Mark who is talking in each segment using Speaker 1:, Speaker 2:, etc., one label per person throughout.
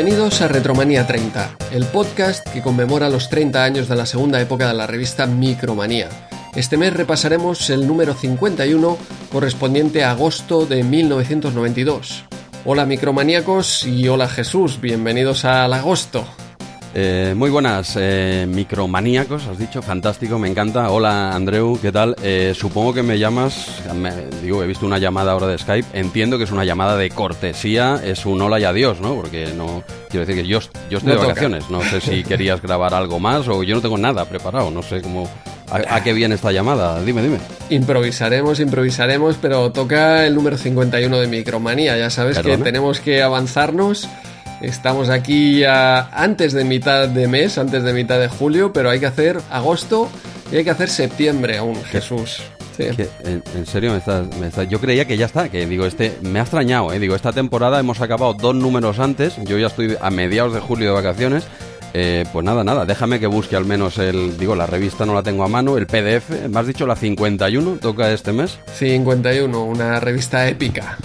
Speaker 1: Bienvenidos a Retromanía 30, el podcast que conmemora los 30 años de la segunda época de la revista Micromanía. Este mes repasaremos el número 51 correspondiente a agosto de 1992. Hola micromaníacos y hola Jesús, bienvenidos al agosto.
Speaker 2: Eh, muy buenas, eh, micromaníacos, has dicho, fantástico, me encanta. Hola Andreu, ¿qué tal? Eh, supongo que me llamas, digo, he visto una llamada ahora de Skype, entiendo que es una llamada de cortesía, es un hola y adiós, ¿no? Porque no, quiero decir que yo, yo estoy de vacaciones, no sé si querías grabar algo más o yo no tengo nada preparado, no sé cómo... ¿A, qué viene esta llamada? Dime, dime.
Speaker 1: Improvisaremos, improvisaremos, pero toca el número 51 de Micromanía. Ya sabes que tenemos que avanzarnos Estamos aquí antes de mitad de mes, antes de mitad de julio, pero hay que hacer agosto y hay que hacer septiembre aún, Jesús.
Speaker 2: ¿En, serio me estás, Yo creía que ya está, que digo, este me ha extrañado, ¿eh? Digo, esta temporada hemos acabado dos números antes, yo ya estoy a mediados de julio de vacaciones. Eh, pues nada, nada, déjame que busque al menos el, digo, la revista no la tengo a mano, el PDF, me has dicho la 51, toca este mes.
Speaker 1: 51, una revista épica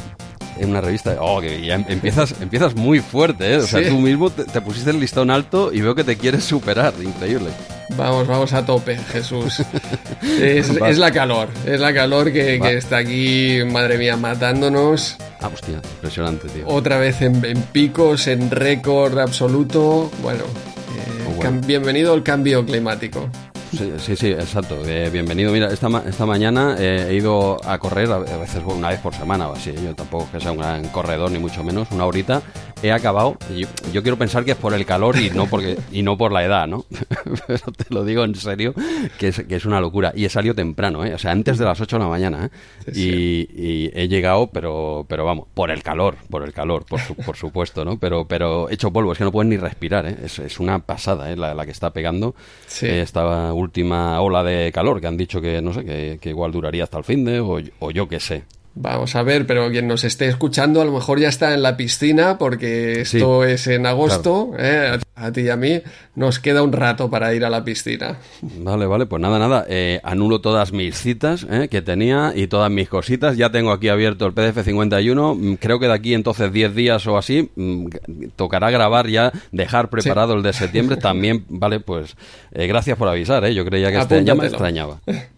Speaker 2: en una revista. Oh, que ya em, empiezas, empiezas muy fuerte, ¿eh? O sea, tú mismo te, pusiste el listón alto y veo que te quieres superar. Increíble.
Speaker 1: Vamos, vamos a tope, Jesús. es, la calor, es la calor que, está aquí, madre mía, matándonos.
Speaker 2: Ah, hostia, impresionante, tío.
Speaker 1: Otra vez en, picos, en récord absoluto. Bueno, eh, oh, bienvenido al cambio climático.
Speaker 2: Sí, sí, exacto. Eh, bienvenido. Mira, esta, esta mañana eh, he ido a correr, a veces una vez por semana o así. Yo tampoco que sea un gran corredor, ni mucho menos, una horita. He acabado. Yo, yo, quiero pensar que es por el calor y no, porque, y no por la edad, ¿no? Pero te lo digo en serio, que es, que es una locura. Y he salido temprano, ¿eh? O sea, antes de las 8 de la mañana, ¿eh? y, he llegado, pero, pero vamos, por el calor, por el calor, por, por supuesto, ¿no? Pero, pero he hecho polvo, es que no puedes ni respirar, ¿eh? Es, es una pasada, ¿eh? La, la que está pegando. Sí. estaba última ola de calor que han dicho que, no sé, que, igual duraría hasta el fin de, o, o yo qué sé.
Speaker 1: Vamos a ver, pero quien nos esté escuchando a lo mejor ya está en la piscina porque esto es en agosto. ¿eh? A ti y a mí nos queda un rato para ir a la piscina.
Speaker 2: Vale, vale, pues nada, nada. Eh, anulo todas mis citas ¿eh? que tenía y todas mis cositas. Ya tengo aquí abierto el PDF 51. Mm, creo que de aquí entonces 10 días o así mm, tocará grabar ya, dejar preparado el de septiembre. También, vale, pues gracias por avisar. Yo creía que este ya me extrañaba.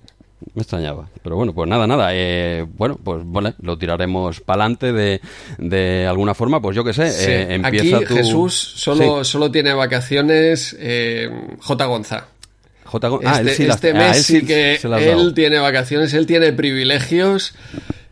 Speaker 2: Me extrañaba. Pero bueno, pues nada, nada. Eh, bueno, pues bueno, lo tiraremos para adelante de, de alguna forma. Pues yo qué sé.
Speaker 1: Eh, empieza Aquí Jesús solo, solo tiene vacaciones eh, J. Gonza.
Speaker 2: J. Ah,
Speaker 1: este, este ah, mes sí, que él tiene vacaciones, él tiene privilegios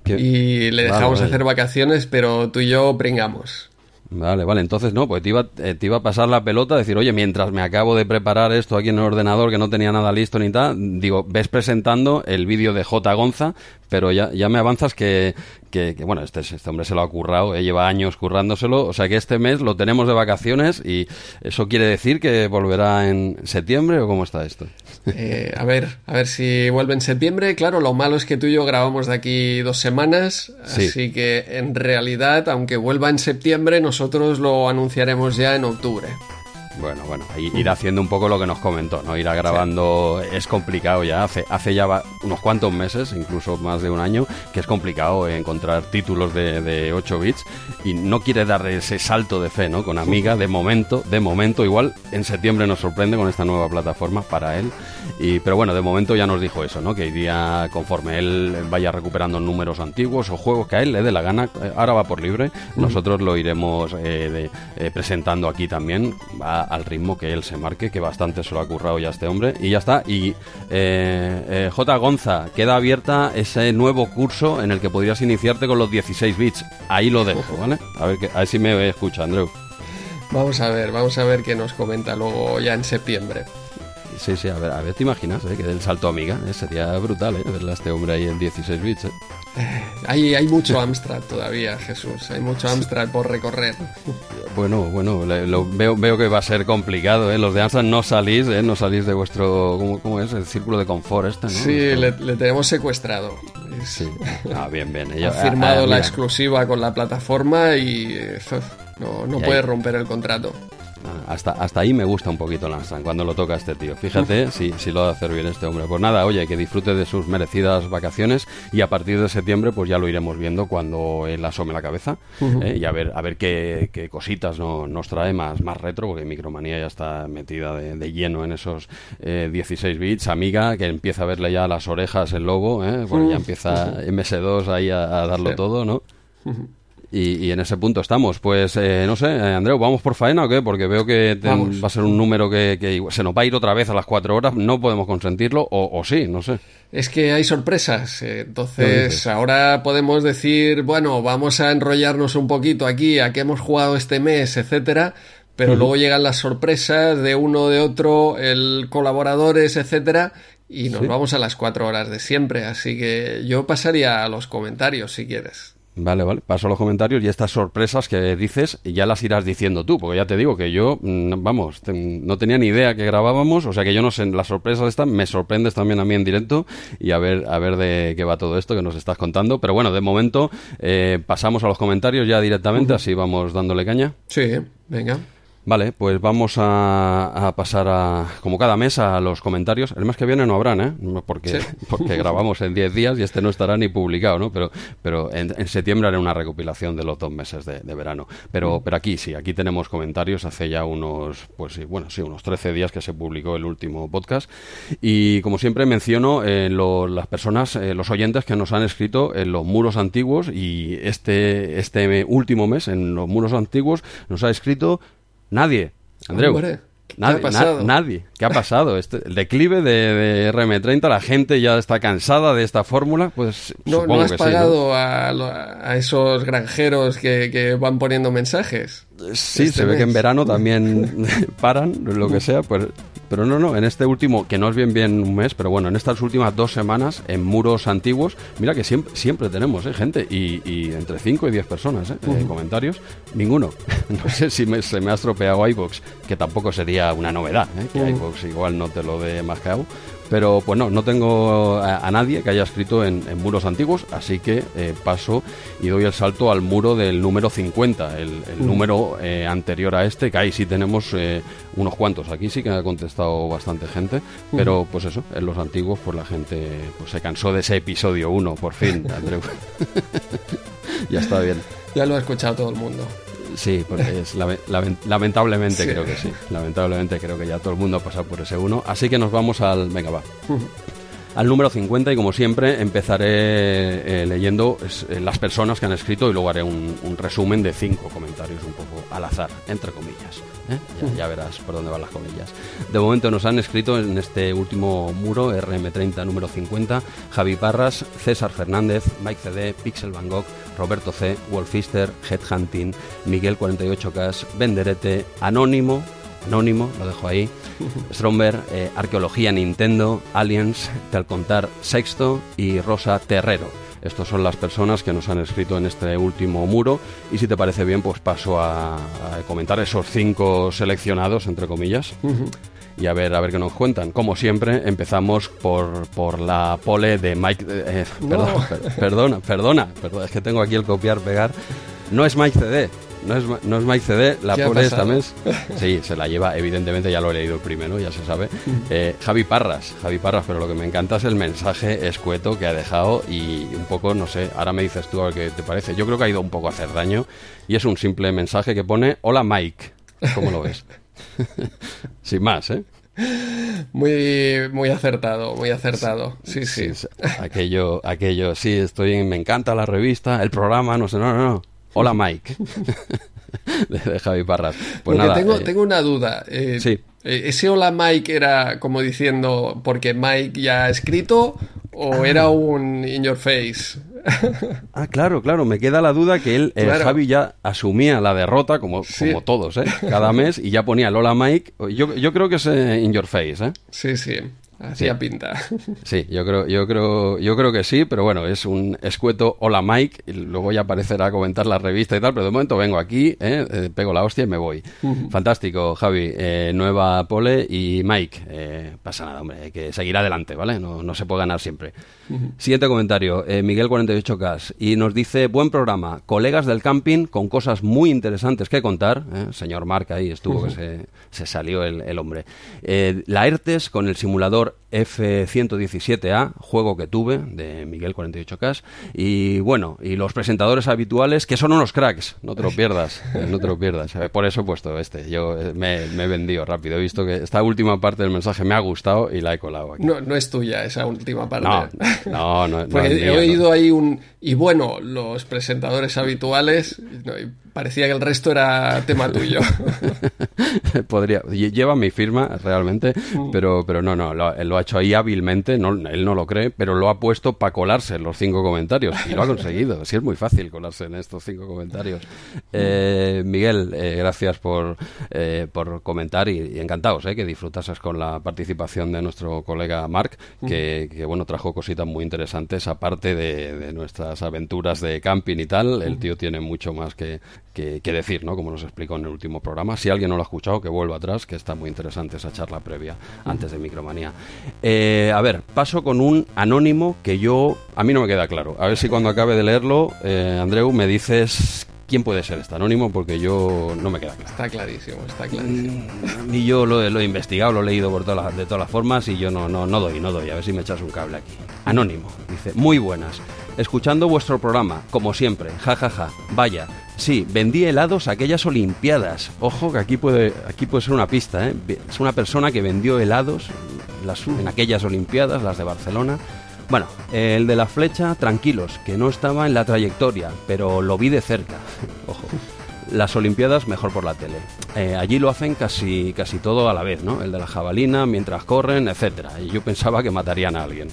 Speaker 1: y le dejamos hacer vacaciones, pero tú y yo pringamos.
Speaker 2: Vale, vale, entonces no, pues te iba, eh, te iba a pasar la pelota, decir, oye, mientras me acabo de preparar esto aquí en el ordenador, que no tenía nada listo ni tal, digo, ves presentando el vídeo de J. Gonza, pero ya, ya me avanzas que, que, bueno, este, este hombre se lo ha currado, eh, lleva años currándoselo, o sea que este mes lo tenemos de vacaciones y eso quiere decir que volverá en septiembre o cómo está esto.
Speaker 1: Eh, a ver, a ver si vuelve en septiembre. Claro, lo malo es que tú y yo grabamos de aquí dos semanas, así que en realidad, aunque vuelva en septiembre, nosotros lo anunciaremos ya en octubre.
Speaker 2: Bueno, bueno, ir haciendo un poco lo que nos comentó, ¿no? Ir grabando es complicado ya, hace, hace ya unos cuantos meses, incluso más de un año, que es complicado encontrar títulos de, de 8 bits y no quiere dar ese salto de fe, ¿no? Con Amiga, de momento, de momento, igual en septiembre nos sorprende con esta nueva plataforma para él, y, pero bueno, de momento ya nos dijo eso, ¿no? Que iría conforme él vaya recuperando números antiguos o juegos que a él le dé la gana, ahora va por libre, nosotros lo iremos eh, eh, presentando aquí también al ritmo que él se marque, que bastante se lo ha currado ya este hombre. Y ya está. Y eh, eh, J. Gonza, queda abierta ese nuevo curso en el que podrías iniciarte con los 16 bits. Ahí lo dejo, ¿vale? A ver, que, a ver si me escucha, Andrew.
Speaker 1: Vamos a ver, vamos a ver qué nos comenta luego ya en septiembre.
Speaker 2: Sí, sí, a ver, a ver, te imaginas, ¿eh? que del salto amiga, ¿eh? sería brutal, ¿eh? Verle a este hombre ahí en 16 bits, ¿eh?
Speaker 1: Hay, hay mucho Amstrad todavía, Jesús. Hay mucho Amstrad por recorrer.
Speaker 2: Bueno, bueno, lo, veo, veo que va a ser complicado. ¿eh? Los de Amstrad no salís, ¿eh? no salís de vuestro. ¿cómo, ¿Cómo, es? El círculo de confort este, ¿no?
Speaker 1: Sí, le, tenemos secuestrado.
Speaker 2: Sí. Ah, bien, bien.
Speaker 1: ha firmado ah, ah, la exclusiva con la plataforma y. no, no puede romper el contrato.
Speaker 2: Hasta, hasta ahí me gusta un poquito Lanstan cuando lo toca este tío. Fíjate si, si lo va a hacer bien este hombre. Pues nada, oye, que disfrute de sus merecidas vacaciones y a partir de septiembre pues ya lo iremos viendo cuando él asome la cabeza ¿eh? y a ver, a ver qué, qué cositas no, nos trae más, más retro, porque Micromanía ya está metida de, lleno en esos 16 eh, bits. Amiga, que empieza a verle ya las orejas el logo, ¿eh? porque ya empieza MS2 ahí a, darlo todo, ¿no? Y, en ese punto estamos. Pues eh, no sé, eh, Andreu, ¿vamos por faena o qué? Porque veo que va a ser un número que, se nos va a ir otra vez a las cuatro horas. No podemos consentirlo, o, sí, no sé.
Speaker 1: Es que hay sorpresas. Eh, entonces, ahora podemos decir, bueno, vamos a enrollarnos un poquito aquí a qué hemos jugado este mes, etcétera. Pero luego llegan las sorpresas de uno, de otro, el colaboradores, etcétera. Y nos vamos a las cuatro horas de siempre. Así que yo pasaría a los comentarios si quieres.
Speaker 2: Vale, vale. Paso a los comentarios y estas sorpresas que dices ya las irás diciendo tú, porque ya te digo que yo, mm, vamos, no tenía ni idea que grabábamos, o sea que yo no sé, las sorpresas están, me sorprendes también a mí en directo y a ver, a ver de qué va todo esto que nos estás contando. Pero bueno, de momento eh, pasamos a los comentarios ya directamente, así vamos dándole caña.
Speaker 1: Sí, venga.
Speaker 2: Vale, pues vamos a, pasar a, como cada mes, a los comentarios. El mes que viene no habrán, ¿eh? Porque, porque grabamos en 10 días y este no estará ni publicado, ¿no? Pero, pero en, septiembre haré una recopilación de los dos meses de, verano. Pero, mm. pero aquí sí, aquí tenemos comentarios. Hace ya unos, pues sí, bueno, sí, unos 13 días que se publicó el último podcast. Y como siempre menciono eh, las personas, eh, los oyentes que nos han escrito en los muros antiguos y este, este último mes en los muros antiguos nos ha escrito Nadie. Andreu. nadie, ¿Qué ha pasado? nadie. ¿Qué ha pasado? Este, el declive de, RM30, la gente ya está cansada de esta fórmula. Pues
Speaker 1: no, ¿no has pagado a, esos granjeros que, van poniendo mensajes.
Speaker 2: Sí, este se ve que en verano también paran, lo que sea, pues pero no, no, en este último, que no es bien bien un mes, pero bueno, en estas últimas dos semanas, en muros antiguos, mira que siempre, siempre tenemos ¿eh? gente, y, entre 5 y 10 personas, ¿eh? en comentarios, ninguno. no sé si se me ha estropeado iBox, que tampoco sería una novedad, ¿eh? que iBox igual no te lo dé más que hago. Pero pues no, no tengo a, nadie que haya escrito en, muros antiguos, así que eh, paso y doy el salto al muro del número 50, el, número eh, anterior a este, que ahí sí tenemos eh, unos cuantos. Aquí sí que ha contestado bastante gente, pero pues eso, en los antiguos pues la gente pues, se cansó de ese episodio 1, por fin, Andreu. ya está bien.
Speaker 1: Ya lo ha escuchado todo el mundo.
Speaker 2: Sí, porque es lamentablemente creo que sí. Lamentablemente creo que ya todo el mundo ha pasado por ese uno. Así que nos vamos al. Venga, va. al número 50 y como siempre empezaré eh, leyendo eh, las personas que han escrito y luego haré un, resumen de cinco comentarios un poco al azar, entre comillas. ¿eh? Ya, verás por dónde van las comillas. De momento nos han escrito en este último muro, RM30 número 50, Javi Parras, César Fernández, Mike CD, Pixel Van Gogh, Roberto C, Wolfister, Headhunting, Miguel 48K, Benderete, Anónimo, Anónimo, lo dejo ahí, Stromberg, eh, Arqueología Nintendo, Aliens, Telcontar Sexto y Rosa Terrero. Estas son las personas que nos han escrito en este último muro y si te parece bien pues paso a, comentar esos cinco seleccionados entre comillas y a ver a ver qué nos cuentan. Como siempre empezamos por, por la pole de Mike eh, perdona, perdona, perdona, es que tengo aquí el copiar pegar. No es Mike CD, no es, no es Mike CD, la pone esta mes. Sí, se la lleva, evidentemente ya lo he leído primero, ya se sabe. Eh, Javi Parras, Javi Parras, pero lo que me encanta es el mensaje escueto que ha dejado y un poco, no sé, ahora me dices tú a ver qué te parece. Yo creo que ha ido un poco a hacer daño y es un simple mensaje que pone, hola Mike, ¿cómo lo ves? Sin más, ¿eh?
Speaker 1: Muy, muy acertado, muy acertado. Sí, sí.
Speaker 2: Aquello, aquello, sí, estoy, me encanta la revista, el programa, no sé, no, no, no. Hola Mike. de, Javi Parras. Pues nada,
Speaker 1: tengo, eh, tengo una duda. Eh, sí. Eh, ¿Ese hola Mike era como diciendo porque Mike ya ha escrito o ah. era un in your face?
Speaker 2: ah, claro, claro. Me queda la duda que él, Javi ya asumía la derrota como, como todos, ¿eh? Cada mes y ya ponía el hola Mike. Yo, yo creo que es in your face, ¿eh?
Speaker 1: Sí, sí. Hacía pinta.
Speaker 2: Sí, yo creo, yo creo, yo creo que sí, pero bueno, es un escueto hola Mike, y luego ya aparecerá a comentar la revista y tal, pero de momento vengo aquí, ¿eh? Eh, pego la hostia y me voy. Fantástico, Javi, eh, nueva pole y Mike, pasa nada, hombre, hay que seguir adelante, ¿vale? No, no se puede ganar siempre. Siguiente comentario, Miguel 48K, y nos dice, buen programa, colegas del camping con cosas muy interesantes que contar, señor Mark ahí estuvo que se, se, salió el, el hombre. la ERTES con el simulador F117A, juego que tuve de Miguel 48K. Y bueno, y los presentadores habituales que son unos cracks, no te lo pierdas, no te lo pierdas. Eh, por eso he puesto este, yo eh, me, he vendido rápido. He visto que esta última parte del mensaje me ha gustado y la he colado aquí.
Speaker 1: No, no es tuya esa última parte.
Speaker 2: No, no,
Speaker 1: no. he oído ahí un. Y bueno, los presentadores habituales parecía que el resto era tema tuyo.
Speaker 2: Podría, lleva mi firma realmente, mm. pero, pero no, no, lo, ha hecho ahí hábilmente, no, él no lo cree, pero lo ha puesto para colarse en los cinco comentarios y lo ha conseguido. sí, es muy fácil colarse en estos cinco comentarios. Eh, Miguel, eh, gracias por, eh, por comentar y, encantados que disfrutases con la participación de nuestro colega Mark, mm. que, bueno, trajo cositas muy interesantes aparte de, de nuestras aventuras de camping y tal. El mm. tío tiene mucho más que, que, decir, ¿no? Como nos explicó en el último programa. Si alguien no lo ha escuchado, que vuelva atrás, que está muy interesante esa charla previa antes de Micromanía. Eh, a ver, paso con un anónimo que yo, a mí no me queda claro. A ver si cuando acabe de leerlo, eh, Andreu, me dices quién puede ser este anónimo, porque yo no me queda claro.
Speaker 1: Está clarísimo, está clarísimo.
Speaker 2: Mm, y yo lo, he investigado, lo he leído por todas de todas las formas y yo no, no, no doy, no doy. A ver si me echas un cable aquí. Anónimo, dice, muy buenas. Escuchando vuestro programa, como siempre, jajaja. Vaya, Sí, vendí helados aquellas Olimpiadas. Ojo que aquí puede, aquí puede ser una pista. ¿eh? Es una persona que vendió helados en aquellas Olimpiadas, las de Barcelona. Bueno, el de la flecha, tranquilos, que no estaba en la trayectoria, pero lo vi de cerca. Ojo. Las Olimpiadas mejor por la tele. Eh, allí lo hacen casi, casi todo a la vez, ¿no? El de la jabalina, mientras corren, etcétera. Y yo pensaba que matarían a alguien.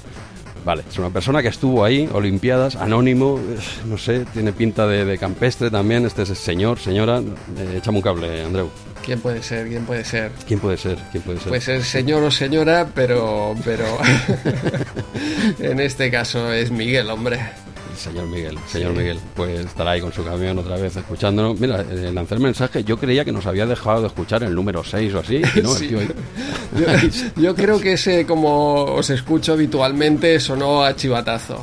Speaker 2: Vale, es una persona que estuvo ahí, Olimpiadas, anónimo, no sé, tiene pinta de, campestre también, este es el señor, señora, eh, échame un cable, Andreu.
Speaker 1: ¿Quién puede ser? ¿Quién puede ser?
Speaker 2: ¿Quién puede ser? ¿Quién puede ser?
Speaker 1: Puede ser señor o señora, pero, pero en este caso es Miguel, hombre.
Speaker 2: Señor Miguel, señor Miguel, pues estará ahí con su camión otra vez escuchándonos. Mira, eh, lanzar el mensaje, yo creía que nos había dejado de escuchar el número 6 o así. no,
Speaker 1: yo, creo que ese, como os escucho habitualmente, sonó a chivatazo.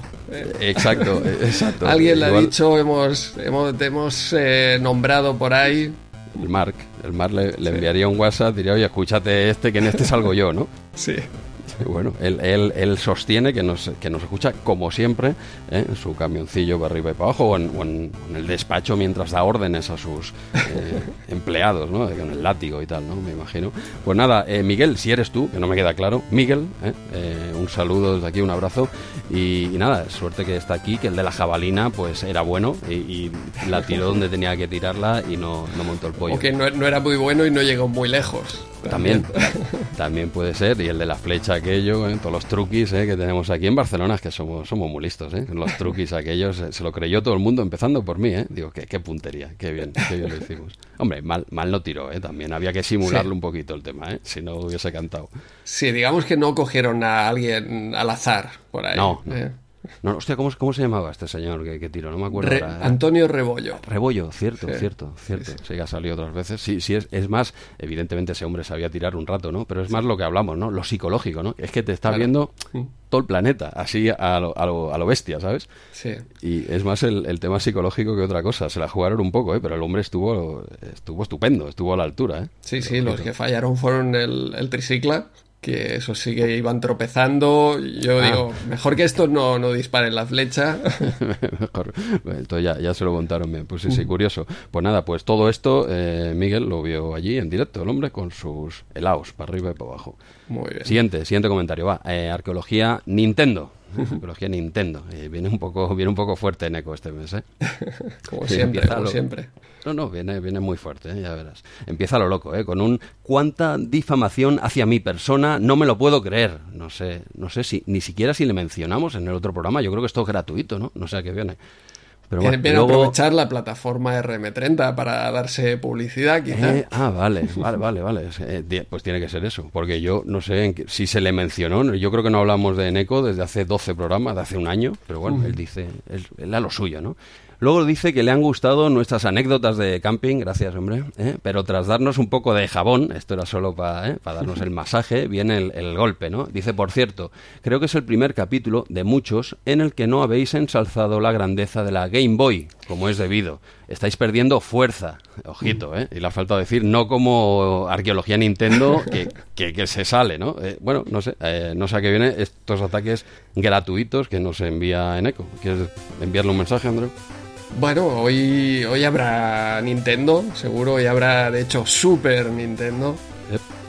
Speaker 2: Exacto, exacto.
Speaker 1: Alguien le ha dicho, hemos, hemos, hemos eh, nombrado por ahí.
Speaker 2: El Mark, el Mark le, le enviaría un WhatsApp, diría, oye, escúchate este, que en este salgo yo, ¿no?
Speaker 1: Sí.
Speaker 2: Bueno, él, él, él, sostiene que nos, que nos escucha como siempre ¿eh? en su camioncillo para arriba y para abajo o en, el despacho mientras da órdenes a sus eh, empleados, ¿no? Con el látigo y tal, ¿no? Me imagino. Pues nada, eh, Miguel, si eres tú, que no me queda claro, Miguel, un saludo desde aquí, un abrazo y, nada, suerte que está aquí, que el de la jabalina pues era bueno y, la tiró donde tenía que tirarla y no, no montó el pollo.
Speaker 1: O que no, no era muy bueno y no llegó muy lejos.
Speaker 2: También, también puede ser. Y el de la flecha aquello, ¿eh? todos los truquis ¿eh? que tenemos aquí en Barcelona, es que somos, somos muy listos. ¿eh? Los truquis aquellos, se lo creyó todo el mundo, empezando por mí. ¿eh? Digo, qué, qué puntería, qué bien, qué bien lo hicimos. Hombre, mal, mal no tiró, ¿eh? también había que simularlo un poquito el tema, ¿eh? si no hubiese cantado.
Speaker 1: Sí, digamos que no cogieron a alguien al azar por ahí.
Speaker 2: No, no, hostia, ¿cómo, ¿cómo, se llamaba este señor que, que tiró? No me acuerdo.
Speaker 1: Antonio Rebollo.
Speaker 2: Rebollo, cierto, cierto, cierto. Sí, sí. ha salido otras veces. Sí, sí, es, es más, evidentemente ese hombre sabía tirar un rato, ¿no? Pero es más lo que hablamos, ¿no? Lo psicológico, ¿no? Es que te está viendo todo el planeta, así a lo, a lo, a lo bestia, ¿sabes?
Speaker 1: Sí.
Speaker 2: Y es más el, el, tema psicológico que otra cosa. Se la jugaron un poco, ¿eh? Pero el hombre estuvo, estuvo estupendo, estuvo a la altura, ¿eh?
Speaker 1: Sí, sí, los que fallaron fueron el, el tricicla que eso sí que iban tropezando. Yo ah. digo, mejor que estos no, no disparen la flecha.
Speaker 2: mejor. entonces ya, ya, se lo contaron bien. Pues sí, sí, curioso. Pues nada, pues todo esto eh, Miguel lo vio allí en directo, el hombre, con sus helados para arriba y para abajo.
Speaker 1: Muy bien.
Speaker 2: Siguiente, siguiente comentario. Va, eh, arqueología Nintendo. Arqueología Nintendo. Eh, viene un poco viene un poco fuerte en eco este mes, ¿eh?
Speaker 1: como siempre, como siempre.
Speaker 2: No, no, viene, viene muy fuerte, ¿eh? ya verás. Empieza lo loco, ¿eh? Con un cuánta difamación hacia mi persona, no me lo puedo creer. No sé, no sé si ni siquiera si le mencionamos en el otro programa. Yo creo que esto es gratuito, ¿no? No sé a qué viene.
Speaker 1: Pero bueno, luego... aprovechar la plataforma RM30 para darse publicidad, quizá.
Speaker 2: Eh, ah, vale, vale, vale, vale. Eh, pues tiene que ser eso, porque yo no sé si se le mencionó. Yo creo que no hablamos de Eneco desde hace 12 programas, de hace un año, pero bueno, él dice, él, él a lo suyo, ¿no? Luego dice que le han gustado nuestras anécdotas de camping, gracias hombre, ¿eh? pero tras darnos un poco de jabón, esto era solo para ¿eh? darnos el masaje, viene el, golpe, ¿no? Dice, por cierto, creo que es el primer capítulo de muchos en el que no habéis ensalzado la grandeza de la Game Boy, como es debido. Estáis perdiendo fuerza, ojito, ¿eh? Y le ha faltado decir, no como arqueología Nintendo, que, que, se sale, ¿no? Eh, bueno, no sé, no sé a qué viene estos ataques gratuitos que nos envía Eneco. ¿Quieres enviarle un mensaje, Andreu?
Speaker 1: Bueno, hoy, hoy habrá Nintendo, seguro, hoy habrá de hecho Super Nintendo.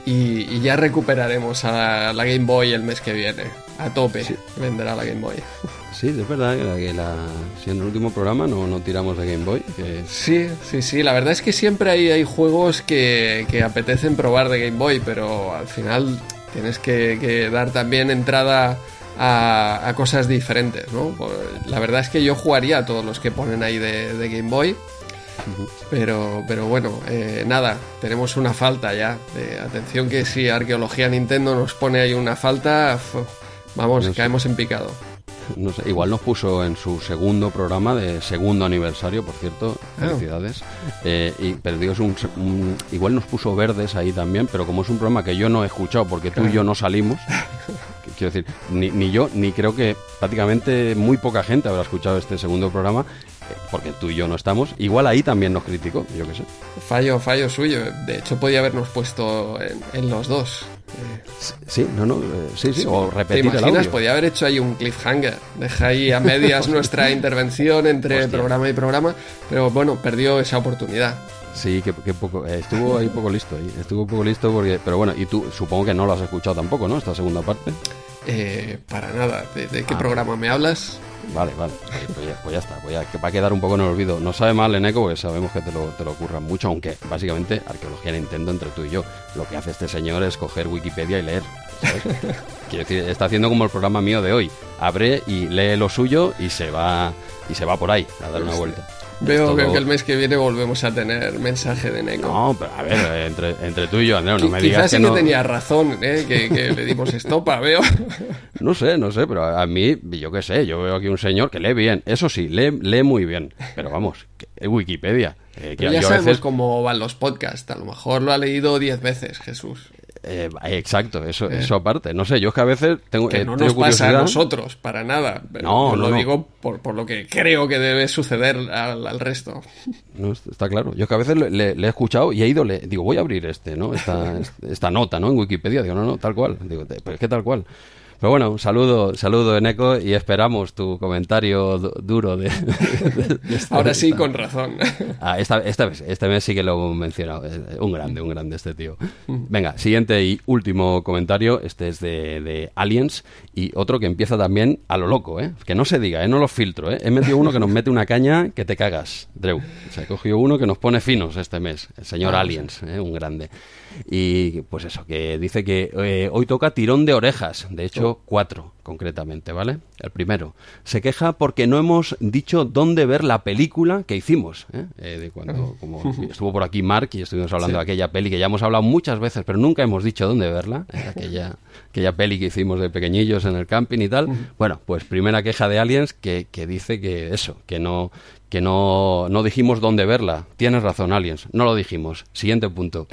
Speaker 1: Y, ya recuperaremos a la, Game Boy el mes que viene. A tope vendrá la Game Boy.
Speaker 2: Sí, es verdad que, la, si en el último programa no, no tiramos de Game Boy.
Speaker 1: Sí, sí, sí. La verdad es que siempre hay, hay juegos que, que apetecen probar de Game Boy, pero al final tienes que, que dar también entrada a, cosas diferentes, ¿no? Pues, la verdad es que yo jugaría a todos los que ponen ahí de, Game Boy. Pero, pero bueno, eh, nada, tenemos una falta ya. Atención que si Arqueología Nintendo nos pone ahí una falta, vamos, caemos en picado.
Speaker 2: No sé, igual nos puso en su segundo programa de segundo aniversario, por cierto, ah. felicidades. Eh, y perdió un, igual nos puso verdes ahí también, pero como es un programa que yo no he escuchado porque tú y yo no salimos, quiero decir, ni, ni yo, ni creo que prácticamente muy poca gente habrá escuchado este segundo programa, eh, porque tú y yo no estamos. Igual ahí también nos criticó, yo qué sé.
Speaker 1: Fallo, fallo suyo. De hecho, podía habernos puesto en, los dos.
Speaker 2: Sí, no, no, eh, sí, sí, o repetir
Speaker 1: ¿Te imaginas? Podía haber hecho ahí un cliffhanger. Deja ahí a medias nuestra intervención entre programa y programa, pero bueno, perdió esa oportunidad.
Speaker 2: Sí, que, poco, eh, estuvo ahí poco listo, ahí, estuvo poco listo porque, pero bueno, y tú supongo que no lo has escuchado tampoco, ¿no? Esta segunda parte.
Speaker 1: Eh, para nada. ¿De, qué ah. programa me hablas?
Speaker 2: Vale, vale. Pues ya, pues ya está. Pues va a quedar un poco en el olvido. No sabe mal, Eneco, porque sabemos que te lo, te lo ocurran mucho, aunque básicamente arqueología Nintendo entre tú y yo. Lo que hace este señor es coger Wikipedia y leer. Quiero decir, está haciendo como el programa mío de hoy. Abre y lee lo suyo y se va y se va por ahí a dar una vuelta.
Speaker 1: Veo, que el mes que viene volvemos a tener mensaje de Neko.
Speaker 2: No, pero a ver, entre, entre tú y yo, Andrés, no me digas
Speaker 1: Quizás
Speaker 2: sí que,
Speaker 1: tenía razón, ¿eh? que, le dimos estopa, veo.
Speaker 2: No sé, no sé, pero a mí, yo qué sé, yo veo aquí un señor que lee bien. Eso sí, lee, lee muy bien. Pero vamos, Wikipedia.
Speaker 1: Eh, que ya sabemos cómo van los podcasts. A lo mejor lo ha leído diez veces, Jesús.
Speaker 2: Eh, exacto, eso, eh. eso aparte. No sé, yo es que a veces tengo.
Speaker 1: Que no nos pasa a nosotros, para nada. no, lo digo por, por, lo que creo que debe suceder al, resto.
Speaker 2: No, está claro. Yo es que a veces le, he escuchado y he ido, le digo, voy a abrir este, ¿no? Esta, esta nota, ¿no? En Wikipedia. Digo, no, no, tal cual. Digo, pero es que tal cual. Pero bueno, un saludo, saludo Eneco y esperamos tu comentario duro de,
Speaker 1: Ahora sí, con razón.
Speaker 2: Ah, esta, esta vez, este mes sí que lo hemos mencionado. Un grande, un grande este tío. Venga, siguiente y último comentario. Este es de, de, Aliens y otro que empieza también a lo loco, ¿eh? Que no se diga, ¿eh? No lo filtro, ¿eh? He metido uno que nos mete una caña que te cagas, Drew. Se ha cogido uno que nos pone finos este mes. El señor ah, Aliens, ¿eh? Un grande. Y pues eso, que dice que eh, hoy toca tirón de orejas, de hecho oh. cuatro concretamente, ¿vale? El primero, se queja porque no hemos dicho dónde ver la película que hicimos, ¿eh? eh de cuando como estuvo por aquí Mark y estuvimos hablando de aquella peli que ya hemos hablado muchas veces, pero nunca hemos dicho dónde verla, ¿eh? aquella, aquella peli que hicimos de pequeñillos en el camping y tal. Bueno, pues primera queja de Aliens que, que dice que eso, que no que no, no dijimos dónde verla. Tienes razón, Aliens, no lo dijimos. Siguiente punto.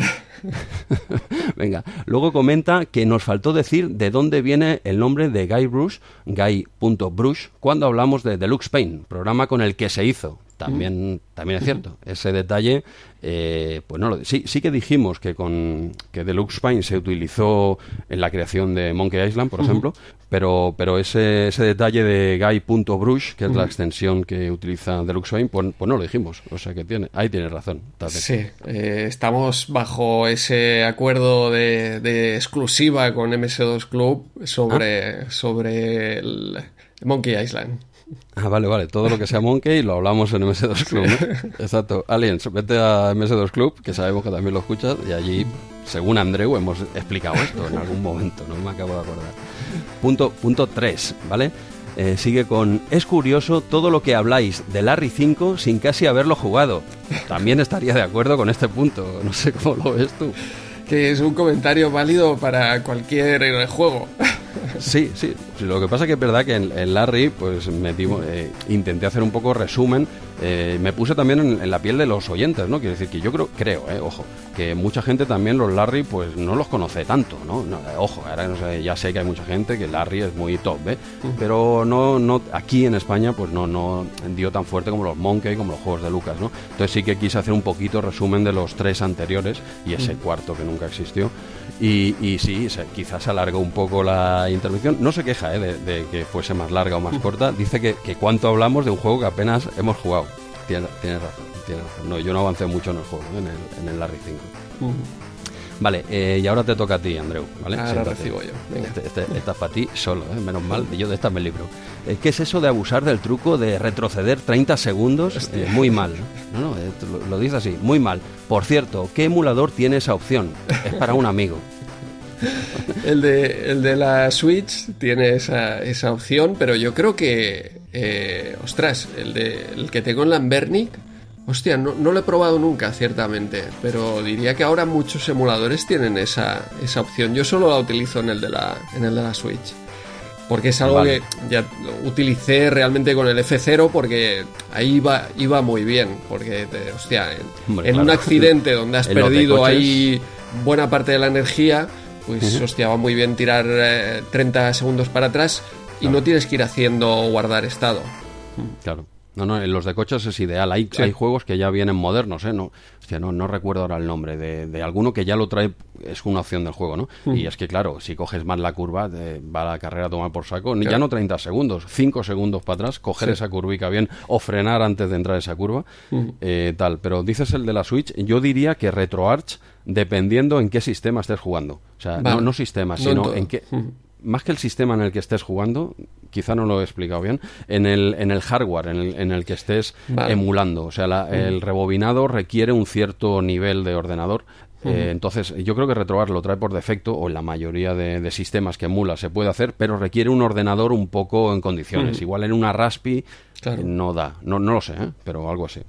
Speaker 2: Venga, luego comenta que nos faltó decir de dónde viene el nombre de Guy Bruce, Guy.Bruce, cuando hablamos de Deluxe Paint, programa con el que se hizo. También, también es cierto. Ese detalle, eh, pues no lo, sí, sí que dijimos que con que Deluxe Paint se utilizó en la creación de Monkey Island, por ejemplo, pero, pero ese, ese detalle de Guy.brush, que es la extensión que utiliza Deluxe Paint, pues, pues, no lo dijimos. O sea que tiene, ahí tiene razón.
Speaker 1: Sí, eh, estamos bajo ese acuerdo de, exclusiva con MS2 Club sobre, ah. sobre el Monkey Island.
Speaker 2: Ah, vale, vale. Todo lo que sea Monkey lo hablamos en MS2 Club. Exacto. Aliens, vete a MS2 Club, que sabemos que también lo escuchas, y allí, según Andreu, hemos explicado esto en algún momento, no me acabo de acordar. Punto, punto 3, ¿vale? Eh, sigue con, es curioso todo lo que habláis de Larry 5 sin casi haberlo jugado. También estaría de acuerdo con este punto, no sé cómo lo ves tú.
Speaker 1: Que es un comentario válido para cualquier juego.
Speaker 2: Sí, sí. Lo que pasa es que es verdad que en, Larry, pues metimos, eh, intenté hacer un poco resumen. Eh, me puse también en, la piel de los oyentes, ¿no? Quiero decir que yo creo, creo, eh, ojo, que mucha gente también los Larry, pues no los conoce tanto, ¿no? Eh, ojo, ahora no sé, ya sé que hay mucha gente que Larry es muy top, ¿eh? Pero no, no, aquí en España, pues no, no dio tan fuerte como los Monkey, como los juegos de Lucas, ¿no? Entonces sí que quise hacer un poquito resumen de los tres anteriores y ese cuarto que nunca existió. Y, y sí, quizás alargó un poco la intervención. No se queja ¿eh? de, que fuese más larga o más corta. Dice que, que cuánto hablamos de un juego que apenas hemos jugado. Tienes, razón, tiene razón. No, yo no avancé mucho en el juego, en el, en el Larry 5. Vale, eh, y ahora te toca a ti, Andreu. ¿vale?
Speaker 1: Ahora recibo yo.
Speaker 2: Este, este, esta es para ti solo, ¿eh? menos mal, yo de esta me libro. Eh, ¿Qué es eso de abusar del truco de retroceder 30 segundos? Eh, muy mal. No, no, lo, lo dice así, muy mal. Por cierto, ¿qué emulador tiene esa opción? Es para un amigo.
Speaker 1: el, de, el de la Switch tiene esa, esa opción, pero yo creo que, eh, ostras, el, de, el que tengo en Lambernic, hostia, no, no, lo he probado nunca, ciertamente, pero diría que ahora muchos emuladores tienen esa, esa opción. Yo solo la utilizo en el de la, en el de la Switch. Porque es algo que ya utilicé realmente con el F0 porque ahí iba, iba muy bien. Porque, hostia, en, un accidente donde has perdido ahí buena parte de la energía, pues hostia, va muy bien tirar 30 eh, segundos para atrás y no tienes que ir haciendo guardar estado.
Speaker 2: Claro. No, no, en los de coches es ideal. Hay, hay juegos que ya vienen modernos, ¿eh? No, hostia, no, no recuerdo ahora el nombre de, de, alguno que ya lo trae, es una opción del juego, ¿no? Y es que, claro, si coges más la curva, va la carrera a tomar por saco. Ya no 30 segundos, 5 segundos para atrás, coger esa curvica bien o frenar antes de entrar esa curva, eh, tal. Pero dices el de la Switch, yo diría que RetroArch dependiendo en qué sistema estés jugando. O sea, no, no, sistema, sino en qué... Más que el sistema en el que estés jugando, quizá no lo he explicado bien, en el, en el hardware en el, en el que estés emulando. O sea, el rebobinado requiere un cierto nivel de ordenador. Eh, entonces, yo creo que RetroArch lo trae por defecto, o en la mayoría de, sistemas que emula se puede hacer, pero requiere un ordenador un poco en condiciones. Igual en una Raspi no da, no, no lo sé, ¿eh? pero algo así.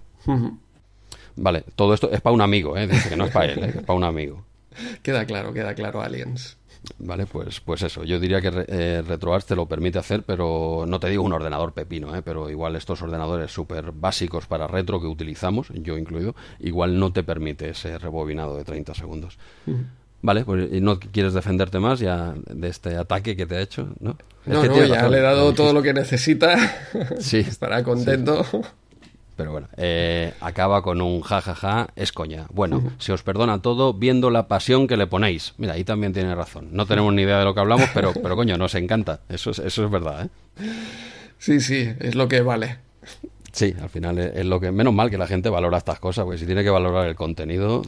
Speaker 2: Vale, todo esto es para un amigo, ¿eh? Dice que no es para él, ¿eh? es para un amigo.
Speaker 1: Queda claro, queda claro, Aliens.
Speaker 2: Vale, pues, pues eso. Yo diría que eh, RetroArch te lo permite hacer, pero no te digo un ordenador pepino, ¿eh? pero igual estos ordenadores súper básicos para retro que utilizamos, yo incluido, igual no te permite ese rebobinado de 30 segundos. Vale, pues no quieres defenderte más ya de este ataque que te ha hecho, ¿no?
Speaker 1: No, no, ya le he dado todo lo que necesita. Sí. Estará contento.
Speaker 2: Pero bueno, eh, acaba con un jajaja, es coña. Bueno, se os perdona todo viendo la pasión que le ponéis. Mira, ahí también tiene razón. No tenemos ni idea de lo que hablamos, pero, pero coño, nos encanta. Eso es, eso es verdad, ¿eh?
Speaker 1: Sí, sí, es lo que vale.
Speaker 2: Sí, al final es, lo que. Menos mal que la gente valora estas cosas, porque si tiene que valorar el contenido,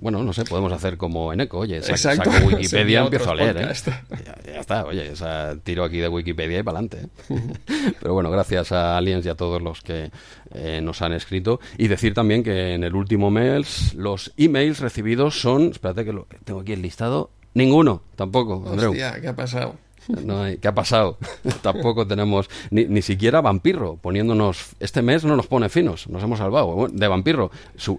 Speaker 2: bueno, no sé, podemos hacer como en Eco, oye, saco, Wikipedia, empiezo a leer, ¿eh? Ya, está, oye, tiro aquí de Wikipedia y para adelante. ¿eh? Pero bueno, gracias a Aliens y a todos los que eh, nos han escrito. Y decir también que en el último mes los emails recibidos son. Espérate que lo tengo aquí el listado. Ninguno, tampoco, Andreu.
Speaker 1: Hostia, ¿qué ha pasado?
Speaker 2: No ¿Qué ha pasado? Tampoco tenemos ni, ni, siquiera vampirro poniéndonos. Este mes no nos pone finos, nos hemos salvado. de vampirro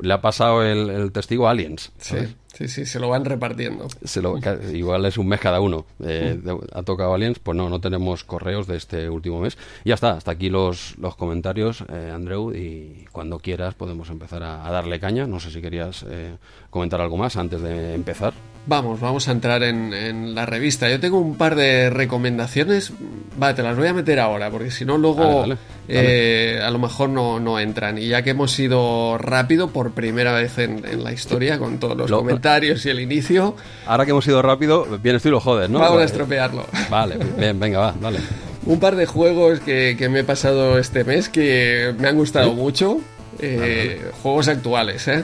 Speaker 2: le ha pasado el, testigo Aliens.
Speaker 1: Sí, sí, sí, se lo van repartiendo.
Speaker 2: Se lo, igual es un mes cada uno. Eh, ha tocado Aliens, pues no, no tenemos correos de este último mes. Y ya está, hasta aquí los, los comentarios, eh, Andreu, y cuando quieras podemos empezar a, darle caña. No sé si querías eh, comentar algo más antes de empezar.
Speaker 1: Vamos, vamos a entrar en, la revista. Yo tengo un par de recomendaciones. Vale, te las voy a meter ahora, porque si no, luego eh, a lo mejor no, entran. Y ya que hemos ido rápido por primera vez en, la historia, con todos los comentarios y el inicio.
Speaker 2: Ahora que hemos ido rápido, vienes tú y lo jodes, ¿no?
Speaker 1: Vamos a estropearlo.
Speaker 2: Vale, bien, venga, va, dale.
Speaker 1: Un par de juegos que, me he pasado este mes que me han gustado mucho. Eh, juegos actuales, ¿eh?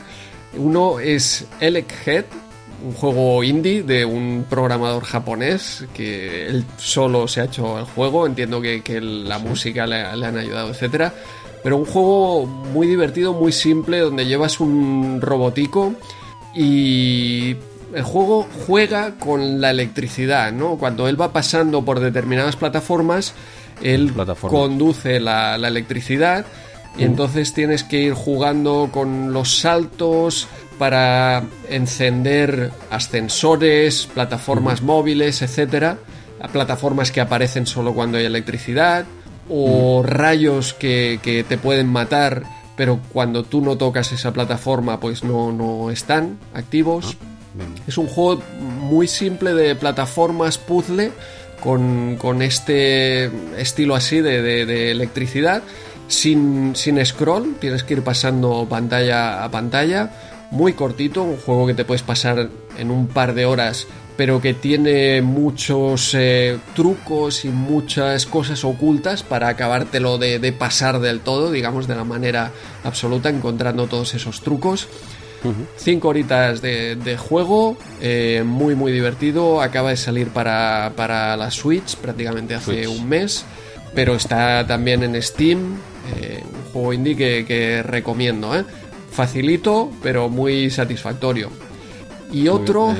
Speaker 1: Uno es Elec Head un juego indie de un programador japonés que él solo se ha hecho el juego, entiendo que, la música le, han ayudado, etcétera. Pero un juego muy divertido, muy simple, donde llevas un robotico y el juego juega con la electricidad, ¿no? Cuando él va pasando por determinadas plataformas, él conduce la, electricidad y entonces tienes que ir jugando con los saltos para encender ascensores, plataformas móviles, etcétera, plataformas que aparecen solo cuando hay electricidad o rayos que, que, te pueden matar, pero cuando tú no tocas esa plataforma, pues no, no están activos. Ah, es un juego muy simple de plataformas puzzle con, con este estilo así de, de, electricidad. Sin, sin scroll, tienes que ir pasando pantalla a pantalla. Muy cortito, un juego que te puedes pasar en un par de horas pero que tiene muchos eh, trucos y muchas cosas ocultas para acabártelo de, de, pasar del todo, digamos, de la manera absoluta, encontrando todos esos trucos. Cinco horitas de, juego, eh, muy muy divertido, acaba de salir para, para la Switch prácticamente hace un mes, pero está también en Steam, eh, un juego indie que, que recomiendo, facilito pero muy satisfactorio. Y otro...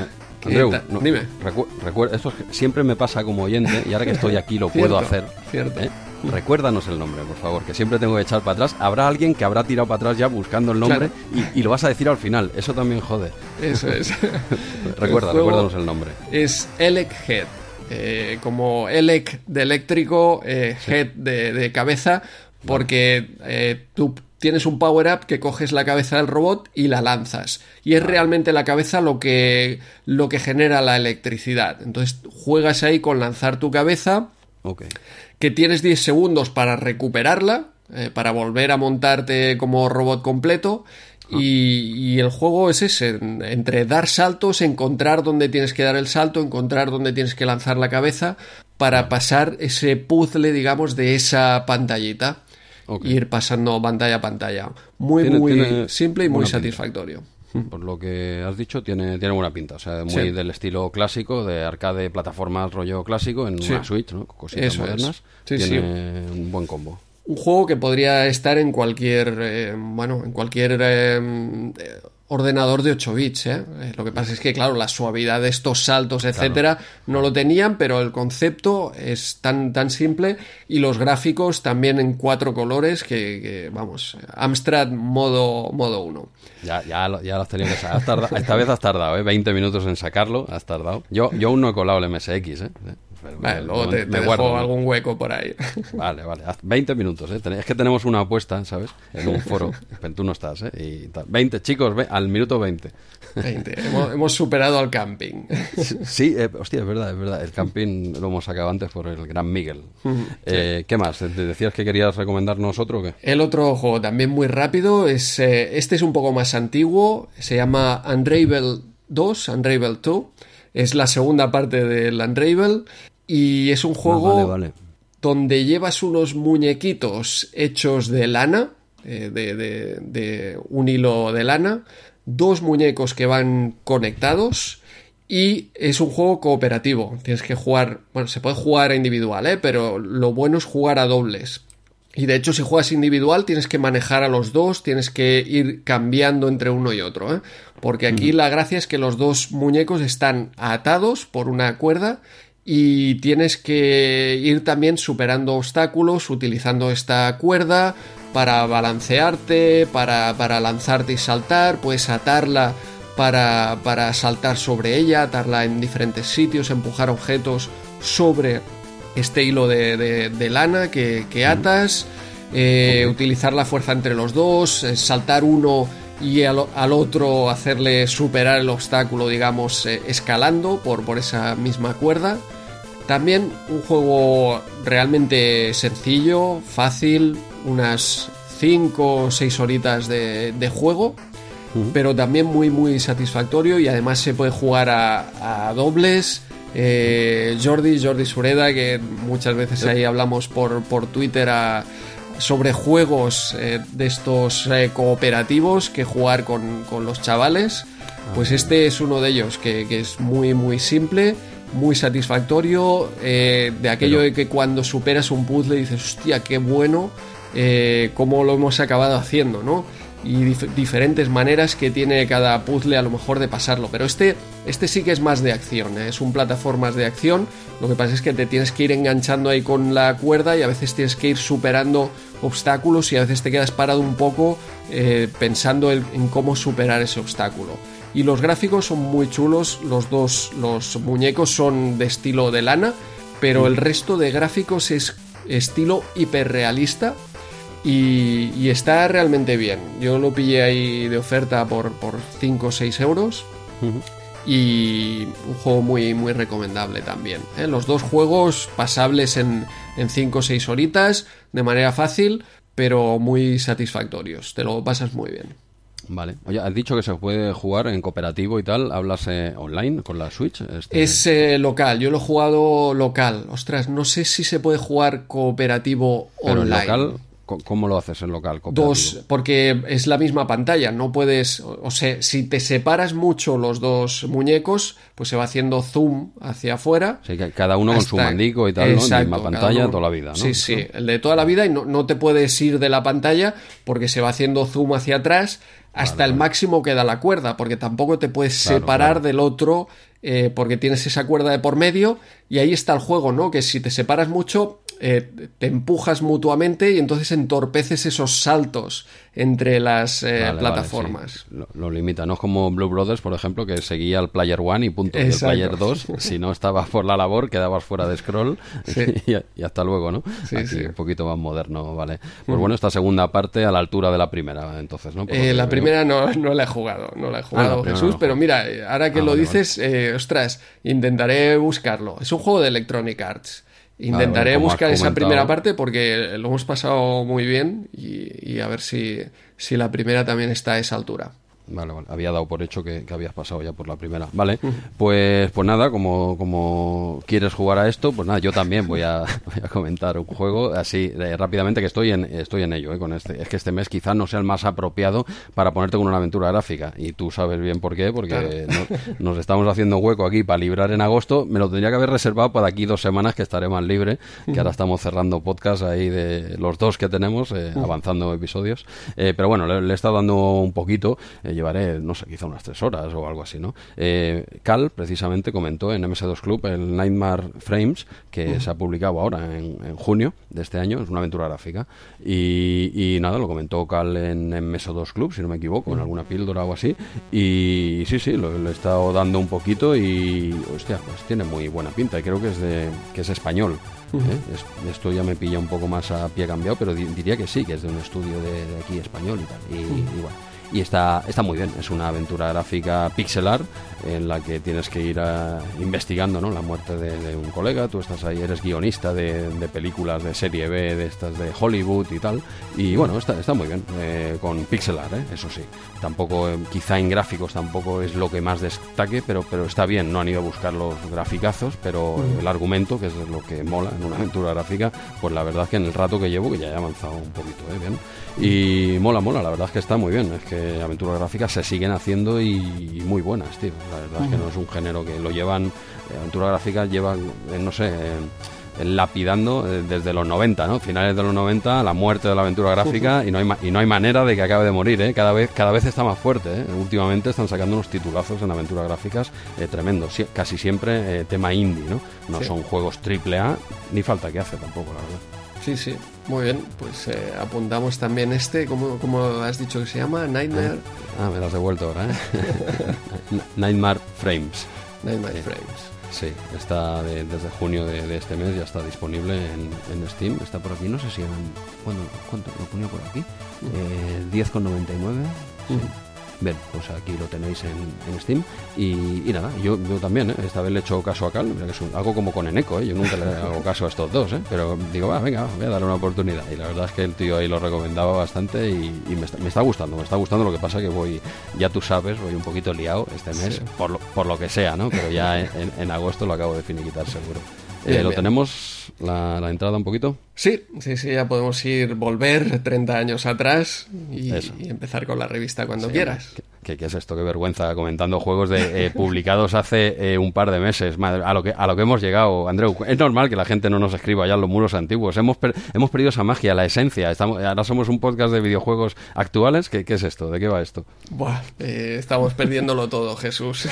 Speaker 2: Andreu, dime. recuerda, esto siempre me pasa como oyente y ahora que estoy aquí lo puedo hacer.
Speaker 1: Cierto. ¿eh?
Speaker 2: Recuérdanos el nombre, por favor, que siempre tengo que echar para atrás. Habrá alguien que habrá tirado para atrás ya buscando el nombre y, lo vas a decir al final. Eso también jode.
Speaker 1: Eso es.
Speaker 2: Recuerda, recuérdanos el nombre.
Speaker 1: Es Elec Head. Eh, como Elec de eléctrico, eh, Head de, cabeza, porque tú tienes un power-up que coges la cabeza del robot y la lanzas. Y es realmente la cabeza lo que, lo que genera la electricidad. Entonces juegas ahí con lanzar tu cabeza, que tienes 10 segundos para recuperarla, eh, para volver a montarte como robot completo. Ah. Y, el juego es ese, entre dar saltos, encontrar dónde tienes que dar el salto, encontrar dónde tienes que lanzar la cabeza para pasar ese puzzle, digamos, de esa pantallita ir pasando pantalla a pantalla. Muy, muy simple y muy satisfactorio.
Speaker 2: Por lo que has dicho, tiene, tiene buena pinta. O sea, muy del estilo clásico, de arcade, plataforma, rollo clásico, en una Switch, ¿no? Cositas modernas. tiene un buen combo
Speaker 1: un juego que podría estar en cualquier eh, bueno en cualquier eh, ordenador de 8 bits. ¿eh? ¿eh? Lo que pasa es que, claro, la suavidad de estos saltos, etcétera, no lo tenían, pero el concepto es tan, tan simple y los gráficos también en cuatro colores que, vamos, Amstrad modo, modo 1.
Speaker 2: Ya, ya, ya lo has tenido que sacar. Esta vez has tardado, ¿eh? 20 minutos en sacarlo, has tardado. Yo, yo aún no he colado el MSX, ¿eh?
Speaker 1: Vale, luego te, dejo algún hueco por ahí.
Speaker 2: Vale, vale. 20 minutos, ¿eh? Es que tenemos una apuesta, ¿sabes? En un foro. Tú no estás, ¿eh? Y 20, chicos, al minuto 20.
Speaker 1: 20. Hemos, superado al camping.
Speaker 2: Sí, eh, hostia, es verdad, es verdad. El camping lo hemos sacado antes por el gran Miguel. Eh, ¿Qué más? ¿Te decías que querías recomendarnos otro o qué?
Speaker 1: El otro juego también muy rápido. es eh, Este es un poco más antiguo. Se llama Unravel 2, Unravel 2. Es la segunda parte del Unravel y es un ah, juego donde llevas unos muñequitos hechos de lana, eh, de, un hilo de lana, dos muñecos que van conectados y es un juego cooperativo. Tienes que jugar, bueno, se puede jugar individual, ¿eh? pero lo bueno es jugar a dobles. Y de hecho, si juegas individual, tienes que manejar a los dos, tienes que ir cambiando entre uno y otro. ¿eh? Porque aquí la gracia es que los dos muñecos están atados por una cuerda y tienes que ir también superando obstáculos utilizando esta cuerda para balancearte, para, lanzarte y saltar, puedes atarla para, para, saltar sobre ella, atarla en diferentes sitios, empujar objetos sobre este hilo de, lana que, atas, eh, utilizar la fuerza entre los dos, eh, saltar uno y al, otro hacerle superar el obstáculo, digamos, eh, escalando por, por esa misma cuerda. También un juego realmente sencillo, fácil, unas 5 o 6 horitas de, juego, pero también muy muy satisfactorio y además se puede jugar a, dobles. Eh, Jordi, Jordi Sureda, que muchas veces ahí hablamos por, por Twitter sobre juegos eh, de estos eh, cooperativos que jugar con, los chavales. Pues ah. este es uno de ellos, que, que es muy muy simple muy satisfactorio, eh, de aquello de que cuando superas un puzzle dices, hostia, qué bueno, eh, cómo lo hemos acabado haciendo, ¿no? y diferentes maneras que tiene cada puzzle a lo mejor de pasarlo. Pero este, este sí que es más de acción, ¿eh? es un plataformas de acción. Lo que pasa es que te tienes que ir enganchando ahí con la cuerda y a veces tienes que ir superando obstáculos y a veces te quedas parado un poco eh, pensando en, cómo superar ese obstáculo. Y los gráficos son muy chulos, los dos, los muñecos son de estilo de lana, pero el resto de gráficos es estilo hiperrealista y, está realmente bien. Yo lo pillé ahí de oferta por, por 5 o 6 euros. Y un juego muy, muy recomendable también. ¿eh? Los dos juegos pasables en, en 5 o 6 horitas, de manera fácil, pero muy satisfactorios. Te lo pasas muy bien.
Speaker 2: Vale. Oye, has dicho que se puede jugar en cooperativo y tal. ¿Hablas eh, online con la Switch?
Speaker 1: Este... Es eh, local. Yo lo he jugado local. Ostras, no sé si se puede jugar cooperativo
Speaker 2: Pero
Speaker 1: online.
Speaker 2: local, ¿Cómo lo haces en local?
Speaker 1: Dos, porque es la misma pantalla, no puedes, o sea, si te separas mucho los dos muñecos, pues se va haciendo zoom hacia afuera.
Speaker 2: Sí, cada uno con su mandico y tal, ¿no? En la misma pantalla toda la vida, ¿no?
Speaker 1: Sí, sí, el de toda la vida y no, no, te puedes ir de la pantalla porque se va haciendo zoom hacia atrás hasta el máximo que da la cuerda, porque tampoco te puedes separar del otro eh, porque tienes esa cuerda de por medio y ahí está el juego, ¿no? Que si te separas mucho eh, te empujas mutuamente y entonces entorpeces esos saltos entre las eh, plataformas.
Speaker 2: lo, limita, no es como Blue Brothers, por ejemplo, que seguía el Player One y punto. El Player 2, si no estabas por la labor, quedabas fuera de scroll y, hasta luego, ¿no? un poquito más moderno, ¿vale? Pues bueno, esta segunda parte a la altura de la primera, entonces, ¿no?
Speaker 1: Eh, la primera no, no, la he jugado, no la he ah, jugado, Jesús, pero mira, ahora que ah, lo dices, ostras, intentaré buscarlo. Es un juego de Electronic Arts. Intentaré buscar esa primera parte porque lo hemos pasado muy bien y, a ver si, si la primera también está a esa altura.
Speaker 2: Vale, vale. Había dado por hecho que, habías pasado ya por la primera. Vale, pues, pues nada, como, como quieres jugar a esto, pues nada, yo también voy a, comentar un juego así rápidamente que estoy en, estoy en ello, eh, con este. Es que este mes quizás no sea el más apropiado para ponerte con una aventura gráfica. Y tú sabes bien por qué, porque nos estamos haciendo hueco aquí para librar en agosto. Me lo tendría que haber reservado para aquí dos semanas que estaré más libre, que ahora estamos cerrando podcast ahí de los dos que tenemos, eh, avanzando episodios. Eh, pero bueno, le, he estado dando un poquito llevaré, no sé, quizá unas tres horas o algo así, ¿no? Eh, Cal, precisamente, comentó en MS2 Club el Nightmare Frames, que se ha publicado ahora en, junio de este año, es una aventura gráfica. Y, nada, lo comentó Cal en MS2 Club, si no me equivoco, en alguna píldora o así. Y sí, sí, lo, he estado dando un poquito y, hostia, pues tiene muy buena pinta y creo que es, de, que es español. ¿eh? esto ya me pilla un poco más a pie cambiado, pero diría que sí, que es de un estudio de, aquí español y tal. Y, y bueno, y está, está muy bien. Es una aventura gráfica pixelar en la que tienes que ir ah, investigando ¿no? la muerte de, un colega. Tú estás ahí, eres guionista de, películas de serie B, de estas de Hollywood y tal. Y bueno, está, está muy bien, eh, con pixelar, ¿eh? eso sí. Tampoco, eh, quizá en gráficos tampoco es lo que más destaque, pero, pero está bien. No han ido a buscar los graficazos, pero el argumento, que es lo que mola en una aventura gráfica, pues la verdad es que en el rato que llevo, que ya he avanzado un poquito, ¿eh? bien. Y mola, mola, la verdad es que está muy bien. Es que aventuras gráficas se siguen haciendo y, muy buenas, tío. La verdad es que no es un género que lo llevan, eh, aventuras gráficas llevan, eh, no sé, eh, lapidando desde los 90, ¿no? Finales de los 90, la muerte de la aventura gráfica y no hay y no hay manera de que acabe de morir, ¿eh? Cada vez cada vez está más fuerte, ¿eh? Últimamente están sacando unos titulazos en aventuras gráficas tremendos, casi siempre tema indie, ¿no? No son juegos triple A, ni falta que hace tampoco, la verdad.
Speaker 1: Sí, sí. Muy bien, pues eh, apuntamos también este, ¿cómo, ¿cómo, has dicho que se llama? Nightmare.
Speaker 2: Ah, me lo has devuelto ahora, ¿eh? Nightmare Frames.
Speaker 1: Nightmare Frames.
Speaker 2: Sí, está desde junio de, este mes, ya está disponible en, Steam. Está por aquí, no sé si eran. ¿Cuánto, cuánto lo ponía por aquí? Eh, 10,99. Sí. Bien, pues aquí lo tenéis en, Steam. Y, nada, yo, yo también, ¿eh? esta vez le he hecho caso a Cal, que es algo como con Eneco, ¿eh? yo nunca le hago caso a estos dos, ¿eh? pero digo, va, venga, voy a darle una oportunidad. Y la verdad es que el tío ahí lo recomendaba bastante y, me, está, me, está, gustando, me está gustando. Lo que pasa que voy, ya tú sabes, voy un poquito liado este mes, por, lo, por lo que sea, ¿no? Pero ya en, en agosto lo acabo de finiquitar seguro. Eh, ¿Lo tenemos la, entrada un poquito?
Speaker 1: Sí, sí, sí, ya podemos ir, volver 30 años atrás y, empezar con la revista cuando quieras.
Speaker 2: ¿Qué, es esto? Qué vergüenza comentando juegos de, eh, publicados hace eh, un par de meses. a, lo que, a lo que hemos llegado, Andreu. Es normal que la gente no nos escriba ya en los muros antiguos. Hemos, hemos perdido esa magia, la esencia. Estamos, ahora somos un podcast de videojuegos actuales. ¿Qué, qué es esto? ¿De qué va esto?
Speaker 1: Buah, eh, estamos perdiéndolo todo, Jesús.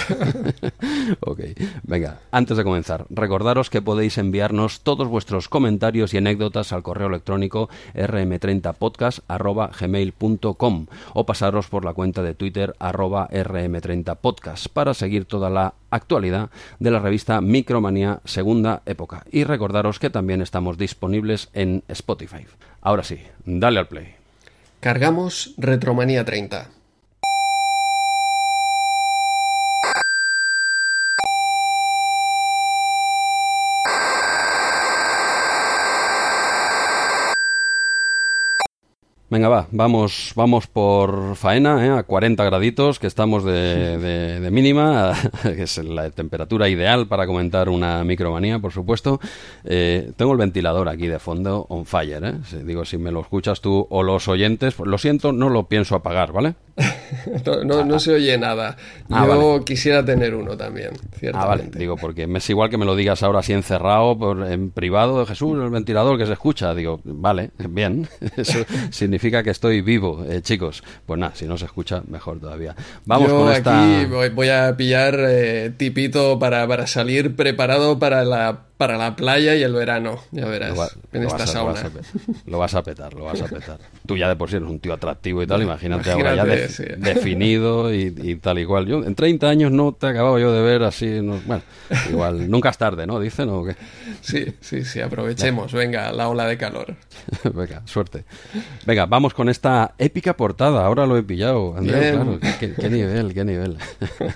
Speaker 2: ok, venga, antes de comenzar, recordaros que podéis enviarnos todos vuestros comentarios y anécdotas al correo electrónico rm30podcast.gmail.com o pasaros por la cuenta de Twitter arroba rm30podcast para seguir toda la actualidad de la revista Micromanía Segunda Época. Y recordaros que también estamos disponibles en Spotify. Ahora sí, dale al play.
Speaker 1: Cargamos Retromanía 30.
Speaker 2: Venga, va, vamos, vamos por faena, ¿eh? a 40 graditos, que estamos de, mínima, que es la temperatura ideal para comentar una micromanía, por supuesto. Eh, tengo el ventilador aquí de fondo on fire, ¿eh? digo, si me lo escuchas tú o los oyentes, lo siento, no lo pienso apagar, ¿vale?
Speaker 1: no, no, se oye nada. Ah, Yo quisiera tener uno también, Ah, vale,
Speaker 2: digo, porque es igual que me lo digas ahora así encerrado, por, en privado, de Jesús, el ventilador que se escucha. Digo, vale, bien, eso significa que estoy vivo, eh, chicos. Pues nada, si no se escucha, mejor todavía. Vamos con esta...
Speaker 1: aquí voy, a pillar eh, tipito para, para salir preparado para la para la playa y el verano, ya verás, en esta sauna.
Speaker 2: Lo vas, a, petar, lo vas a petar. Tú ya de por sí eres un tío atractivo y tal, imagínate, ahora ya definido y, tal igual. Yo en 30 años no te acababa yo de ver así, bueno, igual, nunca es tarde, ¿no? Dicen o qué.
Speaker 1: Sí, sí, sí, aprovechemos, venga, la ola de calor.
Speaker 2: venga, suerte. Venga, vamos con esta épica portada, ahora lo he pillado, Andrés, claro, qué, nivel, qué nivel.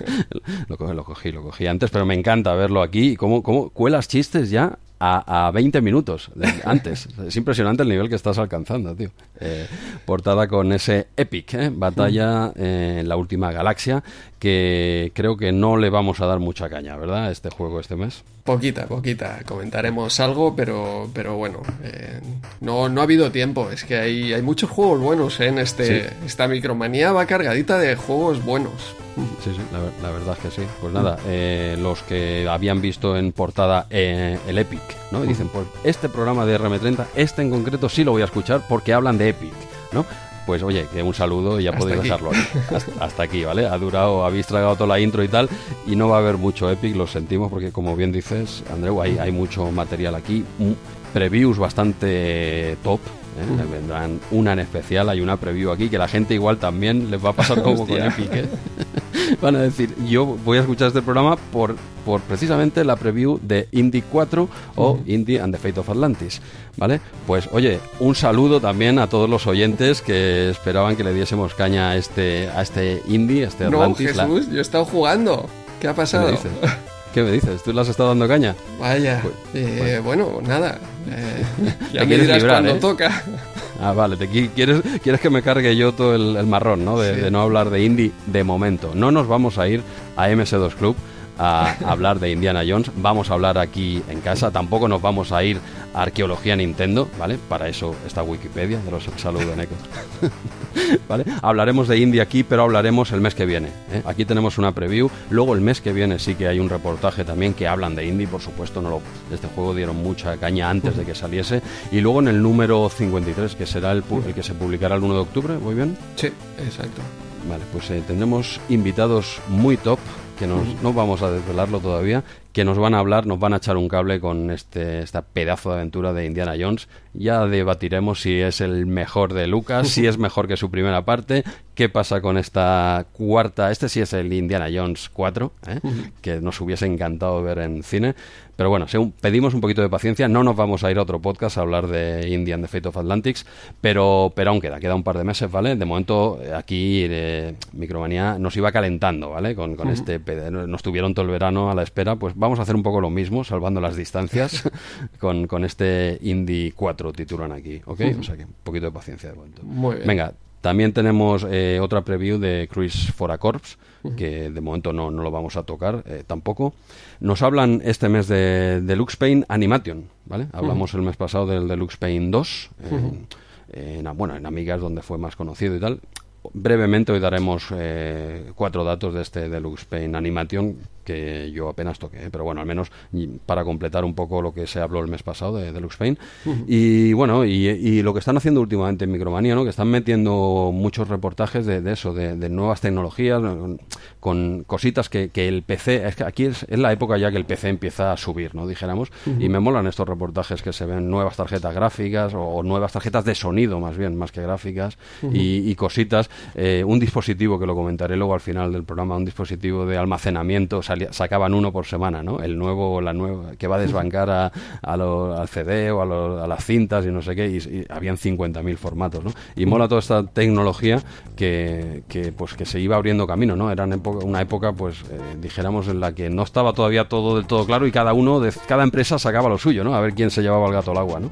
Speaker 2: lo, cogí, lo cogí, lo cogí antes, pero me encanta verlo aquí, cómo, cómo cuelas chistes ya a, a 20 minutos antes. es impresionante el nivel que estás alcanzando, tío. Eh, portada con ese epic, ¿eh? batalla en la última galaxia, que creo que no le vamos a dar mucha caña, ¿verdad? Este juego este mes.
Speaker 1: Poquita, poquita. Comentaremos algo, pero, pero bueno, eh, no, no ha habido tiempo. Es que hay, hay muchos juegos buenos en este. Esta micromanía va cargadita de juegos buenos.
Speaker 2: Sí, sí, la, verdad es que sí. Pues nada, eh, los que habían visto en portada eh, el Epic, ¿no? Y dicen, pues este programa de RM30, este en concreto sí lo voy a escuchar porque hablan de Epic, ¿no? Pues oye, que un saludo y ya podéis dejarlo Hasta, aquí, ¿vale? Ha durado, habéis tragado toda la intro y tal, y no va a haber mucho Epic, lo sentimos, porque como bien dices, Andreu, hay, hay mucho material aquí, previews bastante top, ¿eh? vendrán una en especial, hay una preview aquí que la gente igual también les va a pasar como con Epic. ¿eh? Van a decir, yo voy a escuchar este programa por, por precisamente la preview de Indie 4 o Indie and the Fate of Atlantis. ¿Vale? Pues oye, un saludo también a todos los oyentes que esperaban que le diésemos caña a este, a este Indie, a este Atlantis.
Speaker 1: No, Jesús, yo he estado jugando. ¿Qué ha pasado?
Speaker 2: ¿Qué me dices? ¿Tú le has estado dando caña?
Speaker 1: Vaya. Pues, eh, bueno. nada. Eh, ya me dirás cuando ¿eh? toca.
Speaker 2: Ah, vale. Te, quieres, quieres que me cargue yo todo el, marrón, ¿no? De, no hablar de indie de momento. No nos vamos a ir a MS2 Club a hablar de Indiana Jones. Vamos a hablar aquí en casa. Tampoco nos vamos a ir a Arqueología Nintendo, ¿vale? Para eso está Wikipedia. De los saludo, Neko. ¿Vale? Hablaremos de Indie aquí, pero hablaremos el mes que viene. ¿eh? Aquí tenemos una preview. Luego el mes que viene sí que hay un reportaje también que hablan de Indie. Por supuesto, no lo, este juego dieron mucha caña antes de que saliese. Y luego en el número 53, que será el, el que se publicará el 1 de octubre, ¿muy bien?
Speaker 1: Sí, exacto.
Speaker 2: Vale, pues eh, tendremos invitados muy top que nos, no vamos a desvelarlo todavía, que nos van a hablar, nos van a echar un cable con este esta pedazo de aventura de Indiana Jones. Ya debatiremos si es el mejor de Lucas, si es mejor que su primera parte, qué pasa con esta cuarta, este sí es el Indiana Jones 4, ¿eh? que nos hubiese encantado ver en cine. Pero bueno, según pedimos un poquito de paciencia, no nos vamos a ir a otro podcast a hablar de Indian The Fate of Atlantics, pero, pero aún queda, queda un par de meses, ¿vale? De momento aquí eh, Micromanía nos iba calentando, ¿vale? Con, con este, nos tuvieron todo el verano a la espera, pues vamos a hacer un poco lo mismo, salvando las distancias, con, con este Indie 4 titulan aquí, ¿ok? O sea que un poquito de paciencia de momento.
Speaker 1: Muy bien.
Speaker 2: Venga, también tenemos eh, otra preview de Cruise for a Corps, que de momento no, no lo vamos a tocar eh, tampoco. Nos hablan este mes de Deluxe Paint Animation, ¿vale? Hablamos el mes pasado del Deluxe Paint 2, en, bueno, en Amigas donde fue más conocido y tal. brevemente hoy daremos eh, cuatro datos de este Deluxe Paint Animation que yo apenas toqué, pero bueno, al menos para completar un poco lo que se habló el mes pasado de Deluxe Paint. Y bueno, y, lo que están haciendo últimamente en Micromanía, ¿no? que están metiendo muchos reportajes de, eso, de, nuevas tecnologías, con, cositas que, el PC, es que aquí es, la época ya que el PC empieza a subir, ¿no? dijéramos, y me molan estos reportajes que se ven nuevas tarjetas gráficas o, nuevas tarjetas de sonido más bien, más que gráficas, y, cositas. Eh, un dispositivo que lo comentaré luego al final del programa, un dispositivo de almacenamiento, sacaban uno por semana, ¿no? El nuevo, la nueva, que va a desbancar a, al CD o a, las cintas y no sé qué, y, habían 50.000 formatos, ¿no? Y mola toda esta tecnología que, que, pues, que se iba abriendo camino, ¿no? Era una época, pues, eh, dijéramos, en la que no estaba todavía todo del todo claro y cada uno, de cada empresa sacaba lo suyo, ¿no? A ver quién se llevaba el gato al agua, ¿no?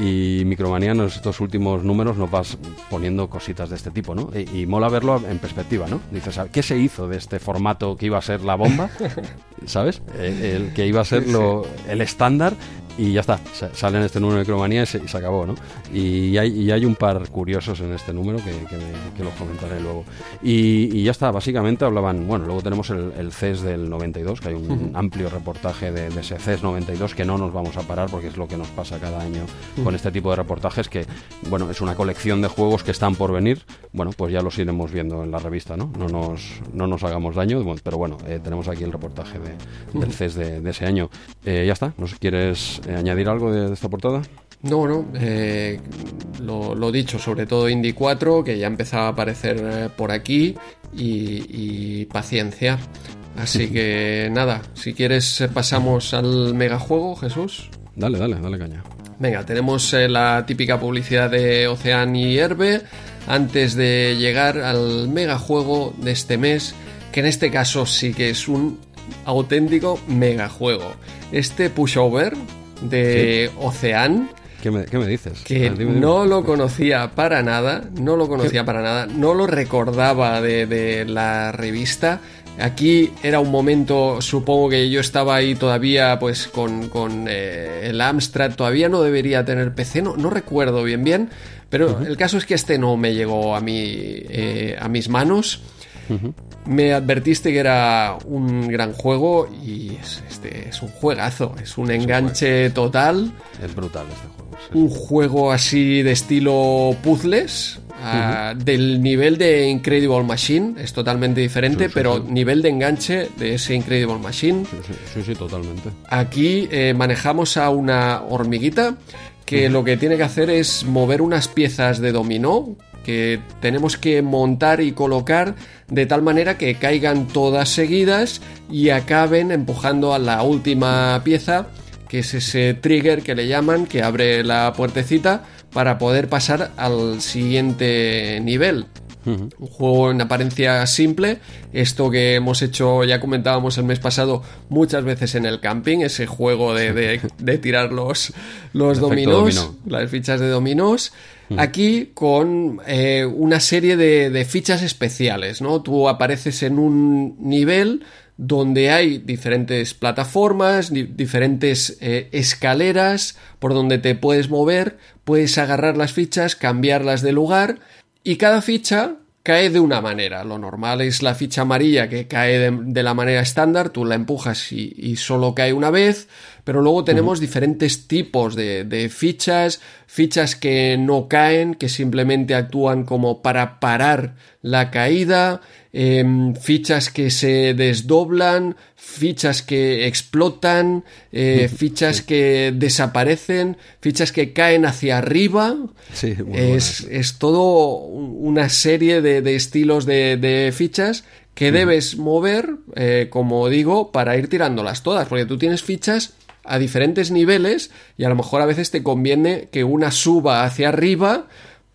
Speaker 2: Y Micromanía en estos últimos números nos vas poniendo cositas de este tipo, ¿no? Y, y mola verlo en perspectiva, ¿no? Dices, ¿qué se hizo de este formato que iba a ser la bomba? ¿Sabes? El, que iba a ser lo, el estándar y ya está, sale en este número de Cromanía y se, acabó, ¿no? Y hay, hay, un par curiosos en este número que, que, los comentaré luego. Y, ya está, básicamente hablaban, bueno, luego tenemos el, CES del 92, que hay un amplio reportaje de, ese CES 92 que no nos vamos a parar porque es lo que nos pasa cada año con este tipo de reportajes que, bueno, es una colección de juegos que están por venir, bueno, pues ya los iremos viendo en la revista, ¿no? No nos, no nos hagamos daño, pero bueno, eh, tenemos aquí el reportaje del CES de, ese año. Eh, ya está, no sé si quieres ¿Añadir algo de, esta portada?
Speaker 1: No, no, eh, lo, dicho, sobre todo Indy 4, que ya empezaba a aparecer eh, por aquí, y, paciencia. Así que nada, si quieres pasamos al megajuego, Jesús.
Speaker 2: Dale, dale, dale caña.
Speaker 1: Venga, tenemos la típica publicidad de Ocean y Herbe antes de llegar al megajuego de este mes, que en este caso sí que es un auténtico megajuego. Este pushover de Ocean.
Speaker 2: ¿Qué me, dices?
Speaker 1: Que ah, no lo conocía para nada, no lo conocía para nada, no lo recordaba de, la revista. Aquí era un momento, supongo que yo estaba ahí todavía pues con, eh, el Amstrad, todavía no debería tener PC, no, no recuerdo bien bien, pero el caso es que este no me llegó a, mí, eh, a mis manos. Me advertiste que era un gran juego y es, este, es un juegazo, es un enganche total.
Speaker 2: Es brutal este juego.
Speaker 1: Un juego así de estilo puzzles, ah, del nivel de Incredible Machine, es totalmente diferente, pero nivel de enganche de ese Incredible Machine.
Speaker 2: Sí, sí, totalmente.
Speaker 1: Aquí eh, manejamos a una hormiguita que lo que tiene que hacer es mover unas piezas de dominó que tenemos que montar y colocar de tal manera que caigan todas seguidas y acaben empujando a la última pieza, que es ese trigger que le llaman, que abre la puertecita para poder pasar al siguiente nivel. Un juego en apariencia simple, esto que hemos hecho, ya comentábamos el mes pasado, muchas veces en el camping, ese juego de, tirar los, los dominós, las fichas de dominós. Aquí con eh, una serie de, fichas especiales, ¿no? Tú apareces en un nivel donde hay diferentes plataformas, diferentes eh, escaleras por donde te puedes mover, puedes agarrar las fichas, cambiarlas de lugar y cada ficha cae de una manera. Lo normal es la ficha amarilla que cae de, la manera estándar, tú la empujas y, solo cae una vez, pero luego tenemos diferentes tipos de, de, fichas, fichas que no caen, que simplemente actúan como para parar la caída, Em, fichas que se desdoblan, fichas que explotan, eh, fichas que desaparecen, fichas que caen hacia arriba. es, todo una serie de, estilos de, fichas que debes mover, eh, como digo, para ir tirándolas todas, porque tú tienes fichas a diferentes niveles y a lo mejor a veces te conviene que una suba hacia arriba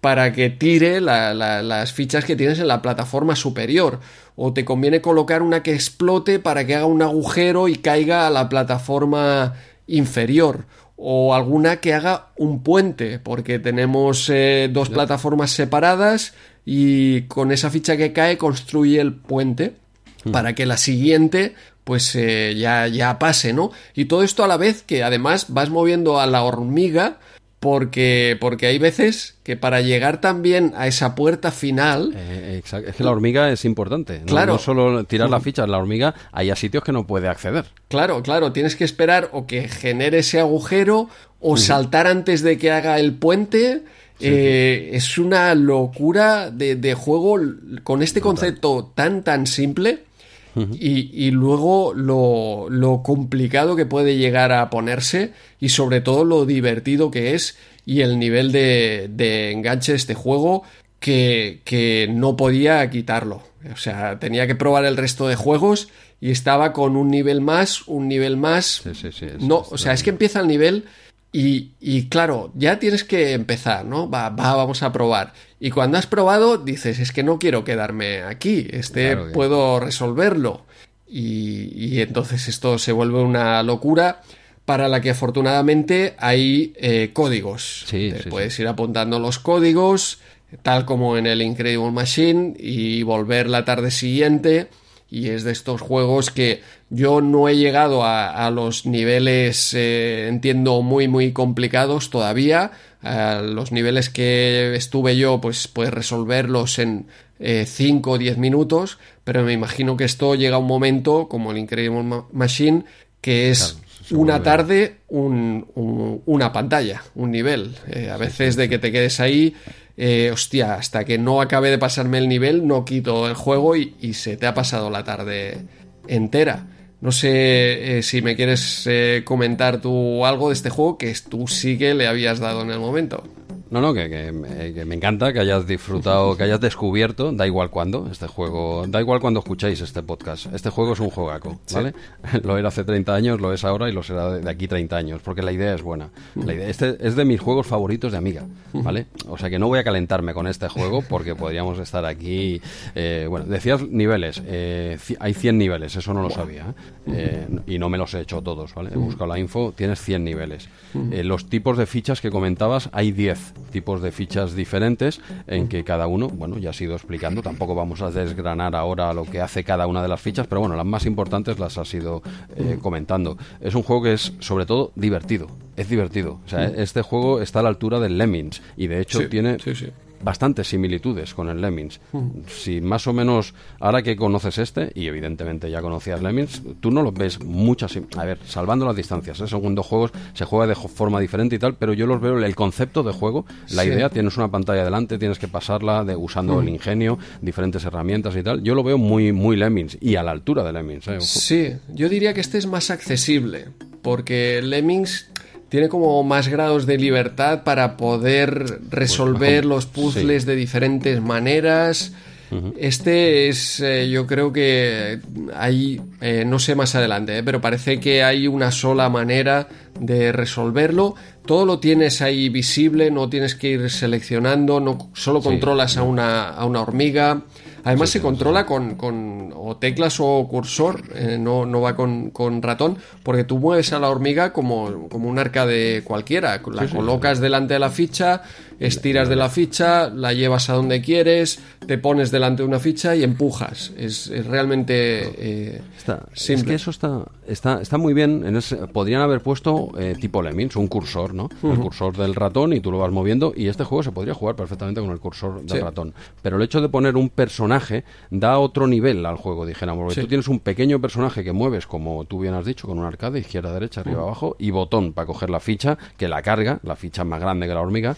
Speaker 1: para que tire las fichas que tienes en la plataforma superior. O te conviene colocar una que explote para que haga un agujero y caiga a la plataforma inferior. O alguna que haga un puente, porque tenemos eh, dos plataformas separadas y con esa ficha que cae construye el puente hmm. para que la siguiente pues eh, ya, ya pase, ¿no? Y todo esto a la vez que además vas moviendo a la hormiga porque, porque hay veces que para llegar también a esa puerta final...
Speaker 2: Eh, es que la hormiga es importante. Claro. No, solo tirar la ficha, la hormiga hay a sitios que no puede acceder.
Speaker 1: Claro, claro, tienes que esperar o que genere ese agujero o saltar antes de que haga el puente. Eh, es una locura de, juego con este concepto tan tan simple y, luego lo, complicado que puede llegar a ponerse y sobre todo lo divertido que es y el nivel de, enganche de este juego que, no podía quitarlo. O sea, tenía que probar el resto de juegos y estaba con un nivel más, un nivel más. no, o sea, es que empieza el nivel y, claro, ya tienes que empezar, ¿no? Va, va, vamos a probar. Y cuando has probado, dices, es que no quiero quedarme aquí, este puedo resolverlo. Y, entonces esto se vuelve una locura para la que afortunadamente hay eh, códigos. Sí, puedes ir apuntando los códigos, tal como en el Incredible Machine, y volver la tarde siguiente y es de estos juegos que yo no he llegado a, los niveles, eh, entiendo, muy, muy complicados todavía. los niveles que estuve yo, pues puedes resolverlos en 5 eh, o 10 minutos, pero me imagino que esto llega a un momento, como el Incredible Machine, que es una tarde una pantalla, un nivel. Eh, a veces de que te quedes ahí eh, hostia, hasta que no acabe de pasarme el nivel, no quito el juego y, se te ha pasado la tarde entera. No sé eh, si me quieres eh, comentar tú algo de este juego que tú sí que le habías dado en el momento.
Speaker 2: No, no, que, me encanta que hayas disfrutado, que hayas descubierto, da igual cuándo, este juego, da igual cuando escuchéis este podcast. Este juego es un juegaco, ¿vale? Lo era hace 30 años, lo es ahora y lo será de, aquí 30 años, porque la idea es buena. La idea, este es de mis juegos favoritos de Amiga, ¿vale? O sea que no voy a calentarme con este juego porque podríamos estar aquí. Eh, bueno, decías niveles, eh, hay 100 niveles, eso no lo sabía, ¿eh? y no me los he hecho todos, ¿vale? He buscado la info, tienes 100 niveles. los tipos de fichas que comentabas, hay 10 tipos de fichas diferentes en que cada uno, bueno, ya has ido explicando, tampoco vamos a desgranar ahora lo que hace cada una de las fichas, pero bueno, las más importantes las has ido eh, comentando. Es un juego que es sobre todo divertido, es divertido. O sea, este juego está a la altura del Lemmings y de hecho tiene bastantes similitudes con el Lemmings. Si más o menos, ahora que conoces este, y evidentemente ya conocías Lemmings, tú no lo ves muchas. A ver, salvando las distancias, ¿eh? segundo juegos se juega de forma diferente y tal, pero yo los veo el concepto de juego, la idea, tienes una pantalla delante, tienes que pasarla de, usando el ingenio, diferentes herramientas y tal. Yo lo veo muy, muy Lemmings y a la altura de Lemmings. ¿eh?
Speaker 1: Sí, yo diría que este es más accesible, porque Lemmings tiene como más grados de libertad para poder resolver los puzzles de diferentes maneras. Este es, eh, yo creo que hay, eh, no sé más adelante, eh, pero parece que hay una sola manera de resolverlo. Todo lo tienes ahí visible, no tienes que ir seleccionando, no solo controlas a, una, a una hormiga. Además se controla con, con, o teclas o cursor, eh, no, no, va con, con, ratón, porque tú mueves a la hormiga como, como un arcade cualquiera. La colocas delante de la ficha, estiras de la ficha, la llevas a donde quieres, te pones delante de una ficha y empujas. Es, realmente eh,
Speaker 2: está, Es que eso está, está, está muy bien. En ese, podrían haber puesto eh, tipo Lemmings, un cursor, ¿no? El cursor del ratón y tú lo vas moviendo y este juego se podría jugar perfectamente con el cursor del ratón. Pero el hecho de poner un personaje da otro nivel al juego, dijéramos. Porque tú tienes un pequeño personaje que mueves, como tú bien has dicho, con un arcade, izquierda, derecha, arriba, abajo, y botón para coger la ficha, que la carga, la ficha más grande que la hormiga,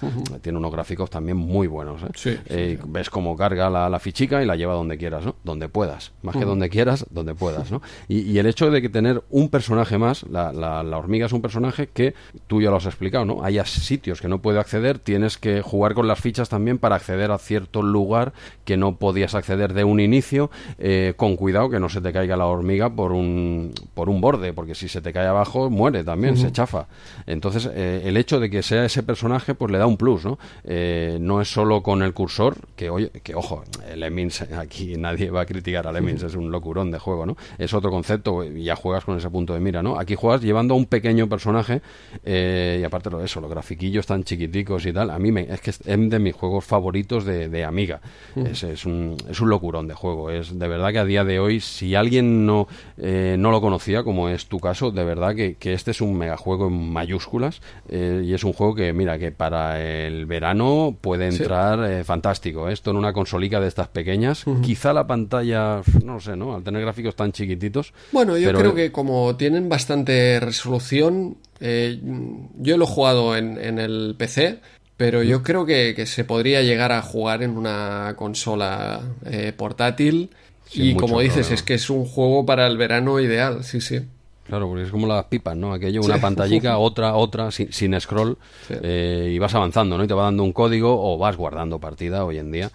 Speaker 2: tiene unos gráficos también muy buenos. ¿eh? Eh, ves cómo carga la, la, fichica y la lleva donde quieras, ¿no? Donde puedas. Más que donde quieras, donde puedas, ¿no? Y, el hecho de que tener un personaje más, la, la, hormiga es un personaje que tú ya lo has explicado, ¿no? Hay sitios que no puede acceder, tienes que jugar con las fichas también para acceder a cierto lugar que no podías acceder acceder de un inicio, eh, con cuidado que no se te caiga la hormiga por un, por un borde, porque si se te cae abajo muere también, se chafa. Entonces, eh, el hecho de que sea ese personaje, pues le da un plus, ¿no? ¿No? Eh, no es solo con el cursor, que, oye, que ojo, el Lemmings, aquí nadie va a criticar a Lemmings, es un locurón de juego, ¿no? Es otro concepto, ya juegas con ese punto de mira, ¿no? Aquí juegas llevando a un pequeño personaje, y aparte de eso, los grafiquillos tan chiquiticos y tal, a mí me, es que es de mis juegos favoritos de, Amiga. Es, es, un, es un locurón de juego, es de verdad que a día de hoy, si alguien no, no lo conocía, como es tu caso, de verdad que, que este es un megajuego en mayúsculas, y es un juego que, mira, que para el verano puede entrar eh, fantástico. ¿eh? Esto en una consolica de estas pequeñas. Quizá la pantalla, no sé, ¿no? Al tener gráficos tan chiquititos.
Speaker 1: Bueno, yo creo que como tienen bastante resolución, eh, yo lo he jugado en, el PC, pero yo creo que, se podría llegar a jugar en una consola portátil. y como dices, es que es un juego para el verano ideal, sí, sí.
Speaker 2: Claro, porque es como las pipas, ¿no? Aquello, una pantallica, otra, otra, sin, scroll, eh, y vas avanzando, ¿no? Y te va dando un código o vas guardando partida hoy en día,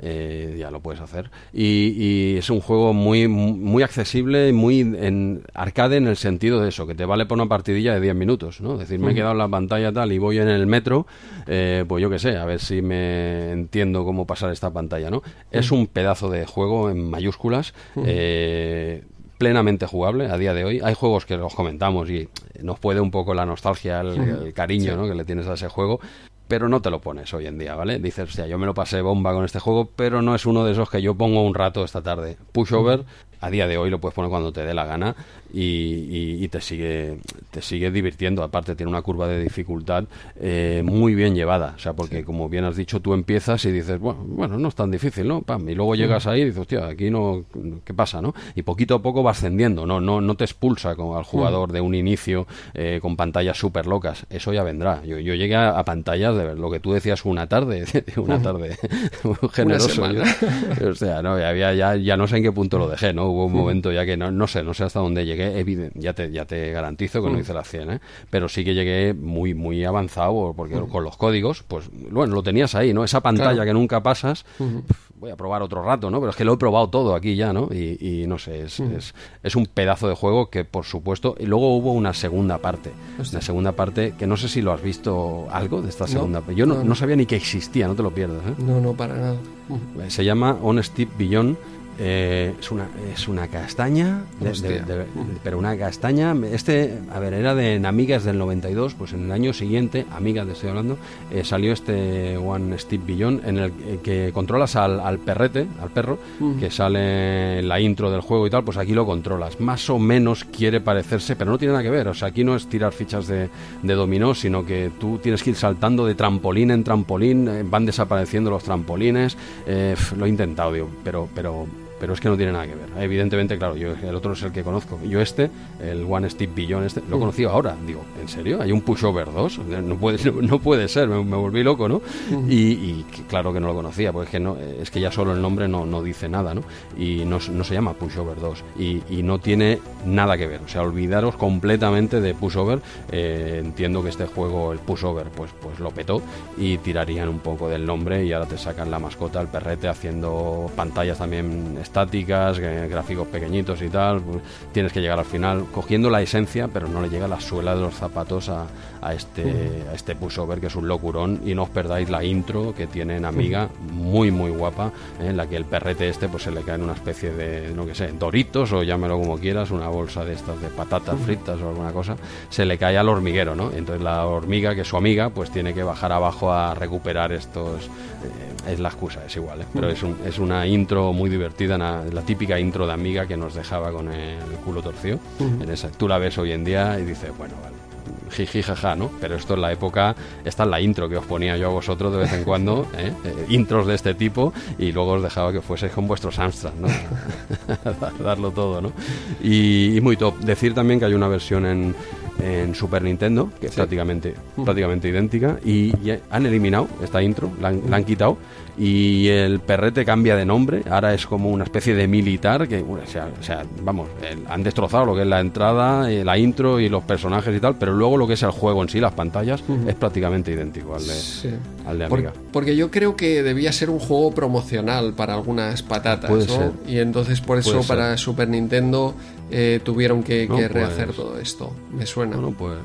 Speaker 2: eh, ya lo puedes hacer. Y, es un juego muy, muy accesible, muy en arcade en el sentido de eso, que te vale por una partidilla de 10 minutos, ¿no? Es decir, me he quedado en la pantalla tal y voy en el metro, eh, pues yo qué sé, a ver si me entiendo cómo pasar esta pantalla, ¿no? Es un pedazo de juego en mayúsculas, eh plenamente jugable a día de hoy. Hay juegos que los comentamos y nos puede un poco la nostalgia, el, cariño ¿no? que le tienes a ese juego, pero no te lo pones hoy en día, ¿vale? Dices, o sea, yo me lo pasé bomba con este juego, pero no es uno de esos que yo pongo un rato esta tarde. Pushover a día de hoy lo puedes poner cuando te dé la gana y, te sigue te sigue divirtiendo. Aparte tiene una curva de dificultad eh, muy bien llevada. O sea porque como bien has dicho tú empiezas y dices bueno, bueno no es tan difícil no Pam, y luego llegas ahí y dices hostia aquí no qué pasa no y poquito a poco va ascendiendo no no no te expulsa como al jugador de un inicio eh, con pantallas súper locas eso ya vendrá. Yo, yo llegué a, pantallas de lo que tú decías una tarde una tarde generoso o sea no había ya, ya no sé en qué punto lo dejé no hubo un momento ya que no, no sé, no sé hasta dónde llegué, ya te, ya te garantizo que no hice las 100, ¿eh? pero sí que llegué muy, muy avanzado, porque con los códigos, pues bueno, lo tenías ahí, ¿no? Esa pantalla que nunca pasas, voy a probar otro rato, ¿no? Pero es que lo he probado todo aquí ya, ¿no? Y, no sé, es, es, un pedazo de juego que, por supuesto, y luego hubo una segunda parte, la segunda parte que no sé si lo has visto algo de esta segunda Yo no, no, sabía ni que existía, no te lo pierdas, ¿eh?
Speaker 1: No, no, para nada.
Speaker 2: Se llama Honest Tip Beyond eh, es, una, es una castaña, pero una castaña. Este, a ver, era de Amigas del 92, pues en el año siguiente, Amigas de estoy hablando, eh, salió este One Steve Beyond en el eh, que controlas al, perrete, al perro, que sale la intro del juego y tal, pues aquí lo controlas. Más o menos quiere parecerse, pero no tiene nada que ver. O sea, aquí no es tirar fichas de, de dominó, sino que tú tienes que ir saltando de trampolín en trampolín, van desapareciendo los trampolines. lo he intentado, digo, pero, pero pero es que no tiene nada que ver. Evidentemente, claro, yo el otro es el que conozco. Yo este, el One Steve Billion, este, lo he conocido ahora. Digo, ¿en serio? ¿Hay un Pushover 2? No puede, no, puede ser, me, volví loco, ¿no? Y, claro que no lo conocía, porque es que, no, es que ya solo el nombre no, no dice nada, ¿no? Y no, no se llama Pushover 2. Y, y, no tiene nada que ver. O sea, olvidaros completamente de Pushover. Eh, entiendo que este juego, el Pushover, pues, pues lo petó y tirarían un poco del nombre y ahora te sacan la mascota, el perrete, haciendo pantallas también estáticas, gráficos pequeñitos y tal, pues, tienes que llegar al final cogiendo la esencia, pero no le llega la suela de los zapatos a, a este, a este pushover que es un locurón y no os perdáis la intro que tienen amiga, muy muy guapa, en la que el perrete este pues se le cae en una especie de, no que sé, doritos o llámelo como quieras, una bolsa de estas de patatas fritas o alguna cosa, se le cae al hormiguero, ¿no? Entonces la hormiga, que es su amiga, pues tiene que bajar abajo a recuperar estos... Eh, es la excusa, es igual, ¿eh? pero es, un, es una intro muy divertida la típica intro de amiga que nos dejaba con el culo torcido. en esa, tú la ves hoy en día y dices, bueno, vale, jiji, jaja, ¿no? Pero esto en la época, esta es la intro que os ponía yo a vosotros de vez en cuando, ¿eh? Eh, intros de este tipo, y luego os dejaba que fueseis con vuestros Amstrad, ¿no? Darlo todo, ¿no? Y, muy top. Decir también que hay una versión en, en Super Nintendo, que es prácticamente, prácticamente idéntica, y, han eliminado esta intro, la han quitado, y el perrete cambia de nombre, ahora es como una especie de militar que, o, sea, vamos, han destrozado lo que es la entrada, eh, la intro y los personajes y tal, pero luego lo que es el juego en sí, las pantallas, es prácticamente idéntico al de, al de Amiga.
Speaker 1: porque yo creo que debía ser un juego promocional para algunas patatas, ¿no? Y entonces por eso para Super Nintendo eh, tuvieron que, rehacer todo esto. Me suena.
Speaker 2: No, pues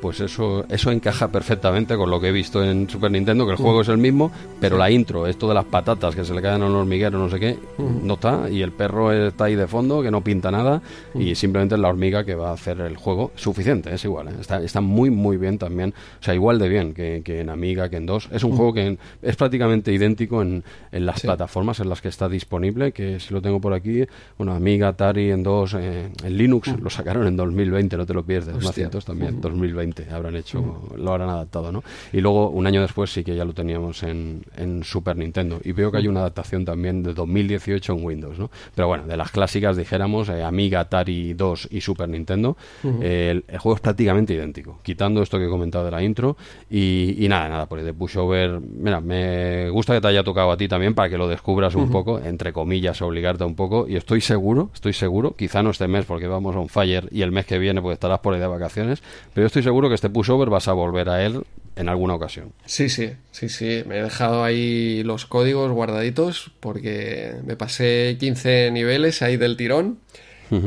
Speaker 2: pues eso, eso encaja perfectamente con lo que he visto en Super Nintendo, que el juego es el mismo, pero la intro, esto de las patatas que se le caen a un hormiguero, no sé qué, no está, y el perro está ahí de fondo, que no pinta nada, y simplemente es la hormiga que va a hacer el juego. Suficiente, es igual, ¿eh? está, está muy, muy bien también, o sea, igual de bien que, en Amiga, que en DOS. Es un juego que es prácticamente idéntico en, en las plataformas en las que está disponible, que si lo tengo por aquí, bueno, Amiga, Atari, en DOS, eh, en Linux, lo sacaron en 2020, no te lo pierdes, Macientos también, 2020 habrán hecho, lo habrán adaptado, ¿no? Y luego, un año después sí que ya lo teníamos en, en Super Nintendo. Y veo que hay una adaptación también de 2018 en Windows, ¿no? Pero bueno, de las clásicas dijéramos, eh, Amiga, Atari 2 y Super Nintendo, el, juego es prácticamente idéntico, quitando esto que he comentado de la intro. Y, nada, nada, pues de Pushover, mira, me gusta que te haya tocado a ti también para que lo descubras un poco, entre comillas, obligarte un poco. Y estoy seguro, estoy seguro, quizá no este mes porque vamos a un fire y el mes que viene pues estarás por ahí de vacaciones, pero estoy seguro que este pushover vas a volver a él en alguna ocasión.
Speaker 1: Sí, sí, sí, sí. Me he dejado ahí los códigos guardaditos porque me pasé 15 niveles ahí del tirón.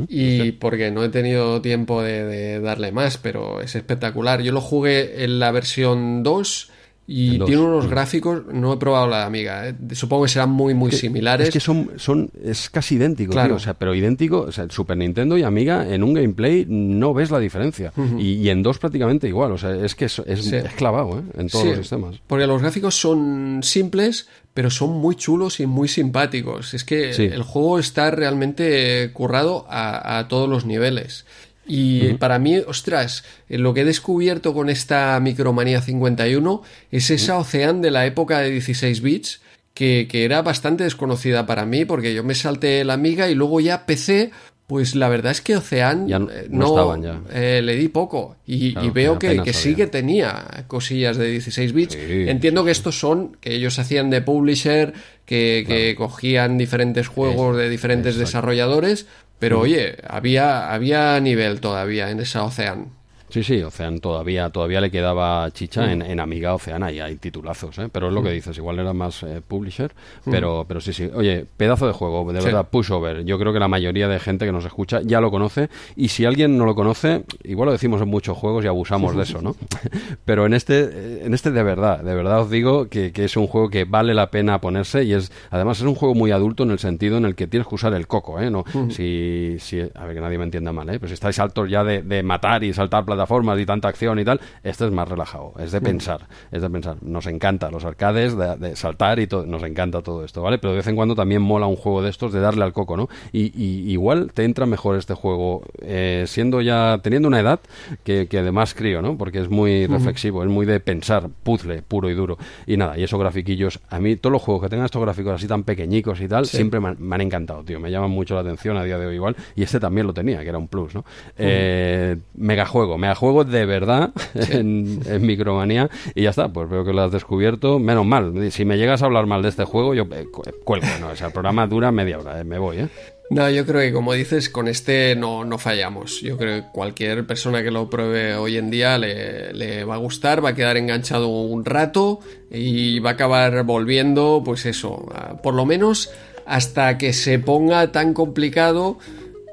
Speaker 1: y porque no he tenido tiempo de, darle más, pero es espectacular. Yo lo jugué en la versión 2 y tiene unos gráficos, no he probado la amiga, ¿eh? supongo que serán muy, muy similares.
Speaker 2: Es que son, son, es casi idéntico, claro. o sea, pero idéntico, o sea, Super Nintendo y Amiga en un gameplay no ves la diferencia. y, en dos prácticamente igual, o sea, es que es, es, clavado ¿eh? en todos los sistemas.
Speaker 1: Porque los gráficos son simples, pero son muy chulos y muy simpáticos. Es que el juego está realmente currado a, a todos los niveles. Y para mí, ostras, lo que he descubierto con esta Micromanía 51 es esa Ocean de la época de 16 bits que, que, era bastante desconocida para mí porque yo me salté la amiga y luego ya PC, pues la verdad es que Ocean
Speaker 2: no, eh, ya.
Speaker 1: Eh, le di poco. Y, veo que, que sí que tenía cosillas de 16 bits. Entiendo que estos son, que ellos hacían de publisher, que, que cogían diferentes juegos de diferentes desarrolladores, pero oye, había, había nivel todavía en esa Ocean.
Speaker 2: Sí, sí, Ocean todavía, todavía le quedaba chicha en, en, Amiga Oceana y hay titulazos, ¿eh? pero es lo que dices, igual era más eh, publisher, pero, pero sí, sí. Oye, pedazo de juego, de verdad, pushover. Yo creo que la mayoría de gente que nos escucha ya lo conoce y si alguien no lo conoce, igual lo decimos en muchos juegos y abusamos de eso, ¿no? pero en este, en este de verdad, de verdad os digo que, que, es un juego que vale la pena ponerse y es, además es un juego muy adulto en el sentido en el que tienes que usar el coco, ¿eh? No, si, si, a ver que nadie me entienda mal, ¿eh? Pero si estáis altos ya de, de matar y saltar plataformas formas y tanta acción y tal, este es más relajado, es de mm. pensar, es de pensar. Nos encanta los arcades, de, saltar y todo, nos encanta todo esto, ¿vale? Pero de vez en cuando también mola un juego de estos de darle al coco, ¿no? Y, igual te entra mejor este juego eh, siendo ya, teniendo una edad que, que además crío, ¿no? Porque es muy reflexivo, es muy de pensar, puzzle, puro y duro. Y nada, y esos grafiquillos, a mí todos los juegos que tengan estos gráficos así tan pequeñicos y tal, siempre me han, encantado, tío, me llaman mucho la atención a día de hoy igual, y este también lo tenía, que era un plus, ¿no? Eh, megajuego, juego de verdad en, Micromanía y ya está, pues veo que lo has descubierto. Menos mal, si me llegas a hablar mal de este juego, yo eh, cuelgo, ¿no? O sea, el programa dura media hora, eh, me voy, ¿eh?
Speaker 1: No, yo creo que como dices, con este no, no fallamos. Yo creo que cualquier persona que lo pruebe hoy en día le, le, va a gustar, va a quedar enganchado un rato y va a acabar volviendo, pues eso, por lo menos hasta que se ponga tan complicado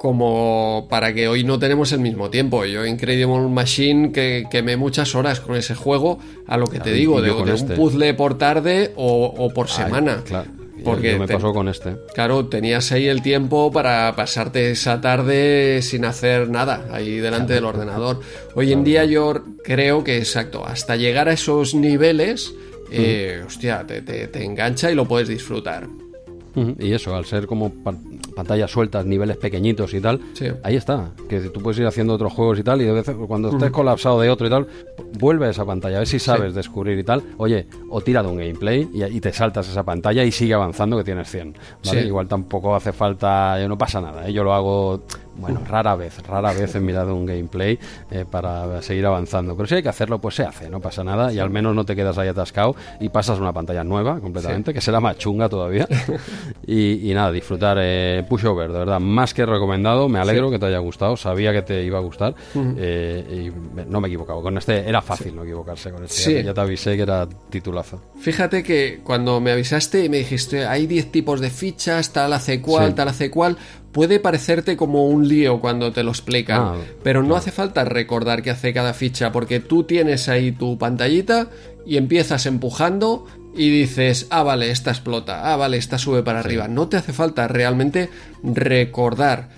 Speaker 1: como para que hoy no tenemos el mismo tiempo. Yo Incredible Machine que quemé muchas horas con ese juego, a lo que te digo, de, un este. puzzle por tarde o, por semana.
Speaker 2: Claro. Porque me pasó con este.
Speaker 1: Claro, tenías ahí el tiempo para pasarte esa tarde sin hacer nada ahí delante del ordenador. Hoy en día yo creo que, exacto, hasta llegar a esos niveles, eh, hostia, te, te engancha y lo puedes disfrutar.
Speaker 2: Y eso, al ser como pantallas sueltas, niveles pequeñitos y tal, ahí está. Que tú puedes ir haciendo otros juegos y tal, y de veces cuando estés colapsado de otro y tal, vuelve a esa pantalla, a ver si sabes descubrir y tal. Oye, o tira de un gameplay y, te saltas esa pantalla y sigue avanzando que tienes 100. Igual tampoco hace falta, no pasa nada. ¿eh? Yo lo hago bueno, rara vez, rara vez he mirado un gameplay eh, para seguir avanzando. Pero si hay que hacerlo, pues se hace, no pasa nada. Y al menos no te quedas ahí atascado y pasas una pantalla nueva completamente, que será más chunga todavía. y, nada, disfrutar eh, Pushover, de verdad, más que recomendado. Me alegro que te haya gustado, sabía que te iba a gustar. Eh, y no me he equivocado. Con este era fácil no equivocarse con este. Ya, te avisé que era titulazo.
Speaker 1: Fíjate que cuando me avisaste y me dijiste, hay 10 tipos de fichas, tal hace cual, tal hace cual puede parecerte como un lío cuando te lo explican,
Speaker 2: Ah,
Speaker 1: pero no hace falta recordar qué hace cada ficha, porque tú tienes ahí tu pantallita y empiezas empujando y dices, ah, vale, esta explota, ah, vale, esta sube para arriba. No te hace falta realmente recordar.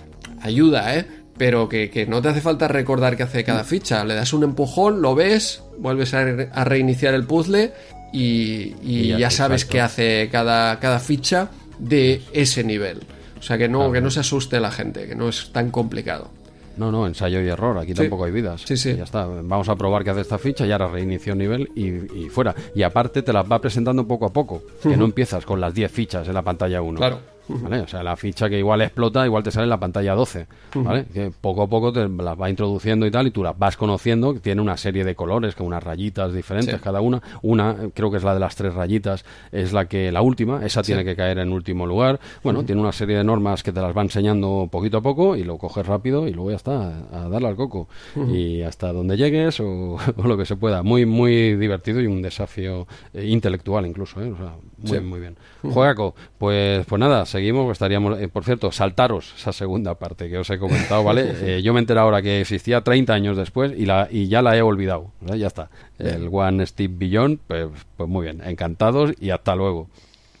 Speaker 1: Ayuda, ¿eh? Pero que, que no te hace falta recordar qué hace cada ficha. Le das un empujón, lo ves, vuelves a, re- a reiniciar el puzzle y, y
Speaker 2: Y ya,
Speaker 1: ya, sabes qué hace cada, cada ficha de ese nivel. O sea que no, que no se asuste la gente, que no es tan complicado.
Speaker 2: No, no, ensayo y error. Aquí tampoco hay vidas.
Speaker 1: Sí, sí.
Speaker 2: Ya está. Vamos a probar qué hace esta ficha y ahora reinicio nivel y, y fuera. Y aparte te las va presentando poco a poco. Que no empiezas con las 10 fichas en la pantalla 1.
Speaker 1: Claro.
Speaker 2: ¿Vale? O sea, la ficha que igual explota, igual te sale en la pantalla 12. ¿Vale? Que poco a poco te las va introduciendo y tal, y tú las vas conociendo. Tiene una serie de colores, con unas rayitas diferentes
Speaker 1: Sí.
Speaker 2: cada una. Una, creo que es la de las tres rayitas, es la que la última. Esa tiene que caer en último lugar. Bueno, tiene una serie de normas que te las va enseñando poquito a poco y lo coges rápido y luego ya está, a darle al coco. Y hasta donde llegues o, o lo que se pueda. Muy, muy divertido y un desafío eh, intelectual incluso. ¿eh? O sea, muy,
Speaker 1: Sí.
Speaker 2: muy bien. Juegaco, pues, pues nada, seguimos. Estaríamos, eh, por cierto, saltaros esa segunda parte que os he comentado, ¿vale? Eh, yo me enteré ahora que existía 30 años después y, la, y ya la he olvidado. Ya está. El One Step Beyond, pues, pues muy bien. Encantados y hasta luego.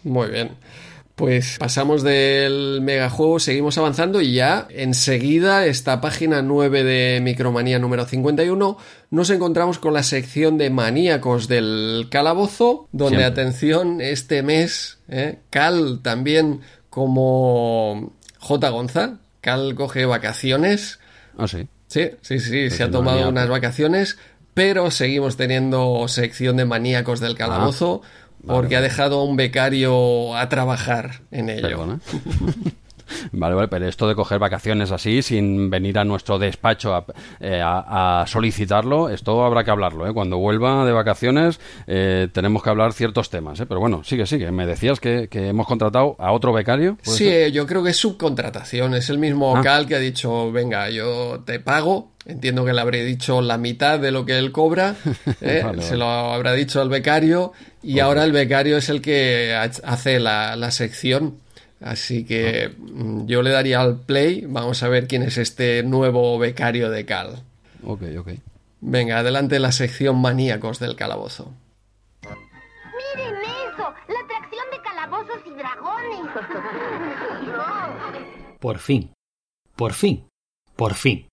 Speaker 1: Muy bien. Pues pasamos del megajuego, seguimos avanzando y ya enseguida, esta página 9 de Micromanía número 51, nos encontramos con la sección de maníacos del calabozo, donde,
Speaker 2: Siempre.
Speaker 1: atención, este mes, ¿eh? Cal también como J. Gonza, Cal coge vacaciones,
Speaker 2: Ah, sí.
Speaker 1: Sí, sí, sí, se ha tomado
Speaker 2: maníaco.
Speaker 1: unas vacaciones, pero seguimos teniendo sección de maníacos del calabozo porque ha dejado a un becario a trabajar en ello.
Speaker 2: Vale, vale, pero esto de coger vacaciones así, sin venir a nuestro despacho a, eh, a- a solicitarlo, esto habrá que hablarlo. ¿eh? Cuando vuelva de vacaciones eh, tenemos que hablar ciertos temas. ¿eh? Pero bueno, sigue, sigue. Me decías que, que hemos contratado a otro becario. ¿puede
Speaker 1: Sí,
Speaker 2: ser?
Speaker 1: yo creo que es subcontratación. Es el mismo
Speaker 2: Ah.
Speaker 1: Cal que ha dicho, venga, yo te pago. Entiendo que le habré dicho la mitad de lo que él cobra. ¿eh?
Speaker 2: Vale,
Speaker 1: Se lo habrá dicho al becario. Y ahora el becario es el que ha- hace la, la sección. Así que
Speaker 2: Ah.
Speaker 1: mm, yo le daría al play. Vamos a ver quién es este nuevo becario de Cal.
Speaker 2: Ok, ok.
Speaker 1: Venga, adelante la sección maníacos del calabozo.
Speaker 3: ¡Miren eso! ¡La atracción de calabozos y dragones!
Speaker 4: Por fin, por fin, por fin.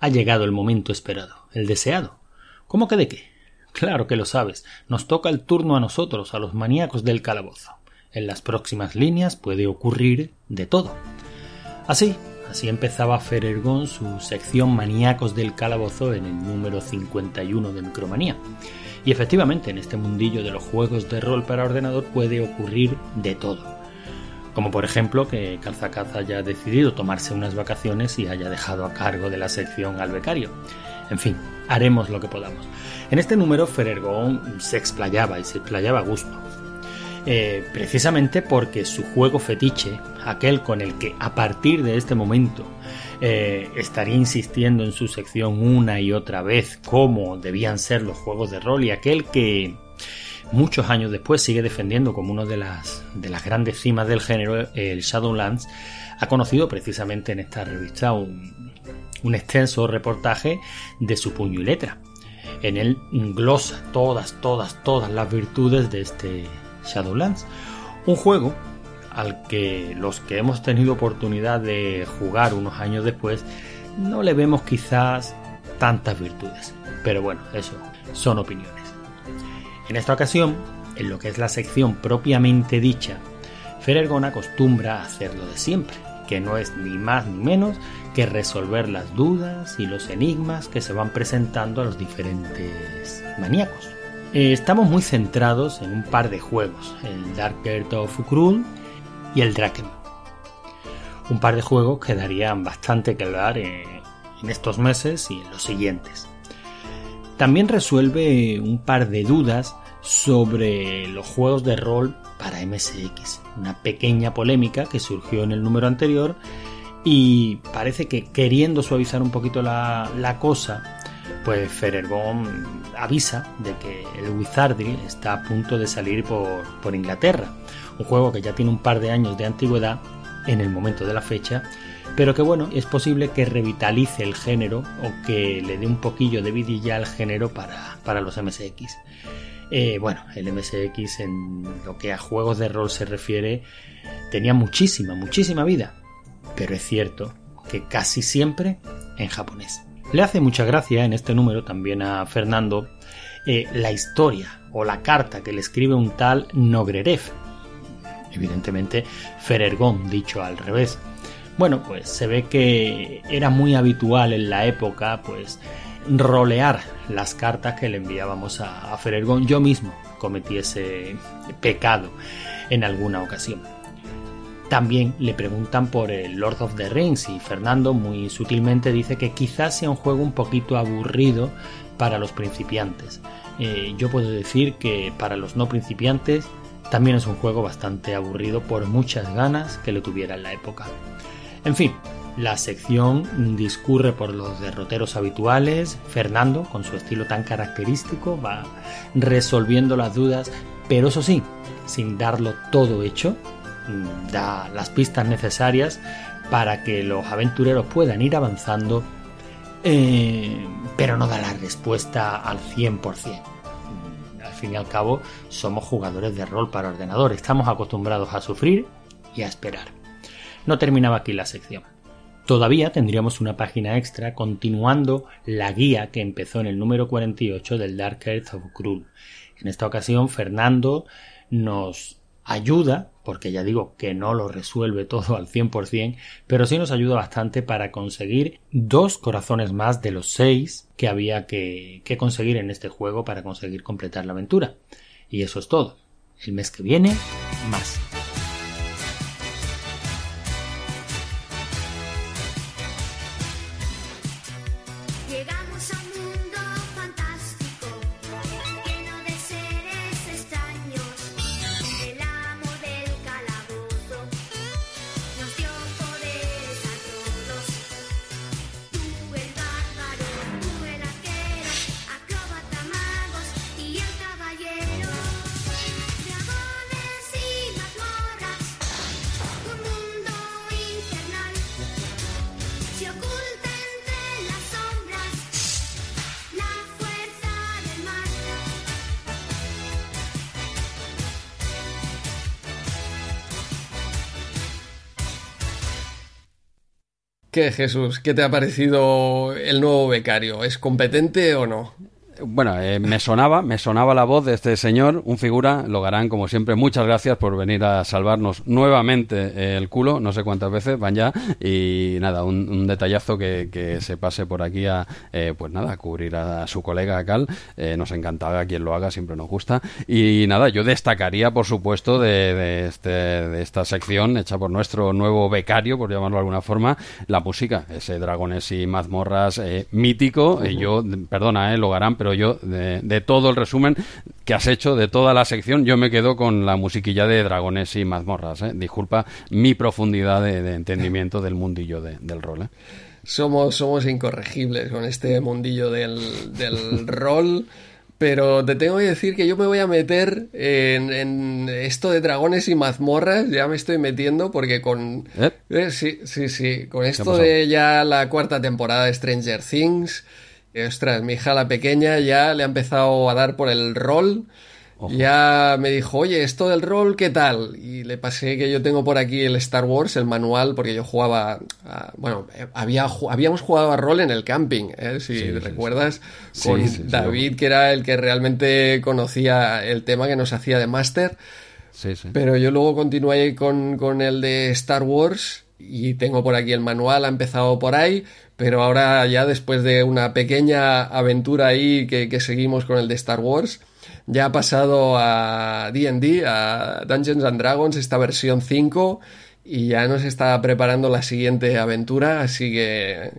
Speaker 4: Ha llegado el momento esperado, el deseado. ¿Cómo que de qué? Claro que lo sabes. Nos toca el turno a nosotros, a los maníacos del calabozo. En las próximas líneas puede ocurrir de todo. Así, así empezaba Ferergón su sección Maníacos del Calabozo en el número 51 de Micromanía. Y efectivamente, en este mundillo de los juegos de rol para ordenador puede ocurrir de todo. Como por ejemplo que Calzacaza haya decidido tomarse unas vacaciones y haya dejado a cargo de la sección al becario. En fin, haremos lo que podamos. En este número Ferergón se explayaba y se explayaba a gusto. Eh, precisamente porque su juego fetiche, aquel con el que a partir de este momento eh, estaría insistiendo en su sección una y otra vez cómo debían ser los juegos de rol y aquel que muchos años después sigue defendiendo como una de las, de las grandes cimas del género, el Shadowlands, ha conocido precisamente en esta revista un, un extenso reportaje de su puño y letra. En él glosa todas, todas, todas las virtudes de este Shadowlands. Un juego al que los que hemos tenido oportunidad de jugar unos años después no le vemos quizás tantas virtudes. Pero bueno, eso son opiniones. En esta ocasión, en lo que es la sección propiamente dicha, Ferergon acostumbra a hacer lo de siempre, que no es ni más ni menos que resolver las dudas y los enigmas que se van presentando a los diferentes maníacos. Eh, estamos muy centrados en un par de juegos, el Dark Earth of Ukrul y el Draken. Un par de juegos que darían bastante que hablar eh, en estos meses y en los siguientes. También resuelve un par de dudas sobre los juegos de rol para MSX, una pequeña polémica que surgió en el número anterior y parece que queriendo suavizar un poquito la, cosa, pues Ferergon avisa de que el Wizardry está a punto de salir por, por Inglaterra, un juego que ya tiene un par de años de antigüedad en el momento de la fecha, pero que bueno, es posible que revitalice el género o que le dé un poquillo de vidilla al género para, para los MSX. Eh, bueno, el MSX en lo que a juegos de rol se refiere tenía muchísima, muchísima vida, pero es cierto que casi siempre en japonés. Le hace mucha gracia en este número también a Fernando eh, la historia o la carta que le escribe un tal Nogrerev. Evidentemente, Ferergón, dicho al revés. Bueno, pues se ve que era muy habitual en la época, pues, rolear las cartas que le enviábamos a, a Ferergón. Yo mismo cometí ese pecado en alguna ocasión. También le preguntan por el Lord of the Rings y Fernando muy sutilmente dice que quizás sea un juego un poquito aburrido para los principiantes. Eh, yo puedo decir que para los no principiantes también es un juego bastante aburrido por muchas ganas que le tuviera en la época. En fin, la sección discurre por los derroteros habituales. Fernando, con su estilo tan característico, va resolviendo las dudas, pero eso sí, sin darlo todo hecho, da las pistas necesarias para que los aventureros puedan ir avanzando, eh, pero no da la respuesta al 100%. Al fin y al cabo, somos jugadores de rol para ordenador, estamos acostumbrados a sufrir y a esperar. No terminaba aquí la sección. Todavía tendríamos una página extra continuando la guía que empezó en el número 48 del Dark Earth of Krul. En esta ocasión, Fernando nos ayuda, porque ya digo que no lo resuelve todo al 100%, pero sí nos ayuda bastante para conseguir dos corazones más de los seis que había que, que conseguir en este juego para conseguir completar la aventura. Y eso es todo. El mes que viene, más.
Speaker 1: ¿Qué, Jesús? ¿Qué te ha parecido el nuevo becario? ¿Es competente o no?
Speaker 2: Bueno, eh, me sonaba, me sonaba la voz de este señor, un figura, Logarán, como siempre, muchas gracias por venir a salvarnos nuevamente eh, el culo, no sé cuántas veces van ya, y nada, un, un detallazo que, que se pase por aquí a, eh, pues nada, a cubrir a, su colega Cal, eh, nos encantaba quien lo haga, siempre nos gusta, y nada, yo destacaría, por supuesto, de, de, este, de esta sección hecha por nuestro nuevo becario, por llamarlo de alguna forma, la música, ese Dragones y Mazmorras eh, mítico, yo, perdona, eh, Logarán, pero yo, de, de todo el resumen que has hecho, de toda la sección, yo me quedo con la musiquilla de Dragones y Mazmorras. ¿eh? Disculpa mi profundidad de, de entendimiento del mundillo de- del rol. ¿eh?
Speaker 1: Somos, somos incorregibles con este mundillo del, del rol. Pero te tengo que decir que yo me voy a meter en, en esto de dragones y mazmorras. Ya me estoy metiendo porque con.
Speaker 2: ¿Eh?
Speaker 1: Eh, sí, sí, sí. Con esto de ya la cuarta temporada de Stranger Things. Ostras, mi hija la pequeña ya le ha empezado a dar por el rol.
Speaker 2: Ojo.
Speaker 1: Ya me dijo, oye, esto del rol, ¿qué tal? Y le pasé que yo tengo por aquí el Star Wars, el manual, porque yo jugaba, a- bueno, había, habíamos jugado a rol en el camping, ¿eh? si
Speaker 2: Sí,
Speaker 1: recuerdas,
Speaker 2: sí.
Speaker 1: con
Speaker 2: Sí,
Speaker 1: David, que era el que realmente conocía el tema que nos hacía de máster.
Speaker 2: Sí, sí.
Speaker 1: Pero yo luego continué con, con el de Star Wars y tengo por aquí el manual, ha empezado por ahí, pero ahora ya después de una pequeña aventura ahí que, seguimos con el de Star Wars, ya ha pasado a D&D, a Dungeons and Dragons, esta versión 5 y ya nos está preparando la siguiente aventura, así que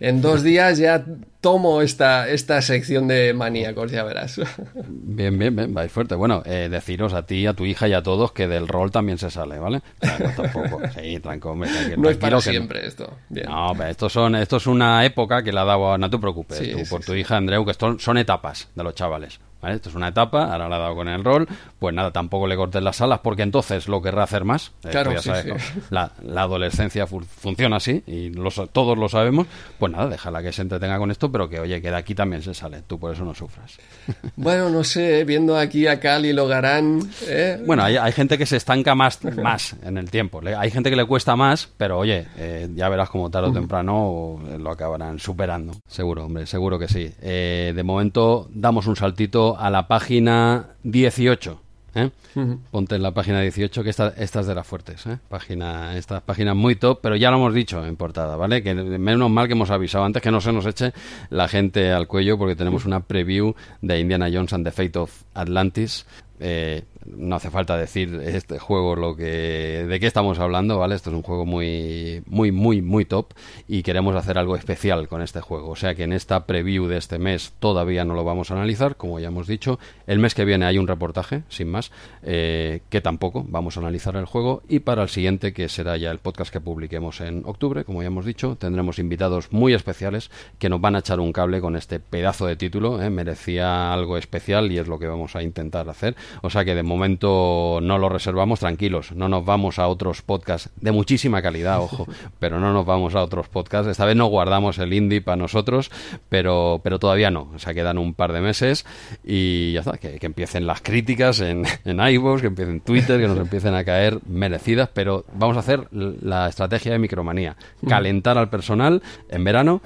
Speaker 1: en dos días ya tomo esta, esta sección de maníacos, ya verás.
Speaker 2: Bien, bien, bien, vais fuerte. Bueno, eh, deciros a ti, a tu hija y a todos que del rol también se sale, ¿vale? No, tampoco. Sí, tranquilo, hombre, tranquilo,
Speaker 1: No es para
Speaker 2: no.
Speaker 1: siempre esto. Bien.
Speaker 2: No, pero esto, son, esto es una época que la ha dado, no te preocupes,
Speaker 1: Sí,
Speaker 2: tú,
Speaker 1: sí,
Speaker 2: por tu hija, Andreu, que esto son etapas de los chavales. ¿Vale? Esto es una etapa, ahora le ha dado con el rol, pues nada, tampoco le cortes las alas porque entonces lo querrá hacer más. Eh,
Speaker 1: Claro,
Speaker 2: ya
Speaker 1: sí,
Speaker 2: sabes
Speaker 1: sí.
Speaker 2: cómo- La, la adolescencia fu- funciona así y todos lo sabemos. Pues nada, déjala que se entretenga con esto, pero que oye, que de aquí también se sale. Tú por eso no sufras.
Speaker 1: Bueno, no sé, viendo aquí a Cali Logarán, ¿eh?
Speaker 2: Bueno, hay, hay gente que se estanca más, más en el tiempo. Hay gente que le cuesta más, pero oye, eh, ya verás como tarde o temprano eh, lo acabarán superando. Seguro, hombre, seguro que sí. Eh, de momento damos un saltito a la página 18. ¿eh? Ponte en la página 18, que esta, esta es de las fuertes. ¿eh? Página, esta página muy top, pero ya lo hemos dicho en portada, ¿vale? Que menos mal que hemos avisado antes que no se nos eche la gente al cuello, porque tenemos una preview de Indiana Jones and the Fate of Atlantis. Eh, no hace falta decir este juego lo que de qué estamos hablando, ¿vale? Esto es un juego muy muy muy muy top y queremos hacer algo especial con este juego, o sea que en esta preview de este mes todavía no lo vamos a analizar, como ya hemos dicho. El mes que viene hay un reportaje, sin más, eh, que tampoco vamos a analizar el juego y para el siguiente que será ya el podcast que publiquemos en octubre, como ya hemos dicho, tendremos invitados muy especiales que nos van a echar un cable con este pedazo de título, ¿eh? merecía algo especial y es lo que vamos a intentar hacer. O sea que de momento no lo reservamos, tranquilos, no nos vamos a otros podcasts de muchísima calidad, ojo, pero no nos vamos a otros podcasts. Esta vez no guardamos el indie para nosotros, pero, pero todavía no. O sea, quedan un par de meses y ya está, que, que empiecen las críticas en, en iVoox, que empiecen Twitter, que nos empiecen a caer merecidas, pero vamos a hacer la estrategia de micromanía, calentar al personal en verano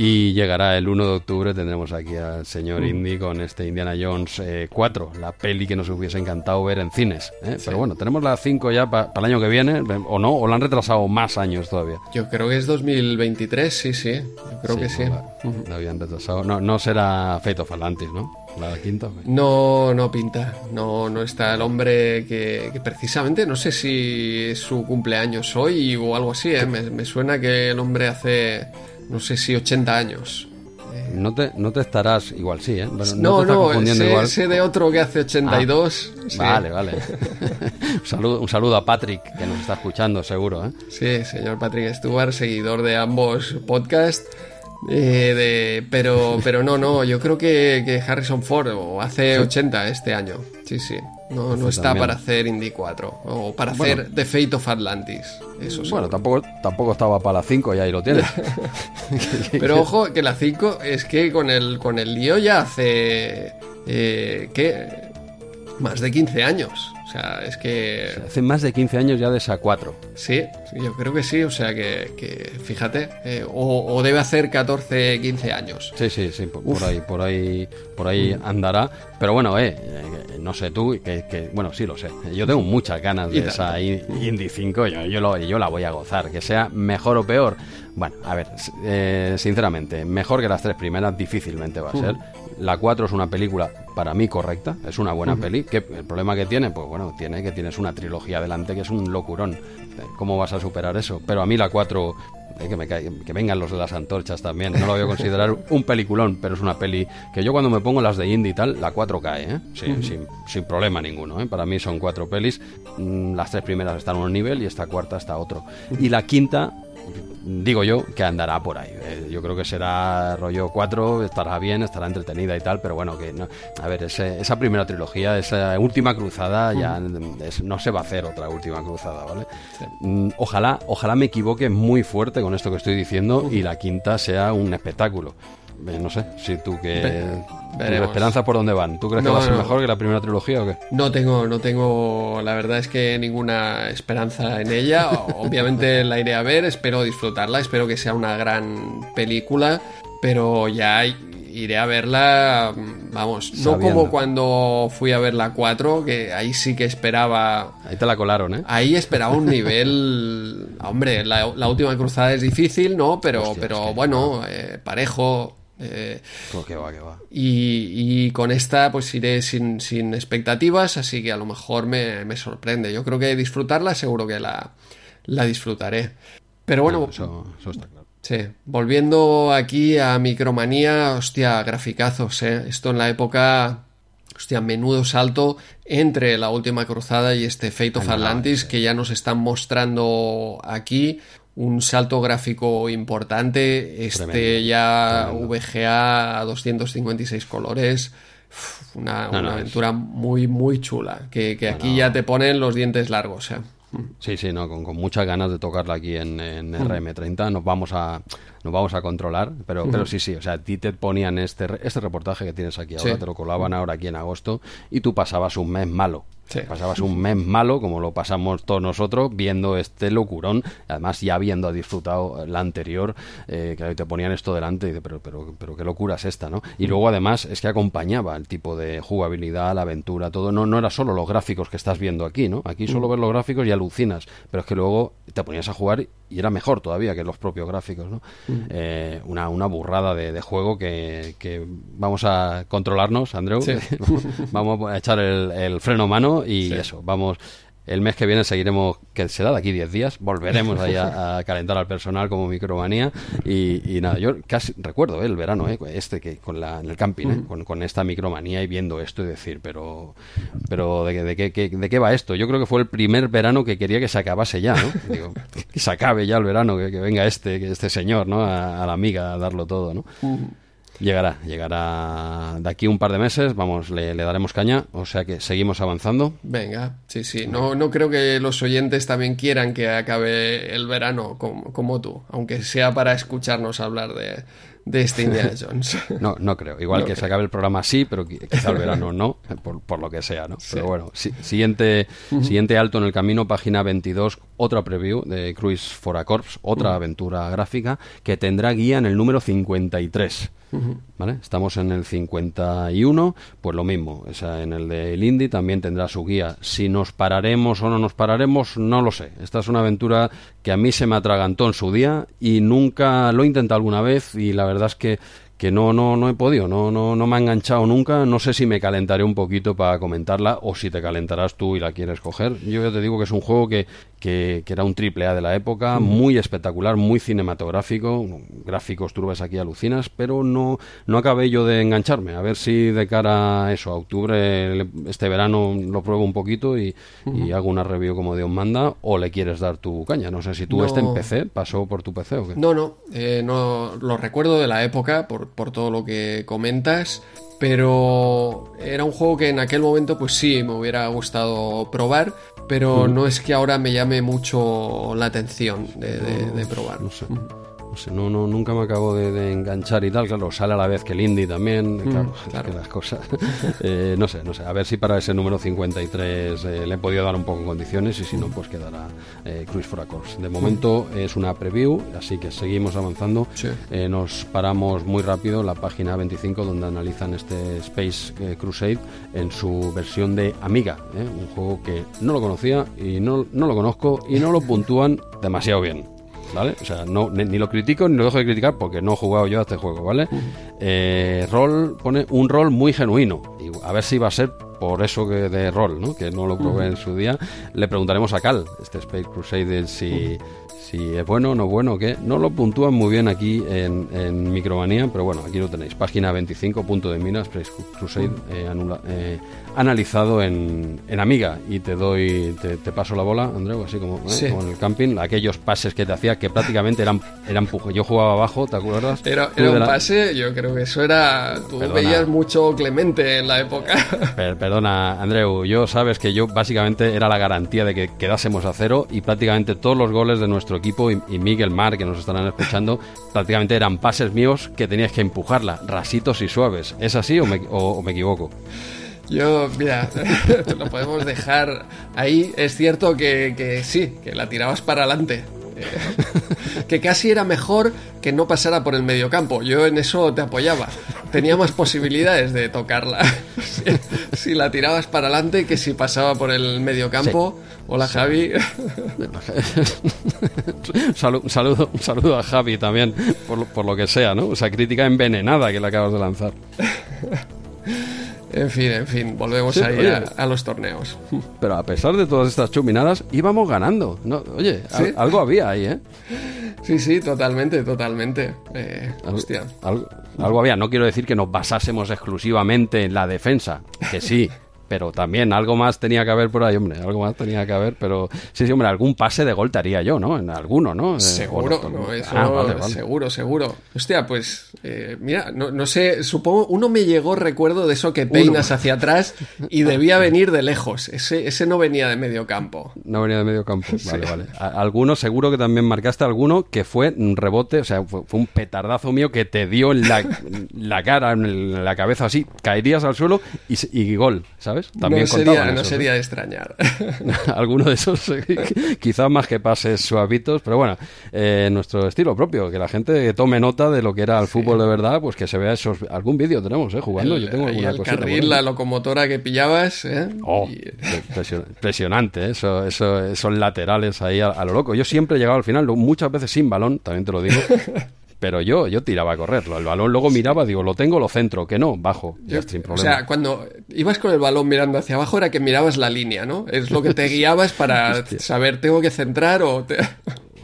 Speaker 2: y llegará el 1 de octubre, tendremos aquí al señor Indy con este Indiana Jones eh, 4, la peli que nos hubiese encantado ver en cines. ¿eh? Pero bueno, tenemos la 5 ya para el año que viene, o no, o la han retrasado más años todavía.
Speaker 1: Yo creo que es 2023, sí, sí. Yo creo que sí.
Speaker 2: la, la habían retrasado. No, no será Fate of Atlantis, ¿no? La quinta.
Speaker 1: No, no pinta. No, no está el hombre que, que precisamente, no sé si es su cumpleaños hoy o algo así, ¿eh? me, me suena que el hombre hace, no sé si 80 años.
Speaker 2: No te, no te estarás, igual sí, ¿eh?
Speaker 1: No, no,
Speaker 2: confundiendo
Speaker 1: sé,
Speaker 2: igual.
Speaker 1: sé de otro que hace 82. sí.
Speaker 2: Vale, vale. un, saludo, un saludo a Patrick, que nos está escuchando, seguro, ¿eh?
Speaker 1: Sí, señor Patrick Stewart, seguidor de ambos podcasts. eh, de, pero, pero no, no, yo creo que, que Harrison Ford o hace 80 este año. Sí, sí. No, no está
Speaker 2: también.
Speaker 1: para hacer Indy 4 o para hacer The Fate of Atlantis. Eso sí.
Speaker 2: Bueno, tampoco, tampoco estaba para las 5 y ahí lo tienes.
Speaker 1: Pero ojo que la 5 es que con el, con el lío ya hace. Eh, ¿Qué? Más de 15 años. O sea, es que.
Speaker 2: Hace más de 15 años ya de esa 4.
Speaker 1: Sí, yo creo que sí. O sea que, que fíjate. eh, o, o debe hacer 14, 15 años.
Speaker 2: Sí, sí, sí, por, por ahí, por ahí, por ahí andará. Pero bueno, eh, no sé tú, que, que- bueno, sí lo sé. Yo tengo muchas ganas de esa Indy 5, yo, yo, lo- yo la voy a gozar, que sea mejor o peor. Bueno, a ver, eh, sinceramente, mejor que las tres primeras difícilmente va a ser. La 4 es una película para mí correcta, es una buena peli. ¿Qué, el problema que tiene, pues bueno, tiene que tienes una trilogía adelante que es un locurón. ¿Cómo vas a superar eso? Pero a mí la 4 eh, que, me que vengan los de las antorchas también. No lo voy a considerar un peliculón, pero es una peli que yo cuando me pongo las de indie y tal, la 4 cae, ¿eh? sin, sin, sin problema ninguno. ¿eh? Para mí son cuatro pelis. Mm, Las tres primeras están a un nivel y esta cuarta está a otro. Y la quinta, digo yo, que andará por ahí. Eh, yo creo que será rollo 4, estará bien, estará entretenida y tal, pero bueno, que no. A ver, ese- esa primera trilogía, esa última cruzada, ya es- no se va a hacer otra última cruzada, ¿vale? Mm, Ojalá, ojalá me equivoque muy fuerte con esto que estoy diciendo y la quinta sea un espectáculo. No sé, si tú que...
Speaker 1: Ve-
Speaker 2: ¿Tus
Speaker 1: veremos.
Speaker 2: esperanzas por dónde van? ¿Tú crees que va a ser
Speaker 1: no.
Speaker 2: mejor que la primera trilogía o qué?
Speaker 1: No tengo, no tengo, la verdad es que ninguna esperanza en ella. Obviamente la iré a ver, espero disfrutarla, espero que sea una gran película, pero ya iré a verla, mm, vamos, no como cuando fui a ver la 4, que ahí sí que esperaba
Speaker 2: Ahí te la colaron, ¿eh?
Speaker 1: Ahí esperaba un nivel. Hombre, la, la última cruzada es difícil, ¿no? Pero,
Speaker 2: Hostia,
Speaker 1: pero bueno, eh, parejo. Eh,
Speaker 2: Oh, que va, que va.
Speaker 1: y, y con esta, pues iré sin, sin expectativas, así que a lo mejor me, me sorprende. Yo creo que disfrutarla, seguro que la, la disfrutaré. Pero bueno,
Speaker 2: Eso, eso está claro.
Speaker 1: Sí, volviendo aquí a Micromanía, hostia, graficazos, ¿eh? Esto en la época, hostia, menudo salto entre la última cruzada y este Fate of Atlantis que ya nos están mostrando aquí. Un salto gráfico importante, este
Speaker 2: Tremendo,
Speaker 1: ya
Speaker 2: tremendo.
Speaker 1: VGA a 256 colores. una,
Speaker 2: No,
Speaker 1: una
Speaker 2: no, es-
Speaker 1: aventura muy, muy chula. Que, que aquí ya te ponen los dientes largos. ¿eh?
Speaker 2: Sí, sí, no, con, con muchas ganas de tocarla aquí en, en RM30. Nos vamos a nos vamos a controlar, pero, pero sí, sí, o sea, a ti te ponían este, este reportaje que tienes aquí ahora,
Speaker 1: Sí.
Speaker 2: te lo colaban ahora aquí en agosto, y tú pasabas un mes malo.
Speaker 1: Sí.
Speaker 2: Pasabas un mes malo, como lo pasamos todos nosotros, viendo este locurón, además ya habiendo disfrutado la anterior, eh, que te ponían esto delante y dices, pero, pero, pero qué locura es esta, ¿no? Y luego además es que acompañaba el tipo de jugabilidad, la aventura, todo, no, no era solo los gráficos que estás viendo aquí, ¿no? Aquí solo ves los gráficos y alucinas, pero es que luego te ponías a jugar y era mejor todavía que los propios gráficos, ¿no? Eh, una, una burrada de, de juego que, que vamos a controlarnos, Andreu,
Speaker 1: Sí.
Speaker 2: vamos a echar el, el freno a mano y
Speaker 1: Sí.
Speaker 2: eso, vamos. El mes que viene seguiremos, que será de aquí 10 días, volveremos ahí a, a calentar al personal como micromanía y, y nada, yo casi recuerdo ¿eh? el verano, ¿eh? este que con la, en el camping, ¿eh? con, con esta micromanía y viendo esto y decir, pero pero ¿de, qué- de, qué, qué- de qué va esto? Yo creo que fue el primer verano que quería que se acabase ya, ¿no? Digo, que se acabe ya el verano, que, que venga este, que este señor, ¿no? A, a la amiga a darlo todo, ¿no? Llegará, llegará de aquí un par de meses, vamos, le, le daremos caña, o sea que seguimos avanzando.
Speaker 1: Venga, sí, sí. No, no creo que los oyentes también quieran que acabe el verano como, como tú, aunque sea para escucharnos hablar de, de este Indiana Jones.
Speaker 2: No, no creo. Igual
Speaker 1: No
Speaker 2: que
Speaker 1: creo.
Speaker 2: se acabe el programa sí, pero qui- quizá el verano no, por, por lo que sea, ¿no? Pero bueno, si- siguiente, siguiente alto en el camino, página 22, otra preview de Cruise for a Corps, otra aventura gráfica que tendrá guía en el número 53. ¿Vale? Estamos en el 51, pues lo mismo. O sea, en el del Indie también tendrá su guía. Si nos pararemos o no nos pararemos, no lo sé. Esta es una aventura que a mí se me atragantó en su día y nunca lo he intentado alguna vez y la verdad es que que no, no, no he podido, no, no, no me ha enganchado nunca, no sé si me calentaré un poquito para comentarla o si te calentarás tú y la quieres coger. Yo ya te digo que es un juego que, que, que era un triple A de la época, muy espectacular, muy cinematográfico, gráficos ves aquí alucinas, pero no, no acabé yo de engancharme, a ver si de cara a eso, a octubre, este verano lo pruebo un poquito y, y hago una review como Dios manda, o le quieres dar tu caña, no sé si tú
Speaker 1: No.
Speaker 2: este en PC pasó por tu PC o qué.
Speaker 1: No, no, eh, no lo recuerdo de la época por, por todo lo que comentas, pero era un juego que en aquel momento pues sí me hubiera gustado probar, pero no es que ahora me llame mucho la atención de, de- de probar.
Speaker 2: No sé. No sé, no, no, nunca me acabo de, de enganchar y tal. Claro, sale a la vez que el indie también. claro, es
Speaker 1: claro.
Speaker 2: que las cosas. eh, no sé, no sé. A ver si para ese número 53 eh, le he podido dar un poco en condiciones y si no, pues quedará eh, Cruise for a Course. De momento es una preview, así que seguimos avanzando.
Speaker 1: Sí.
Speaker 2: Nos paramos muy rápido en la página 25 donde analizan este Space Crusade en su versión de Amiga, un juego que no lo conocía y no, no lo conozco y no lo puntúan demasiado bien. ¿Vale? O sea, no, ni, ni lo critico ni lo dejo de criticar porque no he jugado yo a este juego, ¿vale? Eh, rol pone un rol muy genuino. Y a ver si va a ser por eso que de rol, ¿no? Que no lo probé en su día. Le preguntaremos a Cal, este Space Crusader, si, si es bueno o no bueno o qué. No lo puntúan muy bien aquí en, en Micromanía, pero bueno, aquí lo tenéis. Página 25, punto de Space Crusade, eh, anula- eh, analizado en, en Amiga. Y te doy, te, te paso la bola, Andreu, así como, ¿eh?
Speaker 1: Sí.
Speaker 2: como en el camping. Aquellos pases que te hacía que prácticamente eran, eran. Yo jugaba abajo, ¿te acuerdas?
Speaker 1: Era, era un
Speaker 2: la-
Speaker 1: pase, yo creo que eso era... Tú
Speaker 2: Perdona.
Speaker 1: veías mucho Clemente en la época.
Speaker 2: Per- perdona, Andreu, yo sabes que yo básicamente era la garantía de que quedásemos a cero y prácticamente todos los goles de nuestro equipo y, y Miguel Mar, que nos estarán escuchando, prácticamente eran pases míos que tenías que empujarla, rasitos y suaves. ¿Es así o me, o- o me equivoco?
Speaker 1: Yo, mira, lo podemos dejar ahí. Es cierto que, que sí, que la tirabas para adelante. Que casi era mejor que no pasara por el mediocampo. Yo en eso te apoyaba. Tenía más posibilidades de tocarla si, si la tirabas para adelante que si pasaba por el mediocampo. Hola Javi.
Speaker 2: Un salu- un saludo, un saludo a Javi también, por lo, por lo que sea, ¿no? O sea, crítica envenenada que le acabas de lanzar.
Speaker 1: En fin, en fin, volvemos
Speaker 2: Sí,
Speaker 1: ahí a, a los torneos.
Speaker 2: Pero a pesar de todas estas chuminadas, íbamos ganando. No, oye, algo había ahí, ¿eh?
Speaker 1: Sí, sí, totalmente, totalmente. Eh,
Speaker 2: Al-
Speaker 1: hostia.
Speaker 2: Algo, algo había. No quiero decir que nos basásemos exclusivamente en la defensa, que sí, pero también algo más tenía que haber por ahí, hombre, algo más tenía que haber, pero sí, sí, hombre, algún pase de gol te haría yo, ¿no? En alguno, ¿no? Eh,
Speaker 1: Seguro,
Speaker 2: no-
Speaker 1: no, eso,
Speaker 2: Ah, vale, vale.
Speaker 1: seguro, seguro. Hostia, pues, eh, mira, no, no sé, supongo, uno me llegó recuerdo de eso que peinas hacia atrás y debía venir de lejos. Ese, ese no venía de medio campo.
Speaker 2: No venía de medio campo. Vale, vale. Alguno, seguro que también marcaste alguno que fue un rebote, o sea, fue, fue un petardazo mío que te dio en la, la cara, en, la cabeza, así, caerías al suelo y, y gol, ¿sabes? También
Speaker 1: no sería, no
Speaker 2: esos, ¿eh?
Speaker 1: sería de extrañar.
Speaker 2: Alguno de esos, eh, quizás más que pases suavitos, pero bueno, eh, nuestro estilo propio, que la gente tome nota de lo que era el fútbol de verdad, pues que se vea esos. Algún vídeo tenemos, ¿eh? Jugando, yo tengo alguna
Speaker 1: el
Speaker 2: cosita por
Speaker 1: carril, la locomotora que pillabas, ¿eh?
Speaker 2: Oh,
Speaker 1: Y-
Speaker 2: impresio- impresionante, ¿eh? eso, eso, esos laterales ahí a, a lo loco. Yo siempre he llegado al final, muchas veces sin balón, también te lo digo. Pero yo, yo tiraba a correrlo. El balón luego miraba, digo, lo tengo, lo centro, que no, bajo, ya sin
Speaker 1: O
Speaker 2: problema.
Speaker 1: sea, cuando ibas con el balón mirando hacia abajo era que mirabas la línea, ¿no? Es lo que te guiabas para saber, ¿tengo que centrar o, te-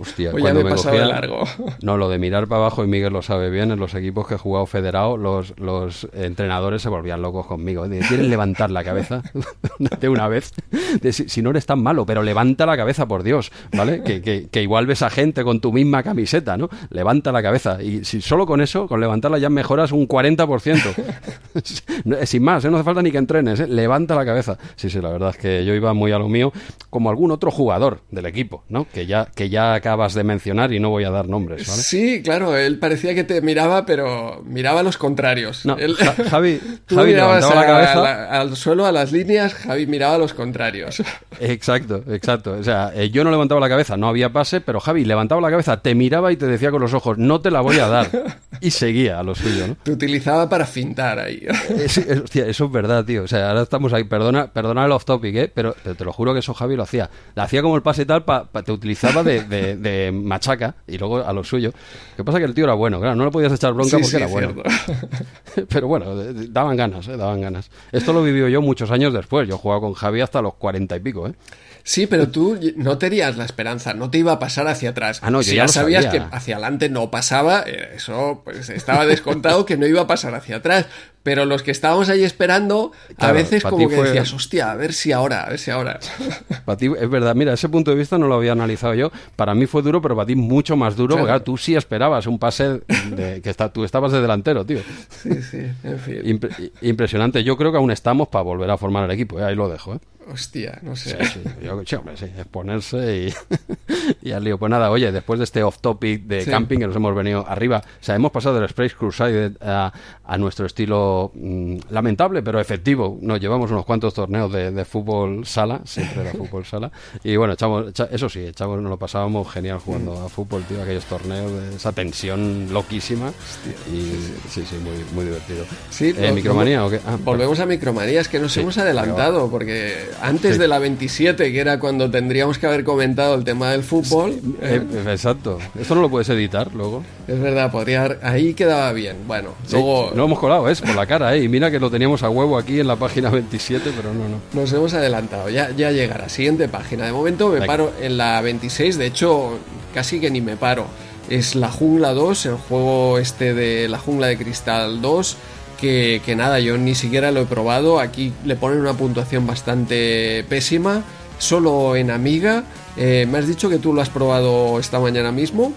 Speaker 2: Hostia,
Speaker 1: ya
Speaker 2: cuando
Speaker 1: me
Speaker 2: me
Speaker 1: de largo?
Speaker 2: No, lo de mirar para abajo, y Miguel lo sabe bien, en los equipos que he jugado federado, los, los entrenadores se volvían locos conmigo. De, ¿Quieres levantar la cabeza de una vez? De, si, si no eres tan malo, pero levanta la cabeza, por Dios, ¿vale? Que, que- que igual ves a gente con tu misma camiseta, ¿no? Levanta la cabeza. Y si solo con eso, con levantarla ya mejoras un 40%. No, eh, Sin más, ¿eh? no hace falta ni que entrenes, ¿eh? levanta la cabeza. Sí, sí, la verdad es que yo iba muy a lo mío, como algún otro jugador del equipo, ¿no? Que ya, que ya acabas de mencionar y no voy a dar nombres, ¿vale?
Speaker 1: Sí, claro, él parecía que te miraba, pero miraba a los contrarios.
Speaker 2: No,
Speaker 1: Él-
Speaker 2: Ja- Javi,
Speaker 1: Tú
Speaker 2: Javi
Speaker 1: mirabas
Speaker 2: levantaba la
Speaker 1: a-
Speaker 2: cabeza.
Speaker 1: a la- al suelo, a las líneas, Javi miraba a los contrarios.
Speaker 2: Exacto, exacto. O sea, eh, yo no levantaba la cabeza, no había pase, pero Javi levantaba la cabeza, te miraba y te decía con los ojos, no te la voy a dar. Y seguía a lo suyo, ¿no?
Speaker 1: Te utilizaba para fintar ahí.
Speaker 2: Es- es- hostia, eso es verdad, tío. O sea, ahora estamos ahí, perdona, perdona el off topic, ¿eh? Pero, pero te lo juro que eso Javi lo hacía. Le hacía como el pase y tal, pa- pa- te utilizaba de, de- de machaca y luego a lo suyo. Lo que pasa que el tío era bueno, claro, no le podías echar bronca
Speaker 1: Sí,
Speaker 2: porque
Speaker 1: sí,
Speaker 2: era bueno. Pero bueno, daban ganas, ¿eh? Daban ganas. Esto lo vivió yo muchos años después. Yo jugaba con Javi hasta los cuarenta y pico, ¿eh?
Speaker 1: Sí, pero tú no tenías la esperanza, no te iba a pasar hacia atrás.
Speaker 2: Ah, no, yo
Speaker 1: si
Speaker 2: ya
Speaker 1: sabías
Speaker 2: sabía.
Speaker 1: que hacia adelante no pasaba, eh, eso pues estaba descontado que no iba a pasar hacia atrás. Pero los que estábamos ahí esperando, a veces como que
Speaker 2: fue-
Speaker 1: decías, hostia, a ver si ahora, a ver si ahora.
Speaker 2: Para ti, es verdad, mira, ese punto de vista no lo había analizado yo. Para mí fue duro, pero para ti mucho más duro, porque
Speaker 1: claro,
Speaker 2: tú sí esperabas un pase de, que está, tú estabas de delantero, tío.
Speaker 1: Sí, sí, en fin.
Speaker 2: Impre- impresionante. Yo creo que aún estamos para volver a formar el equipo, ¿eh? ahí lo dejo. ¿eh?
Speaker 1: Hostia, no sé.
Speaker 2: Sí, yo- sí, hombre, sí, exponerse y, y al lío. Pues nada, oye, después de este off-topic de
Speaker 1: Sí.
Speaker 2: camping que nos hemos venido arriba, o sea, hemos pasado del Space Crusade a, a nuestro estilo mm, lamentable, pero efectivo. Nos llevamos unos cuantos torneos de, de fútbol sala, siempre era fútbol sala. Y bueno, echamos, echa- eso sí, echamos, nos lo pasábamos genial jugando a fútbol, tío, aquellos torneos de esa tensión loquísima. Y sí, sí, muy, muy divertido.
Speaker 1: Sí,
Speaker 2: Eh, ¿Micromanía o qué? Ah,
Speaker 1: Volvemos a micromanías que nos
Speaker 2: Sí,
Speaker 1: hemos adelantado, porque antes de la 27, que era cuando tendríamos que haber comentado el tema del fútbol,
Speaker 2: Eh,
Speaker 1: eh,
Speaker 2: exacto. Esto no lo puedes editar luego.
Speaker 1: es verdad, podría ahí quedaba bien. Bueno,
Speaker 2: Sí,
Speaker 1: luego
Speaker 2: lo hemos colado, es por la cara, ¿eh? Y mira que lo teníamos a huevo aquí en la página 27, pero no, no.
Speaker 1: nos hemos adelantado. Ya, ya llegará. Siguiente página. De momento me
Speaker 2: Venga.
Speaker 1: paro en la 26, de hecho, casi que ni me paro. Es la Jungla 2, el juego este de la Jungla de Cristal 2. Que, nada, yo ni siquiera lo he probado. Aquí le ponen una puntuación bastante pésima. Solo en Amiga. Eh, me has dicho que tú lo has probado esta mañana mismo.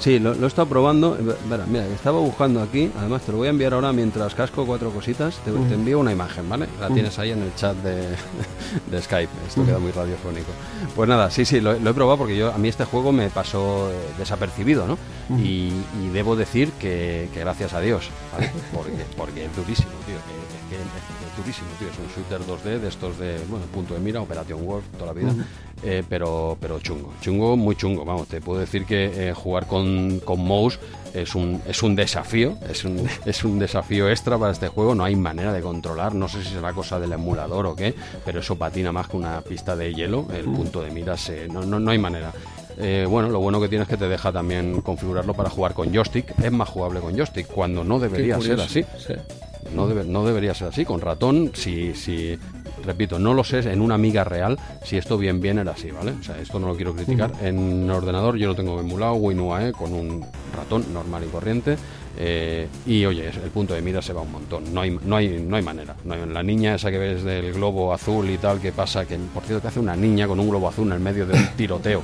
Speaker 2: Sí, lo, lo he estado probando. Eh, Verá, mira, estaba buscando aquí. Además, te lo voy a enviar ahora mientras casco cuatro cositas. Te, te envío una imagen, ¿vale? La tienes ahí en el chat de, de Skype. Esto queda muy radiofónico. Pues nada, sí, sí, lo, lo he probado porque yo a mí este juego me pasó eh, desapercibido, ¿no? y, y debo decir que, que gracias a Dios, ¿vale? Porque, porque es durísimo, tío. que- que- durísimo, tío. Es un shooter 2D de estos de, bueno, punto de mira, Operation Wolf, toda la vida. Eh, pero, pero chungo, chungo, muy chungo. Vamos, te puedo decir que eh, jugar con, con mouse es un, es un desafío, es un, es un desafío extra para este juego. No hay manera de controlar, no sé si será cosa del emulador o qué, pero eso patina más que una pista de hielo. El punto de mira, se, no, no, no hay manera. Eh, bueno, lo bueno que tiene es que te deja también configurarlo para jugar con joystick. Es más jugable con joystick, cuando no debería ser así.
Speaker 1: Sí.
Speaker 2: No, debe- no debería ser así. Con ratón, si, si repito, no lo sé en una amiga real si esto bien bien era así, ¿vale? O sea, esto no lo quiero criticar. En ordenador yo lo tengo emulado, WinUAE, con un ratón normal y corriente. eh, y oye, el punto de mira se va un montón. No hay, no hay, no hay manera. No hay- la niña esa que ves del globo azul y tal, que pasa, que por cierto, que hace una niña con un globo azul en el medio de un tiroteo.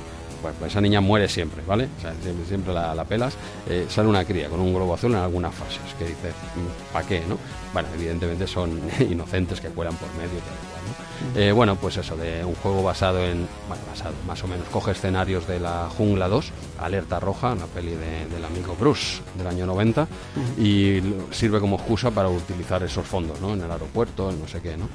Speaker 2: Pues esa niña muere siempre, ¿vale? Siempre, la, la pelas. Eh, sale una cría con un globo azul en algunas fases, que dices, ¿para qué, no? Bueno, evidentemente son inocentes que cuelan por medio, tal Eh, bueno, pues eso, de un juego basado en, bueno, basado más o menos, coge escenarios de la Jungla 2, Alerta Roja, una peli de- del amigo Bruce del año 90, y sirve como excusa para utilizar esos fondos, ¿no? En el aeropuerto, en no sé qué, ¿no?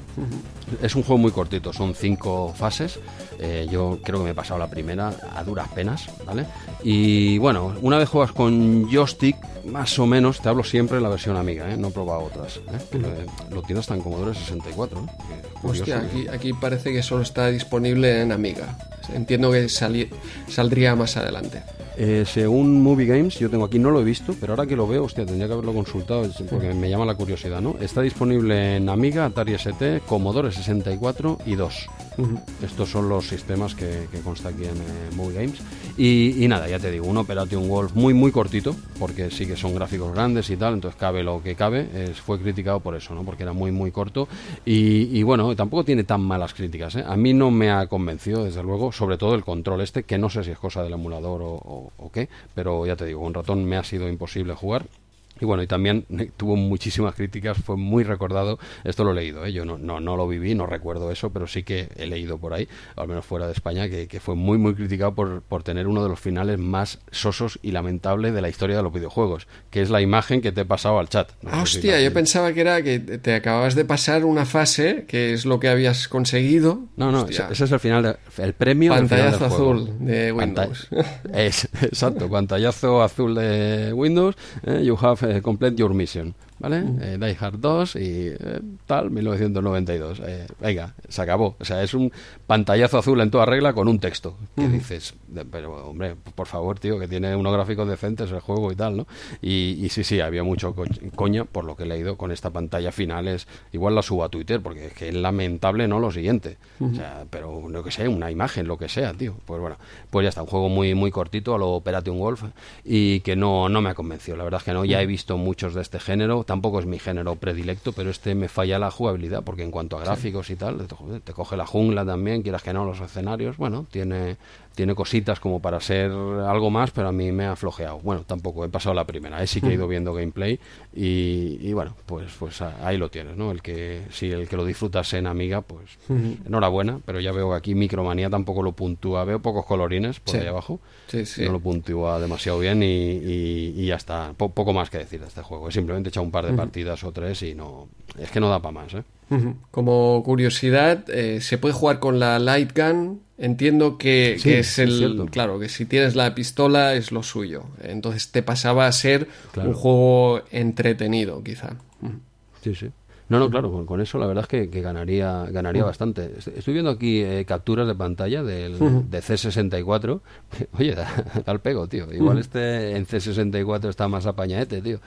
Speaker 2: Es un juego muy cortito, son cinco fases. eh, yo creo que me he pasado la primera a duras penas, ¿vale? Y bueno, una vez juegas con joystick, más o menos, te hablo siempre de la versión amiga, ¿eh? No he probado otras. ¿eh? Que lo, lo tienes en Commodore 64, ¿eh? Que curioso.
Speaker 1: Hostia, aquí, aquí parece que solo está disponible en Amiga. Entiendo que saldría más adelante.
Speaker 2: Eh, según Movie Games, yo tengo aquí, no lo he visto, pero ahora que lo veo, hostia, tendría que haberlo consultado porque me llama la curiosidad, ¿no? Está disponible en Amiga, Atari ST, Commodore 64 y 2. Estos son los sistemas que, consta aquí en eh, Movie Games. Y, nada, ya te digo, un Operation Wolf muy, muy cortito, porque sí que son gráficos grandes y tal, entonces cabe lo que cabe. Fue criticado por eso, ¿no? Porque era muy, muy corto. Y, bueno, tampoco tiene tan malas críticas, ¿eh? A mí no me ha convencido, desde luego, sobre todo el control este, que no sé si es cosa del emulador o, qué, pero ya te digo, con ratón me ha sido imposible jugar. Y bueno, y también tuvo muchísimas críticas, fue muy recordado, esto lo he leído, ¿eh? yo no, no, no lo viví, no recuerdo eso, pero sí que he leído por ahí, al menos fuera de España, que, que fue muy, muy criticado por, por tener uno de los finales más sosos y lamentables de la historia de los videojuegos, que es la imagen que te he pasado al chat. No si
Speaker 1: hostia, yo pensaba que era que te acababas de pasar una fase, que es lo que habías conseguido.
Speaker 2: No, no, ese, ese es el final, de- el premio del final
Speaker 1: Pantallazo
Speaker 2: del
Speaker 1: azul de Windows.
Speaker 2: Es, exacto, pantallazo azul de Windows, eh, you have complete your mission, ¿vale?
Speaker 1: Mm.
Speaker 2: Eh, Die Hard 2 y eh, tal, 1992. Eh, venga, se acabó. O sea, es un pantallazo azul en toda regla con un texto que
Speaker 1: Mm.
Speaker 2: dices, pero hombre, por favor, tío, que tiene unos gráficos decentes el juego y tal, ¿no? Y, y sí, sí, había mucho co- coña, por lo que he leído, con esta pantalla final. Es, igual la subo a Twitter, porque es que es lamentable, ¿no? Lo siguiente. O sea, pero no que sé, una imagen, lo que sea, tío. Pues bueno, pues ya está, un juego muy, muy cortito a lo Operation Wolf y que no, no me ha convencido. La verdad es que no, ya he visto muchos de este género, tampoco es mi género predilecto, pero este me falla la jugabilidad, porque en cuanto a gráficos y tal, te, coge la jungla también, quieras que no, los escenarios, bueno, tiene, tiene cositas como para ser algo más, pero a mí me ha flojeado. Bueno, tampoco, he pasado la primera, ahí sí que he ido viendo gameplay y, y bueno, pues, pues ahí lo tienes, ¿no? El que, si el que lo disfrutas en Amiga, pues enhorabuena, pero ya veo que aquí Micromanía tampoco lo puntúa, veo pocos colorines por
Speaker 1: Sí.
Speaker 2: ahí abajo,
Speaker 1: Sí, sí.
Speaker 2: no lo puntúa demasiado bien y, y- y ya está, Po- poco más que decir de este juego, he simplemente echado un par de partidas o tres y no, es que no da para más, ¿eh?
Speaker 1: Como curiosidad, eh, se puede jugar con la light gun. Entiendo que,
Speaker 2: Sí,
Speaker 1: que es el. claro, que si tienes la pistola es lo suyo. Entonces te pasaba a ser
Speaker 2: Claro.
Speaker 1: un juego entretenido, quizá.
Speaker 2: Sí, sí. No, no, claro, con, con eso la verdad es que, que ganaría ganaría bastante. Est- Estoy viendo aquí eh, capturas de pantalla del, de C64. Oye, da, da el pego, tío. Igual este en C64 está más apañadete, tío.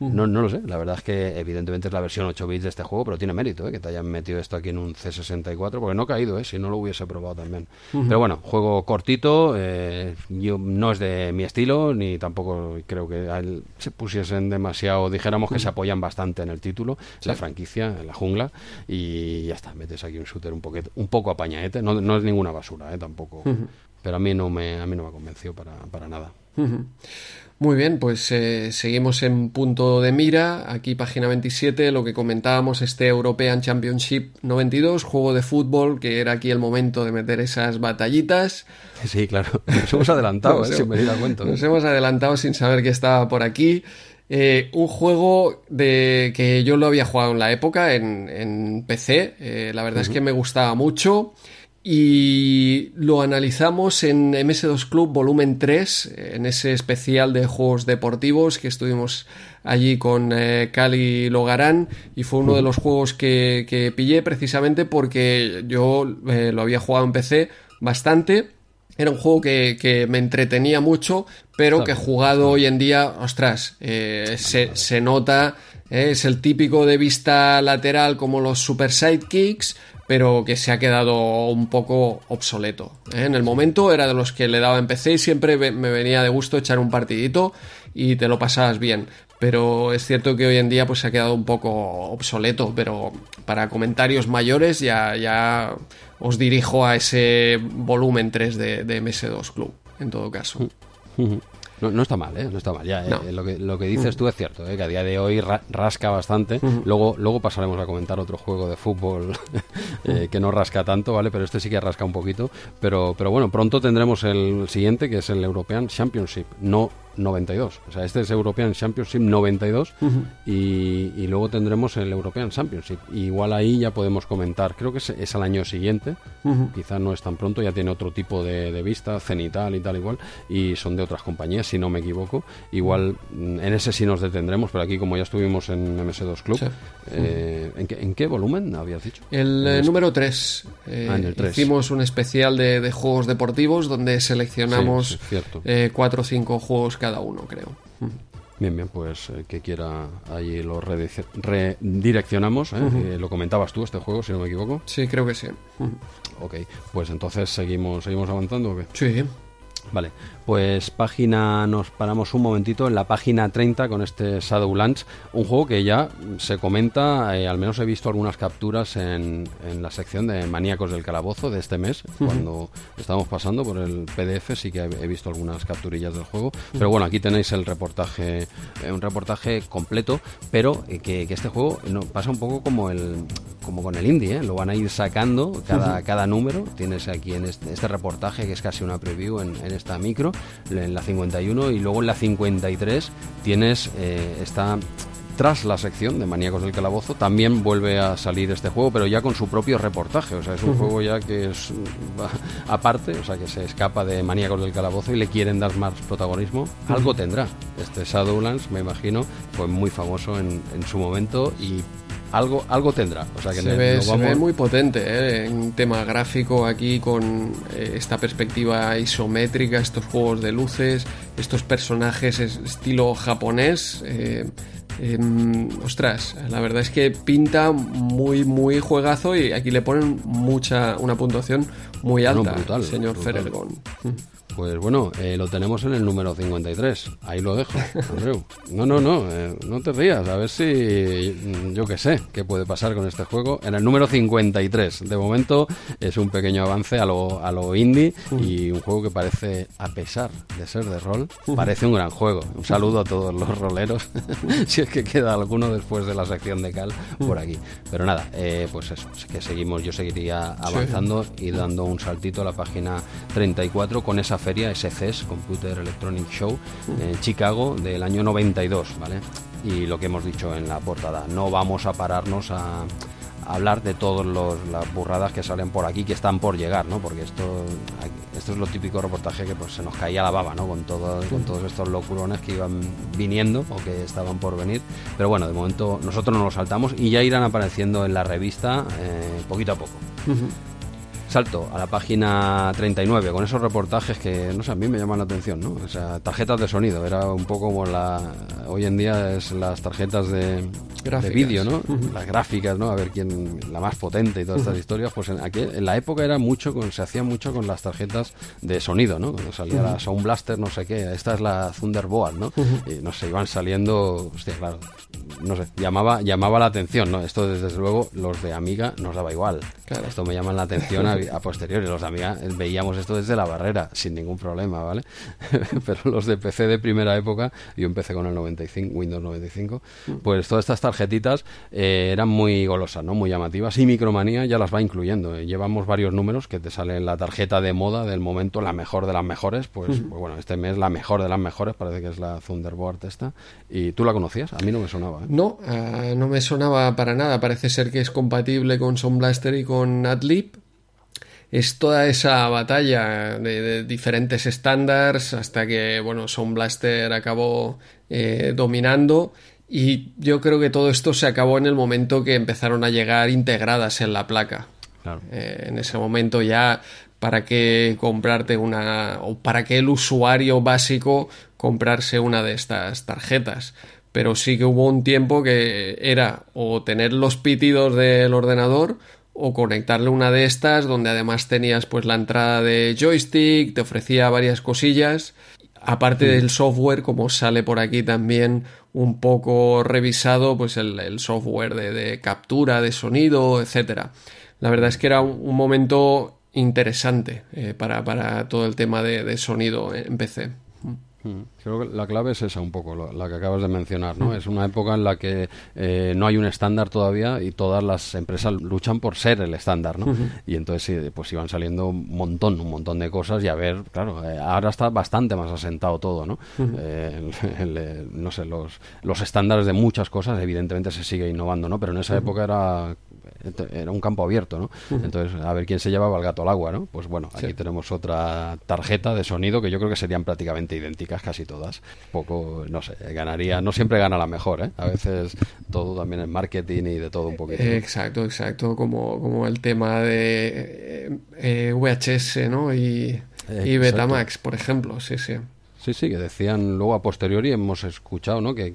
Speaker 2: No, no lo sé, la verdad es que evidentemente es la versión 8 bits de este juego, pero tiene mérito ¿eh? que te hayan metido esto aquí en un C64, porque no ha caído, ¿eh? si no lo hubiese probado también. Pero bueno, juego cortito, eh, yo, no es de mi estilo, ni tampoco creo que a él se pusiesen demasiado, dijéramos que se apoyan bastante en el título, la franquicia, en la jungla, y ya está, metes aquí un shooter un, poquito, un poco apañadete, no, no es ninguna basura, ¿eh? tampoco, pero a mí no me, a mí no me ha convencido para, para nada.
Speaker 1: Muy bien, pues eh, seguimos en punto de mira. Aquí página 27, lo que comentábamos, este European Championship 92, juego de fútbol, que era aquí el momento de meter esas batallitas.
Speaker 2: Sí, claro, nos hemos adelantado, ¿eh? sin venir a cuento.
Speaker 1: Nos hemos adelantado sin saber que estaba por aquí. Eh, un juego de que yo lo había jugado en la época en, en PC. eh, la verdad es que me gustaba mucho. Y lo analizamos en MS2 Club volumen 3, en ese especial de juegos deportivos que estuvimos allí con eh, Cali Logarán. Y fue uno de los juegos que, que pillé precisamente porque yo eh, lo había jugado en PC bastante. Era un juego que, que me entretenía mucho, pero que jugado hoy en día, ostras, eh, se, se nota, es el típico de vista lateral como los Super Sidekicks, pero que se ha quedado un poco obsoleto. ¿eh? En el momento era de los que le daba en PC y siempre me venía de gusto echar un partidito y te lo pasabas bien. Pero es cierto que hoy en día pues se ha quedado un poco obsoleto, pero para comentarios mayores ya, ya os dirijo a ese volumen 3 de, de MS2 Club, en todo caso.
Speaker 2: No, no está mal, ¿eh? No está mal. Ya, eh, lo, que, lo que dices tú es cierto, ¿eh? que a día de hoy ra- rasca bastante. luego, luego pasaremos a comentar otro juego de fútbol eh, que no rasca tanto, ¿vale? Pero este sí que rasca un poquito. Pero, pero bueno, pronto tendremos el siguiente, que es el European Championship, no 92. O sea, este es European Championship 92 y, y luego tendremos el European Championship. Igual ahí ya podemos comentar, creo que es, es al año siguiente, quizás no es tan pronto, ya tiene otro tipo de, de vista, cenital y tal igual, y son de otras compañías, si no me equivoco. Igual mm, en ese sí nos detendremos, pero aquí como ya estuvimos en MS2 Club,
Speaker 1: Sí.
Speaker 2: eh, ¿en, qué, en qué volumen habías dicho?
Speaker 1: El eh, número 3.
Speaker 2: Ah, en el tres.
Speaker 1: Hicimos un especial de, de juegos deportivos donde seleccionamos
Speaker 2: Sí, sí,
Speaker 1: eh, cuatro o cinco juegos cada uno, creo.
Speaker 2: Bien, bien, pues eh, que quiera allí lo redireccionamos. ¿eh? Eh, lo comentabas tú este juego, si no me equivoco.
Speaker 1: Sí, creo que sí.
Speaker 2: Ok, pues entonces seguimos, seguimos avanzando. ¿o qué?
Speaker 1: Sí.
Speaker 2: Vale, pues página, nos paramos un momentito en la página 30 con este Shadowlands, un juego que ya se comenta, eh, al menos he visto algunas capturas en, en la sección de Maníacos del Calabozo de este mes, cuando estábamos pasando por el PDF, sí que he visto algunas capturillas del juego, pero bueno, aquí tenéis el reportaje, eh, un reportaje completo, pero eh, que, que este juego no, pasa un poco como el como con el indie, ¿eh? lo van a ir sacando cada, cada número, tienes aquí en este, este reportaje que es casi una preview en, en esta micro, en la 51 y luego en la 53 tienes eh, esta tras la sección de Maníacos del Calabozo también vuelve a salir este juego, pero ya con su propio reportaje. O sea, es un juego ya que es aparte, o sea, que se escapa de Maníacos del Calabozo y le quieren dar más protagonismo. Algo tendrá. Este Shadowlands, me imagino, fue muy famoso en, en su momento y algo, algo tendrá. O sea, que
Speaker 1: Se ve, se ve muy potente ¿eh? en tema gráfico aquí con eh, esta perspectiva isométrica, estos juegos de luces, estos personajes es- estilo japonés. eh, em, ostras, la verdad es que pinta muy, muy juegazo y aquí le ponen mucha, una puntuación muy alta,
Speaker 2: brutal,
Speaker 1: señor.
Speaker 2: Pues bueno, eh, lo tenemos en el número 53. Ahí lo dejo, Andreu. No, no, no, eh, no te rías. A ver si mm, yo qué sé qué puede pasar con este juego. En el número 53. De momento es un pequeño avance a lo, a lo indie y un juego que parece, a pesar de ser de rol, parece un gran juego. Un saludo a todos los roleros. si es que queda alguno después de la sección de Cal por aquí. Pero nada, eh, pues eso, es que seguimos. Yo seguiría avanzando y dando un saltito a la página 34 con esa feria, ese CES, Computer Electronic Show, en Chicago del año 92, ¿vale? Y lo que hemos dicho en la portada, no vamos a pararnos a, hablar de todas las burradas que salen por aquí, que están por llegar, ¿no? Porque esto, esto es lo típico reportaje que pues, se nos caía la baba, ¿no? Con, todo, con todos estos locurones que iban viniendo o que estaban por venir. Pero bueno, de momento nosotros nos lo saltamos y ya irán apareciendo en la revista eh, poquito a poco. Salto a la página 39 con esos reportajes que, no sé, a mí me llaman la atención, ¿no? O sea, tarjetas de sonido, era un poco como la... Hoy en día es las tarjetas de, de vídeo, ¿no? Las gráficas, ¿no? A ver quién, la más potente y todas estas historias, pues en, aquel- en la época era mucho, con, se hacía mucho con las tarjetas de sonido, ¿no? Cuando salía la Sound Blaster, no sé qué, esta es la Thunderbolt, ¿no? Y no sé, iban saliendo, hostia, claro, no sé, llamaba, llamaba la atención, ¿no? Esto desde luego los de Amiga nos daba igual.
Speaker 1: Claro.
Speaker 2: Esto me llama la atención a, a posteriori. Los de Amiga eh, veíamos esto desde la barrera, sin ningún problema, ¿vale? Pero los de PC de primera época, yo empecé con el 95, Windows 95, pues todas estas tarjetitas eh, eran muy golosas, ¿no? Muy llamativas. Y Micromanía ya las va incluyendo. eh. Llevamos varios números que te sale la tarjeta de moda del momento, la mejor de las mejores. Pues, pues bueno, este mes la mejor de las mejores, parece que es la Thunderbolt esta. ¿Y tú la conocías? A mí no me sonaba. ¿eh?
Speaker 1: No, ah, no me sonaba para nada. Parece ser que es compatible con Sound Blaster y con Adlib. Es toda esa batalla de, de diferentes estándares hasta que, bueno, Sound Blaster acabó eh, dominando. Y yo creo que todo esto se acabó en el momento que empezaron a llegar integradas en la placa.
Speaker 2: Claro.
Speaker 1: Eh, en ese momento ya para qué comprarte una o para qué el usuario básico comprarse una de estas tarjetas pero sí que hubo un tiempo que era o tener los pitidos del ordenador o conectarle una de estas donde además tenías pues la entrada de joystick, te ofrecía varias cosillas. Aparte del software, como sale por aquí también un poco revisado, pues el, el software de, de captura de sonido, etcétera. La verdad es que era un, un momento interesante eh, para, para todo el tema de, de sonido en PC.
Speaker 2: Creo que la clave es esa un poco, la que acabas de mencionar, ¿no? Es una época en la que eh, no hay un estándar todavía y todas las empresas luchan por ser el estándar, ¿no? Y entonces sí, pues iban saliendo un montón, un montón de cosas y a ver, claro, eh, ahora está bastante más asentado todo, ¿no? Eh, el- el- no sé, los, los estándares de muchas cosas evidentemente se sigue innovando, ¿no? Pero en esa época era era un campo abierto, ¿no? Entonces, a ver quién se llevaba el gato al agua, ¿no? Pues bueno, aquí
Speaker 1: Sí.
Speaker 2: tenemos otra tarjeta de sonido que yo creo que serían prácticamente idénticas casi todas. Poco, no sé, ganaría, no siempre gana la mejor, ¿eh? A veces todo también es marketing y de todo un poquito. ¿no?
Speaker 1: Exacto, exacto, como, como el tema de eh, eh, VHS, ¿no? Y, y. Betamax, por ejemplo, sí, sí.
Speaker 2: Sí, sí, que decían luego a posteriori, hemos escuchado, ¿no? Que,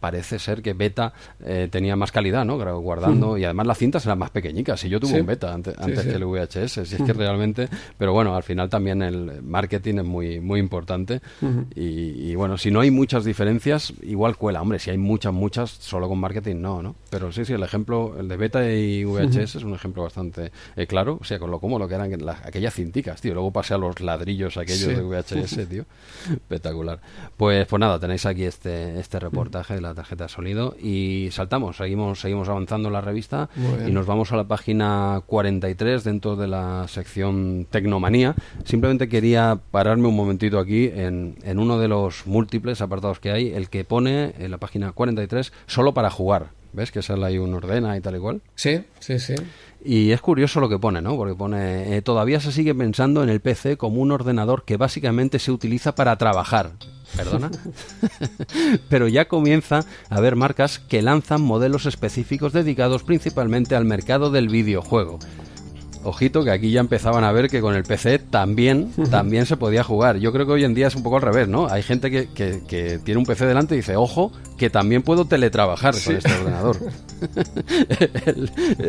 Speaker 2: parece ser que Beta eh, tenía más calidad, ¿no? Guardando, y además las cintas eran más pequeñicas. Y yo tuve
Speaker 1: Sí.
Speaker 2: un Beta
Speaker 1: Sí,
Speaker 2: antes
Speaker 1: sí.
Speaker 2: que el VHS, si es que realmente. Pero bueno, al final también el marketing es muy, muy importante. y, y bueno, si no hay muchas diferencias, igual cuela. Hombre, si hay muchas, muchas, solo con marketing no, ¿no? Pero sí, sí, el ejemplo, el de Beta y VHS es un ejemplo bastante eh, claro. O sea, con lo cómodo que eran las- aquellas cinticas, tío. Luego pasé a los ladrillos aquellos de VHS, tío. Espectacular. Pues, pues nada, tenéis aquí este, este reportaje de la tarjeta de sonido y saltamos, seguimos, seguimos avanzando en la revista y nos vamos a la página 43 dentro de la sección Tecnomanía. Simplemente quería pararme un momentito aquí en, en uno de los múltiples apartados que hay, el que pone en la página 43 solo para jugar. ¿Ves que sale ahí un ordena y tal y cual?
Speaker 1: Sí, sí, sí.
Speaker 2: Y es curioso lo que pone, ¿no? Porque pone, eh, todavía se sigue pensando en el PC como un ordenador que básicamente se utiliza para trabajar. ¿Perdona? Pero ya comienza a haber marcas que lanzan modelos específicos dedicados principalmente al mercado del videojuego. Ojito que aquí ya empezaban a ver que con el PC también, también se podía jugar. Yo creo que hoy en día es un poco al revés, ¿no? Hay gente que, que- que tiene un PC delante y dice, ojo, que también puedo teletrabajar con este ordenador.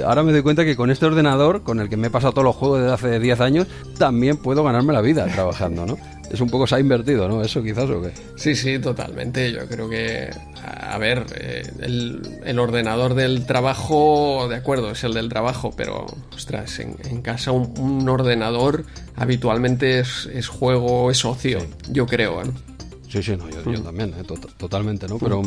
Speaker 2: Ahora me doy cuenta que con este ordenador, con el que me he pasado todos los juegos desde hace 10 años, también puedo ganarme la vida trabajando, ¿no? Es un poco se ha invertido, ¿no? Eso quizás o qué.
Speaker 1: Sí, sí, totalmente. Yo creo que, a ver, eh, el, el ordenador del trabajo, de acuerdo, es el del trabajo, pero, ostras, en, en casa un, un ordenador habitualmente es, es juego, es ocio, yo creo. ¿eh?
Speaker 2: Sí, sí, no, yo, yo también, eh, to- totalmente, ¿no? Pero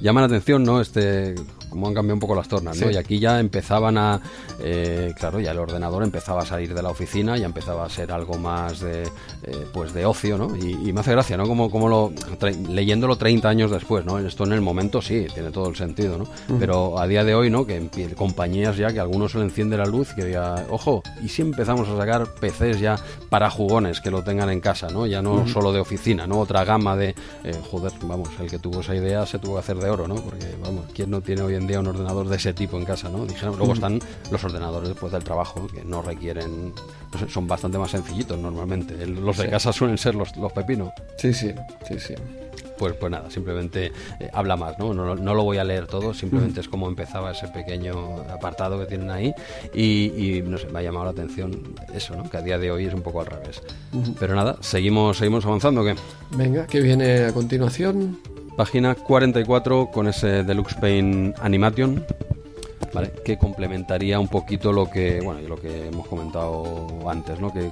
Speaker 2: llama la atención, ¿no? Este, cómo han cambiado un poco las tornas, ¿no?
Speaker 1: Sí.
Speaker 2: Y aquí ya empezaban a, eh, claro, ya el ordenador empezaba a salir de la oficina, ya empezaba a ser algo más de, eh, pues de ocio, ¿no? Y, y me hace gracia, ¿no? Como, como lo, leyéndolo 30 años después, ¿no? Esto en el momento sí, tiene todo el sentido, ¿no? Pero a día de hoy, ¿no? Que compañías ya que a algunos se le enciende la luz que diga, ojo, y si empezamos a sacar PCs ya para jugones que lo tengan en casa, ¿no? Ya no solo de oficina, ¿no? Otra gama de, eh, joder, vamos, el que tuvo esa idea se tuvo que hacer de oro, ¿no? Porque, vamos, ¿quién no tiene hoy en día un ordenador de ese tipo en casa, ¿no? Dijeron, luego están los ordenadores después del trabajo, que no requieren, son bastante más sencillitos normalmente. Los de
Speaker 1: Sí.
Speaker 2: casa suelen ser los, los pepinos.
Speaker 1: Sí, sí, sí, sí.
Speaker 2: Pues, pues nada, simplemente eh, habla más, ¿no? ¿no? no lo voy a leer todo, simplemente es como empezaba ese pequeño apartado que tienen ahí y, y, no sé, me ha llamado la atención eso, ¿no? Que a día de hoy es un poco al revés. Pero nada, seguimos, seguimos avanzando, ¿qué?
Speaker 1: Venga, ¿qué viene a continuación?
Speaker 2: Página 44 con ese Deluxe Paint Animation, ¿vale? Que complementaría un poquito lo que, bueno, lo que hemos comentado antes, ¿no? Que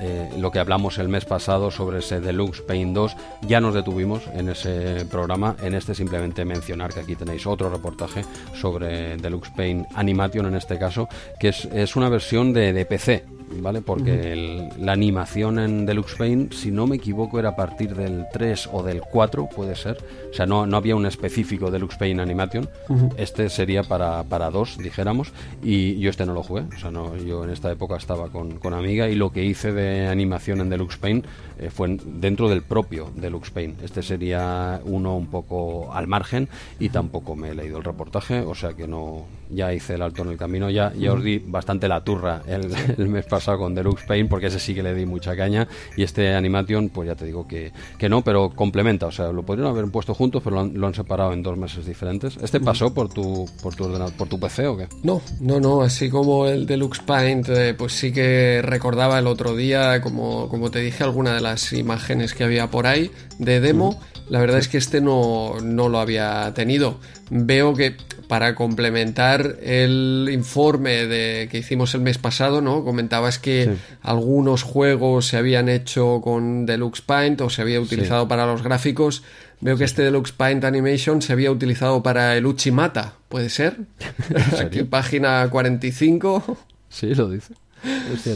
Speaker 2: eh, lo que hablamos el mes pasado sobre ese Deluxe Paint 2, ya nos detuvimos en ese programa, en este simplemente mencionar que aquí tenéis otro reportaje sobre Deluxe Paint Animation en este caso, que es, es una versión de, de PC, ¿vale? Porque el- la animación en Deluxe Paint, si no me equivoco, era a partir del 3 o del 4, puede ser. O sea, no, no había un específico Deluxe Paint Animation. Este sería para, para dos, dijéramos. Y yo este no lo jugué. O sea, no, yo en esta época estaba con, con Amiga y lo que hice de animación en Deluxe Paint eh, fue en- dentro del propio Deluxe Paint. Este sería uno un poco al margen y tampoco me he leído el reportaje, o sea que no, ya hice el alto en el camino, ya, ya os di bastante la turra el, el mes pasado con Deluxe Paint, porque ese sí que le di mucha caña, y este Animation, pues ya te digo que, que no, pero complementa, o sea, lo podrían haber puesto juntos, pero lo han, lo han separado en dos meses diferentes. ¿Este pasó por tu, por tu, ordenador- por tu PC o qué?
Speaker 1: No, no, no, así como el Deluxe Paint, eh, pues sí que recordaba el otro día, como, como te dije, alguna de las imágenes que había por ahí de demo. La verdad es que este no, no lo había tenido. Veo que para complementar el informe de, que hicimos el mes pasado, ¿no? Comentabas que algunos juegos se habían hecho con Deluxe Paint o se había utilizado para los gráficos. Veo que este Deluxe Paint Animation se había utilizado para el Uchimata, ¿puede ser? Aquí página 45.
Speaker 2: Sí, lo dice.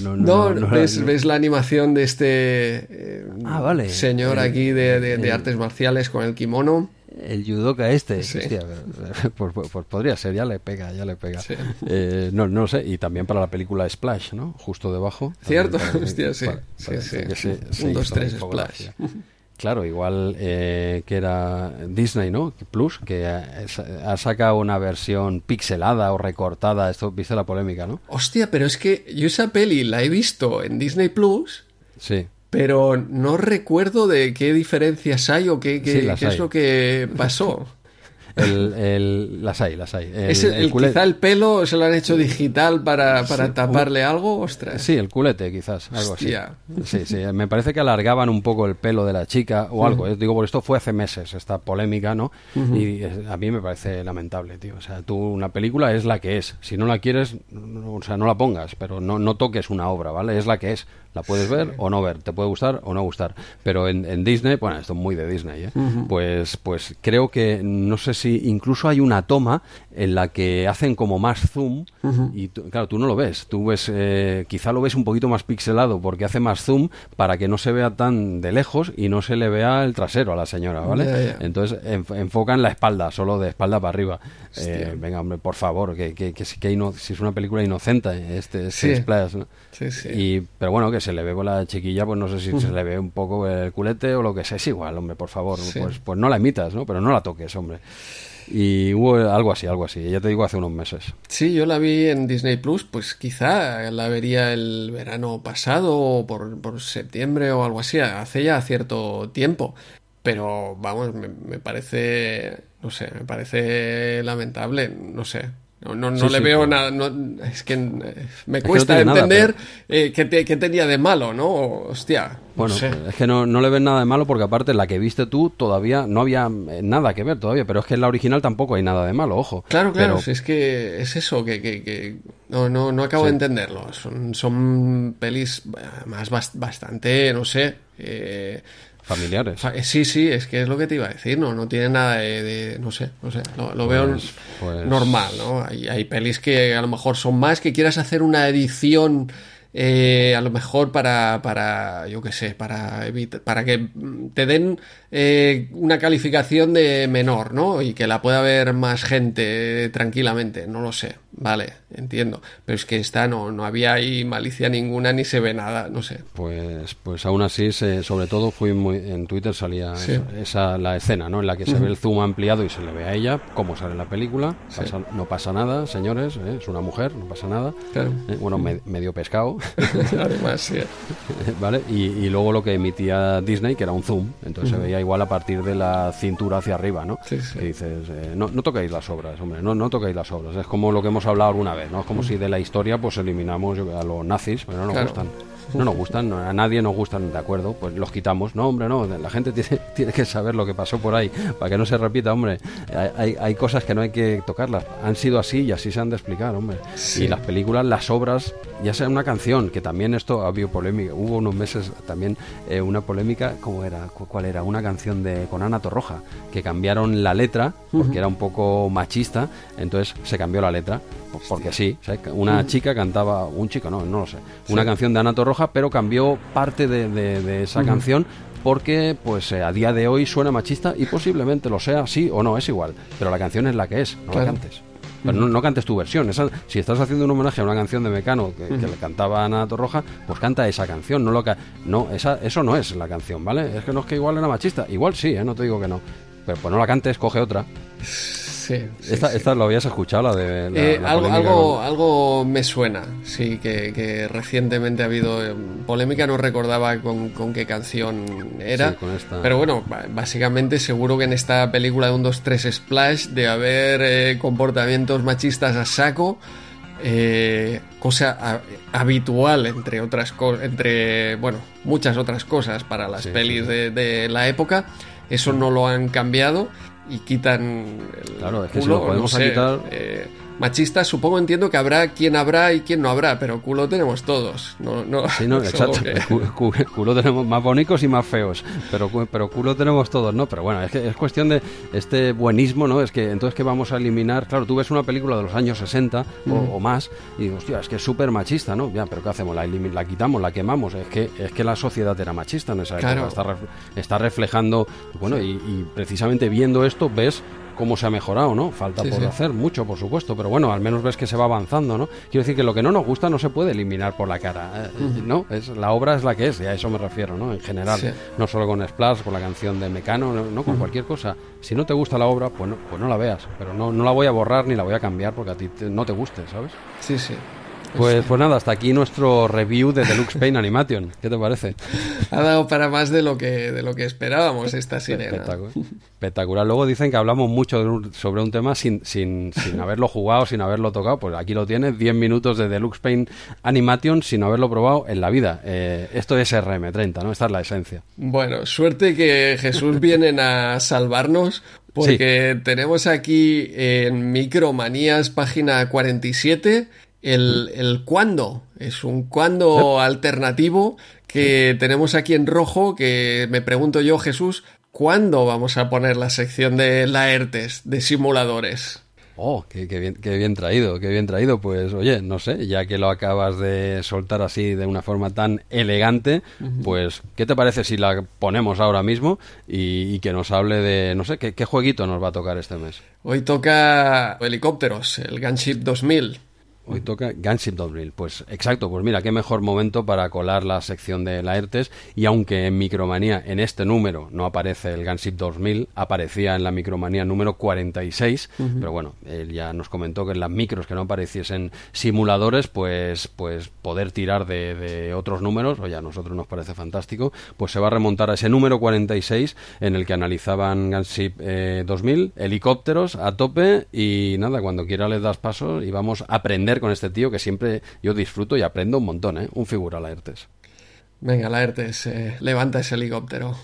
Speaker 2: No,
Speaker 1: No,
Speaker 2: no, no,
Speaker 1: ves, ves la animación de este eh,
Speaker 2: Ah, vale.
Speaker 1: señor aquí de, de- de artes marciales con el kimono.
Speaker 2: El judoka este,
Speaker 1: Sí.
Speaker 2: hostia, pues, pues- pues podría ser, ya le pega, ya le pega.
Speaker 1: Sí.
Speaker 2: Eh, no, no sé, y también para la película Splash, ¿no? Justo debajo.
Speaker 1: Cierto, hostia, sí,
Speaker 2: para-
Speaker 1: sí,
Speaker 2: para-
Speaker 1: sí.
Speaker 2: que se-
Speaker 1: Un, dos, tres, splash.
Speaker 2: Claro, igual eh, que era Disney, ¿no? Plus, que ha, ha sacado una versión pixelada o recortada. Esto, viste la polémica, ¿no?
Speaker 1: Hostia, pero es que yo esa peli la he visto en Disney Plus,
Speaker 2: Sí.
Speaker 1: pero no recuerdo de qué diferencias hay o qué, qué-
Speaker 2: Sí, las
Speaker 1: qué es lo que pasó.
Speaker 2: El, el- las hay, las hay. El,
Speaker 1: es el,
Speaker 2: culete-
Speaker 1: quizá el pelo se lo han hecho digital para, para taparle algo, ostras.
Speaker 2: Sí, el culete, quizás, algo
Speaker 1: Hostia.
Speaker 2: así. Sí, sí, me parece que alargaban un poco el pelo de la chica o algo. eh, Digo, por esto fue hace meses esta polémica, ¿no? Y eh, a mí me parece lamentable, tío. O sea, tú, una película es la que es. Si no la quieres, no- o sea, no la pongas, pero no, no toques una obra, ¿vale? Es la que es. La puedes ver o no ver, te puede gustar o no gustar. Pero en, en Disney, bueno, esto es muy de Disney, ¿eh? Pues, pues creo que, no sé si incluso hay una toma en la que hacen como más zoom y tú- claro, tú no lo ves. Tú ves, eh, quizá lo ves un poquito más pixelado porque hace más zoom para que no se vea tan de lejos y no se le vea el trasero a la señora, ¿vale? Entonces enf- enfocan la espalda, solo de espalda para arriba. Eh, venga, hombre, por favor, que, que, que, si- que si es una película inocente, este, este
Speaker 1: Sí.
Speaker 2: Splash, ¿no?
Speaker 1: Sí, sí.
Speaker 2: Y, pero bueno, que se le ve con la chiquilla, pues no sé si se le ve un poco el culete o lo que sea. Es igual, hombre, por favor. Pues, pues no la imitas, ¿no? Pero no la toques, hombre. Y hubo algo así, algo así. Ya te digo, hace unos meses.
Speaker 1: Sí, yo la vi en Disney Plus, pues quizá la vería el verano pasado o por, por septiembre o algo así, hace ya cierto tiempo. Pero vamos, me, me parece, no sé, me parece lamentable, no sé. No, no, no
Speaker 2: Sí,
Speaker 1: le
Speaker 2: sí,
Speaker 1: veo
Speaker 2: pero-
Speaker 1: nada, no, es que eh, me
Speaker 2: que
Speaker 1: cuesta
Speaker 2: no nada,
Speaker 1: entender eh, qué, te- qué tenía de malo, ¿no? Hostia,
Speaker 2: Bueno,
Speaker 1: no sé.
Speaker 2: es que no, no le ves nada de malo porque aparte la que viste tú todavía no había eh, nada que ver todavía, pero es que en la original tampoco hay nada de malo, ojo.
Speaker 1: Claro, claro,
Speaker 2: Pero-
Speaker 1: si es que es eso, que, que, que no, no, no acabo
Speaker 2: Sí.
Speaker 1: de entenderlo. Son, son pelis más bas- bastante, no sé. eh,
Speaker 2: familiares.
Speaker 1: fa- eh, sí, sí, es que es lo que te iba a decir, no, no tiene nada de, de- no sé, no sé, lo, lo veo
Speaker 2: Pues- pues-
Speaker 1: normal, ¿no? Hay, hay pelis que a lo mejor son más, que quieras hacer una edición eh, a lo mejor para, para yo qué sé, para evitar, para que te den eh, una calificación de menor, ¿no? Y que la pueda ver más gente eh, tranquilamente, no lo sé, vale, entiendo. Pero es que esta no, no había ahí malicia ninguna ni se ve nada, no sé.
Speaker 2: Pues, pues aún así, se- sobre todo fui muy, en Twitter salía
Speaker 1: Sí.
Speaker 2: esa, esa- la escena, ¿no? En la que se ve el zoom ampliado y se le ve a ella, cómo sale en la película. Pasa- no pasa nada, señores, ¿eh? es una mujer, no pasa nada.
Speaker 1: Claro.
Speaker 2: Eh, Bueno, me- medio pescado,
Speaker 1: Además, sí.
Speaker 2: ¿vale? Y, y luego lo que emitía Disney, que era un zoom, entonces se veía igual a partir de la cintura hacia arriba, ¿no?
Speaker 1: Sí, sí.
Speaker 2: Que dices, eh, no, no toquéis las obras, hombre, no, no toquéis las obras. Es como lo que hemos hablado alguna vez, ¿no? Es como si de la historia pues eliminamos a los nazis, pero no nos
Speaker 1: Claro.
Speaker 2: gustan. No nos gustan, no, a nadie nos gustan, de acuerdo, pues los quitamos. No, hombre, no, la gente tiene, tiene que saber lo que pasó por ahí, para que no se repita, hombre. Hay, hay, hay cosas que no hay que tocarlas, han sido así y así se han de explicar, hombre.
Speaker 1: Sí.
Speaker 2: Y las películas, las obras, ya sea una canción, que también esto ha habido polémica, hubo unos meses también eh, una polémica, ¿cómo era? ¿Cu- ¿Cuál era? Una canción de con Ana Torroja, que cambiaron la letra, porque era un poco machista, entonces se cambió la letra, porque sí, o sea, una chica cantaba, un chico, no, no lo sé, una canción de Ana Torroja, pero cambió parte de, de- de esa canción porque pues eh, a día de hoy suena machista y posiblemente lo sea, sí o no, es igual, pero la canción es la que es, no
Speaker 1: Claro.
Speaker 2: la cantes. Pero no, no cantes tu versión. Esa- si estás haciendo un homenaje a una canción de Mecano que, que le cantaba a Ana Torroja, pues canta esa canción. No lo ca- no, esa, eso no es la canción, ¿vale? Es que no es que igual era machista. Igual sí, ¿eh? no te digo que no. Pero pues no la cantes, coge otra.
Speaker 1: Sí, Sí, sí,
Speaker 2: esta,
Speaker 1: sí.
Speaker 2: esta lo habías escuchado, la de la,
Speaker 1: Eh,
Speaker 2: la
Speaker 1: algo, algo,
Speaker 2: con-
Speaker 1: algo me suena, sí, que, que recientemente ha habido eh, polémica, no recordaba con, con qué canción era,
Speaker 2: Sí, con esta.
Speaker 1: pero bueno, básicamente seguro que en esta película de un 2-3 Splash de haber eh, comportamientos machistas a saco, eh, cosa a- habitual entre otras cosas, entre, bueno, muchas otras cosas para las pelis de la época, eso no lo han cambiado y quitan el
Speaker 2: Claro, es que si
Speaker 1: culo,
Speaker 2: lo podemos
Speaker 1: no sé,
Speaker 2: quitar-
Speaker 1: eh, machistas supongo entiendo que habrá quien habrá y quien no habrá, pero culo tenemos todos. No, no,
Speaker 2: Sí, no, exacto.
Speaker 1: que-
Speaker 2: Culo tenemos más bonitos y más feos, pero, pero culo tenemos todos, ¿no? Pero bueno, es que es cuestión de este buenismo, ¿no? Es que entonces que vamos a eliminar, claro, tú ves una película de los años 60 o, o más y dices, hostia, es que es súper machista, ¿no? Ya, pero ¿qué hacemos? La, la quitamos, la quemamos, es que es que la sociedad era machista en esa época,
Speaker 1: Claro.
Speaker 2: está, ref- está reflejando, bueno, y, y precisamente viendo esto ves cómo se ha mejorado, ¿no? Falta
Speaker 1: Sí,
Speaker 2: por
Speaker 1: sí.
Speaker 2: hacer mucho, por supuesto, pero bueno, al menos ves que se va avanzando, ¿no? Quiero decir que lo que no nos gusta no se puede eliminar por la cara, eh, ¿no? Es, la obra es la que es, y a eso me refiero, ¿no? En general,
Speaker 1: Sí.
Speaker 2: no solo con Splash, con la canción de Mecano, no, no con cualquier cosa. Si no te gusta la obra, pues no, pues no la veas, pero no, no la voy a borrar ni la voy a cambiar porque a ti te- no te guste, ¿sabes?
Speaker 1: Sí, sí.
Speaker 2: Pues, pues nada, hasta aquí nuestro review de Deluxe Pain Animation. ¿Qué te parece?
Speaker 1: Ha dado para más de lo que, de lo que esperábamos esta sirena.
Speaker 2: Espectacular. Espectacular. Luego dicen que hablamos mucho un- sobre un tema sin, sin, sin haberlo jugado, sin haberlo tocado. Pues aquí lo tienes, 10 minutos de Deluxe Paint Animation sin haberlo probado en la vida. Eh, esto es RM30, ¿no? Esta es la esencia.
Speaker 1: Bueno, suerte que Jesús vienen a salvarnos porque tenemos aquí en Micromanías página 47 el, el cuándo. Es un cuándo alternativo que tenemos aquí en rojo que me pregunto yo, Jesús, ¿cuándo vamos a poner la sección de Laertes, de simuladores?
Speaker 2: Oh, qué, qué bien, qué bien traído, qué bien traído. Pues oye, no sé, ya que lo acabas de soltar así de una forma tan elegante, pues ¿qué te parece si la ponemos ahora mismo y, y que nos hable de, no sé, ¿qué, qué jueguito nos va a tocar este mes?
Speaker 1: Hoy toca helicópteros, el Gunship 2000.
Speaker 2: Hoy toca Gunship 2000. Pues exacto, pues mira, qué mejor momento para colar la sección de Laertes. Y aunque en Micromanía, en este número, no aparece el Gunship 2000, aparecía en la Micromanía número 46. Pero bueno, él ya nos comentó que en las micros que no apareciesen simuladores, pues, pues poder tirar de, de otros números, oye, a nosotros nos parece fantástico, pues se va a remontar a ese número 46 en el que analizaban Gunship eh, 2000, helicópteros a tope y nada, cuando quiera les das pasos y vamos a aprender con este tío que siempre yo disfruto y aprendo un montón, ¿eh? Un figura Laertes.
Speaker 1: Venga, Laertes, eh, levanta ese helicóptero.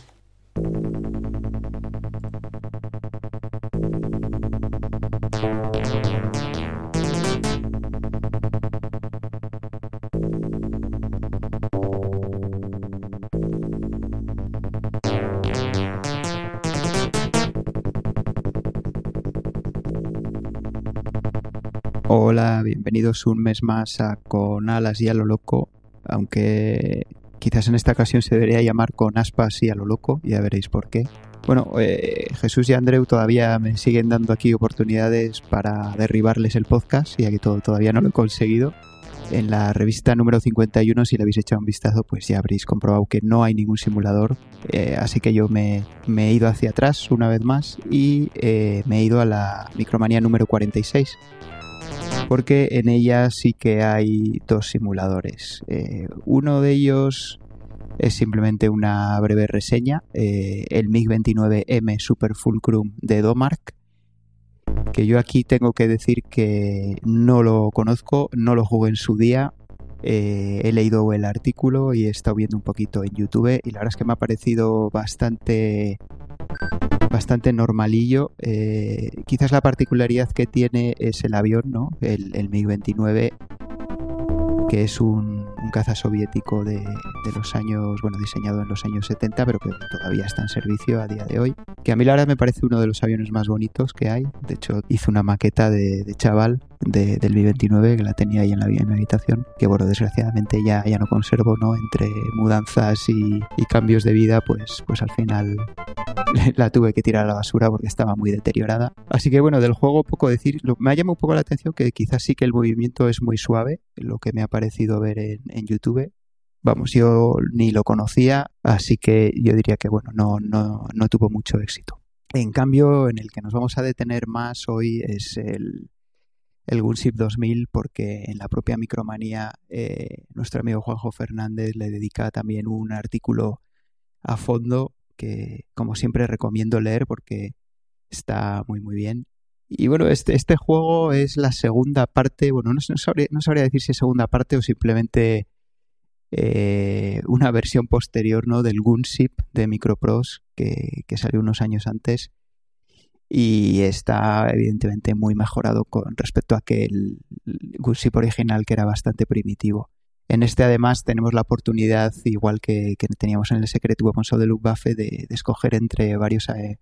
Speaker 5: Hola, bienvenidos un mes más a Con Alas y a lo Loco, aunque quizás en esta ocasión se debería llamar Con Aspas y a lo Loco, ya veréis por qué. Bueno, eh, Jesús y Andreu todavía me siguen dando aquí oportunidades para derribarles el podcast, ya que todo, todavía no lo he conseguido. En la revista número 51, si le habéis echado un vistazo, pues ya habréis comprobado que no hay ningún simulador. Eh, así que yo me, me he ido hacia atrás una vez más y eh, me he ido a la micromanía número 46 porque en ella sí que hay dos simuladores. Eh, uno de ellos es simplemente una breve reseña, eh, el MiG-29M Super Fulcrum de Domark, que yo aquí tengo que decir que no lo conozco, no lo jugué en su día, eh, he leído el artículo y he estado viendo un poquito en YouTube y la verdad es que me ha parecido bastante bastante normalillo. Eh, quizás la particularidad que tiene es el avión, ¿no? El, el MiG-29, que es un, caza soviético de, los años, bueno, diseñado en los años 70, pero que todavía está en servicio a día de hoy. Que a mí la verdad me parece uno de los aviones más bonitos que hay. De hecho, hice una maqueta de chaval de, del Mi-29 que la tenía ahí en la, en mi habitación, que bueno, desgraciadamente ya, ya no conservo, ¿no? Entre mudanzas y, cambios de vida, pues, pues al final la tuve que tirar a la basura porque estaba muy deteriorada. Así que bueno, del juego poco decir. Me ha llamado un poco la atención que quizás sí que el movimiento es muy suave, lo que me ha parecido ver en, en YouTube. Vamos, yo ni lo conocía, así que yo diría que bueno, no, no, no tuvo mucho éxito. En cambio, en el que nos vamos a detener más hoy es el, el Gunship 2000 porque en la propia Micromanía eh, nuestro amigo Juanjo Fernández le dedica también un artículo a fondo que como siempre recomiendo leer porque está muy muy bien. Y bueno, este, este juego es la segunda parte, bueno, no, sabría, decir si es segunda parte o simplemente eh, una versión posterior ¿no? del Gunship de Microprose que, que salió unos años antes y está evidentemente muy mejorado con respecto a aquel Gunship original que era bastante primitivo. En este además tenemos la oportunidad, igual que, que teníamos en el Secret Weapons of the Luftwaffe, de, de escoger entre varios eh,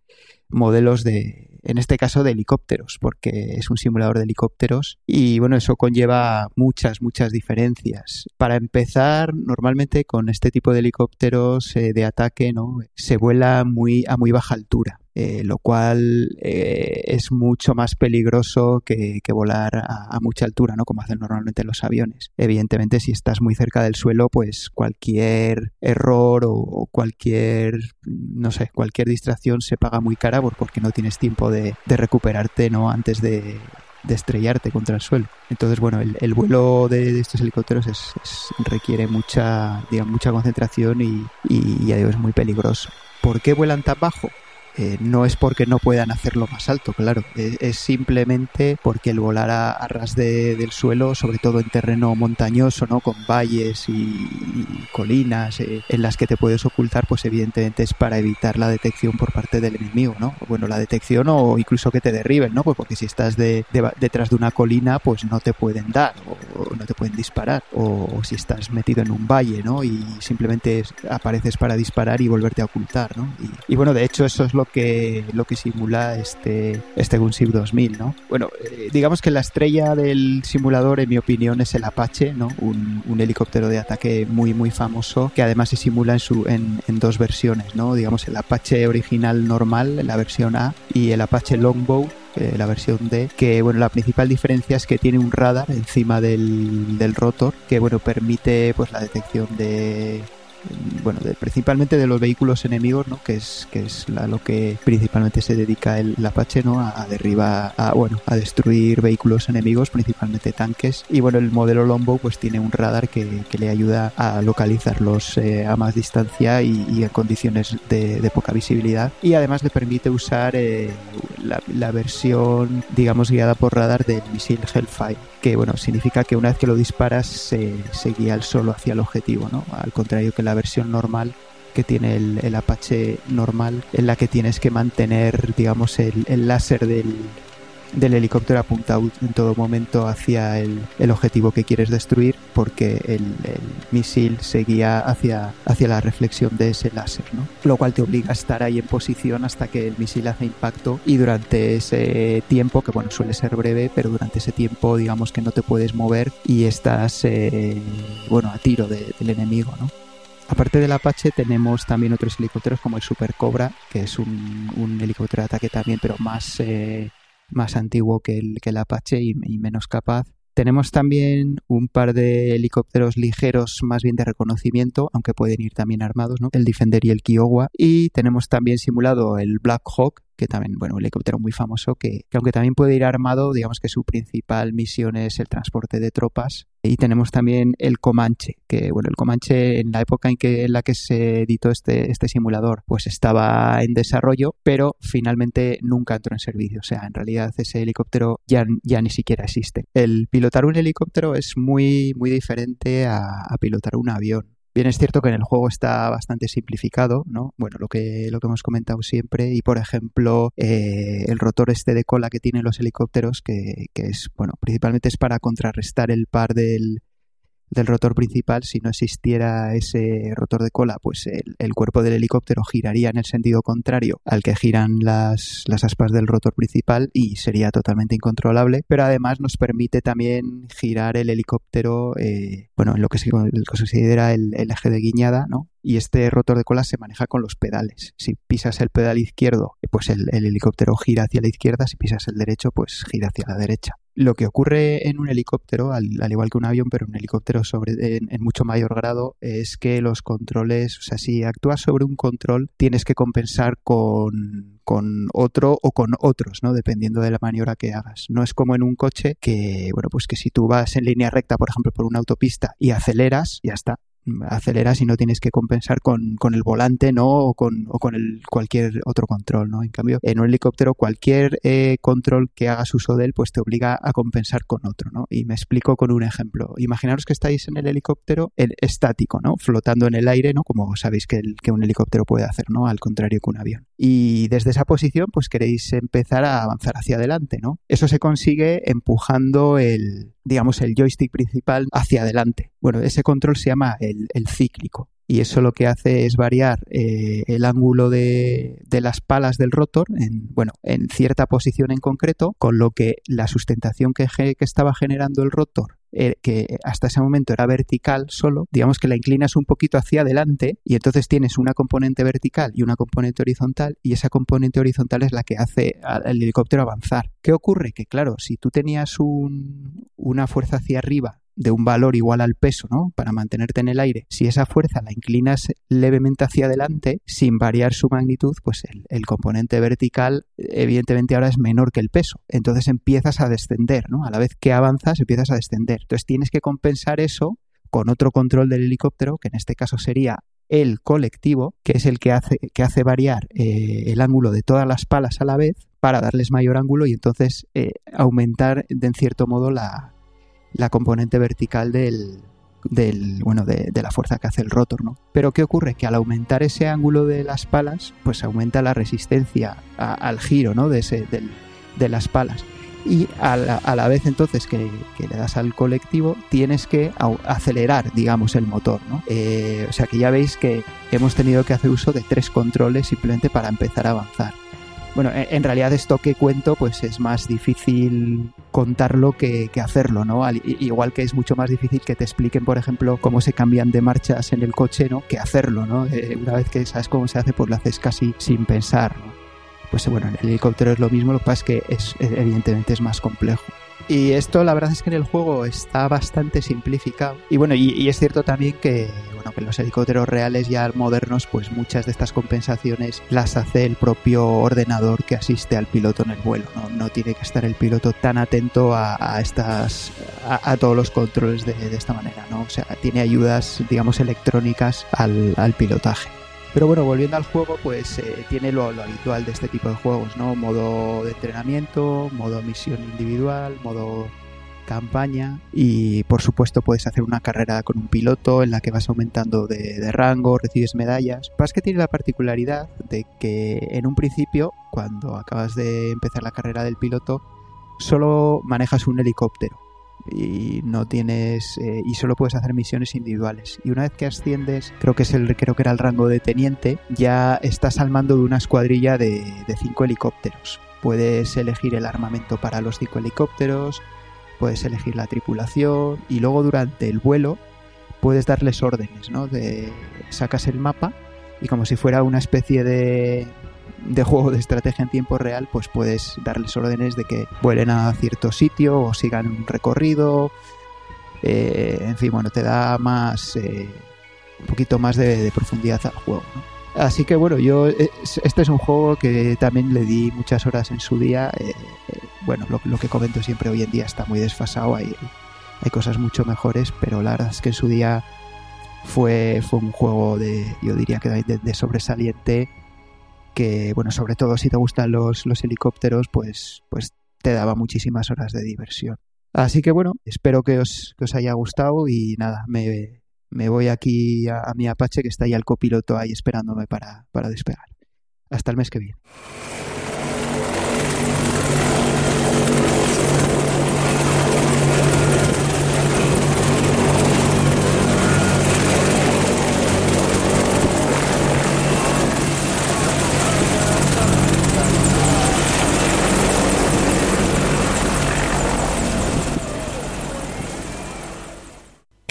Speaker 5: modelos de, en este caso de helicópteros, porque es un simulador de helicópteros y bueno, eso conlleva muchas, muchas diferencias. Para empezar, normalmente con este tipo de helicópteros eh, de ataque, ¿no? Se vuela muy, a muy baja altura. Eh, lo cual eh, es mucho más peligroso que, que volar a, mucha altura, ¿no? Como hacen normalmente los aviones. Evidentemente, si estás muy cerca del suelo, pues cualquier error o, cualquier, no sé, cualquier distracción se paga muy cara porque no tienes tiempo de, de recuperarte, ¿no? Antes de, de estrellarte contra el suelo. Entonces, bueno, el, el vuelo de, estos helicópteros es, requiere mucha, digamos, mucha concentración y, y ya digo, es muy peligroso. ¿Por qué vuelan tan bajo? Eh, no es porque no puedan hacerlo más alto, claro, es, es simplemente porque el volar a, ras de, del suelo, sobre todo en terreno montañoso, ¿no? Con valles y, colinas eh, en las que te puedes ocultar, pues evidentemente es para evitar la detección por parte del enemigo, ¿no? Bueno, la detección o incluso que te derriben, ¿no? Pues porque si estás de, de, detrás de una colina, pues no te pueden dar o, no te pueden disparar, o, o, si estás metido en un valle, ¿no? Y simplemente apareces para disparar y volverte a ocultar, ¿no? Y, y bueno, de hecho eso es lo que, lo que simula este, este Gunship 2000, ¿no? Bueno, eh, digamos que la estrella del simulador, en mi opinión, es el Apache, ¿no? Un, helicóptero de ataque muy, muy famoso, que además se simula en, su, en, dos versiones, ¿no? Digamos, el Apache original normal, la versión A, y el Apache Longbow, eh, la versión D, que bueno, la principal diferencia es que tiene un radar encima del, del rotor que bueno, permite pues la detección de bueno, de, principalmente de los vehículos enemigos, ¿no? Que es, que es a lo que principalmente se dedica el, el Apache, ¿no? A, a derribar, a, bueno, a destruir vehículos enemigos, principalmente tanques. Y bueno, el modelo Lombo pues tiene un radar que, que le ayuda a localizarlos eh, a más distancia y, y en condiciones de, de, poca visibilidad. Y además le permite usar eh, la, la versión, digamos, guiada por radar del misil Hellfire que bueno, significa que una vez que lo disparas se, guía el solo hacia el objetivo, ¿no? Al contrario que la versión normal que tiene el, el, Apache normal, en la que tienes que mantener, digamos, el, el láser del, del helicóptero apuntado en todo momento hacia el, el objetivo que quieres destruir porque el, el, misil seguía hacia, hacia la reflexión de ese láser, ¿no? Lo cual te obliga a estar ahí en posición hasta que el misil hace impacto y durante ese tiempo, que bueno, suele ser breve, pero durante ese tiempo digamos que no te puedes mover y estás, eh, bueno, a tiro de, del enemigo, ¿no? Aparte del Apache tenemos también otros helicópteros como el Super Cobra, que es un, un helicóptero de ataque también, pero más... Eh, más antiguo que el, que el Apache y, menos capaz. Tenemos también un par de helicópteros ligeros más bien de reconocimiento, aunque pueden ir también armados, ¿no? El Defender y el Kiowa. Y tenemos también simulado el Black Hawk, que también, bueno, un helicóptero muy famoso, que, que, aunque también puede ir armado, digamos que su principal misión es el transporte de tropas. Y tenemos también el Comanche, que, bueno, el Comanche en la época en, que, en la que se editó este, este simulador, pues estaba en desarrollo, pero finalmente nunca entró en servicio. O sea, en realidad ese helicóptero ya, ya ni siquiera existe. El pilotar un helicóptero es muy, muy diferente a, a pilotar un avión. Bien, es cierto que en el juego está bastante simplificado, ¿no? Bueno, lo que, lo que hemos comentado siempre. Y por ejemplo, eh, el rotor este de cola que tienen los helicópteros, que, que es, bueno, principalmente es para contrarrestar el par del, del rotor principal, si no existiera ese rotor de cola, pues el, cuerpo del helicóptero giraría en el sentido contrario al que giran las, las aspas del rotor principal y sería totalmente incontrolable, pero además nos permite también girar el helicóptero, eh, bueno, en lo que se, considera el, eje de guiñada, ¿no? Y este rotor de cola se maneja con los pedales. Si pisas el pedal izquierdo, pues el helicóptero gira hacia la izquierda, si pisas el derecho, pues gira hacia la derecha. Lo que ocurre en un helicóptero, al, al igual que un avión, pero un helicóptero sobre, en, en mucho mayor grado, es que los controles, o sea, si actúas sobre un control, tienes que compensar con, con otro o con otros, ¿no? Dependiendo de la maniobra que hagas. No es como en un coche que, bueno, pues que si tú vas en línea recta, por ejemplo, por una autopista y aceleras, ya está aceleras y no tienes que compensar con, con el volante, ¿no? O con, o con el, cualquier otro control, ¿no? En cambio, en un helicóptero, cualquier eh, control que hagas uso de él, pues te obliga a compensar con otro, ¿no? Y me explico con un ejemplo. Imaginaros que estáis en el helicóptero el estático, ¿no? Flotando en el aire, ¿no? Como sabéis que, un helicóptero puede hacer, ¿no? Al contrario que un avión. Y desde esa posición, pues queréis empezar a avanzar hacia adelante, ¿no? Eso se consigue empujando el, digamos, el joystick principal hacia adelante. Bueno, ese control se llama el cíclico. Y eso lo que hace es variar eh, el ángulo de, las palas del rotor en, bueno, en cierta posición en concreto, con lo que la sustentación que, estaba generando el rotor eh, que hasta ese momento era vertical solo, digamos que la inclinas un poquito hacia adelante y entonces tienes una componente vertical y una componente horizontal y esa componente horizontal es la que hace al helicóptero avanzar. ¿Qué ocurre? Que claro, si tú tenías un, una fuerza hacia arriba de un valor igual al peso, ¿no? Para mantenerte en el aire. Si esa fuerza la inclinas levemente hacia adelante, sin variar su magnitud, pues el, componente vertical evidentemente ahora es menor que el peso. Entonces empiezas a descender, ¿no? A la vez que avanzas empiezas a descender. Entonces tienes que compensar eso con otro control del helicóptero, que en este caso sería el colectivo, que es el que hace, que hace variar eh, el ángulo de todas las palas a la vez para darles mayor ángulo y entonces eh, aumentar de en cierto modo la, la componente vertical del, del bueno de, de, la fuerza que hace el rotor no pero qué ocurre que al aumentar ese ángulo de las palas pues aumenta la resistencia a, al giro no de ese del, de las palas. Y a la, a la vez entonces que, que, le das al colectivo tienes que acelerar digamos el motor no eh, o sea que ya veis que hemos tenido que hacer uso de tres controles simplemente para empezar a avanzar bueno, en realidad esto que cuento pues es más difícil contarlo que, que, hacerlo, ¿no? Al, igual que es mucho más difícil que te expliquen, por ejemplo, cómo se cambian de marchas en el coche, ¿no? Que hacerlo, ¿no? Eh, una vez que sabes cómo se hace, pues lo haces casi sin pensar, ¿no? Pues bueno, en el helicóptero es lo mismo, lo que pasa es que es, evidentemente es más complejo. Y esto la verdad es que en el juego está bastante simplificado. Y bueno, y, es cierto también que, bueno, que los helicópteros reales ya modernos, pues muchas de estas compensaciones las hace el propio ordenador que asiste al piloto en el vuelo. No, no tiene que estar el piloto tan atento a, estas, a, todos los controles de, de, esta manera, ¿no? O sea, tiene ayudas, digamos, electrónicas al, al pilotaje. Pero bueno, volviendo al juego, pues eh, tiene lo, habitual de este tipo de juegos, ¿no? Modo de entrenamiento, modo misión individual, modo campaña y por supuesto puedes hacer una carrera con un piloto en la que vas aumentando de, de rango, recibes medallas. Lo que que tiene la particularidad de que en un principio, cuando acabas de empezar la carrera del piloto, solo manejas un helicóptero y no tienes eh, y solo puedes hacer misiones individuales. Y una vez que asciendes creo que es el creo que era el rango de teniente ya estás al mando de una escuadrilla de, de cinco helicópteros. Puedes elegir el armamento para los cinco helicópteros puedes elegir la tripulación y luego durante el vuelo puedes darles órdenes no de sacas el mapa y como si fuera una especie de de juego de estrategia en tiempo real, pues puedes darles órdenes de que vuelen a cierto sitio o sigan un recorrido. Eh, en fin, bueno, te da más. Eh, un poquito más de, profundidad al juego. Así que bueno, yo. Este es un juego que también le di muchas horas en su día. Eh, bueno, lo, que comento siempre hoy en día está muy desfasado. Hay, hay cosas mucho mejores, pero la verdad es que en su día fue, fue un juego de. Yo diría que de sobresaliente que, bueno, sobre todo si te gustan los, los helicópteros, pues, pues te daba muchísimas horas de diversión. Así que bueno, espero que os, os haya gustado y nada, me, me voy aquí a, mi Apache que está ahí el copiloto ahí esperándome para, para despegar. Hasta el mes que viene.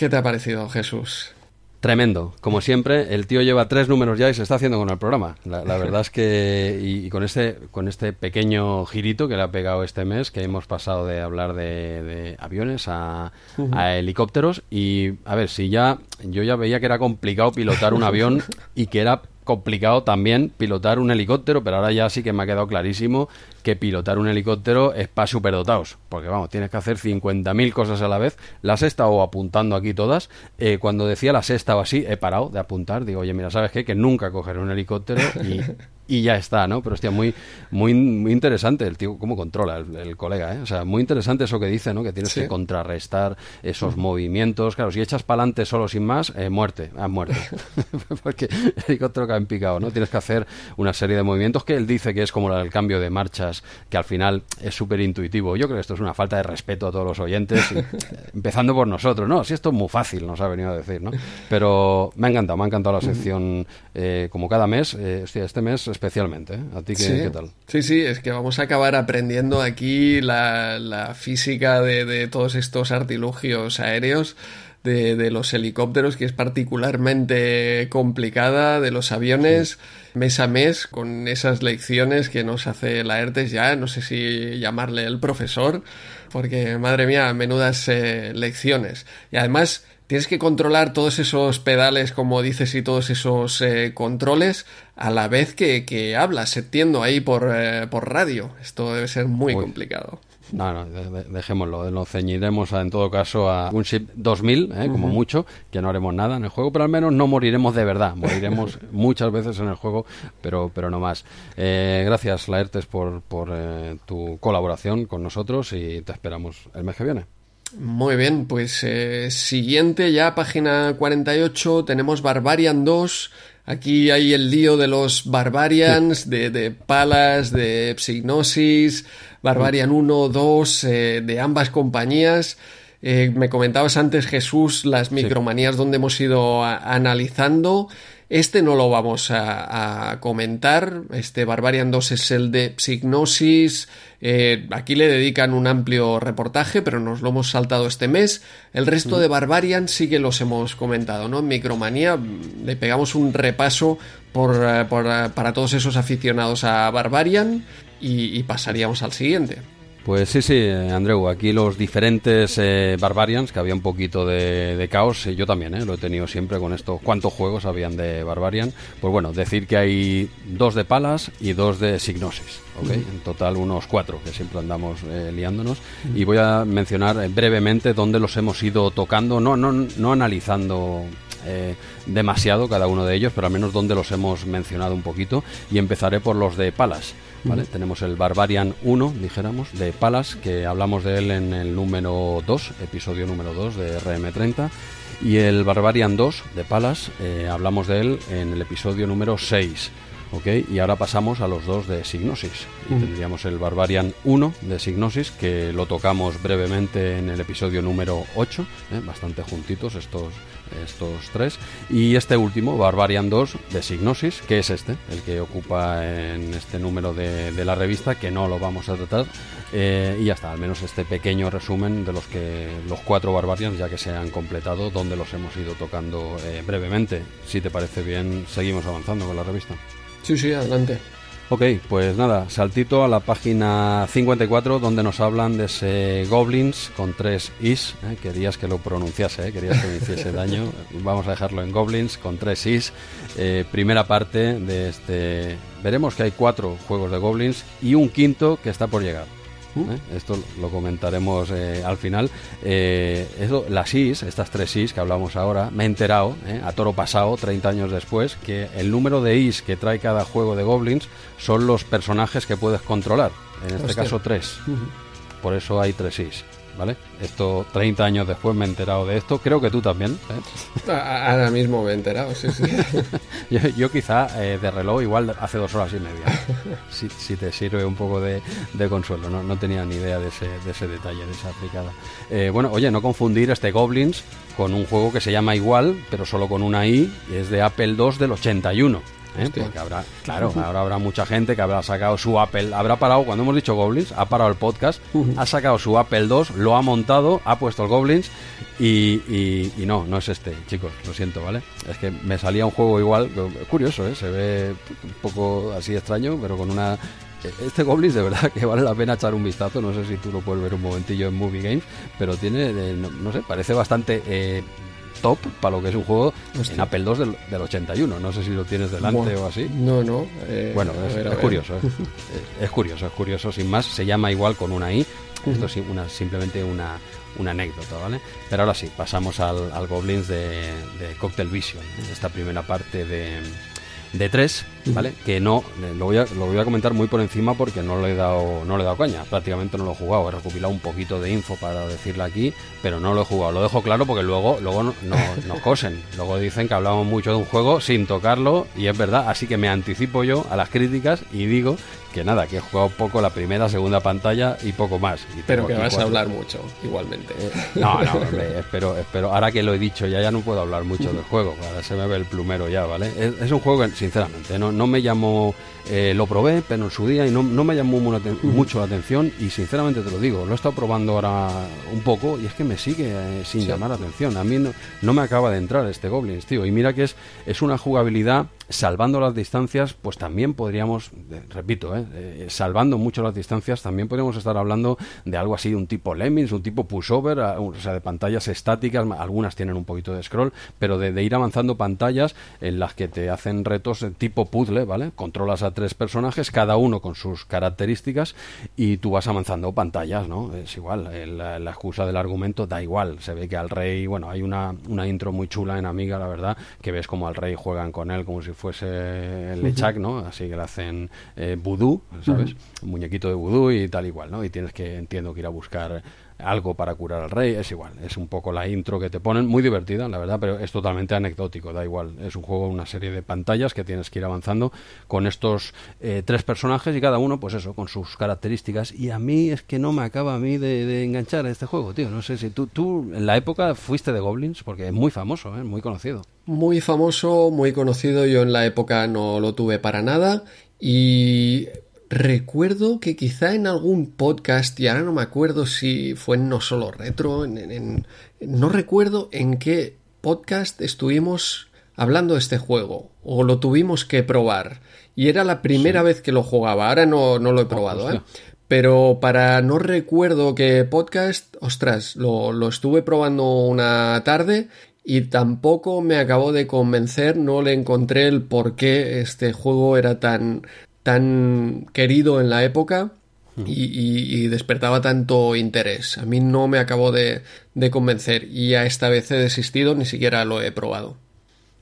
Speaker 1: ¿Qué te ha parecido, Jesús?
Speaker 2: Tremendo. Como siempre, el tío lleva tres números ya y se está haciendo con el programa. La, la verdad es que, y, y con este con este pequeño girito que le ha pegado este mes, que hemos pasado de hablar de, de aviones a, a helicópteros. Y a ver, si ya yo ya veía que era complicado pilotar un avión y que era complicado también pilotar un helicóptero, pero ahora ya sí que me ha quedado clarísimo que pilotar un helicóptero es para superdotados, porque vamos, tienes que hacer 50.000 cosas a la vez. Las he estado apuntando aquí todas. Eh, cuando decía las he estado así, he parado de apuntar. Digo, oye, mira, ¿sabes qué? Que nunca cogeré un helicóptero y, y ya está, ¿no? Pero hostia, muy, muy, muy interesante el tío, cómo controla el, el colega, ¿eh? O sea, muy interesante eso que dice, ¿no? Que tienes
Speaker 1: Sí.
Speaker 2: que contrarrestar esos movimientos. Claro, si echas para adelante solo sin más, eh, muerte, has muerto. Porque el helicóptero cae en picado, ¿no? Tienes que hacer una serie de movimientos que él dice que es como el cambio de marchas, que al final es súper intuitivo. Yo creo que esto es una falta de respeto a todos los oyentes, y, eh, empezando por nosotros, ¿no? Si esto es muy fácil, nos ha venido a decir, ¿no? Pero me ha encantado, me ha encantado la sección eh, como cada mes, eh, hostia, este mes especialmente, ¿eh? ¿A ti qué,
Speaker 1: sí.
Speaker 2: qué tal?
Speaker 1: Sí, sí, es que vamos a acabar aprendiendo aquí la, la física de, de todos estos artilugios aéreos. De, de los helicópteros, que es particularmente complicada, de los aviones, mes a mes, con esas lecciones que nos hace la ERTES ya, no sé si llamarle el profesor, porque madre mía, menudas eh, lecciones. Y además tienes que controlar todos esos pedales, como dices, y todos esos eh, controles a la vez que, que hablas, entiendo, ahí por, eh, por radio. Esto debe ser muy
Speaker 2: Uy.
Speaker 1: complicado.
Speaker 2: No, no, de- de- dejémoslo. Nos ceñiremos a- en todo caso a un ship 2000, ¿eh? como mucho, que no haremos nada en el juego, pero al menos no moriremos de verdad. Moriremos muchas veces en el juego, pero, pero no más. Eh, gracias, Laertes, por, por eh, tu colaboración con nosotros y te esperamos el mes que viene.
Speaker 1: Muy bien, pues eh, siguiente ya, página 48, tenemos Barbarian 2. Aquí hay el lío de los Barbarians, de, de Palas, de Psygnosis, Barbarian 1, 2, eh, de ambas compañías. Eh, me comentabas antes, Jesús, las micromanías donde hemos ido a- analizando. Este no lo vamos a, comentar. Este Barbarian 2 es el de Psygnosis. Eh, aquí le dedican un amplio reportaje, pero nos lo hemos saltado este mes. El resto de Barbarian sí que los hemos comentado, ¿no? En Micromanía mm, le pegamos un repaso por, eh, eh, para todos esos aficionados a Barbarian y pasaríamos al siguiente.
Speaker 2: Pues sí, sí, Andreu, aquí los diferentes eh, Barbarians, que había un poquito de, de caos, y yo también, eh, lo he tenido siempre con estos, cuántos juegos habían de Barbarian. Pues bueno, decir que hay dos de Palas y dos de Signosis, ¿ok? En total unos cuatro, que siempre andamos eh, liándonos. Y voy a mencionar eh, brevemente dónde los hemos ido tocando, no, no, no analizando eh, demasiado cada uno de ellos, pero al menos donde los hemos mencionado un poquito. Y empezaré por los de Palas. ¿Vale? Tenemos el Barbarian 1, dijéramos, de Palas, que hablamos de él en el número 2, episodio número 2 de RM30. Y el Barbarian 2 de Palas, eh, hablamos de él en el episodio número 6. ¿ok? Y ahora pasamos a los dos de Signosis. Y tendríamos el Barbarian 1 de Signosis, que lo tocamos brevemente en el episodio número 8, ¿eh? bastante juntitos estos, estos tres. Y este último, Barbarian 2 de Signosis, que es este, el que ocupa en este número de, la revista, que no lo vamos a tratar. Eh, y ya está, al menos este pequeño resumen de los que los cuatro Barbarians ya que se han completado, donde los hemos ido tocando eh, brevemente. Si te parece bien, seguimos avanzando con la revista.
Speaker 1: Sí, sí, adelante.
Speaker 2: Ok, pues nada, saltito a la página 54 donde nos hablan de ese Goblins con tres is. ¿eh? Querías que lo pronunciase, ¿eh? querías que me hiciese daño. Vamos a dejarlo en Goblins con tres is. Eh, primera parte de este. Veremos que hay cuatro juegos de Goblins y un quinto que está por llegar. ¿Eh? Esto lo comentaremos eh, al final. Eh, eso, las IS, estas tres IS que hablamos ahora, me he enterado, a toro pasado, 30 años después, que el número de IS que trae cada juego de Goblins son los personajes que puedes controlar. En este
Speaker 1: Hostia.
Speaker 2: caso, tres. Por eso hay tres IS. ¿Vale? Esto 30 años después me he enterado de esto. Creo que tú también. ¿eh?
Speaker 1: A- Ahora mismo me he enterado, sí, sí.
Speaker 2: Yo, yo quizá eh, de reloj igual hace dos horas y media. si, si te sirve un poco de, de consuelo. No, no tenía ni idea de ese, de ese detalle, de esa aplicada. Eh, bueno, oye, no confundir este Goblins con un juego que se llama igual, pero solo con una I, y es de Apple II del 81. ¿Eh? Habrá, claro, ahora habrá mucha gente que habrá sacado su Apple, habrá parado, cuando hemos dicho Goblins, ha parado el podcast, ha sacado su Apple 2, lo ha montado, ha puesto el Goblins y, y- y no, no es este, chicos, lo siento, ¿vale? Es que me salía un juego igual, curioso, ¿eh? Se ve un poco así extraño, pero con una... Este Goblins de verdad que vale la pena echar un vistazo, no sé si tú lo puedes ver un momentillo en Movie Games, pero tiene, eh, no, no sé, parece bastante... eh, top para lo que es un juego en Apple II del, del 81 no sé si lo tienes delante o así
Speaker 1: No, no. eh,
Speaker 2: bueno, es,
Speaker 1: ver,
Speaker 2: curioso, ¿eh? es, es curioso, es curioso, sin más, se llama igual con una I, esto es una, simplemente una, una anécdota, ¿vale? Pero ahora sí, pasamos al, al Goblins de, de Cocktail Vision, ¿eh? esta primera parte de, de tres, ¿vale? Que no, eh, lo voy, a, lo voy a comentar muy por encima porque no le he dado, no le he dado caña, prácticamente no lo he jugado, he recopilado un poquito de info para decirle aquí, pero no lo he jugado, lo dejo claro porque luego, luego no- no- nos cosen, luego dicen que hablamos mucho de un juego sin tocarlo y es verdad, así que me anticipo yo a las críticas y digo que nada, que he jugado poco la primera, segunda pantalla y poco más. Y
Speaker 1: Pero que vas a hablar mucho, igualmente.
Speaker 2: No, no, hombre, espero, espero. Ahora que lo he dicho, ya, ya no puedo hablar mucho del juego. Ahora se me ve el plumero ya, ¿vale? Es, es un juego que, sinceramente, no, no me llamó. eh, lo probé, pero en su día y no, no me llamó mucho la atención. Y sinceramente te lo digo, lo he estado probando ahora un poco y es que me sigue eh, sin
Speaker 1: Sí.
Speaker 2: llamar la atención. A mí no, no me acaba de entrar este Goblins, tío. Y mira que es, es una jugabilidad. Salvando las distancias, pues también podríamos, eh, repito, eh, eh, salvando mucho las distancias, también podríamos estar hablando de algo así, un tipo Lemmings, un tipo pushover, o sea, de pantallas estáticas, algunas tienen un poquito de scroll, pero de, ir avanzando pantallas en las que te hacen retos de tipo puzzle, ¿vale? Controlas a tres personajes, cada uno con sus características, y tú vas avanzando pantallas, ¿no? Es igual, eh, la, la excusa del argumento da igual, se ve que al rey, bueno, hay una, una intro muy chula en Amiga, la verdad, que ves como al rey juegan con él como si fuese el Lechak, ¿no? Así que le hacen eh, vudú, ¿sabes? Un muñequito de vudú y tal igual, ¿no? Y tienes que, entiendo que ir a buscar algo para curar al rey, es igual, es un poco la intro que te ponen, muy divertida, la verdad, pero es totalmente anecdótico, da igual, es un juego, una serie de pantallas que tienes que ir avanzando con estos eh, tres personajes y cada uno, pues eso, con sus características, y a mí es que no me acaba a mí de, de enganchar a este juego, tío, no sé si tú, tú en la época fuiste de Goblins, porque es muy famoso, ¿eh? muy conocido.
Speaker 1: Muy famoso, muy conocido. Yo en la época no lo tuve para nada. Y recuerdo que quizá en algún podcast, y ahora no me acuerdo si fue en No Solo Retro, en, no recuerdo en qué podcast estuvimos hablando de este juego. O lo tuvimos que probar. Y era la primera vez que lo jugaba. Ahora no, no lo he probado, ¿eh? Pero para no recuerdo qué podcast, ostras, lo, lo estuve probando una tarde y tampoco me acabó de convencer, no le encontré el por qué este juego era tan, tan querido en la época y, y- y despertaba tanto interés. A mí no me acabó de, de convencer y ya esta vez he desistido, ni siquiera lo he probado.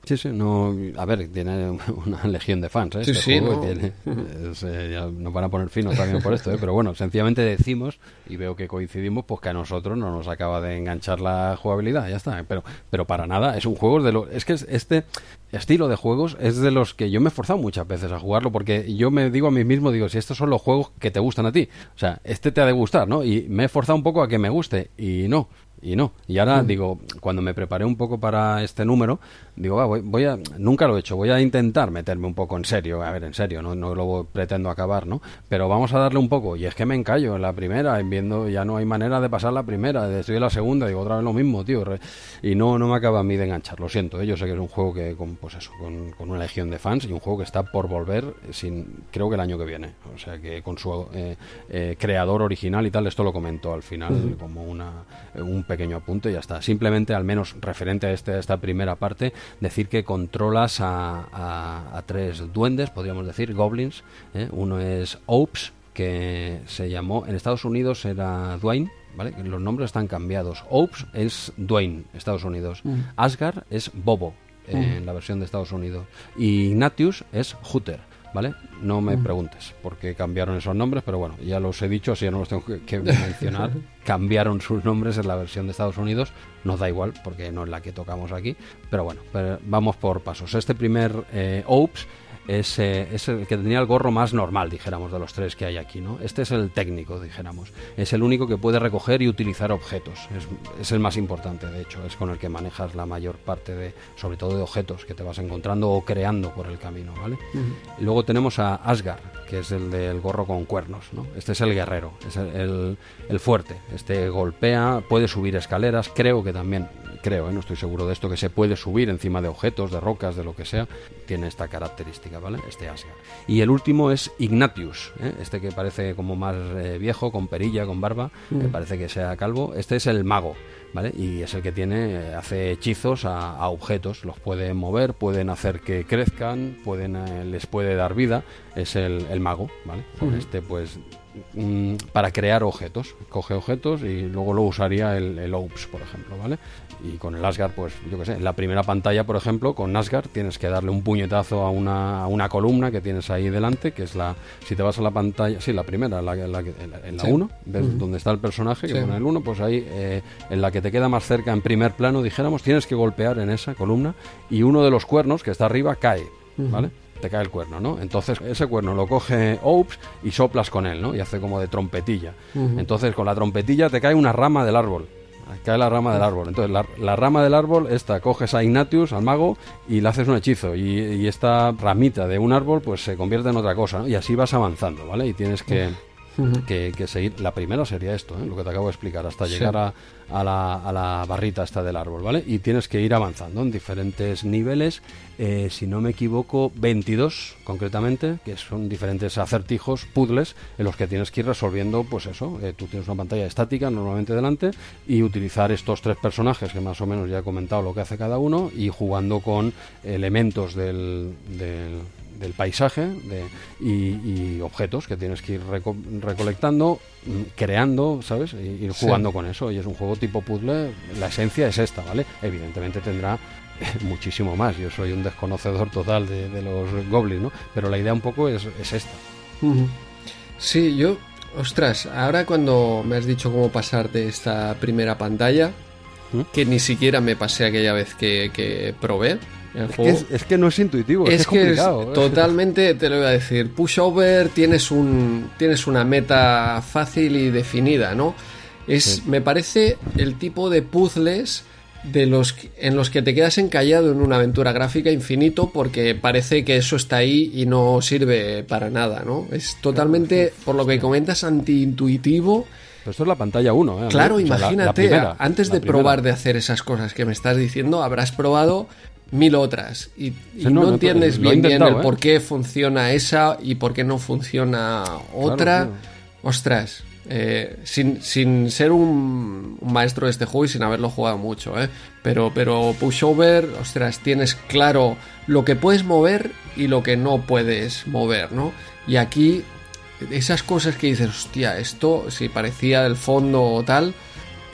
Speaker 2: Sí, sí, no, a ver, tiene una legión de fans, ¿eh?
Speaker 1: Sí,
Speaker 2: Este
Speaker 1: sí,
Speaker 2: juego
Speaker 1: no.
Speaker 2: tiene- es, eh, ya nos van a poner finos también por esto, ¿eh? Pero bueno, sencillamente decimos, y veo que coincidimos, pues que a nosotros no nos acaba de enganchar la jugabilidad, ya está. Pero, pero para nada, es un juego de lo, es que es- este estilo de juegos es de los que yo me he esforzado muchas veces a jugarlo, porque yo me digo a mí mismo, digo, si estos son los juegos que te gustan a ti, o sea, este te ha de gustar, ¿no? Y me he esforzado un poco a que me guste, y no. Y no. Y ahora digo, cuando me preparé un poco para este número, digo, va, voy, voy a, nunca lo he hecho, voy a intentar meterme un poco en serio, a ver, en serio, no, no lo pretendo acabar, ¿no? Pero vamos a darle un poco, y es que me encallo en la primera, en viendo, ya no hay manera de pasar la primera, estoy en la segunda, digo, otra vez lo mismo, tío, re- y no, no me acaba a mí de enganchar, lo siento, ¿eh? yo sé que es un juego que, con, pues eso, con, con una legión de fans, y un juego que está por volver, sin, creo que el año que viene, o sea que con su eh, eh, creador original y tal, esto lo comentó al final, como una, un pequeño apunte y ya está. Simplemente, al menos referente a, este, a esta primera parte, decir que controlas a, a- a tres duendes, podríamos decir, goblins. ¿eh? Uno es Opes, que se llamó, en Estados Unidos era Dwayne. ¿Vale? Los nombres están cambiados. Opes es Dwayne, Estados Unidos. Asgard es Bobo, eh, en la versión de Estados Unidos. Y Ignatius es Hooter. ¿Vale? No me preguntes por qué cambiaron esos nombres, pero bueno, ya los he dicho, así ya no los tengo que, que mencionar. cambiaron sus nombres en la versión de Estados Unidos, nos da igual porque no es la que tocamos aquí, pero bueno, pero vamos por pasos. Este primer eh, es, eh, es el que tenía el gorro más normal, dijéramos, de los tres que hay aquí, ¿no? Este es el técnico, dijéramos. Es el único que puede recoger y utilizar objetos. Es, es el más importante, de hecho. Es con el que manejas la mayor parte de, sobre todo de objetos que te vas encontrando o creando por el camino, ¿vale? Y luego tenemos a Asgard, que es el del gorro con cuernos, ¿no? Este es el guerrero, es el, el- el fuerte. Este golpea, puede subir escaleras, creo que también, creo, ¿eh? no estoy seguro de esto, que se puede subir encima de objetos, de rocas, de lo que sea, tiene esta característica, ¿vale? Este Asgard. Y el último es Ignatius, ¿eh? este que parece como más eh, viejo, con perilla, con barba, que parece que sea calvo. Este es el mago, ¿vale? Y es el que tiene, hace hechizos a, a objetos, los puede mover, pueden hacer que crezcan, pueden, les puede dar vida, es el, el mago, ¿vale? Este pues mm, para crear objetos, coge objetos y luego lo usaría el, el OPS, por ejemplo, ¿vale? Y con el Asgard, pues yo qué sé, en la primera pantalla, por ejemplo, con Asgard tienes que darle un puñetazo a una, a una columna que tienes ahí delante, que es la, si te vas a la pantalla, sí, la primera, la, la, en la- en la
Speaker 1: Sí.
Speaker 2: 1, ves donde está el personaje, que
Speaker 1: Sí.
Speaker 2: pone el 1, pues ahí, eh, en la que te queda más cerca, en primer plano, dijéramos, tienes que golpear en esa columna y uno de los cuernos que está arriba cae, ¿vale? Te cae el cuerno, ¿no? Entonces ese cuerno lo coge Ops y soplas con él, ¿no? Y hace como de trompetilla. Entonces con la trompetilla te cae una rama del árbol. Cae la rama del árbol. Entonces la, rama del árbol, esta, coges a Ignatius, al mago, y le haces un hechizo. Y, y esta ramita de un árbol, pues se convierte en otra cosa, ¿no? Y así vas avanzando, ¿vale? Y tienes que, que, que seguir. La primera sería esto, ¿eh? lo que te acabo de explicar, hasta
Speaker 1: Sí.
Speaker 2: llegar a, a la, a la barrita esta del árbol, ¿vale? Y tienes que ir avanzando en diferentes niveles, eh, si no me equivoco, 22 concretamente, que son diferentes acertijos, puzzles, en los que tienes que ir resolviendo, pues eso, eh, tú tienes una pantalla estática normalmente delante y utilizar estos tres personajes, que más o menos ya he comentado lo que hace cada uno, y jugando con elementos del... del del paisaje de- y, y objetos que tienes que ir reco- recolectando, mm, creando, ¿sabes? Y ir
Speaker 1: Sí.
Speaker 2: jugando con eso. Y es un juego tipo puzzle, la esencia es esta, ¿vale? Evidentemente tendrá muchísimo más. Yo soy un desconocedor total de, de los goblins, ¿no? Pero la idea un poco es, es esta.
Speaker 1: Sí, yo, ostras, ahora cuando me has dicho cómo pasar de esta primera pantalla,
Speaker 2: ¿Mm?
Speaker 1: que ni siquiera me pasé aquella vez que, que probé el
Speaker 2: Es que,
Speaker 1: juego.
Speaker 2: es, es que no es intuitivo, es,
Speaker 1: es
Speaker 2: que complicado. ¿eh?
Speaker 1: totalmente, te lo iba a decir, pushover tienes un tienes una meta fácil y definida, ¿no? Es
Speaker 2: Sí.
Speaker 1: me parece el tipo de puzzles de los en los que te quedas encallado en una aventura gráfica infinito porque parece que eso está ahí y no sirve para nada, ¿no? Es totalmente, por lo que comentas, antiintuitivo.
Speaker 2: Pero esto es la pantalla 1, ¿eh?
Speaker 1: Claro,
Speaker 2: O sea, la- la
Speaker 1: imagínate,
Speaker 2: primera,
Speaker 1: antes de probar de hacer esas cosas que me estás diciendo, habrás probado mil otras y, no,
Speaker 2: no, no,
Speaker 1: entiendes bien bien el
Speaker 2: ¿eh?
Speaker 1: por qué funciona esa y por qué no funciona otra. Ostras, eh, sin, sin ser un, un maestro de este juego y sin haberlo jugado mucho, ¿eh? pero, pero Pushover, ostras, tienes claro lo que puedes mover y lo que no puedes mover, ¿no? Y aquí esas cosas que dices, hostia, esto si parecía del fondo o tal,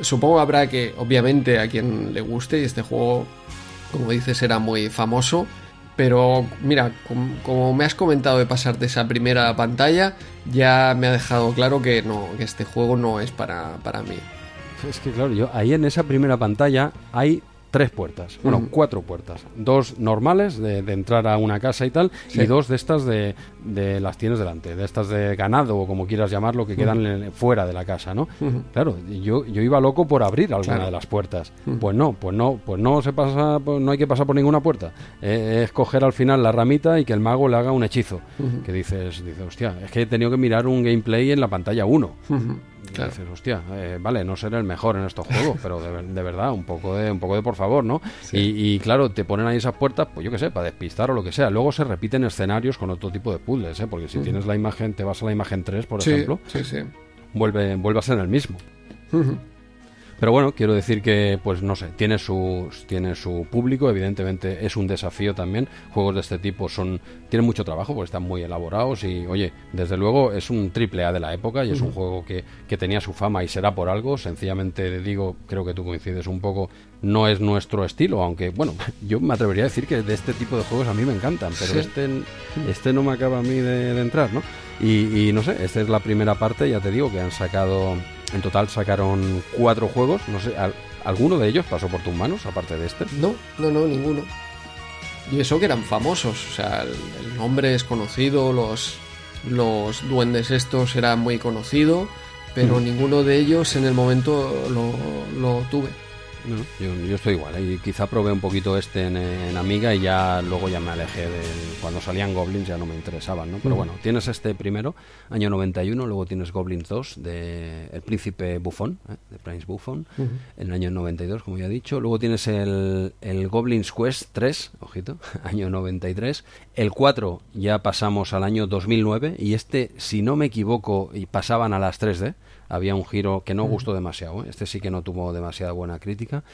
Speaker 1: supongo habrá que, obviamente, a quien le guste, y este juego, como dices, era muy famoso, pero mira, com- como me has comentado de pasar de esa primera pantalla, ya me ha dejado claro que no, que este juego no es para, para mí.
Speaker 2: Es que claro, yo ahí en esa primera pantalla hay tres puertas, bueno,
Speaker 1: Ujú.
Speaker 2: cuatro puertas. Dos normales de, de entrar a una casa y tal,
Speaker 1: Sí.
Speaker 2: y dos de estas de, de las tienes delante, de estas de ganado o como quieras llamarlo, que quedan en- fuera de la casa, ¿no? Claro, yo, yo iba loco por abrir alguna
Speaker 1: Claro.
Speaker 2: de las puertas.
Speaker 1: Ujú.
Speaker 2: Pues no, pues no, pues no se pasa, pues no hay que pasar por ninguna puerta. Eh, es coger al final la ramita y que el mago le haga un hechizo. Que dices, dices, hostia, es que he tenido que mirar un gameplay en la pantalla 1.
Speaker 1: Claro.
Speaker 2: dices, hostia, eh, vale, no seré el mejor en estos juegos, pero de, ver- de verdad, un poco de, un poco de por favor, ¿no?
Speaker 1: Sí.
Speaker 2: Y, y, claro, te ponen ahí esas puertas, pues yo qué sé, para despistar o lo que sea. Luego se repiten escenarios con otro tipo de puzzles, ¿eh? Porque si tienes la imagen, te vas a la imagen 3, por
Speaker 1: Sí,
Speaker 2: ejemplo,
Speaker 1: sí,
Speaker 2: vuelve, vuelve a ser el mismo.
Speaker 1: Ujú.
Speaker 2: Pero bueno, quiero decir que, pues no sé, tiene su, tiene su público, evidentemente es un desafío también. Juegos de este tipo son tienen mucho trabajo porque están muy elaborados y, oye, desde luego es un triple A de la época y es un juego que, que tenía su fama y será por algo. Sencillamente digo, creo que tú coincides un poco, no es nuestro estilo, aunque, bueno, yo me atrevería a decir que de este tipo de juegos a mí me encantan, pero
Speaker 1: Sí.
Speaker 2: este, este no me acaba a mí de, de entrar, ¿no? Y, y no sé, esta es la primera parte, ya te digo, que han sacado, en total sacaron cuatro juegos, no sé, al- ¿alguno de ellos pasó por tus manos, aparte de este?
Speaker 1: No, no, no, ninguno. Y eso que eran famosos, o sea, el, el nombre es conocido, los, los duendes estos eran muy conocido, pero ninguno de ellos en el momento lo, lo tuve.
Speaker 2: No, yo, yo estoy igual, ¿eh? y quizá probé un poquito este en, en Amiga y ya luego ya me alejé de cuando salían Goblins ya no me interesaban, ¿no? Pero bueno, tienes este primero, año 91, luego tienes Goblins 2 de El Príncipe Bufón, ¿eh? de Prince Buffon, en el año 92, como ya he dicho. Luego tienes el, el Goblins Quest 3, ojito, año 93. El 4 ya pasamos al año 2009 y este, si no me equivoco, y pasaban a las 3D, había un giro que no gustó demasiado. ¿eh? Este sí que no tuvo demasiada buena crítica.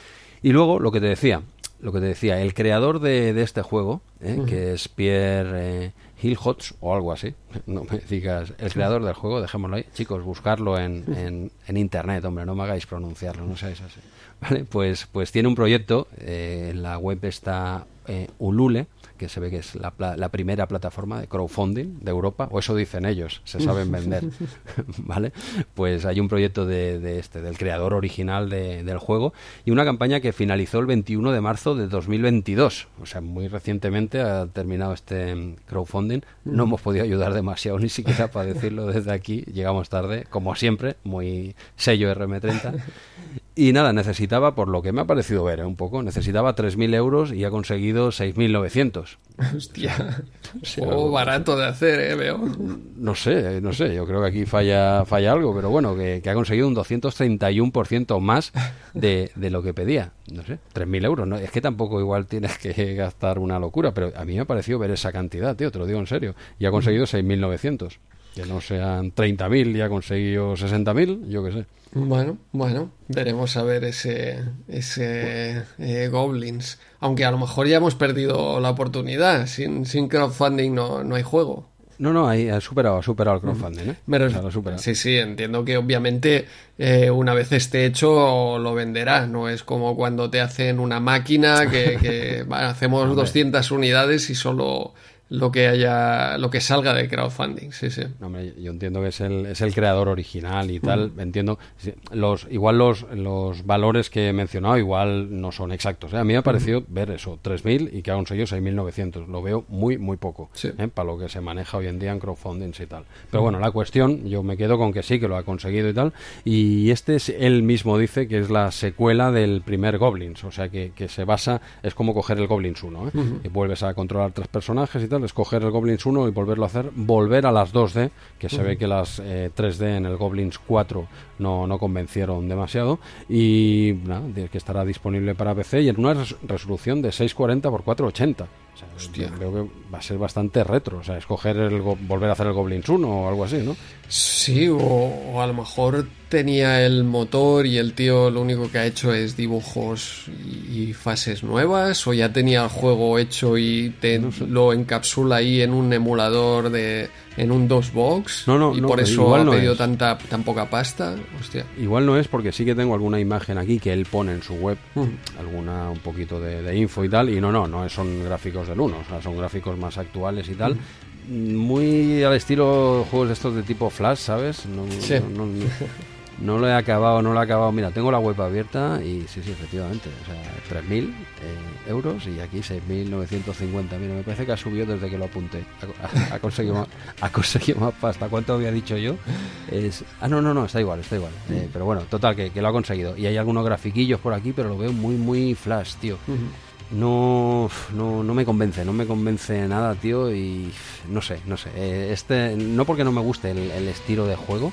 Speaker 2: Y luego, lo que te decía, lo que te decía, el creador de, de este juego, ¿eh? que es Pierre eh, Hillhots o algo así, no me digas, el creador del juego, dejémoslo ahí. Chicos, buscarlo en, en, en internet, hombre, no me hagáis pronunciarlo, no seáis así. ¿Vale? Pues, pues tiene un proyecto, eh, en la web está Ulule, que se ve que es la, la primera plataforma de crowdfunding de Europa, o eso dicen ellos, se saben vender, ¿vale? Pues hay un proyecto de, de este, del creador original de- del juego, y una campaña que finalizó el 21 de marzo de 2022, o sea, muy recientemente ha terminado este mm, crowdfunding, no hemos podido ayudar demasiado, ni siquiera para decirlo desde aquí, llegamos tarde, como siempre, muy sello RM30, y nada, necesitaba, por lo que me ha parecido ver ¿eh? un poco, necesitaba 3.000 euros y ha conseguido 6.900.
Speaker 1: Hostia, juego barato de hacer, eh, veo.
Speaker 2: No sé, no sé, yo creo que aquí falla, falla algo, pero bueno, que, que ha conseguido un 231% más de, de lo que pedía. No sé, 3.000 euros, ¿no? Es que tampoco igual tienes que gastar una locura, pero a mí me ha parecido ver esa cantidad, tío, te lo digo en serio. Y ha conseguido 6.900. Que no sean 30.000 y ha conseguido 60.000, yo qué sé.
Speaker 1: Bueno, bueno, veremos a ver ese, ese eh, Goblins. Aunque a lo mejor ya hemos perdido la oportunidad. Sin, sin crowdfunding no, no hay juego.
Speaker 2: No, no, ahí ha superado, ha superado el crowdfunding, ¿eh? O sea, lo
Speaker 1: sí, sí, entiendo que obviamente eh, una vez esté hecho lo venderá. No es como cuando te hacen una máquina que, hacemos 200 unidades y solo lo que haya, lo que salga de crowdfunding. Sí, sí.
Speaker 2: No, hombre, yo entiendo que es el, es el creador original y tal, entiendo. Los, igual los, los valores que he mencionado igual no son exactos. ¿eh? A mí me ha parecido ver eso, 3.000 y que ha conseguido 6.900. Lo veo muy, muy poco
Speaker 1: Sí.
Speaker 2: ¿eh? para lo que se maneja hoy en día en crowdfundings y tal. Pero bueno, la cuestión, yo me quedo con que sí, que lo ha conseguido y tal. Y este es, él mismo dice que es la secuela del primer Goblins, o sea que, que se basa, es como coger el Goblins 1, ¿eh? y vuelves a controlar tres personajes y tal, es coger el Goblins 1 y volverlo a hacer, volver a las 2D, que se ve que las eh, 3D en el Goblins 4 no, no convencieron demasiado, y nada, que estará disponible para PC y en una res- resolución de 640 x 480. O sea,
Speaker 1: Hostia.
Speaker 2: Creo que va a ser bastante retro, o sea, escoger el, volver a hacer el Goblins 1 o algo así, ¿no?
Speaker 1: Sí, o, o a lo mejor tenía el motor y el tío lo único que ha hecho es dibujos y, y fases nuevas, o ya tenía el juego hecho y te lo encapsula ahí en un emulador de en un DOSBox
Speaker 2: No, no,
Speaker 1: y
Speaker 2: no,
Speaker 1: por eso
Speaker 2: igual
Speaker 1: ha pedido
Speaker 2: es.
Speaker 1: tanta tan poca pasta. Hostia.
Speaker 2: Igual no es porque sí que tengo alguna imagen aquí que él pone en su web,
Speaker 1: Mm.
Speaker 2: alguna un poquito de, de info y tal, y no, no, no son gráficos del 1, o sea, son gráficos más actuales y tal. Muy al estilo juegos de estos de tipo Flash, ¿sabes? No,
Speaker 1: Sí.
Speaker 2: no, lo he acabado, no lo he acabado. Mira, tengo la web abierta y sí, sí, efectivamente. O sea, 3.000 eh, euros y aquí 6.950. Mira, me parece que ha subido desde que lo apunté. Ha, conseguido, más, ha conseguido más pasta. ¿Cuánto había dicho yo? Es, ah, no, no, no, está igual, está igual. Eh, pero bueno, total, que, que lo ha conseguido. Y hay algunos grafiquillos por aquí, pero lo veo muy, muy flash, tío. No, no, no me convence, no me convence nada, tío, y no sé, no sé. eh, Este, no porque no me guste el, el estilo de juego,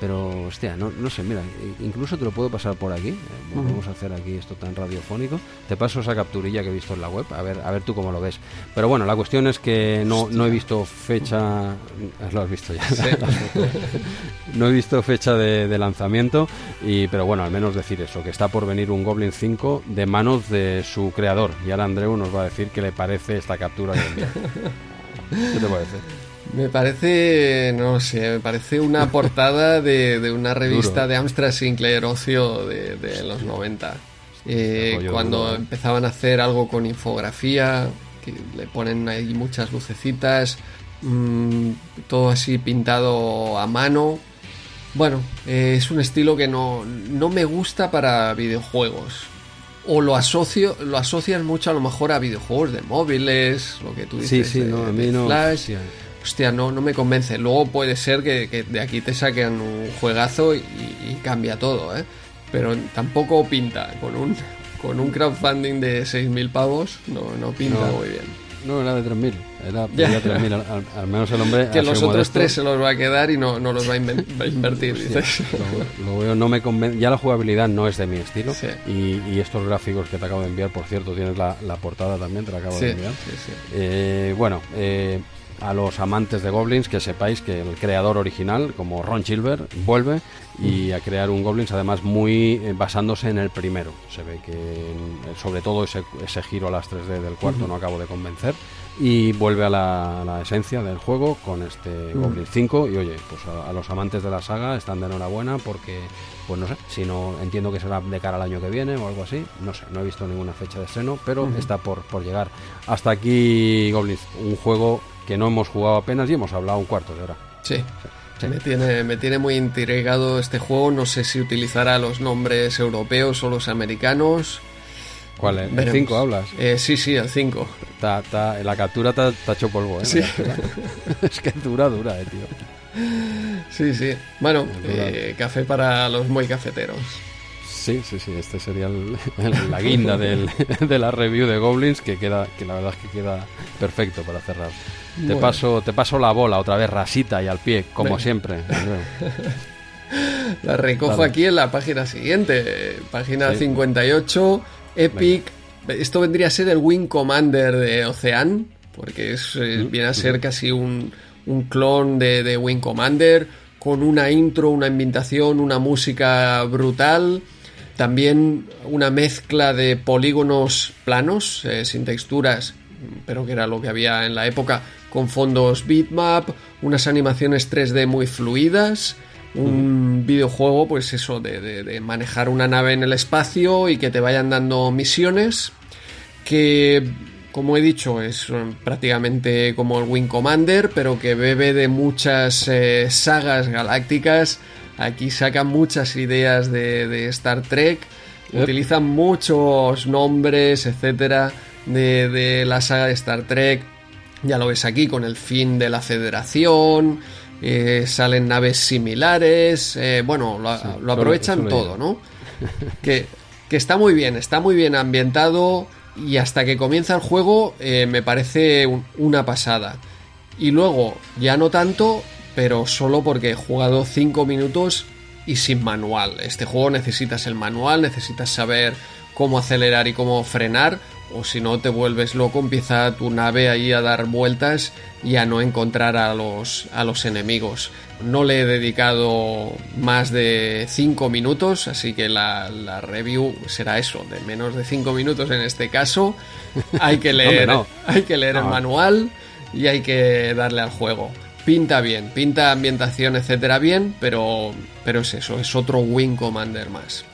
Speaker 2: pero hostia, no, no sé, mira, incluso te lo puedo pasar por aquí. eh, Vamos a hacer aquí esto tan radiofónico. Te paso esa capturilla que he visto en la web, a ver, a ver tú cómo lo ves. Pero bueno, la cuestión es que no, no he visto fecha. Lo has visto ya. no he visto fecha de, de lanzamiento, y, pero bueno, al menos decir eso, que está por venir un Goblin 5 de manos de su creador. Y ahora Andreu nos va a decir qué le parece esta captura que envía. ¿Qué te parece?
Speaker 1: Me parece, no sé, me parece una portada de, de una revista
Speaker 2: Duro.
Speaker 1: de Amstrad Sinclair Ocio de, de los 90. Eh, cuando
Speaker 2: duro, ¿eh?
Speaker 1: empezaban a hacer algo con infografía, que le ponen ahí muchas lucecitas, mm, todo así pintado a mano. Bueno, eh, es un estilo que no, no me gusta para videojuegos. o lo asocio, lo asocias mucho a lo mejor a videojuegos de móviles, lo que tú dices.
Speaker 2: sí,
Speaker 1: de-
Speaker 2: no, a
Speaker 1: de
Speaker 2: mí no.
Speaker 1: Flash.
Speaker 2: Hostia,
Speaker 1: no, no me convence. Luego puede ser que, que de aquí te saquen un juegazo y, y cambia todo, ¿eh? Pero tampoco pinta. Con un, con un crowdfunding de 6.000 pavos, no, no pinta
Speaker 2: No.
Speaker 1: muy bien.
Speaker 2: No, era de 3.000. Era
Speaker 1: Ya.
Speaker 2: pedía 3.000. Al, al- menos el hombre.
Speaker 1: Que los otros tres se los va a quedar y no, no los va a, inven- va a invertir, dices.
Speaker 2: Lo, lo veo, no me convence. Ya la jugabilidad no es de mi estilo.
Speaker 1: Sí.
Speaker 2: Y, y estos gráficos que te acabo de enviar, por cierto, tienes la, la portada también, te la acabo
Speaker 1: Sí,
Speaker 2: de enviar.
Speaker 1: sí, sí.
Speaker 2: Eh, bueno, eh, a los amantes de Goblins, que sepáis que el creador original, como Ron Silver, vuelve y a crear un Goblins, además muy eh, basándose en el primero. Se ve que, sobre todo, ese, ese giro a las 3D del cuarto no acabo de convencer. Y vuelve a la, a la esencia del juego con este Goblins 5. Y oye, pues a, a los amantes de la saga están de enhorabuena porque, pues no sé, si no entiendo que será de cara al año que viene o algo así. No sé, no he visto ninguna fecha de estreno, pero está por, por llegar. Hasta aquí Goblins, un juego que no hemos jugado apenas y hemos hablado un cuarto de hora.
Speaker 1: Sí. Me tiene, me tiene muy intrigado este juego. No sé si utilizará los nombres europeos o los americanos.
Speaker 2: ¿Cuál es? ¿El
Speaker 1: Veremos.
Speaker 2: 5 hablas?
Speaker 1: Eh, sí, sí, el 5.
Speaker 2: Ta- ta- la captura te ha hecho polvo, ¿eh?
Speaker 1: Sí.
Speaker 2: es que dura, dura, eh, tío.
Speaker 1: Sí, sí. Bueno, eh, café para los muy cafeteros.
Speaker 2: Sí, sí, sí, este sería el- el- la guinda del- de la review de Goblins que queda, que la verdad es que queda perfecto para cerrar. Te paso, te paso la bola otra vez rasita y al pie, como siempre.
Speaker 1: La recojo
Speaker 2: Dale.
Speaker 1: aquí en la página siguiente. Página
Speaker 2: Sí.
Speaker 1: 58. Epic. Esto vendría a ser el Wing Commander de Ocean. Porque es, eh, viene a ser casi un, un clon de, de Wing Commander. Con una intro, una ambientación, una música brutal. También una mezcla de polígonos planos, eh, sin texturas, pero que era lo que había en la época, con fondos bitmap, unas animaciones 3D muy fluidas, un videojuego, pues eso, de, de- de manejar una nave en el espacio y que te vayan dando misiones, que, como he dicho, es eh, prácticamente como el Wing Commander, pero que bebe de muchas eh, sagas galácticas. Aquí sacan muchas ideas de, de Star Trek,
Speaker 2: Yep.
Speaker 1: utilizan muchos nombres, etcétera, de, de la saga de Star Trek. Ya lo ves aquí con el fin de la Federación. eh, salen naves similares. eh, bueno, lo,
Speaker 2: Sí,
Speaker 1: lo
Speaker 2: solo-
Speaker 1: aprovechan
Speaker 2: solo
Speaker 1: todo. ¿no? que, que está muy bien, está muy bien ambientado. Y hasta que comienza el juego, eh, me parece un- una pasada. Y luego, ya no tanto, pero solo porque he jugado 5 minutos y sin manual. Este juego necesitas el manual, necesitas saber cómo acelerar y cómo frenar, o si no te vuelves loco, empieza tu nave ahí a dar vueltas y a no encontrar a los, a los enemigos. No le he dedicado más de 5 minutos, así que la, la review será eso, de menos de 5 minutos en este caso. Hay que leer,
Speaker 2: no.
Speaker 1: hay que leer el manual y hay que darle al juego. Pinta bien, pinta ambientación, etcétera, bien, pero, pero es eso, es otro Wing Commander más.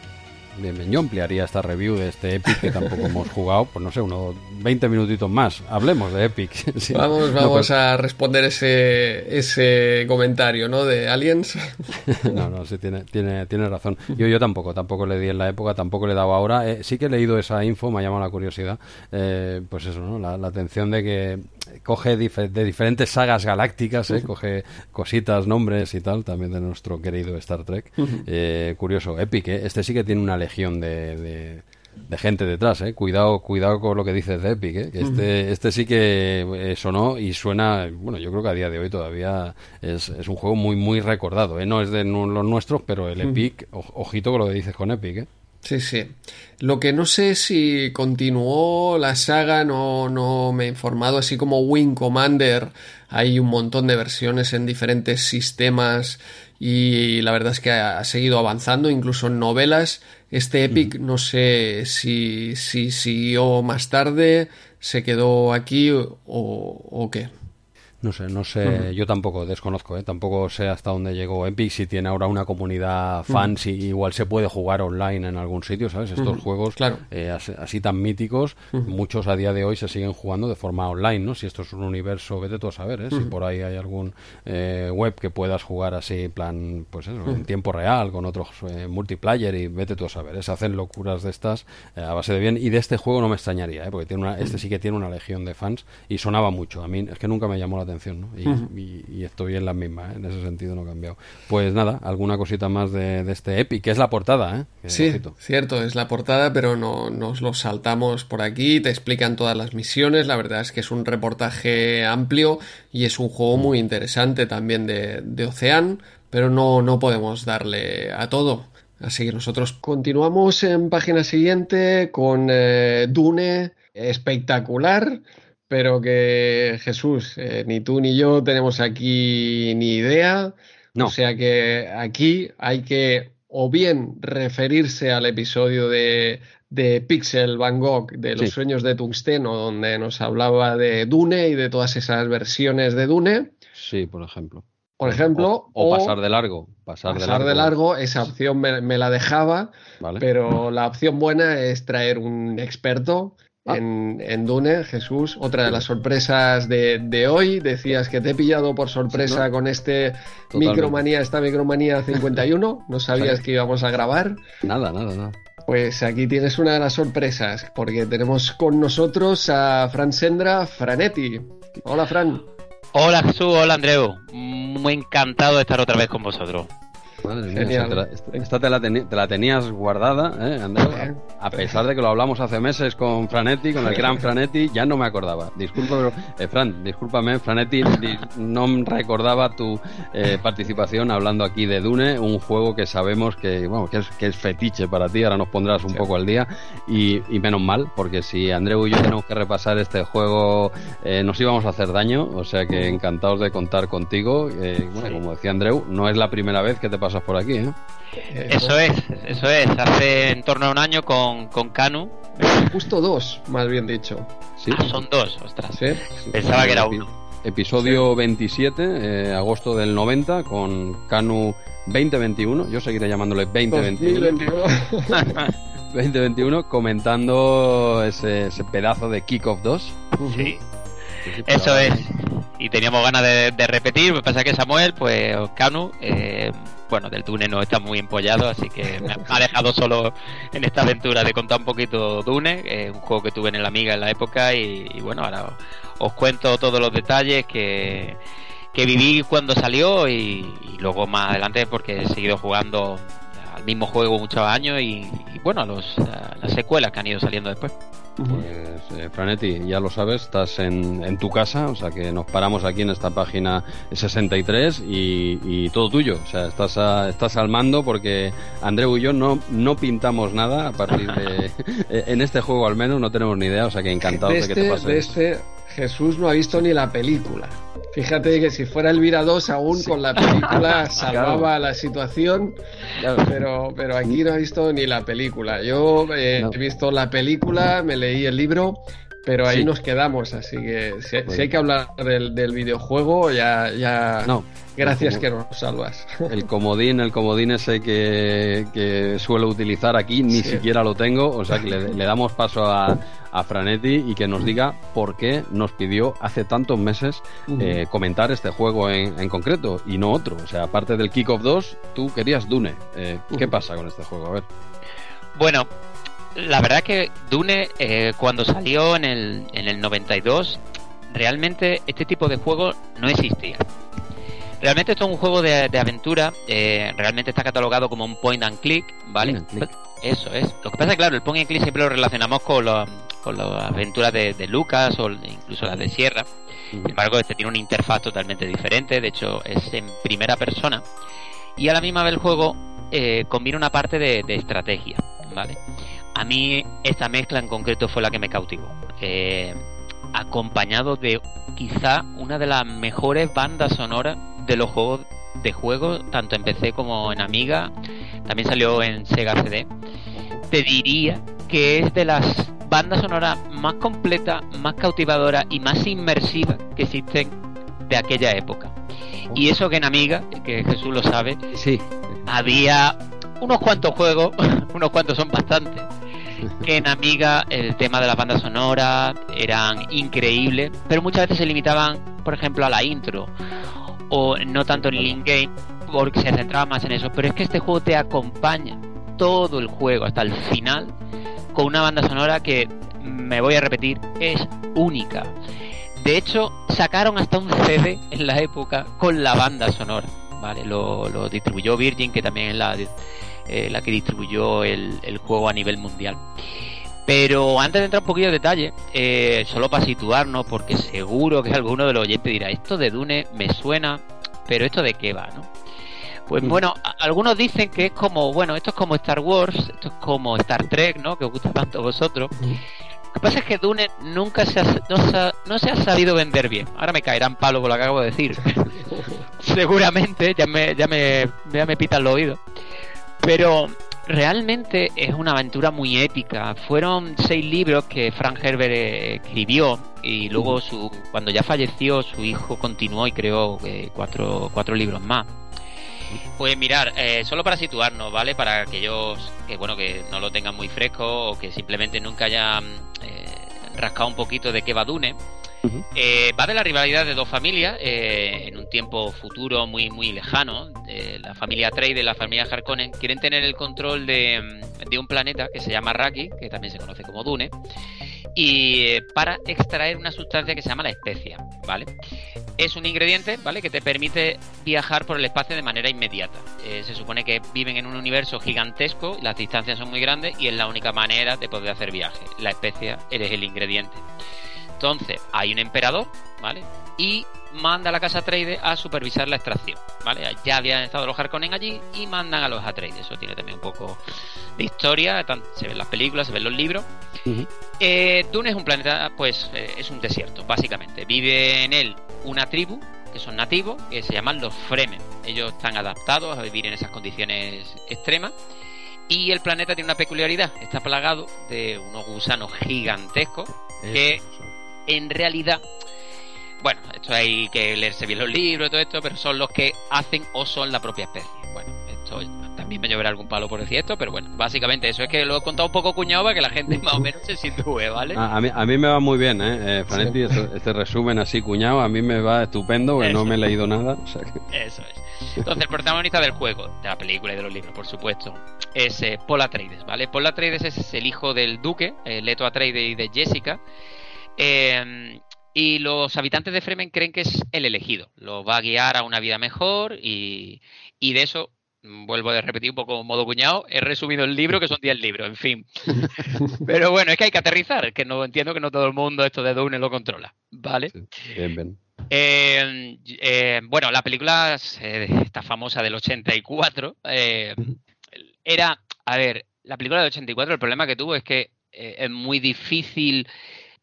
Speaker 2: Bien, bien, yo ampliaría esta review de este Epic que tampoco hemos jugado, pues no sé, unos 20 minutitos más. Hablemos de Epic. Sí.
Speaker 1: Vamos,
Speaker 2: No,
Speaker 1: vamos a responder ese, ese comentario, ¿no? De Aliens.
Speaker 2: No, no, sí, tiene, tiene, tiene razón. Yo, yo tampoco, tampoco le di en la época, tampoco le he dado ahora. Eh, sí que he leído esa info, me ha llamado la curiosidad. Eh, pues eso, ¿no? La, la atención de que coge de diferentes sagas galácticas, ¿eh? coge cositas, nombres y tal, también de nuestro querido Star Trek. Eh, curioso, Epic, ¿eh? Este sí que tiene una legión de... de de gente detrás, eh. Cuidado, cuidado con lo que dices de Epic, eh. Que este, este sí que eh, sonó y suena, bueno, yo creo que a día de hoy todavía es, es un juego muy, muy recordado, eh. No es de los nuestros, pero el Epic, ojito con lo que dices con Epic, eh.
Speaker 1: Sí, sí. Lo que no sé si continuó la saga, no, no me he informado, así como Wing Commander, hay un montón de versiones en diferentes sistemas y la verdad es que ha, ha seguido avanzando, incluso en novelas. Este Epic no sé si, si siguió más tarde, se quedó aquí o, o qué.
Speaker 2: No sé, no sé, yo tampoco desconozco, ¿eh? tampoco sé hasta dónde llegó Epic, si tiene ahora una comunidad fans y igual se puede jugar online en algún sitio, ¿sabes? Estos juegos
Speaker 1: claro.
Speaker 2: eh, así, así tan míticos, muchos a día de hoy se siguen jugando de forma online, ¿no? Si esto es un universo, vete tú a saber, ¿eh? Si por ahí hay algún eh, web que puedas jugar así, en plan, pues eso, en tiempo real, con otros eh, multiplayer y vete tú a saber, ¿eh? Se hacen locuras de estas a base de bien y de este juego no me extrañaría, ¿eh? Porque tiene una, este sí que tiene una legión de fans y sonaba mucho, a mí es que nunca me llamó la atención, ¿no? Y, y- y estoy en la misma, ¿eh? en ese sentido no he cambiado. Pues nada, alguna cosita más de, de este Epic, que es la portada, ¿eh? Que,
Speaker 1: Sí, cierto, es la portada, pero no nos lo saltamos por aquí, te explican todas las misiones, la verdad es que es un reportaje amplio y es un juego muy interesante también de, de Ocean, pero no, no podemos darle a todo. Así que nosotros continuamos en página siguiente con eh, Dune, espectacular, pero que Jesús, eh, ni tú ni yo tenemos aquí ni idea.
Speaker 2: No.
Speaker 1: O sea que aquí hay que o bien referirse al episodio de, de Pixel Van Gogh de los
Speaker 2: Sí.
Speaker 1: sueños de Tungsteno, donde nos hablaba de Dune y de todas esas versiones de Dune,
Speaker 2: Sí, por ejemplo.
Speaker 1: por ejemplo,
Speaker 2: O, o pasar de largo. Pasar,
Speaker 1: pasar de largo, esa opción me, me la dejaba,
Speaker 2: ¿vale?
Speaker 1: pero la opción buena es traer un experto
Speaker 2: Ah.
Speaker 1: en, en Dune, Jesús. Otra de las sorpresas de, de hoy. Decías que te he pillado por sorpresa
Speaker 2: ¿no?
Speaker 1: con este
Speaker 2: Totalmente.
Speaker 1: Micromanía, esta Micromanía 51. No sabías que íbamos a grabar.
Speaker 2: Nada, nada, nada.
Speaker 1: Pues aquí tienes una de las sorpresas, porque tenemos con nosotros a Fran Sendra Franetti. Hola, Fran.
Speaker 6: Hola Jesús, hola Andreu. Muy encantado de estar otra vez con vosotros.
Speaker 2: Madre mía, te la- esta, te, la teni- te la tenías guardada, ¿eh?
Speaker 1: Bien.
Speaker 2: A pesar de que lo hablamos hace meses con Franetti, con el gran Franetti, ya no me acordaba. Disculpa, pero, eh, Fran, discúlpame, Franetti, no recordaba tu eh, participación hablando aquí de Dune, un juego que sabemos que, bueno, que es, que es fetiche para ti, ahora nos pondrás un poco al día, y, y menos mal, porque si Andreu y yo tenemos que repasar este juego, eh, nos íbamos a hacer daño, o sea que encantados de contar contigo. eh, bueno, como decía Andreu, no es la primera vez que te pasas por aquí, ¿eh?
Speaker 6: Eso es, eso es. Hace en torno a un año con, con Canu.
Speaker 1: Justo dos, más bien dicho.
Speaker 2: Sí.
Speaker 6: Ah, son dos, ostras.
Speaker 1: ¿Sí?
Speaker 6: Pensaba que era uno.
Speaker 2: Episodio 27, eh, agosto del 90, con Canu 2021. Yo seguiré llamándole 2021.
Speaker 1: 2021.
Speaker 2: 2021, comentando ese, ese pedazo de Kickoff 2.
Speaker 6: Sí, eso es. Y teníamos ganas de, de repetir. Lo que pasa es que Samuel, pues Canu, eh, bueno, del Dune no está muy empollado, así que me ha- dejado solo en esta aventura de contar un poquito Dune, eh, un juego que tuve en el Amiga en la época. Y, bueno, ahora os cuento todos los detalles que, que viví cuando salió y luego más adelante porque he seguido jugando al mismo juego muchos años y, y bueno, a los, a las secuelas que han ido saliendo después.
Speaker 2: Pues, eh, Franetti, ya lo sabes, estás en, en tu casa, o sea que nos paramos aquí en esta página 63 y, y todo tuyo. O sea, estás, a- estás al mando porque Andreu y yo no, no pintamos nada a partir de. en este juego al menos no tenemos ni idea, o sea que encantados
Speaker 1: de
Speaker 2: de, que te
Speaker 1: este,
Speaker 2: pases.
Speaker 1: de este Jesús no ha visto ni la película. Fíjate que si fuera Elvira 2 aún con la película salvaba la situación,
Speaker 2: Claro.
Speaker 1: pero, pero aquí no ha visto ni la película. Yo eh,
Speaker 2: No.
Speaker 1: he visto la película, me leí el libro, pero ahí
Speaker 2: Sí.
Speaker 1: nos quedamos, así que si, hay que hablar del, del videojuego, ya, ya
Speaker 2: No,
Speaker 1: gracias que nos salvas.
Speaker 2: El comodín, el comodín ese que, que suelo utilizar aquí, ni
Speaker 1: Sí.
Speaker 2: siquiera lo tengo, o sea que le, le damos paso a, a Franetti y que nos diga por qué nos pidió hace tantos meses eh, comentar este juego en, en concreto y no otro. O sea, aparte del Kickoff 2, tú querías Dune. Eh, ¿Qué pasa con este juego? A ver.
Speaker 6: Bueno, la verdad es que Dune, eh, cuando salió en el, en el 92, realmente este tipo de juego no existía. Realmente esto es un juego de, de aventura, eh, realmente está catalogado como un point and click, ¿vale?
Speaker 2: Point and click.
Speaker 6: Eso es. Lo que pasa es que, claro, el point and click siempre lo relacionamos con, los- con las aventuras de, de Lucas o incluso las de Sierra. Sin embargo, este tiene una interfaz totalmente diferente, de hecho es en primera persona. Y a la misma vez el juego eh, combina una parte de, de estrategia, ¿vale? A mí esta mezcla en concreto fue la que me cautivó. Eh, acompañado de quizá una de las mejores bandas sonoras de los juegos de juego, tanto en PC como en Amiga. También salió en Sega CD. Te diría que es de las bandas sonoras más completas, más cautivadoras y más inmersivas que existen de aquella época. Y eso que en Amiga, que Jesús lo sabe,
Speaker 2: Sí.
Speaker 6: había unos cuantos juegos, unos cuantos son bastantes, que en Amiga el tema de las bandas sonoras eran increíbles, pero muchas veces se limitaban, por ejemplo, a la intro, o no tanto en el in-game, porque se centraba más en eso. Pero es que este juego te acompaña todo el juego hasta el final con una banda sonora que, me voy a repetir, es única. De hecho, sacaron hasta un CD en la época con la banda sonora. Vale, lo, lo distribuyó Virgin, que también es la, eh, la que distribuyó el, el juego a nivel mundial. Pero antes de entrar un poquillo de detalle, eh, solo para situarnos, porque seguro que alguno de los oyentes dirá, esto de Dune me suena, pero esto de qué va, ¿no? Pues
Speaker 2: Mm.
Speaker 6: bueno, algunos dicen que es como, bueno, esto es como Star Wars, esto es como Star Trek, ¿no? Que os gusta tanto a vosotros. Lo que pasa es que Dune nunca se ha, no, se ha, no se ha sabido vender bien. Ahora me caerán palos por lo que acabo de decir. Seguramente, ya me, ya me, ya me pitan los oídos. Pero realmente es una aventura muy épica. Fueron seis libros que Frank Herbert eh, escribió y luego su, cuando ya falleció su hijo continuó y creó eh, cuatro, cuatro libros más. Pues mirar, eh, solo para situarnos, ¿vale? Para aquellos que, bueno, que no lo tengan muy fresco o que simplemente nunca hayan eh, rascado un poquito de qué va Dune. Eh, va de la rivalidad de dos familias eh, en un tiempo futuro muy muy lejano. La familia Atreides y la familia Harkonnen quieren tener el control de, mm, de un planeta que se llama Raki, que también se conoce como Dune, y eh, para extraer una sustancia que se llama la especia, ¿vale? Es un ingrediente, ¿vale? Que te permite viajar por el espacio de manera inmediata. Eh, se supone que viven en un universo gigantesco, las distancias son muy grandes y es la única manera de poder hacer viaje. La especia eres el ingrediente. Entonces, hay un emperador, ¿vale? Y manda a la casa Atreides a supervisar la extracción, ¿vale? Ya habían estado los Harkonnen allí y mandan a los Atreides. Eso tiene también un poco de historia, se ven las películas, se ven los libros. Eh, Dune es un planeta, pues eh, es un desierto, básicamente. Vive en él una tribu, que son nativos, que se llaman los Fremen. Ellos están adaptados a vivir en esas condiciones extremas. Y el planeta tiene una peculiaridad, está plagado de unos gusanos gigantescos que en realidad, bueno, esto hay que leerse bien los libros y todo esto, pero son los que hacen o son la propia especie. Bueno, esto también me llevará algún palo por decir esto, pero bueno, básicamente eso es que lo he contado un poco cuñado para que la gente más o menos se sitúe, ¿ale?
Speaker 2: A, a mí, a mí me va muy bien, ¿eh? eh Franetti, esto- este resumen así cuñado, a mí me va estupendo, porque no me he leído nada. o sea que-
Speaker 6: Eso es. Entonces, el protagonista del juego, de la película y de los libros, por supuesto, es eh, Paul Atreides, ¿vale? Paul Atreides es el hijo del duque, eh, Leto Atreides y de Jessica. Eh, y los habitantes de Fremen creen que es el elegido. Los va a guiar a una vida mejor y, y de eso, vuelvo a repetir un poco modo cuñado, he resumido el libro, que son 10 libros, en fin. Pero bueno, es que hay que aterrizar, que no entiendo que no todo el mundo esto de Dune lo controla, ¿vale?
Speaker 2: sí, bien, bien.
Speaker 6: Eh, eh, bueno, la película eh, esta famosa del 84 eh, era, a ver, la película del 84 el problema que tuvo es que eh, es muy difícil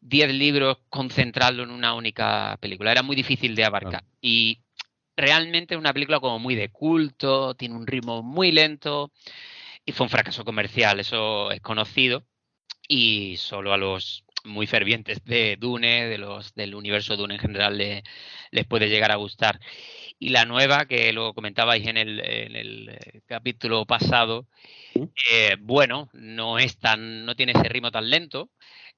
Speaker 6: 10 libros concentrarlo en una única película, era muy difícil de abarcar y realmente es una película como muy de culto, tiene un ritmo muy lento y fue un fracaso comercial, eso es conocido y solo a los muy fervientes de Dune, de los del universo Dune en general, le- les puede llegar a gustar. Y la nueva, que lo comentabais en el, en el eh, capítulo pasado, eh, bueno, no es tan, no tiene ese ritmo tan lento.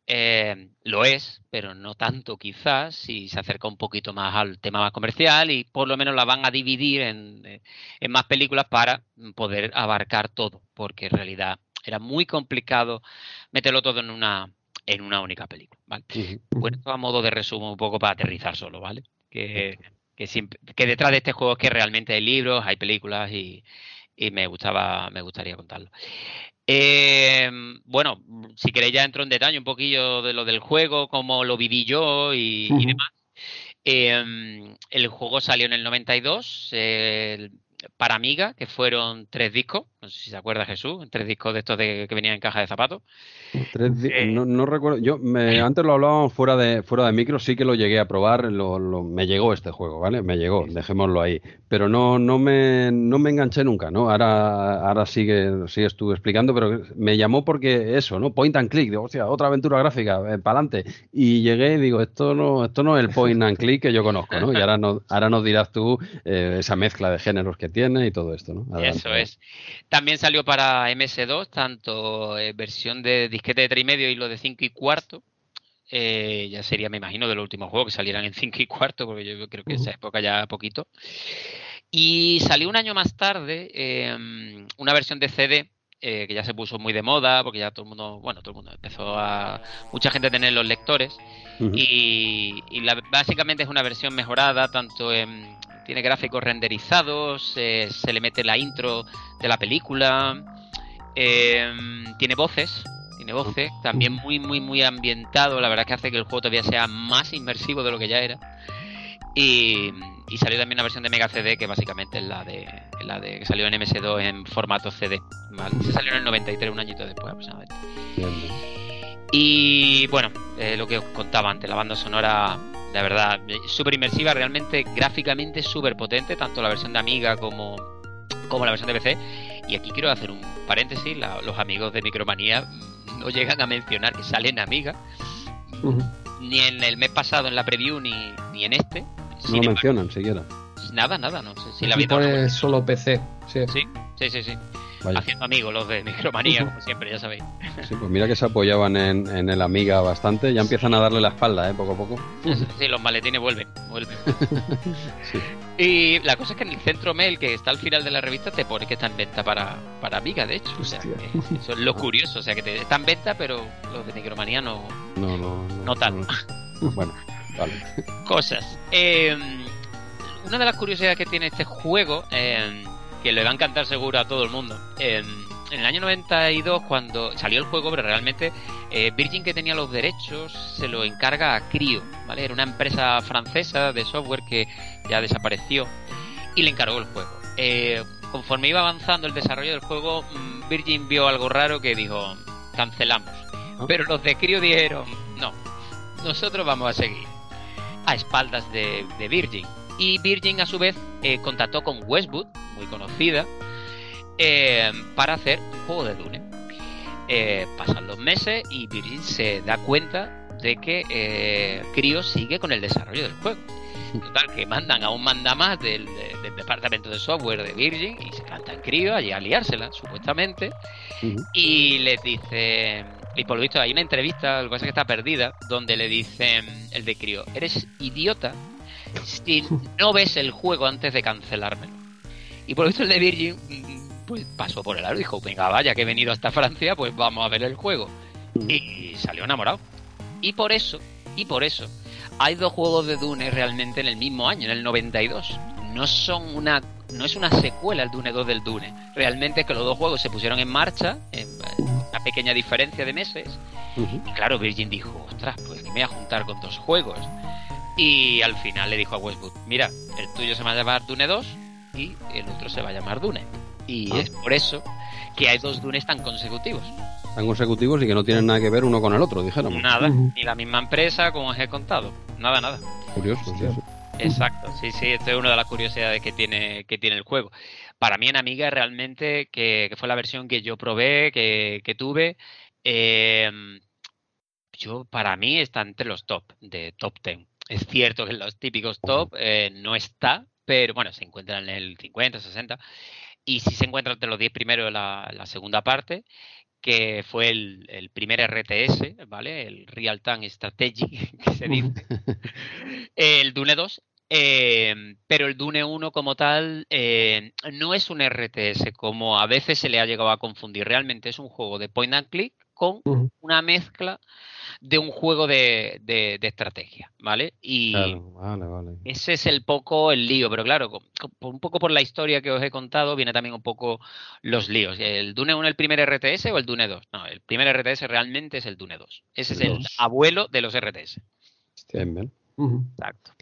Speaker 6: Eh, lo es, pero no tanto quizás, si se acerca un poquito más al tema más comercial y por lo menos la van a dividir en, eh, en más películas para poder abarcar todo, porque en realidad era muy complicado meterlo todo en una, en una única película. Bueno, esto a modo de resumen un poco para aterrizar solo, ¿vale? Que, que, siempre- que detrás de este juego es que realmente hay libros, hay películas y, y me gustaba, me gustaría contarlo. Eh, bueno, si queréis ya entro en detalle un poquillo de lo del juego, cómo lo viví yo y, demás. Eh, el juego salió en el 92 eh, para Amiga, que fueron tres discos, No sé si se acuerda Jesús, tres discos de estos de, que venían en caja de zapatos.
Speaker 2: Tres
Speaker 6: Eh.
Speaker 2: no, no recuerdo. Yo me- antes lo hablábamos fuera de fuera de micro, sí que lo llegué a probar. Lo, lo- me llegó este juego, ¿vale? Me llegó, dejémoslo ahí. Pero no, no me, no me enganché nunca, ¿no? Ahora, ahora sigue, sigue estuve explicando, pero me llamó porque eso, ¿no? Point and click, digo, hostia, otra aventura gráfica, para adelante. Y llegué y digo, esto no, esto no es el point and click que yo conozco, ¿no? Y ahora, no, ahora nos dirás tú eh, esa mezcla de géneros que tiene y todo esto, ¿no? Adelante.
Speaker 6: Eso es. También salió para MS2, tanto eh, versión de disquete de 3 y lo de 5 y cuarto. Eh, ya sería, me imagino, de los últimos juegos que salieran en 5 y cuarto, porque yo creo que esa época ya poquito. Y salió un año más tarde eh, una versión de CD eh, que ya se puso muy de moda, porque ya todo el mundo, bueno, todo el mundo empezó a, mucha gente a tener los lectores. Y, y la- básicamente es una versión mejorada, tanto en, tiene gráficos renderizados, eh, se le mete la intro de la película, eh, tiene voces, tiene voces, también muy, muy, muy ambientado, la verdad que hace que el juego todavía sea más inmersivo de lo que ya era. Y, y salió también una versión de Mega CD que básicamente es la de, es la de que salió en MS2 en formato CD. ¿vale? Se salió en el 93, un añito después aproximadamente. Y bueno, eh, lo que os contaba antes, la banda sonora, de verdad, eh, súper inmersiva, realmente gráficamente súper potente, tanto la versión de Amiga como, como la versión de PC. Y aquí quiero hacer un paréntesis, la- los amigos de Micromanía no llegan a mencionar que sale en Amiga, ni en el mes pasado en la preview, ni, ni en este.
Speaker 2: No lo mencionan siquiera.
Speaker 6: nada, nada, no sé si la dado
Speaker 1: pone solo PC. Sí.
Speaker 6: Sí, sí, sí, sí.
Speaker 2: Vaya.
Speaker 6: Haciendo amigos los de Micromanía, como siempre, ya sabéis.
Speaker 2: Sí, pues mira que se apoyaban en, en el Amiga bastante. Ya empiezan a darle la espalda, ¿eh? Poco a poco.
Speaker 6: Sí, los maletines vuelven, vuelven.
Speaker 2: Sí.
Speaker 6: Y la cosa es que en el centro mail que está al final de la revista te pone que está en venta para, para Amiga, de hecho. O sea, que eso es lo curioso. O sea, que te, está en venta, pero los de Micromanía no.
Speaker 2: No, no,
Speaker 6: No tanto.
Speaker 2: no. Bueno, vale.
Speaker 6: Cosas. Eh, una de las curiosidades que tiene este juego, eh, que le va a encantar seguro a todo el mundo. eh, en el año 92, cuando salió el juego, pero realmente eh, Virgin que tenía los derechos se lo encarga a Crio, ¿vale? Era una empresa francesa de software que ya desapareció y le encargó el juego. Eh, conforme iba avanzando el desarrollo del juego, mm, Virgin vio algo raro que dijo, cancelamos. Pero los de Crio dijeron, no, nosotros vamos a seguir a espaldas de, de Virgin. Y Virgin a su vez eh, contactó con Westwood, muy conocida, eh, para hacer un juego de Dune. Eh, pasan los meses y Virgin se da cuenta de que Crio sigue con el desarrollo del juego. Total, que mandan a un mandamás del, de- del departamento de software de Virgin y se plantan Crio allí a liársela, supuestamente. Y les dice, y por lo visto hay una entrevista, lo que pasa es que está perdida, donde le dicen el de Crio, eres idiota si no ves el juego antes de cancelármelo. Y por lo visto el de Virgin mm, pues pasó por el aro y dijo, venga vaya que he venido hasta Francia, pues vamos a ver el juego. Y salió enamorado. Y por eso, y por eso, hay dos juegos de Dune realmente en el mismo año, en el 92. No son una no es una secuela el Dune 2 del Dune. Realmente es que los dos juegos se pusieron en marcha, en una pequeña diferencia de meses. Y claro, Virgin dijo, ostras, pues que me voy a juntar con dos juegos. Y al final le dijo a Westwood, mira, el tuyo se va a llamar Dune 2 y el otro se va a llamar Dune. Y
Speaker 2: Ah.
Speaker 6: es por eso que hay dos Dunes tan consecutivos.
Speaker 2: Tan consecutivos y que no tienen nada que ver uno con el otro, dijéramos.
Speaker 6: Nada, ni la misma empresa, como os he contado. Nada, nada.
Speaker 2: Curioso, sí.
Speaker 6: Exacto, sí, sí, esto es una de las curiosidades que tiene, que tiene el juego. Para mí en Amiga realmente, que, que fue la versión que yo probé, que, que tuve, eh, yo para mí está entre los top de top 10. Es cierto que en los típicos top eh, no está, pero bueno, se encuentra en el 50, 60, y sí se encuentra entre los 10 primeros la, la segunda parte, que fue el, el primer RTS, ¿vale? El Real Time Strategy, que se dice. el Dune 2. Eh, pero el Dune 1 como tal eh, no es un RTS como a veces se le ha llegado a confundir. Realmente es un juego de point and click con una mezcla de un juego de, de- de estrategia, ¿vale? Y
Speaker 2: Claro, vale, vale.
Speaker 6: ese es el poco el lío, pero claro, un poco por la historia que os he contado, viene también un poco los líos. ¿El Dune 1 el primer RTS o el Dune 2? No, el primer RTS realmente es el Dune 2. Ese es el abuelo de los RTS.
Speaker 2: Bien, bien.
Speaker 6: Exacto.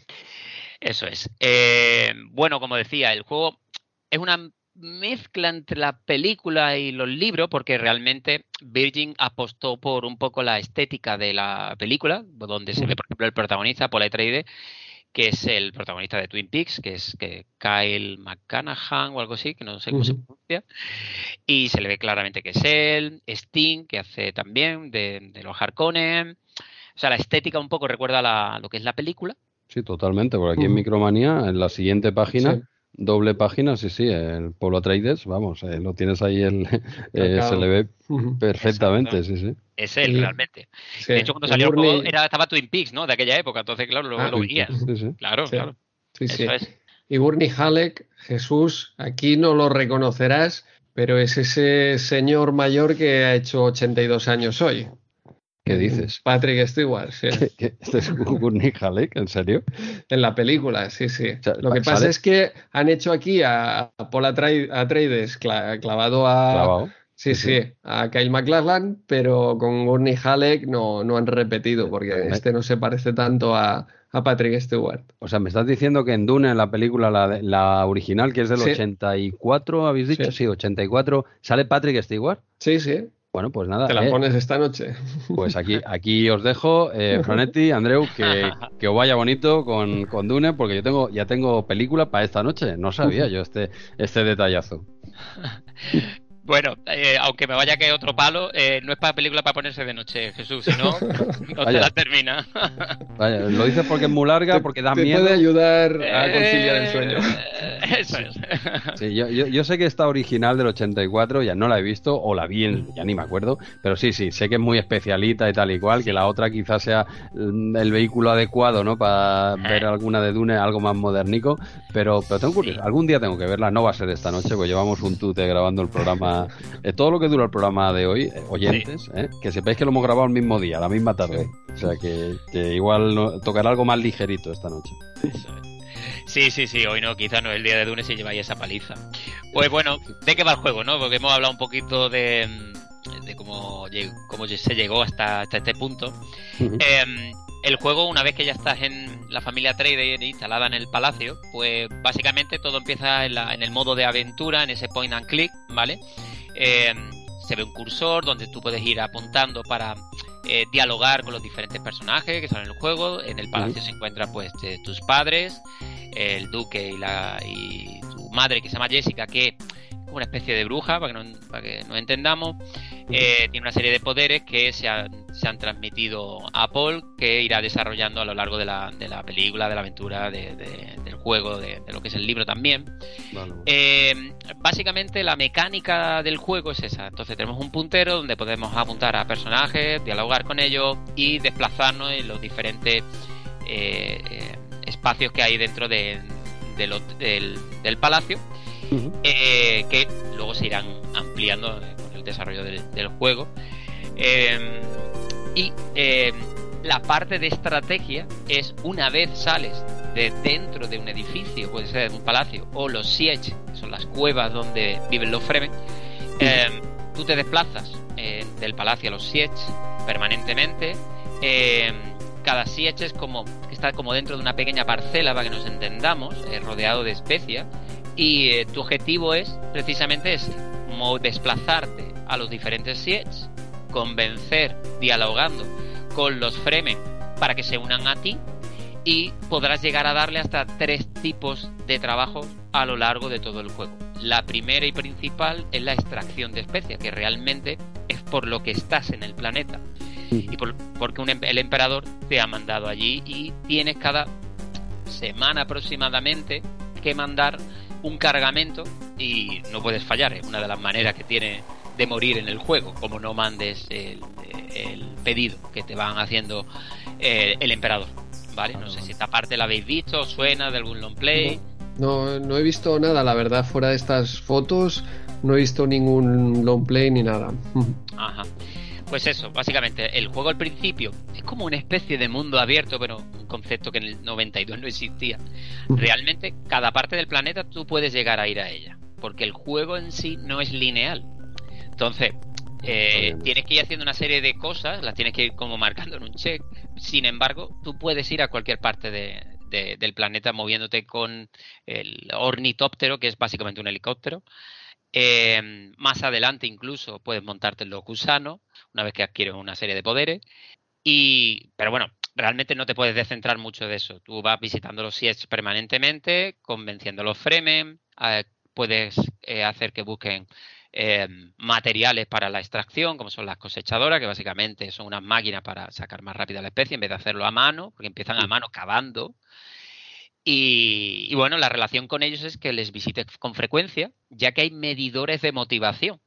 Speaker 6: Eso es. Eh, bueno, como decía, el juego es una mezcla entre la película y los libros, porque realmente Virgin apostó por un poco la estética de la película, donde se ve, por ejemplo, el protagonista, Paul Atreides, que es el protagonista de Twin Peaks, que es que Kyle McCanahan o algo así, que no sé cómo se pronuncia, y se le ve claramente que es él, Sting, que hace también de, de los Harkonnen, o sea, la estética un poco recuerda la- lo que es la película,
Speaker 2: Sí, totalmente. Por aquí en. Micromanía, en la siguiente página,
Speaker 1: Sí.
Speaker 2: doble página, sí, sí, el Polo Atreides, vamos, eh, lo tienes ahí, el, eh, se le ve perfectamente, sí, sí.
Speaker 6: es él realmente.
Speaker 1: Sí.
Speaker 6: De hecho, cuando
Speaker 1: El
Speaker 6: salió el juego era, estaba Twin Peaks, ¿no? De aquella época, entonces, claro, lo,
Speaker 1: Ah,
Speaker 6: lo veías.
Speaker 2: Sí, sí.
Speaker 6: Claro,
Speaker 1: Sí.
Speaker 6: claro.
Speaker 1: Sí, sí.
Speaker 6: Eso es.
Speaker 1: Y Gurney Halleck, Jesús, aquí no lo reconocerás, pero es ese señor mayor que ha hecho 82 años hoy.
Speaker 2: ¿Qué dices?
Speaker 1: Patrick Stewart, sí.
Speaker 2: ¿Este es Gurney Halleck? ¿En serio?
Speaker 1: En la película, sí, sí.
Speaker 2: sea,
Speaker 1: Lo que
Speaker 2: sale-
Speaker 1: pasa es que han hecho aquí a, Paul Atreides cla- clavado a,
Speaker 2: Clavado.
Speaker 1: sí,
Speaker 2: Sí,
Speaker 1: sí, a Kyle MacLachlan, pero con Gurney Halleck no, no han repetido porque
Speaker 2: Vale.
Speaker 1: este no se parece tanto a, a Patrick Stewart.
Speaker 2: O sea, me estás diciendo que en Dune, en la película, la, la original, que es del
Speaker 1: Sí.
Speaker 2: 84, ¿habéis dicho?
Speaker 1: Sí.
Speaker 2: Sí. 84, ¿sale Patrick Stewart?
Speaker 1: Sí, sí,
Speaker 2: Bueno, pues nada,
Speaker 1: te la
Speaker 2: eh,
Speaker 1: pones esta noche.
Speaker 2: pues aquí, aquí os dejo, eh, Franetti, Andreu, que, que os vaya bonito con, con Dune, porque yo tengo, ya tengo película para esta noche. No sabía yo este, este detallazo.
Speaker 6: Bueno, eh, aunque me vaya que otro palo, eh, no es para película para ponerse de noche, Jesús, si no, no te la termina.
Speaker 2: Vaya, lo dices porque es muy larga,
Speaker 1: Te-
Speaker 2: porque da
Speaker 1: te
Speaker 2: miedo.
Speaker 1: puede ayudar a conciliar el
Speaker 6: Eh,
Speaker 1: sueño.
Speaker 6: Eso es.
Speaker 2: Sí, yo, yo, yo sé que esta original del 84 ya no la he visto, o la vi, en- ya ni me acuerdo, pero sí, sí, sé que es muy especialita y tal y cual, que la otra quizás sea mm, el vehículo adecuado, ¿no? Para ver alguna de Dune, algo más modernico, pero, pero tengo curiosidad, algún día tengo que verla, no va a ser esta noche, pues llevamos un tute grabando el programa, eh, todo lo que dura el programa de hoy, eh, oyentes, eh, que sepáis que lo hemos grabado el mismo día, la misma tarde, o sea que, que igual no- tocará algo más ligerito esta noche.
Speaker 6: Sí, sí, sí, hoy no, quizás no es el día de Dune si lleváis esa paliza. Pues bueno, ¿de qué va el juego, no? Porque hemos hablado un poquito de, de cómo, cómo se llegó hasta, hasta este punto. Eh, el juego, una vez que ya estás en la familia Trader instalada en el palacio, pues básicamente todo empieza en, la- en el modo de aventura, en ese point and click, ¿vale? Eh, se ve un cursor donde tú puedes ir apuntando para eh, dialogar con los diferentes personajes que salen en el juego. En el palacio se encuentran pues eh, tus padres, el duque y, la, y tu madre que se llama Jessica, que una especie de bruja, para que, no, para que nos entendamos. Eh, tiene una serie de poderes que se han, se han transmitido a Paul, que irá desarrollando a lo largo de la, de la película, de la aventura, de- de- del juego, de, lo que es el libro también.
Speaker 2: Vale.
Speaker 6: Eh, básicamente la mecánica del juego es esa. Entonces tenemos un puntero donde podemos apuntar a personajes, dialogar con ellos y desplazarnos en los diferentes eh, eh, espacios que hay dentro de- de lo- del, del palacio, Eh, que luego se irán ampliando con el desarrollo del, del juego. Eh, y eh, la parte de estrategia es una vez sales de dentro de un edificio, puede ser un palacio, o los siege, que son las cuevas donde viven los Fremen, eh, tú te desplazas eh, del palacio a los siege permanentemente. eh, cada siege es como está como dentro de una pequeña parcela para que nos entendamos, rodeado de especias. Y eh, tu objetivo es precisamente ese, desplazarte a los diferentes siege, convencer, dialogando con los Fremen para que se unan a ti y podrás llegar a darle hasta tres tipos de trabajo a lo largo de todo el juego. La primera y principal es la extracción de especias, que realmente es por lo que estás en el planeta. Y por- porque un em- el emperador te ha mandado allí y tienes cada semana aproximadamente que mandar un cargamento y no puedes fallar. Es una de las maneras que tiene de morir en el juego, como no mandes el, el pedido que te van haciendo eh, el emperador. ¿Vale? No sé si esta parte la habéis visto, suena de algún long play.
Speaker 1: No, no he visto nada, la verdad, fuera de estas fotos, no he visto ningún long play ni nada.
Speaker 6: Ajá. Pues eso, básicamente, el juego al principio es como una especie de mundo abierto, pero un concepto que en el 92 no existía. Realmente, cada parte del planeta tú puedes llegar a ir a ella, porque el juego en sí no es lineal. Entonces, eh, tienes que ir haciendo una serie de cosas, las tienes que ir como marcando en un check. Sin embargo, tú puedes ir a cualquier parte de- de- del planeta moviéndote con el ornitóptero, que es básicamente un helicóptero. Eh, más adelante incluso puedes montarte en los gusanos, una vez que adquieres una serie de poderes. Y, pero bueno, realmente no te puedes descentrar mucho de eso. Tú vas visitando los siets permanentemente, convenciendo a los Fremen, eh, puedes eh, hacer que busquen eh, materiales para la extracción, como son las cosechadoras, que básicamente son unas máquinas para sacar más rápida la especie en vez de hacerlo a mano, porque empiezan a mano cavando. Y, y bueno, la relación con ellos es que les visites con frecuencia, ya que hay medidores de motivación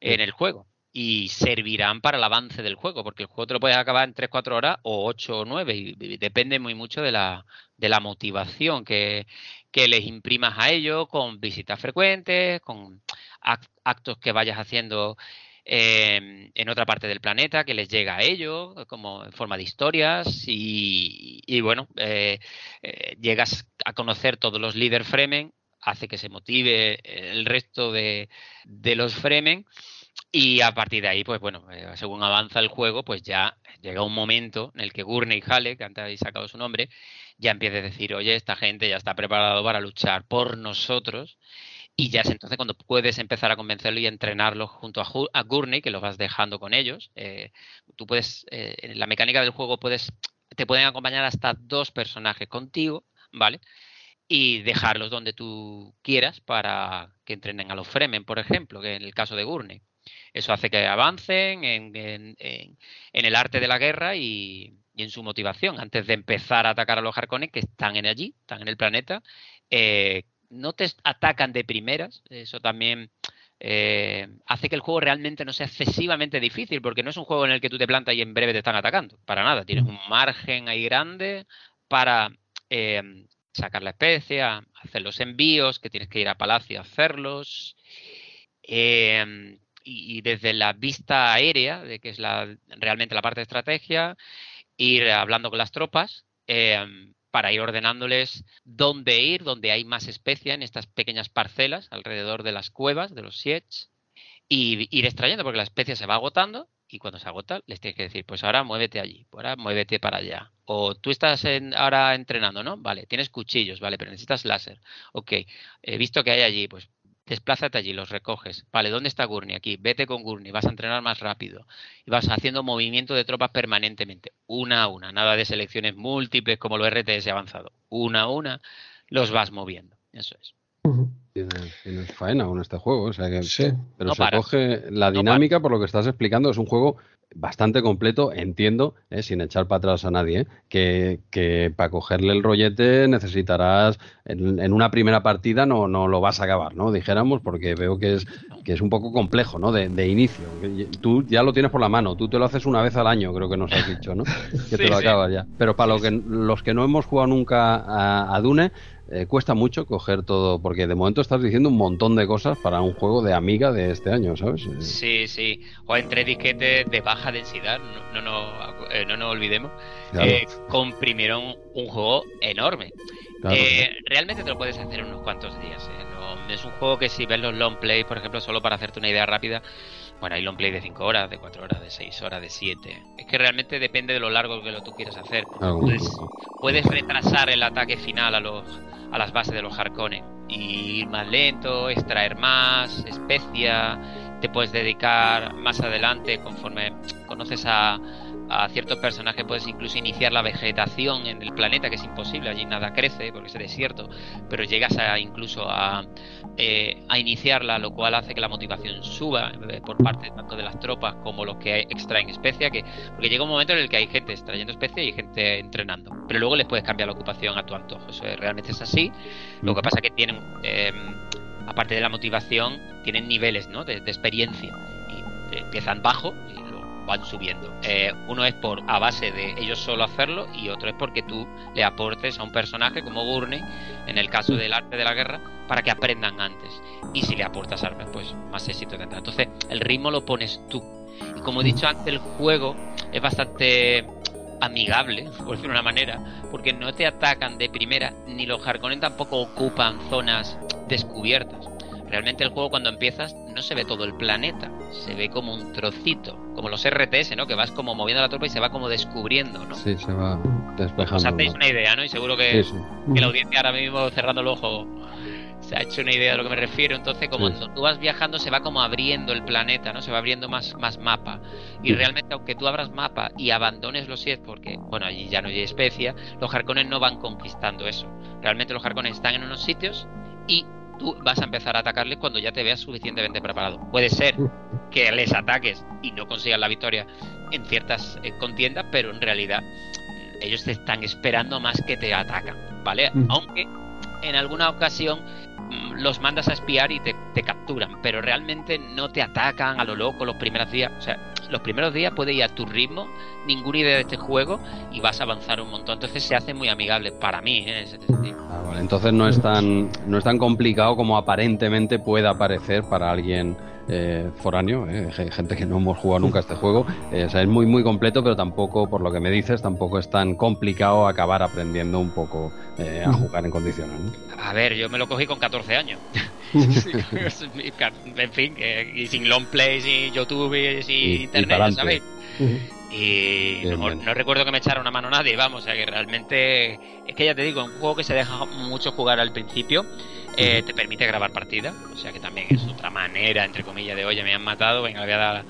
Speaker 6: en el juego y servirán para el avance del juego, porque el juego te lo puedes acabar en 3-4 horas o 8 o 9, y, depende muy mucho de la, de la motivación que, que les imprimas a ellos con visitas frecuentes, con ac- actos que vayas haciendo eh, en otra parte del planeta que les llega a ellos, como en forma de historias, y, y bueno, eh, eh, llegas a conocer todos los líderes Fremen, hace que se motive el resto de, de los Fremen. Y a partir de ahí, pues bueno, eh, según avanza el juego, pues ya llega un momento en el que Gurney Hale, que antes habéis sacado su nombre, ya empieza a decir, oye, esta gente ya está preparado para luchar por nosotros. Y ya es entonces cuando puedes empezar a convencerlo y entrenarlo junto a, Ju- a Gurney, que los vas dejando con ellos. Eh, tú puedes, eh, en la mecánica del juego puedes, te pueden acompañar hasta dos personajes contigo, ¿vale? Y dejarlos donde tú quieras para que entrenen a los Fremen, por ejemplo, que en el caso de Gurney. Eso hace que avancen en, el arte de la guerra y, en su motivación. Antes de empezar a atacar a los Harkonnen, que están en allí, están en el planeta, eh, no te atacan de primeras. Eso también eh, hace que el juego realmente no sea excesivamente difícil, porque no es un juego en el que tú te plantas y en breve te están atacando. Para nada. Tienes un margen ahí grande para eh, sacar la especie, hacer los envíos, que tienes que ir a palacio a hacerlos. Eh, y, desde la vista aérea, de que es la, realmente la parte de estrategia, ir hablando con las tropas eh, para ir ordenándoles dónde ir, dónde hay más especia en estas pequeñas parcelas alrededor de las cuevas, de los siets, y ir extrayendo, porque la especia se va agotando y cuando se agota les tienes que decir, pues ahora muévete allí, ahora muévete para allá. O tú estás en- ahora entrenando, ¿no? Vale, tienes cuchillos, vale, pero necesitas láser. Ok, he visto que hay allí, pues desplázate allí, los recoges. Vale, ¿dónde está Gurney? Aquí, vete con Gurney, vas a entrenar más rápido. Y vas haciendo movimiento de tropas permanentemente, una a una, nada de selecciones múltiples como los RTS avanzado. Una a una los vas moviendo. Eso es.
Speaker 2: Tienes, tienes faena con este juego, o sea que
Speaker 1: Sí.
Speaker 2: pero
Speaker 6: No
Speaker 2: se coge la
Speaker 6: No
Speaker 2: dinámica por lo que estás explicando es un juego bastante completo, entiendo, eh, sin echar para atrás a nadie, eh, que, que para cogerle el rollete necesitarás en, en una primera partida no, no lo vas a acabar, ¿no? Dijéramos, porque veo que es que es un poco complejo, ¿no? De, de inicio. Tú ya lo tienes por la mano, tú te lo haces una vez al año, creo que nos has dicho, ¿no? Que te
Speaker 6: Sí,
Speaker 2: lo
Speaker 6: sí.
Speaker 2: acabas ya. Pero para lo que, los que no hemos jugado nunca a, a Dune, eh, cuesta mucho coger todo, porque de momento estás diciendo un montón de cosas para un juego de amiga de este año, ¿sabes?
Speaker 6: Sí, sí. O en tres disquetes de baja densidad, no, no, no, eh, no nos olvidemos.
Speaker 2: claro,
Speaker 6: eh, comprimieron un juego enorme.
Speaker 2: Claro.
Speaker 6: Eh, realmente te lo puedes hacer en unos cuantos días. ¿eh? No, es un juego que si ves los long play, por ejemplo, solo para hacerte una idea rápida, bueno, hay long play de 5 horas, de 4 horas, de 6 horas, de 7. Es que realmente depende de lo largo que lo tú quieras hacer.
Speaker 2: Algo
Speaker 6: Puedes, retrasar el ataque final a los a las bases de los Harkonnen y ir más lento, extraer más especia, te puedes dedicar más adelante conforme conoces a, a ciertos personajes, puedes incluso iniciar la vegetación en el planeta, que es imposible, allí nada crece porque es desierto, pero llegas a incluso a, eh, a iniciarla, lo cual hace que la motivación suba eh, por parte tanto de las tropas como los que extraen especia, que porque llega un momento en el que hay gente extrayendo especia y gente entrenando, pero luego les puedes cambiar la ocupación a tu antojo, eso es- realmente es así. Lo que pasa es que tienen, eh, aparte de la motivación, tienen niveles ¿no? de, experiencia y eh, empiezan bajo y van subiendo. Eh, uno es por a base de ellos solo hacerlo y otro es porque tú le aportes a un personaje como Gurney, en el caso del arte de la guerra, para que aprendan antes. Y si le aportas armas, pues más éxito tendrá. Entonces, el ritmo lo pones tú. Y como he dicho antes, el juego es bastante amigable, por decirlo de una manera, porque no te atacan de primera, ni los Harkonnen tampoco ocupan zonas descubiertas. Realmente el juego cuando empiezas no se ve todo el planeta, se ve como un trocito, como los RTS, ¿no? Que vas como moviendo la tropa y se va como descubriendo, ¿no?
Speaker 2: Sí, se va. despejando.
Speaker 6: Os hacéis una idea, ¿no? Y seguro que,
Speaker 2: Sí, sí.
Speaker 6: que la audiencia ahora mismo cerrando el ojo se ha hecho una idea de lo que me refiero. Entonces, como
Speaker 2: Sí.
Speaker 6: tú vas viajando, se va como abriendo el planeta, ¿no? Se va abriendo más, más mapa. Y
Speaker 2: Sí.
Speaker 6: realmente, aunque tú abras mapa y abandones los Sith, porque, bueno, allí ya no hay especia, los Harkonnen no van conquistando eso. Realmente los Harkonnen están en unos sitios y tú vas a empezar a atacarles cuando ya te veas suficientemente preparado. Puede ser que les ataques y no consigas la victoria en ciertas eh, contiendas, pero en realidad mm, ellos te están esperando más que te atacan, ¿vale?
Speaker 1: Mm.
Speaker 6: Aunque en alguna ocasión mm, los mandas a espiar y te, te capturan, pero realmente no te atacan a lo loco los primeros días. O sea, los primeros días puedes ir a tu ritmo, ninguna idea de este juego y vas a avanzar un montón. Entonces se hace muy amigable para mí, ¿eh? ese sentido.
Speaker 2: Ah, vale. Entonces no es tan no es tan complicado como aparentemente pueda parecer para alguien eh, foráneo, eh, ge- gente que no hemos jugado nunca este juego. Eh, o sea, es muy muy completo, pero tampoco, por lo que me dices, tampoco es tan complicado acabar aprendiendo un poco eh, a jugar en condiciones. ¿no?
Speaker 6: A ver, yo me lo cogí con 14 años. en fin, y sin long play, sin YouTube, y
Speaker 2: Y- y
Speaker 6: internet,
Speaker 2: pa'lante.
Speaker 6: ¿sabes? Y
Speaker 2: Bien,
Speaker 6: no,
Speaker 2: bien.
Speaker 6: no recuerdo que me echara una mano nadie, vamos, o sea que realmente es que ya te digo, un juego que se deja mucho jugar al principio, eh, te permite grabar partidas, o sea que también es otra manera, entre comillas, de oye, me han matado, venga, le voy a dar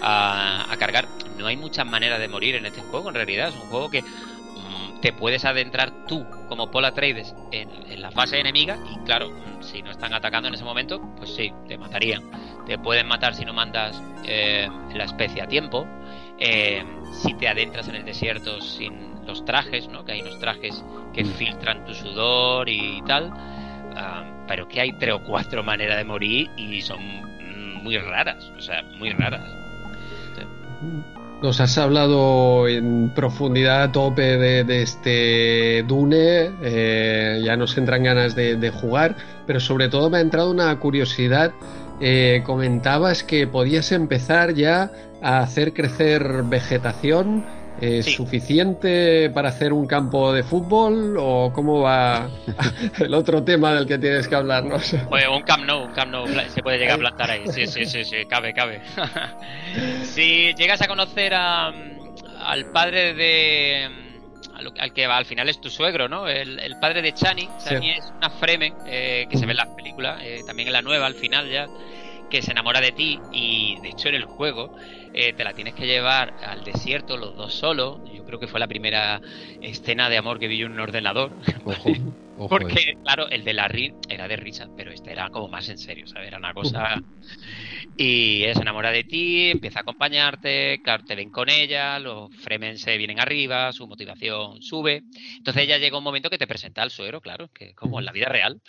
Speaker 6: a, a cargar. No hay muchas maneras de morir en este juego, en realidad, es un juego que mm, te puedes adentrar tú como Pola Trades en, en la fase enemiga y claro, si no están atacando en ese momento, pues sí, te matarían. Te pueden matar si no mandas eh, la especie a tiempo. Eh, si te adentras en el desierto sin los trajes, ¿no? Que hay unos trajes que
Speaker 2: Mm.
Speaker 6: filtran tu sudor y tal. Ah, pero que hay tres o cuatro maneras de morir y son mm, muy raras, o sea, muy raras.
Speaker 1: Nos has hablado en profundidad a tope de, este Dune, eh, ya nos entran ganas de, de jugar, pero sobre todo me ha entrado una curiosidad. Eh, comentabas que podías empezar ya a hacer crecer vegetación. ¿Es
Speaker 6: Sí.
Speaker 1: suficiente para hacer un campo de fútbol o cómo va el otro tema del que tienes que hablarnos?
Speaker 6: Pues un Camp Nou, un Camp pla- se puede llegar a plantar ahí. Sí, sí, sí, sí, cabe, cabe. si llegas a conocer a, al padre de al, al que al final es tu suegro, ¿no? El, el padre de Chani, Chani es una Fremen eh, que se ve en las películas, eh, también en la nueva al final ya, que se enamora de ti y de hecho en el juego eh, te la tienes que llevar al desierto los dos solos. Yo creo que fue la primera escena de amor que vi yo en un ordenador.
Speaker 2: Ojo, ojo, eh.
Speaker 6: Porque, claro, el de Larry era de risa, pero este era como más en serio, ¿sabes? Era una cosa. Y ella se enamora de ti, empieza a acompañarte, claro, te ven con ella, los Fremen se vienen arriba, su motivación sube. Entonces ella llega un momento que te presenta al suegro, claro, que como en la vida real.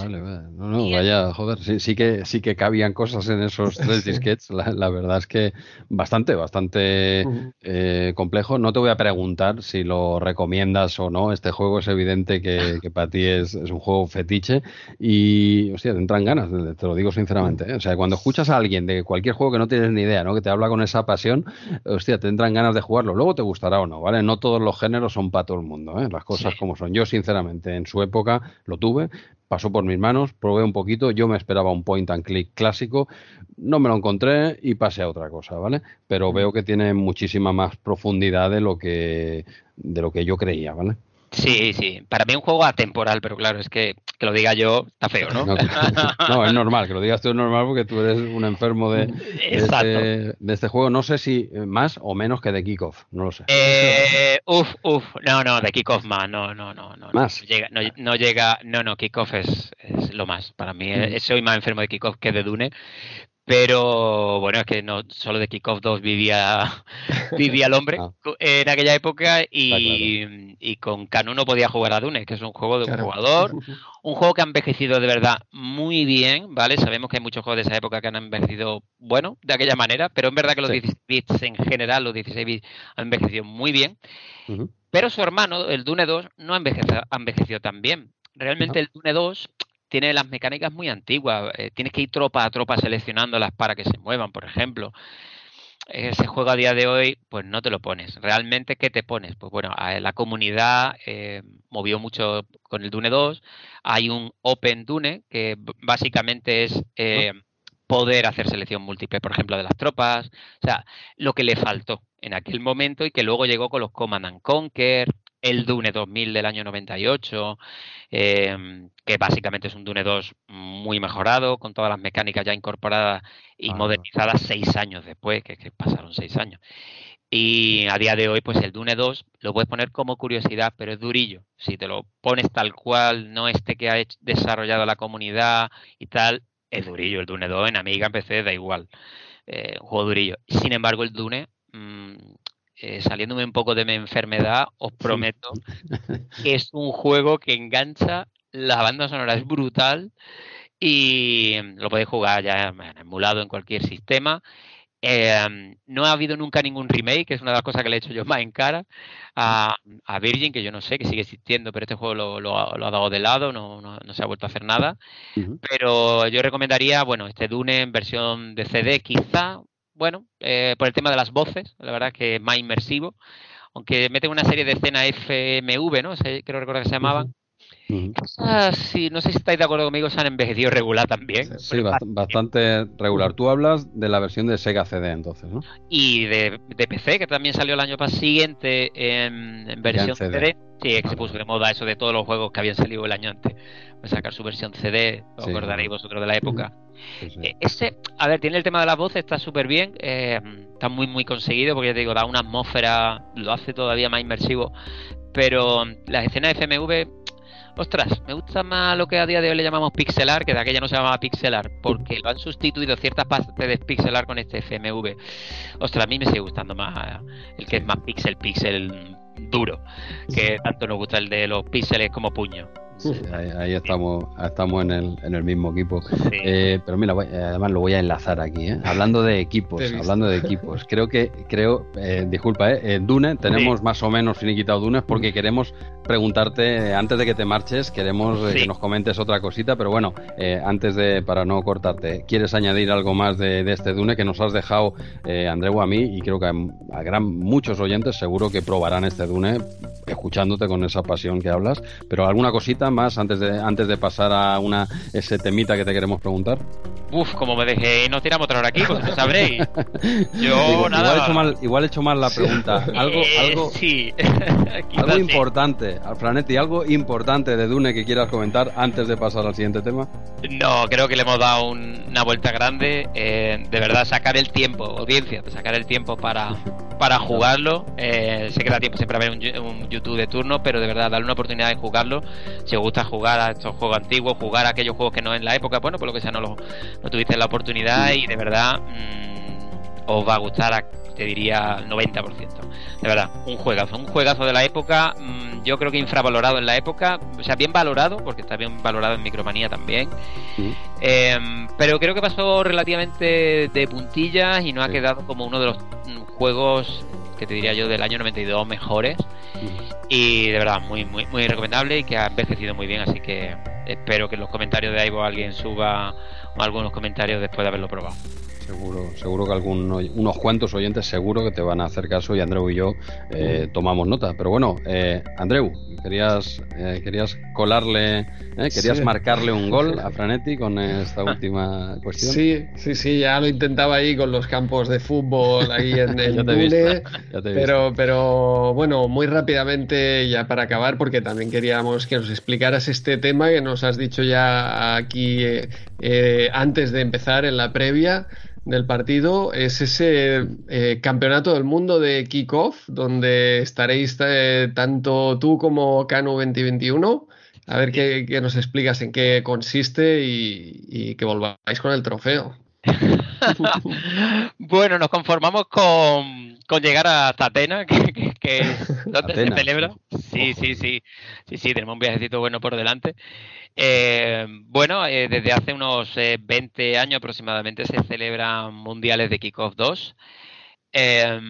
Speaker 2: Vale, vale. No, no, vaya, joder, sí, sí que sí que cabían cosas en esos tres disquets. La, la verdad es que bastante, bastante eh, complejo. No te voy a preguntar si lo recomiendas o no. Este juego es evidente que, que para ti es, es un juego fetiche y, hostia, te entran ganas, te lo digo sinceramente. ¿eh? O sea, cuando escuchas a alguien de cualquier juego que no tienes ni idea, ¿no? Que te habla con esa pasión, hostia, te entran ganas de jugarlo. Luego te gustará o no, ¿vale? No todos los géneros son para todo el mundo, ¿eh? Las cosas
Speaker 6: Sí.
Speaker 2: como son. Yo, sinceramente, en su época lo tuve, pasó por mis manos, probé un poquito, yo me esperaba un point and click clásico, no me lo encontré y pasé a otra cosa, ¿vale? Pero veo que tiene muchísima más profundidad de lo que de lo que yo creía, ¿vale?
Speaker 6: Sí, sí. Para mí un juego atemporal, pero claro, es que que lo diga yo está feo, ¿no?
Speaker 2: No, no, es normal, que lo digas tú es normal porque tú eres un enfermo de, este, de este juego. No sé si más o menos que de Kickoff, no lo sé.
Speaker 6: Eh, uf, uf, no, no, de Kickoff más, no, no, no, no.
Speaker 2: Más.
Speaker 6: No llega, no, no llega, no, no, Kickoff es, es lo más. Para mí, eh, soy más enfermo de Kickoff que de Dune. Pero bueno, es que no solo de Kickoff 2 vivía, vivía el hombre
Speaker 2: Ah.
Speaker 6: en aquella época y, y con Canu no podía jugar a Dune, que es un juego de un
Speaker 1: Claro.
Speaker 6: jugador, un juego que ha envejecido de verdad muy bien, ¿vale? Sabemos que hay muchos juegos de esa época que han envejecido, bueno, de aquella manera, pero es verdad que los
Speaker 2: Sí.
Speaker 6: 16 bits en general, los 16 bits han envejecido muy bien. Pero su hermano, el Dune 2, no ha envejecido, ha envejecido tan bien. Realmente el Dune 2 tiene las mecánicas muy antiguas. eh, tienes que ir tropa a tropa seleccionándolas para que se muevan, por ejemplo. Ese juego a día de hoy, pues no te lo pones. ¿Realmente qué te pones? Pues bueno, la comunidad eh, movió mucho con el Dune 2. Hay un Open Dune que básicamente es eh, poder hacer selección múltiple, por ejemplo, de las tropas. O sea, lo que le faltó en aquel momento y que luego llegó con los Command and Conquer, el Dune 2000 del año 98, eh, que básicamente es un Dune 2 muy mejorado, con todas las mecánicas ya incorporadas y
Speaker 2: Ah.
Speaker 6: modernizadas seis años después, que, que pasaron seis años. Y a día de hoy, pues el Dune 2 lo puedes poner como curiosidad, pero es durillo. Si te lo pones tal cual, no este que ha hecho- desarrollado la comunidad y tal, es durillo. El Dune 2 en Amiga, en PC, da igual. Eh, un juego durillo. Sin embargo, el Dune, mm, eh, saliéndome un poco de mi enfermedad, os prometo que es un juego que engancha. La banda sonora es brutal y lo podéis jugar ya emulado en cualquier sistema. Eh, no ha habido nunca ningún remake, que es una de las cosas que le he hecho yo más en cara a, a Virgin, que yo no sé, que sigue existiendo, pero este juego lo, lo ha- lo ha dado de lado, no, no- no se ha vuelto a hacer nada. Pero yo recomendaría, bueno, este Dune en versión de CD, quizá, bueno, eh, por el tema de las voces, la verdad que es más inmersivo, aunque meten una serie de escenas FMV, ¿no? Creo recordar que se llamaban.
Speaker 2: Ujú.
Speaker 6: Esas, sí, no sé si estáis de acuerdo conmigo, se han envejecido regular también.
Speaker 2: Sí, bast- bastante regular. Tú hablas de la versión de Sega CD entonces, ¿no?
Speaker 6: y de, de PC, que también salió el año siguiente en, en versión
Speaker 2: CD.
Speaker 6: CD. Sí, que se puso de moda eso de todos los juegos que habían salido el año antes. Pues sacar su versión CD, os
Speaker 2: Sí.
Speaker 6: acordaréis vosotros de la época.
Speaker 2: Sí, sí.
Speaker 6: Eh, Ese, a ver, tiene el tema de la voz, está súper bien, eh, está muy, muy conseguido, porque ya te digo, da una atmósfera, lo hace todavía más inmersivo. Pero mm, las escenas de FMV, ostras, me gusta más lo que a día de hoy le llamamos pixelar, que de aquella no se llamaba pixelar, porque lo han sustituido ciertas partes de pixelar con este FMV. Ostras, a mí me sigue gustando más el que es más pixel, pixel duro, que tanto nos gusta el de los píxeles como puño.
Speaker 2: Sí, ahí, ahí estamos, estamos en el, en el mismo equipo.
Speaker 6: Sí.
Speaker 2: Eh, pero mira, voy- eh, además lo voy a enlazar aquí, ¿eh? hablando de equipos, hablando de equipos. Creo que, creo, eh, disculpa, eh, en Dune tenemos más o menos finiquitado Dune porque queremos preguntarte, eh, antes de que te marches, queremos eh,
Speaker 6: Sí.
Speaker 2: que nos comentes otra cosita, pero bueno, eh, antes de, para no cortarte, ¿quieres añadir algo más de, de este Dune que nos has dejado, eh, Andreu, a mí y creo que a, a gran, muchos oyentes seguro que probarán este Dune escuchándote con esa pasión que hablas, pero alguna cosita más antes de, antes de pasar a una ese temita que te queremos preguntar?
Speaker 6: Uf, como me dejé, nos tiramos otra hora aquí, pues no sabréis. Yo
Speaker 2: Digo,
Speaker 6: nada.
Speaker 2: Igual he hecho mal, igual he hecho mal la pregunta. Algo,
Speaker 6: Eh,
Speaker 2: algo,
Speaker 6: Sí.
Speaker 2: Algo importante, Alfranetti, algo importante de Dune que quieras comentar antes de pasar al siguiente tema.
Speaker 6: No, creo que le hemos dado un- una vuelta grande. eh, de verdad, sacar el tiempo, audiencia, sacar el tiempo para, para jugarlo. Eh, sé que da tiempo siempre a ver un, un YouTube de turno, pero de verdad, darle una oportunidad de jugarlo. Os gusta jugar a estos juegos antiguos, jugar a aquellos juegos que no en la época, bueno, por lo que sea, no, lo, no tuviste la oportunidad y de verdad mm, os va a gustar, a- te diría, al 90%. De verdad, un juegazo, un juegazo de la época. mm, yo creo que infravalorado en la época, o sea, bien valorado, porque está bien valorado en Micromanía también.
Speaker 2: Sí.
Speaker 6: Eh, pero creo que pasó relativamente de puntillas y no ha
Speaker 2: Sí.
Speaker 6: quedado como uno de los mm, juegos que te diría yo del año 92 mejores. Y de verdad, muy, muy, muy recomendable y que ha envejecido muy bien. Así que espero que en los comentarios de Ivo alguien suba algunos comentarios después de haberlo probado.
Speaker 2: Seguro, seguro que algún, oy- unos cuantos oyentes seguro que te van a hacer caso y Andreu y yo eh, tomamos nota. Pero bueno, eh, Andreu, querías, eh, querías colarle, eh, querías
Speaker 1: Sí.
Speaker 2: marcarle un gol a Franetti con esta última cuestión.
Speaker 1: Sí, sí, sí, ya lo intentaba ahí con los campos de fútbol ahí en el
Speaker 2: Ya te he visto,
Speaker 1: Dune,
Speaker 2: ya te he
Speaker 1: pero, pero bueno, muy rápidamente ya para acabar, porque también queríamos que nos explicaras este tema que nos has dicho ya aquí eh, antes de empezar en la previa del partido, es ese eh, campeonato del mundo de kickoff, donde estaréis eh, tanto tú como Cano 2021. A ver qué, qué nos explicas en qué consiste y, y que volváis con el trofeo.
Speaker 6: bueno, nos conformamos con, con llegar hasta Atenas, que, que- donde se celebra. Sí, sí, sí, sí, sí, tenemos un viajecito bueno por delante. Eh, bueno, eh, desde hace unos eh, 20 años aproximadamente se celebran mundiales de Kickoff 2. Eh,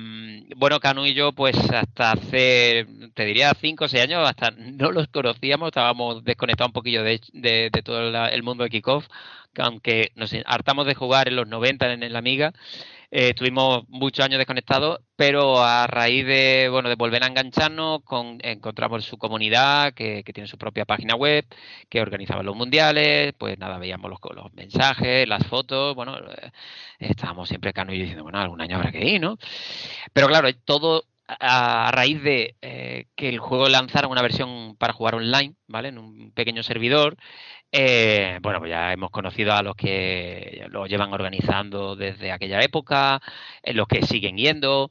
Speaker 6: bueno, Canu y yo, pues hasta hace, te diría, 5 o 6 años, hasta no los conocíamos, estábamos desconectados un poquillo de, de- de todo el mundo de Kickoff, que aunque nos hartamos de jugar en los 90 en, en la Amiga, eh, estuvimos muchos años desconectados, pero a raíz de, bueno, de volver a engancharnos, con, encontramos su comunidad, que, que tiene su propia página web, que organizaba los mundiales, pues nada, veíamos los, los mensajes, las fotos, bueno, eh, estábamos siempre Cano y diciendo, bueno, algún año habrá que ir, ¿no? Pero claro, todo a raíz de eh, que el juego lanzara una versión para jugar online, ¿vale? En un pequeño servidor. Eh, bueno, pues ya hemos conocido a los que lo llevan organizando desde aquella época, eh, los que siguen yendo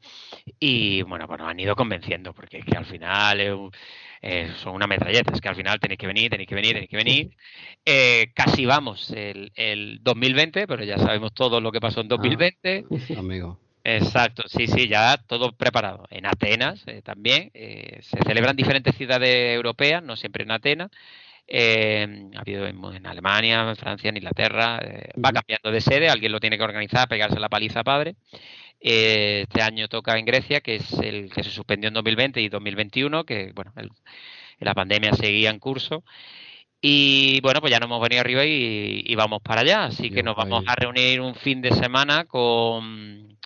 Speaker 6: y bueno, pues nos han ido convenciendo porque es que al final es un- eh, son una metralleta, es que al final tenéis que venir, tenéis que venir, tenéis que venir. Eh, casi vamos el, el 2020, pero ya sabemos todo lo que pasó en 2020.
Speaker 2: Amigo.
Speaker 6: Exacto, sí, sí, ya todo preparado. En Atenas eh, también. eh, se celebran diferentes ciudades europeas, no siempre en Atenas. Eh, ha habido en, en Alemania, en Francia, en Inglaterra. eh, va cambiando de sede, alguien lo tiene que organizar, pegarse la paliza padre. Eh, este año toca en Grecia, que es el que se suspendió en 2020 y 2021, que bueno, el- la pandemia seguía en curso. Y bueno, pues ya nos hemos venido arriba y, y vamos para allá. Así que nos vamos a reunir un fin de semana con,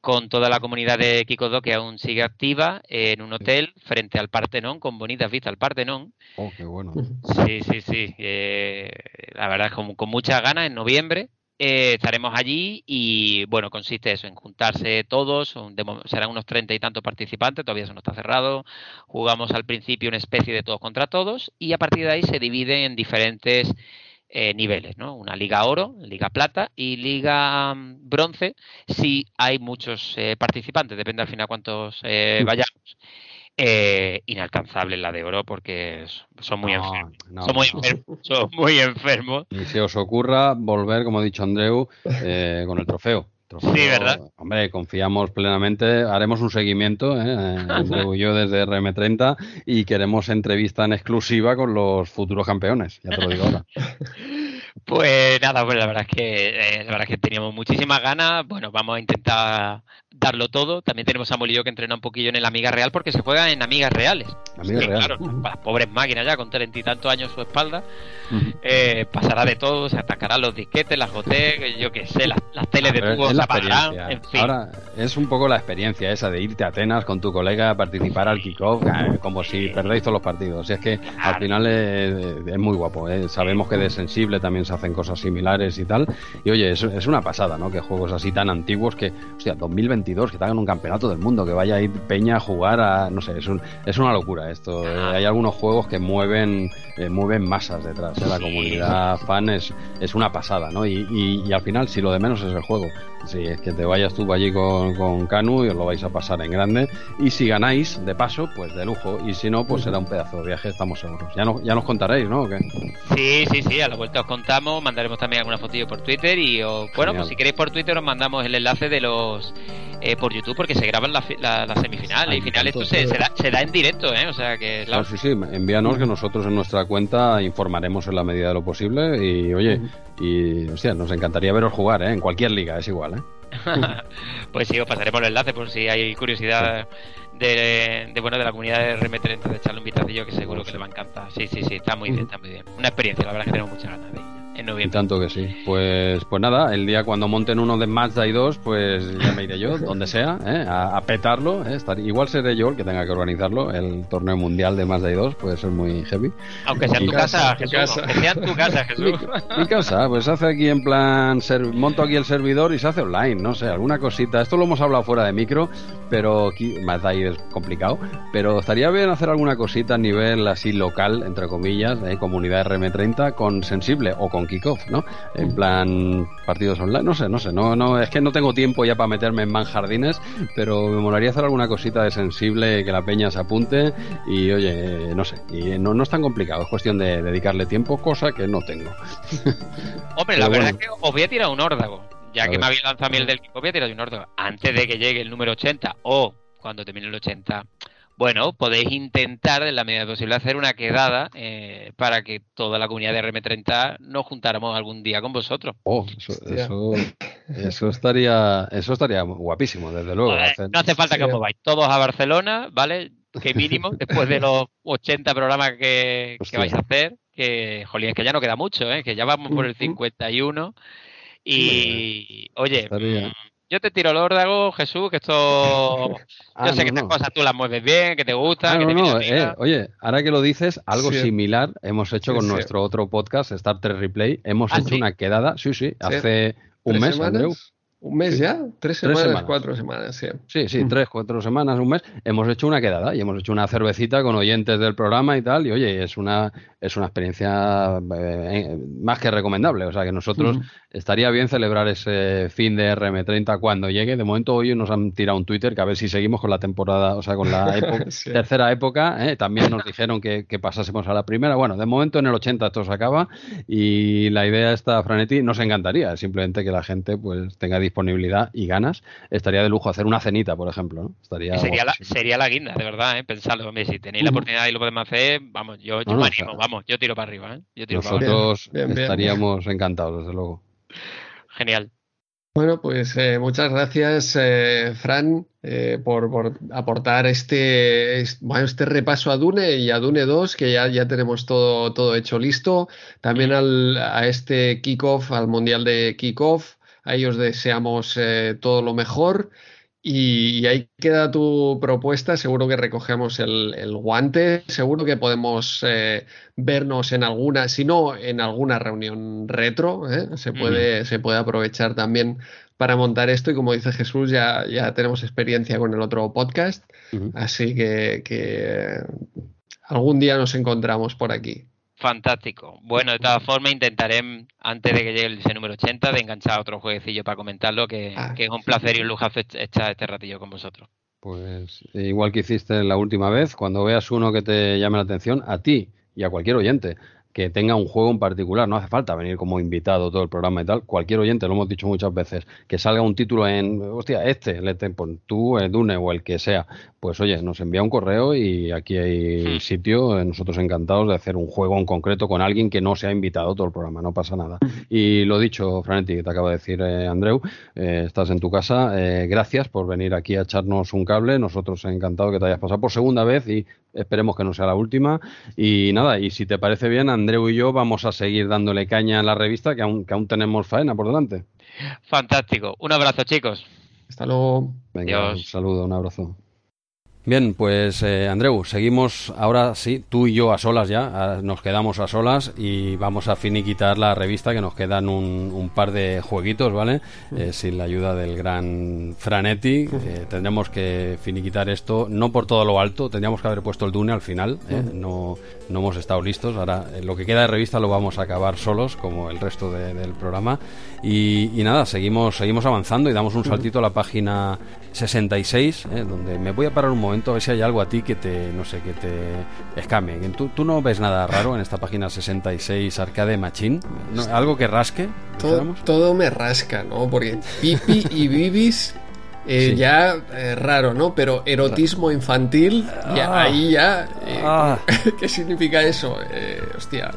Speaker 6: con toda la comunidad de Kikodo que aún sigue activa en un hotel frente al Partenón, con bonitas vistas al Partenón.
Speaker 2: Oh, qué bueno.
Speaker 6: Sí, sí, sí. eh, la verdad es con, con muchas ganas en noviembre. eh, estaremos allí y bueno, consiste eso en juntarse todos, un- de serán unos treinta y tantos participantes, todavía eso no está cerrado. Jugamos al principio una especie de todos contra todos y a partir de ahí se divide en diferentes eh, niveles, ¿no? Una liga oro, liga plata y liga mm, bronce si hay muchos eh, participantes, depende al final cuántos eh, vayamos. Eh, inalcanzable la de oro porque son muy
Speaker 2: No,
Speaker 6: enfermos.
Speaker 2: no,
Speaker 6: son, muy
Speaker 2: no.
Speaker 6: enfermos son muy enfermos.
Speaker 2: Ni se os ocurra volver, como ha dicho Andreu, eh, con el trofeo. Trofeo,
Speaker 6: Sí, ¿verdad?
Speaker 2: Hombre, confiamos plenamente. Haremos un seguimiento, ¿eh? Yo desde RM30 y queremos entrevista en exclusiva con los futuros campeones. Ya te lo digo ahora.
Speaker 6: Pues nada, pues la verdad es que eh, la verdad es que teníamos muchísimas ganas. Bueno, vamos a intentar darlo todo. También tenemos a Molillo que entrena un poquillo en el Amiga Real porque se juega en Amigas Reales.
Speaker 2: Amiga
Speaker 6: Sí,
Speaker 2: real.
Speaker 6: Claro, las pobres máquinas ya con treinta y tantos años su espalda. eh, pasará de todo, se atacarán los disquetes, las goteras, yo qué sé, las, las teles de tubo se
Speaker 2: la
Speaker 6: apagarán, en fin.
Speaker 2: Ahora es un poco la experiencia esa de irte a Atenas con tu colega a participar al kickoff eh, como si perdéis todos los partidos. Y es que al final es, es muy guapo. eh. Sabemos que de sensible también se hacen cosas similares y tal. Y oye, es, es una pasada, ¿no? Que juegos así tan antiguos que, hostia, 2022, que te hagan un campeonato del mundo, que vaya a ir Peña a jugar a, no sé, es, un- es una locura esto. eh. hay algunos juegos que mueven, eh, mueven masas detrás. eh. La comunidad fan es, es una pasada, ¿no? Y, y- y al final, si lo de menos es el juego. Si es que te vayas tú allí con, con Canu y os lo vais a pasar en grande. Y si ganáis, de paso, pues de lujo. Y si no, pues será un pedazo de viaje, estamos seguros. Ya, no, ya nos contaréis, ¿no? ¿O qué?
Speaker 6: Sí, sí, sí, a la vuelta os contamos, mandaremos también alguna fotillo por Twitter y os- bueno,
Speaker 2: Genial.
Speaker 6: pues si queréis por Twitter os mandamos el enlace de los eh, por YouTube porque se graban las la, la semifinales y finales, esto se, se da, se da en directo, ¿eh? O sea que
Speaker 2: Claro,
Speaker 6: claro,
Speaker 2: sí, sí, envíanos que nosotros en nuestra cuenta informaremos en la medida de lo posible. Y oye, y hostia, nos encantaría veros jugar, ¿eh? En cualquier liga, es igual, ¿eh?
Speaker 6: pues sí, os pasaremos el enlace por si hay curiosidad de, de, bueno de la comunidad de RM30 de echarle un vistacillo que seguro que le va a encantar. Sí, sí, sí, está muy bien, está muy bien. Una experiencia, la verdad es que tenemos muchas ganas de ella. En noviembre.
Speaker 2: tanto que sí. Pues, pues nada, el día cuando monten uno de Mazda y 2, pues ya me iré yo, donde sea, ¿eh? a, a petarlo. ¿eh? Estar- igual seré yo el que tenga que organizarlo. El torneo mundial de Mazda y 2 puede ser muy heavy.
Speaker 6: Aunque sea en tu casa,
Speaker 1: casa,
Speaker 6: Jesús.
Speaker 1: casa.
Speaker 6: Aunque sea en tu casa, Jesús.
Speaker 2: Mi casa, pues hace aquí en plan, ser- monto aquí el servidor y se hace online, no sé, alguna cosita. Esto lo hemos hablado fuera de micro, pero aquí, Mazda y es complicado. Pero estaría bien hacer alguna cosita a nivel así local, entre comillas, ¿eh? comunidad RM30 con Sensible o con Kickoff, ¿no? En plan, partidos online, no sé, no sé, no, no, es que no tengo tiempo ya para meterme en manjardines, pero me molaría hacer alguna cosita de sensible que la peña se apunte y oye, eh, no sé, y no, no es tan complicado, es cuestión de dedicarle tiempo, cosa que no tengo.
Speaker 6: Hombre, la verdad
Speaker 2: bueno.
Speaker 6: es que os voy a tirar un órdago. Ya
Speaker 2: A
Speaker 6: que
Speaker 2: ver.
Speaker 6: me habéis lanzado a mí el del equipo, voy a tirar un órdago. Antes de que llegue el número 80 o cuando termine el 80, bueno, podéis intentar en la medida posible hacer una quedada eh, para que toda la comunidad de RM30 nos juntáramos algún día con vosotros.
Speaker 2: Oh, eso,
Speaker 1: Hostia.
Speaker 2: eso, eso estaría, eso estaría guapísimo, desde luego. Hacer-
Speaker 6: no hace falta que os mováis todos a Barcelona, ¿vale? Que mínimo, después de los 80 programas que, que vais a hacer, que, jolín, es que ya no queda mucho, ¿eh? Que ya vamos por el
Speaker 1: Ujú.
Speaker 6: 51. Y, oye,
Speaker 2: Estaría-
Speaker 6: yo te tiro el órdago, Jesús, que esto...
Speaker 2: Ah,
Speaker 6: yo sé
Speaker 2: no,
Speaker 6: que estas
Speaker 2: no.
Speaker 6: cosas tú las mueves bien, que te gustan,
Speaker 2: Ah,
Speaker 6: que
Speaker 2: no,
Speaker 6: te
Speaker 2: eh, oye, ahora que lo dices, algo
Speaker 1: Sí.
Speaker 2: similar hemos hecho
Speaker 1: Sí,
Speaker 2: con
Speaker 1: sí.
Speaker 2: nuestro otro podcast, Star Trek Replay. Hemos
Speaker 6: ¿Ah,
Speaker 2: hecho
Speaker 6: sí?
Speaker 2: una quedada, sí, sí, hace un
Speaker 1: ¿Tres
Speaker 2: mes,
Speaker 1: semanas?
Speaker 2: Andreu.
Speaker 1: ¿Un mes ya? ¿Tres
Speaker 2: Tres
Speaker 1: semanas?
Speaker 2: semanas.
Speaker 1: Cuatro semanas, sí.
Speaker 2: Sí, sí, tres, cuatro semanas, un mes, hemos hecho una quedada y hemos hecho una cervecita con oyentes del programa y tal, y oye, es una, es una experiencia eh, más que recomendable, o sea que nosotros
Speaker 1: Ujú.
Speaker 2: estaría bien celebrar ese fin de RM30 cuando llegue, de momento hoy nos han tirado un Twitter que a ver si seguimos con la temporada, o sea, con la época-
Speaker 1: Sí.
Speaker 2: tercera época, ¿eh? también nos dijeron que, que pasásemos a la primera, bueno, de momento en el 80 esto se acaba y la idea esta, Franetti, nos encantaría, simplemente que la gente pues tenga disponibilidad y ganas, estaría de lujo hacer una cenita, por ejemplo, ¿no? Estaría
Speaker 6: Sería la, sería la guinda, de verdad, ¿eh? Pensadlo, si tenéis la oportunidad y lo podemos hacer, vamos, yo, yo
Speaker 2: No, no,
Speaker 6: me animo, vamos, yo tiro para arriba, ¿eh? Yo tiro para arriba.
Speaker 2: Nosotros
Speaker 1: bien, bien.
Speaker 2: estaríamos encantados, desde luego.
Speaker 6: Genial.
Speaker 1: Bueno, pues eh, muchas gracias, eh, Fran, eh, por, por aportar este, este repaso a Dune y a Dune 2, que ya, ya tenemos todo, todo hecho listo. También al, a este kickoff, al Mundial de Kickoff. Ahí os deseamos eh, todo lo mejor. Y, y ahí queda tu propuesta. Seguro que recogemos el, el guante. Seguro que podemos eh, vernos en alguna, si no en alguna reunión retro. ¿eh? Se puede, se puede aprovechar también para montar esto. Y como dice Jesús, ya, ya tenemos experiencia con el otro podcast. Así que, que algún día nos encontramos por aquí.
Speaker 6: Fantástico. Bueno, de todas formas, intentaré, mm, antes de que llegue el número 80, de enganchar otro jueguecillo para comentarlo, que,
Speaker 1: Ah,
Speaker 6: que es un placer y un lujazo est- estar este ratillo con vosotros.
Speaker 2: Pues eh, igual que hiciste la última vez, cuando veas uno que te llame la atención, a ti y a cualquier oyente que tenga un juego en particular, no hace falta venir como invitado todo el programa y tal, cualquier oyente, lo hemos dicho muchas veces, que salga un título en, hostia, este, le pon tú, eh, Dune o el que sea, pues oye, nos envía un correo y aquí hay
Speaker 6: Hmm.
Speaker 2: sitio, eh, nosotros encantados de hacer un juego en concreto con alguien que no se ha invitado todo el programa, no pasa nada. Y lo dicho, Franetti, que te acaba de decir eh, Andreu, eh, estás en tu casa, eh, gracias por venir aquí a echarnos un cable, nosotros encantados que te hayas pasado por segunda vez y esperemos que no sea la última. Y nada, y si te parece bien, Andreu y yo vamos a seguir dándole caña a la revista, que aún, que aún tenemos faena por delante.
Speaker 6: Fantástico. Un abrazo, chicos.
Speaker 1: Hasta luego.
Speaker 2: Venga,
Speaker 6: Adiós.
Speaker 2: un saludo, un abrazo. Bien, pues eh, Andreu, seguimos ahora sí, tú y yo a solas ya, ah, nos quedamos a solas y vamos a finiquitar la revista que nos quedan un, un par de jueguitos, ¿vale? Eh, sin la ayuda del gran Franetti, eh, tendremos que finiquitar esto, no por todo lo alto, tendríamos que haber puesto el Dune al final, ¿eh? no, no hemos estado listos, ahora eh, lo que queda de revista lo vamos a acabar solos, como el resto de- del programa, y, y nada, seguimos, seguimos avanzando y damos un saltito a la página 66, ¿eh? donde me voy a parar un momento a ver si hay algo a ti que te, no sé, que te escame. ¿Tú, tú no ves nada raro en esta página 66 Arcade Machine? ¿No? ¿Algo que rasque?
Speaker 1: Todo, todo me rasca, ¿no? Porque Pipi y Bibis eh,
Speaker 2: Sí.
Speaker 1: ya eh, raro, ¿no? Pero erotismo infantil, ya,
Speaker 2: Ah.
Speaker 1: ahí ya. eh,
Speaker 2: Ah.
Speaker 1: ¿Qué significa eso? Eh, hostia.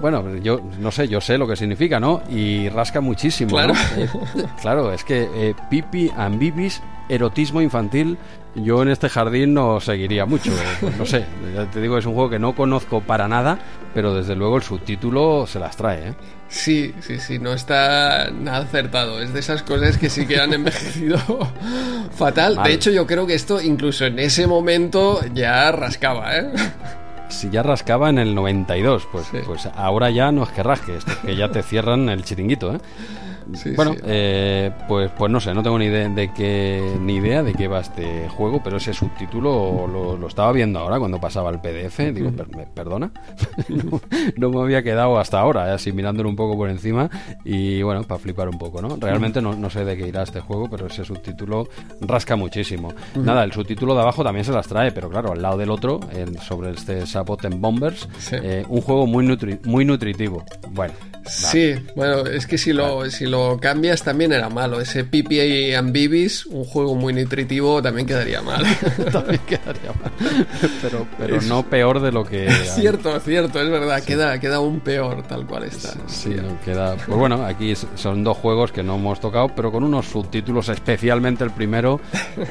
Speaker 2: Bueno, yo no sé, yo sé lo que significa, ¿no? Y rasca muchísimo,
Speaker 1: Claro.
Speaker 2: ¿no? Claro, es que Pipi and Bibis, erotismo infantil, yo en este jardín no seguiría mucho. No sé, ya te digo, es un juego que no conozco para nada, pero desde luego el subtítulo se las trae, ¿eh?
Speaker 1: Sí, sí, sí, no está nada acertado. Es de esas cosas que sí que han envejecido fatal.
Speaker 2: Mal.
Speaker 1: De hecho, yo creo que esto incluso en ese momento ya rascaba, ¿eh?
Speaker 2: Si ya rascaba en el 92, pues,
Speaker 1: Sí.
Speaker 2: pues ahora ya no es que rasque, es que ya te cierran el chiringuito, ¿eh?
Speaker 1: Sí,
Speaker 2: bueno,
Speaker 1: sí.
Speaker 2: eh, pues, pues no sé, no tengo ni idea de qué ni idea de qué va este juego, pero ese subtítulo lo, lo estaba viendo ahora cuando pasaba el PDF. Digo, per- perdona, no, no me había quedado hasta ahora, eh, así mirándolo un poco por encima y bueno, para flipar un poco, ¿no? Realmente no, no sé de qué irá este juego, pero ese subtítulo rasca muchísimo. Nada, el subtítulo de abajo también se las trae, pero claro, al lado del otro, el- sobre este Saboten Bombers,
Speaker 1: Sí.
Speaker 2: eh, un juego muy, nutri- muy nutritivo. Bueno,
Speaker 1: Sí, bueno, es que si lo, si lo cambias también era malo. Ese Pipi and Bibis, un juego muy nutritivo, también quedaría mal.
Speaker 2: también quedaría mal. Pero, pero no peor de lo que.
Speaker 1: cierto, cierto, es verdad, queda, queda un peor tal cual está.
Speaker 2: Sí, no queda. Pues bueno, aquí son dos juegos que no hemos tocado, pero con unos subtítulos, especialmente el primero,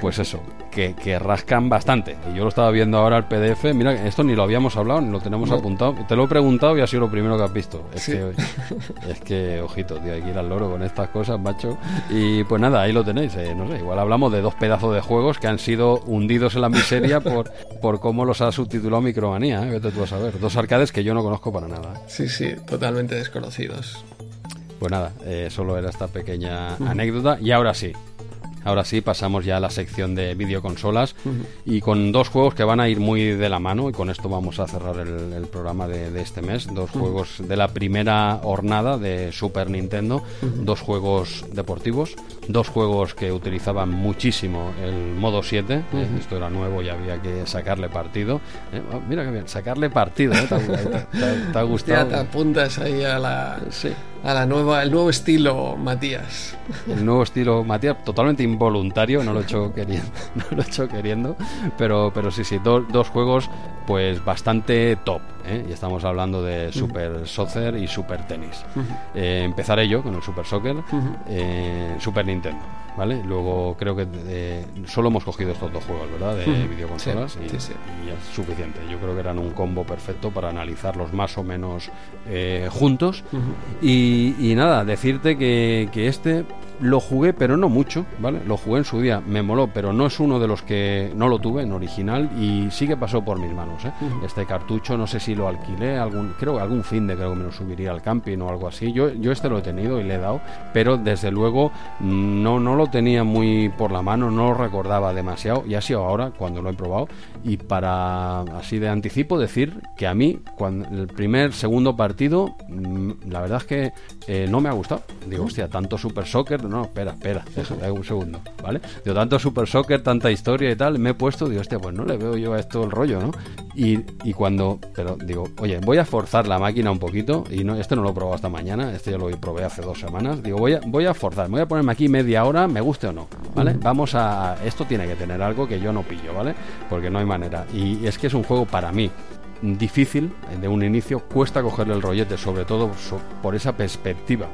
Speaker 2: pues eso, que, que rascan bastante. Y yo lo estaba viendo ahora el PDF. Mira, esto ni lo habíamos hablado, ni lo tenemos
Speaker 1: No.
Speaker 2: apuntado. Te lo he preguntado y ha sido lo primero que has visto. Es
Speaker 1: Sí.
Speaker 2: que, es que, ojito, tío, hay que ir al loro con estas cosas, macho. Y pues nada, ahí lo tenéis. eh, no sé, igual hablamos de dos pedazos de juegos que han sido hundidos en la miseria por, por cómo los ha subtitulado Micromanía. ¿eh? Vete tú a saber. Dos arcades que yo no conozco para nada.
Speaker 1: Sí, sí, totalmente desconocidos.
Speaker 2: Pues nada, eh, solo era esta pequeña anécdota. Y ahora sí, ahora sí pasamos ya a la sección de videoconsolas y con dos juegos que van a ir muy de la mano y con esto vamos a cerrar el, el programa de, de este mes. Dos juegos de la primera hornada de Super Nintendo, dos juegos deportivos, dos juegos que utilizaban muchísimo el modo 7. eh, Esto era nuevo y había que sacarle partido. Eh, oh, mira que bien, sacarle partido. eh, ¿Te, ha- te ha- te ha- te ha
Speaker 1: Ya
Speaker 2: gustado?
Speaker 1: te apuntas ahí a la,
Speaker 2: Sí.
Speaker 1: A la nueva, el nuevo estilo, Matías.
Speaker 2: el nuevo estilo Matías totalmente involuntario no lo he hecho queriendo no lo he hecho queriendo pero pero sí sí do- dos juegos pues bastante top ¿eh? y estamos hablando de Super Soccer y Super Tenis Eh, empezaré yo con el Super Soccer eh, Super Nintendo vale luego creo que eh, solo hemos cogido estos dos juegos verdad de
Speaker 1: Ujú.
Speaker 2: videoconsolas
Speaker 1: Sí,
Speaker 2: y,
Speaker 1: sí, sí.
Speaker 2: y es suficiente. Yo creo que eran un combo perfecto para analizarlos más o menos eh, juntos. Y, y nada, decirte que, que este lo jugué, pero no mucho, ¿vale? Lo jugué en su día, me moló, pero no es uno de los que no lo tuve en original y sí que pasó por mis manos, ¿eh? Este cartucho, no sé si lo alquilé, algún, creo que algún fin de creo que me lo subiría al camping o algo así. Yo, yo este lo he tenido y le he dado, pero desde luego no, no lo tenía muy por la mano, no lo recordaba demasiado y ha sido ahora cuando lo he probado. Y para así de anticipo decir que a mí, cuando el primer, segundo partido, mm, la verdad es que eh, no me ha gustado. Digo, hostia, tanto Super Soccer, no, espera, espera, déjame un segundo, ¿vale? Digo, tanto Super Soccer, tanta historia y tal, me he puesto, digo, hostia, pues no le veo yo a esto el rollo, ¿no? Y, y cuando, pero digo, oye, voy a forzar la máquina un poquito, y no, este no lo he probado hasta mañana, este ya lo probé hace dos semanas, digo, voy a, voy a forzar, voy a ponerme aquí media hora, me guste o no, ¿vale? Vamos a, esto tiene que tener algo que yo no pillo, ¿vale? Porque no hay manera. Y es que es un juego para mí difícil eh, de un inicio, cuesta cogerle el rollete, sobre todo so- por esa perspectiva.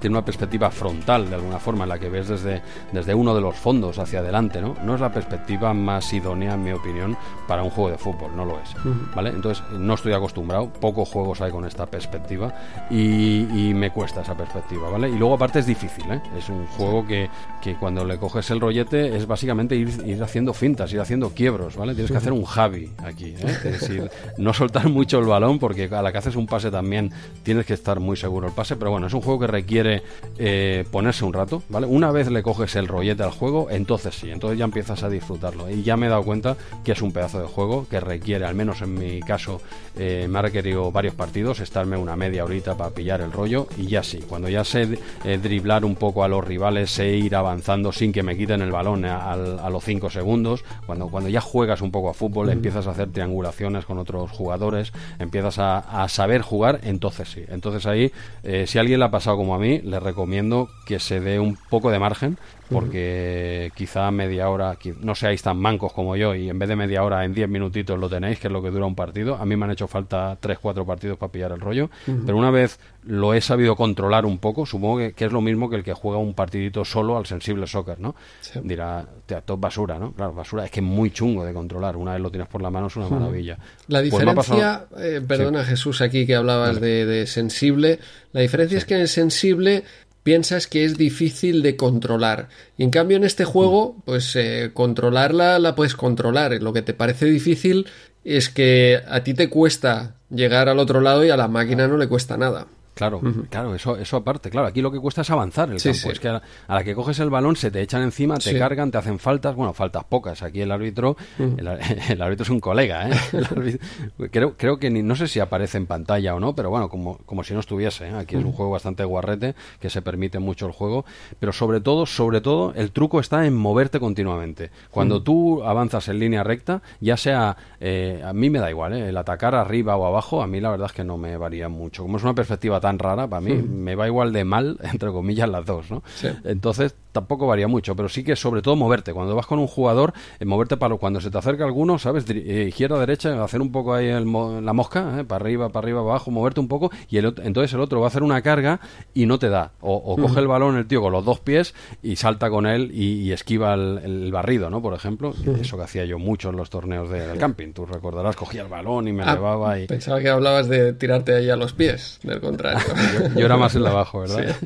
Speaker 2: Tiene una perspectiva frontal, de alguna forma, en la que ves desde, desde uno de los fondos hacia adelante, ¿no? No es la perspectiva más idónea, en mi opinión, para un juego de fútbol, no lo es, ¿vale? Entonces, no estoy acostumbrado, pocos juegos hay con esta perspectiva y, y me cuesta esa perspectiva, ¿vale? Y luego, aparte, es difícil, ¿eh? Es un juego que, que cuando le coges el rollete es básicamente ir, ir haciendo fintas, ir haciendo quiebros, ¿vale? Tienes que hacer un Javi aquí, ¿eh? Es decir, no soltar mucho el balón porque a la que haces un pase también tienes que estar muy seguro el pase, pero bueno, es un juego que requiere eh, ponerse un rato, ¿vale? Una vez le coges el rollete al juego, entonces sí, entonces ya empiezas a disfrutarlo. Y ya me he dado cuenta que es un pedazo de juego que requiere, al menos en mi caso, eh, me ha requerido varios partidos, estarme una media horita para pillar el rollo y ya sí, cuando ya sé eh, driblar un poco a los rivales, sé ir avanzando sin que me quiten el balón a, los 5 segundos, cuando, cuando ya juegas un poco a fútbol, empiezas a hacer triangulaciones con otros jugadores, empiezas a, saber jugar, entonces sí. Entonces ahí, eh, si alguien le ha pasado como a mí, le recomiendo que se dé un poco de margen, porque quizá media hora, no seáis tan mancos como yo y en vez de media hora en 10 minutitos lo tenéis, que es lo que dura un partido. A mí me han hecho falta 3-4 partidos para pillar el rollo, pero una vez lo he sabido controlar un poco, supongo que, que es lo mismo que el que juega un partidito solo al sensible soccer, ¿no?
Speaker 1: Sí.
Speaker 2: Dirá, "Hostia, esto es basura, ¿no? Claro, basura es que es muy chungo de controlar. Una vez lo tienes por la mano es una maravilla.
Speaker 1: La
Speaker 2: Pues
Speaker 1: diferencia,
Speaker 2: pasado-
Speaker 1: eh, perdona Jesús, aquí que hablabas de, de sensible, la diferencia es que en el sensible piensas que es difícil de controlar. Y en cambio en este juego, pues eh, controlarla la puedes controlar. Lo que te parece difícil es que a ti te cuesta llegar al otro lado y a la máquina no le cuesta nada.
Speaker 2: Claro, claro, eso, eso aparte, claro, aquí lo que cuesta es avanzar el
Speaker 1: Sí,
Speaker 2: campo,
Speaker 1: sí.
Speaker 2: es que a, a la que coges el balón se te echan encima, te
Speaker 1: Sí.
Speaker 2: cargan, te hacen faltas, bueno, faltas pocas, aquí el árbitro, el, árbitro es un colega, ¿eh? Árbitro- creo, creo que ni, no sé si aparece en pantalla o no, pero bueno, como, como si no estuviese, ¿eh? aquí es un juego bastante guarrete, que se permite mucho el juego, pero sobre todo, sobre todo, el truco está en moverte continuamente. Cuando tú avanzas en línea recta, ya sea, eh, a mí me da igual, ¿eh? el atacar arriba o abajo, a mí la verdad es que no me varía mucho. Como es una perspectiva tan rara, para mí me va igual de mal, entre comillas, las dos, ¿no?
Speaker 1: Sí.
Speaker 2: Entonces tampoco varía mucho, pero sí que sobre todo moverte. Cuando vas con un jugador, eh, moverte para cuando se te acerca alguno, ¿sabes? Eh, izquierda, derecha, hacer un poco ahí el mo- la mosca, ¿eh? para arriba, para arriba, abajo, moverte un poco y el, entonces el otro va a hacer una carga y no te da. O, o coge el balón el tío con los dos pies y salta con él y, y esquiva el, el barrido, ¿no? Por ejemplo, eso que hacía yo mucho en los torneos de- del camping. Tú recordarás, cogía el balón y me
Speaker 1: Ah,
Speaker 2: elevaba y...
Speaker 1: Pensaba que hablabas de tirarte ahí a los pies, del contrario.
Speaker 2: Era más el de abajo, ¿verdad?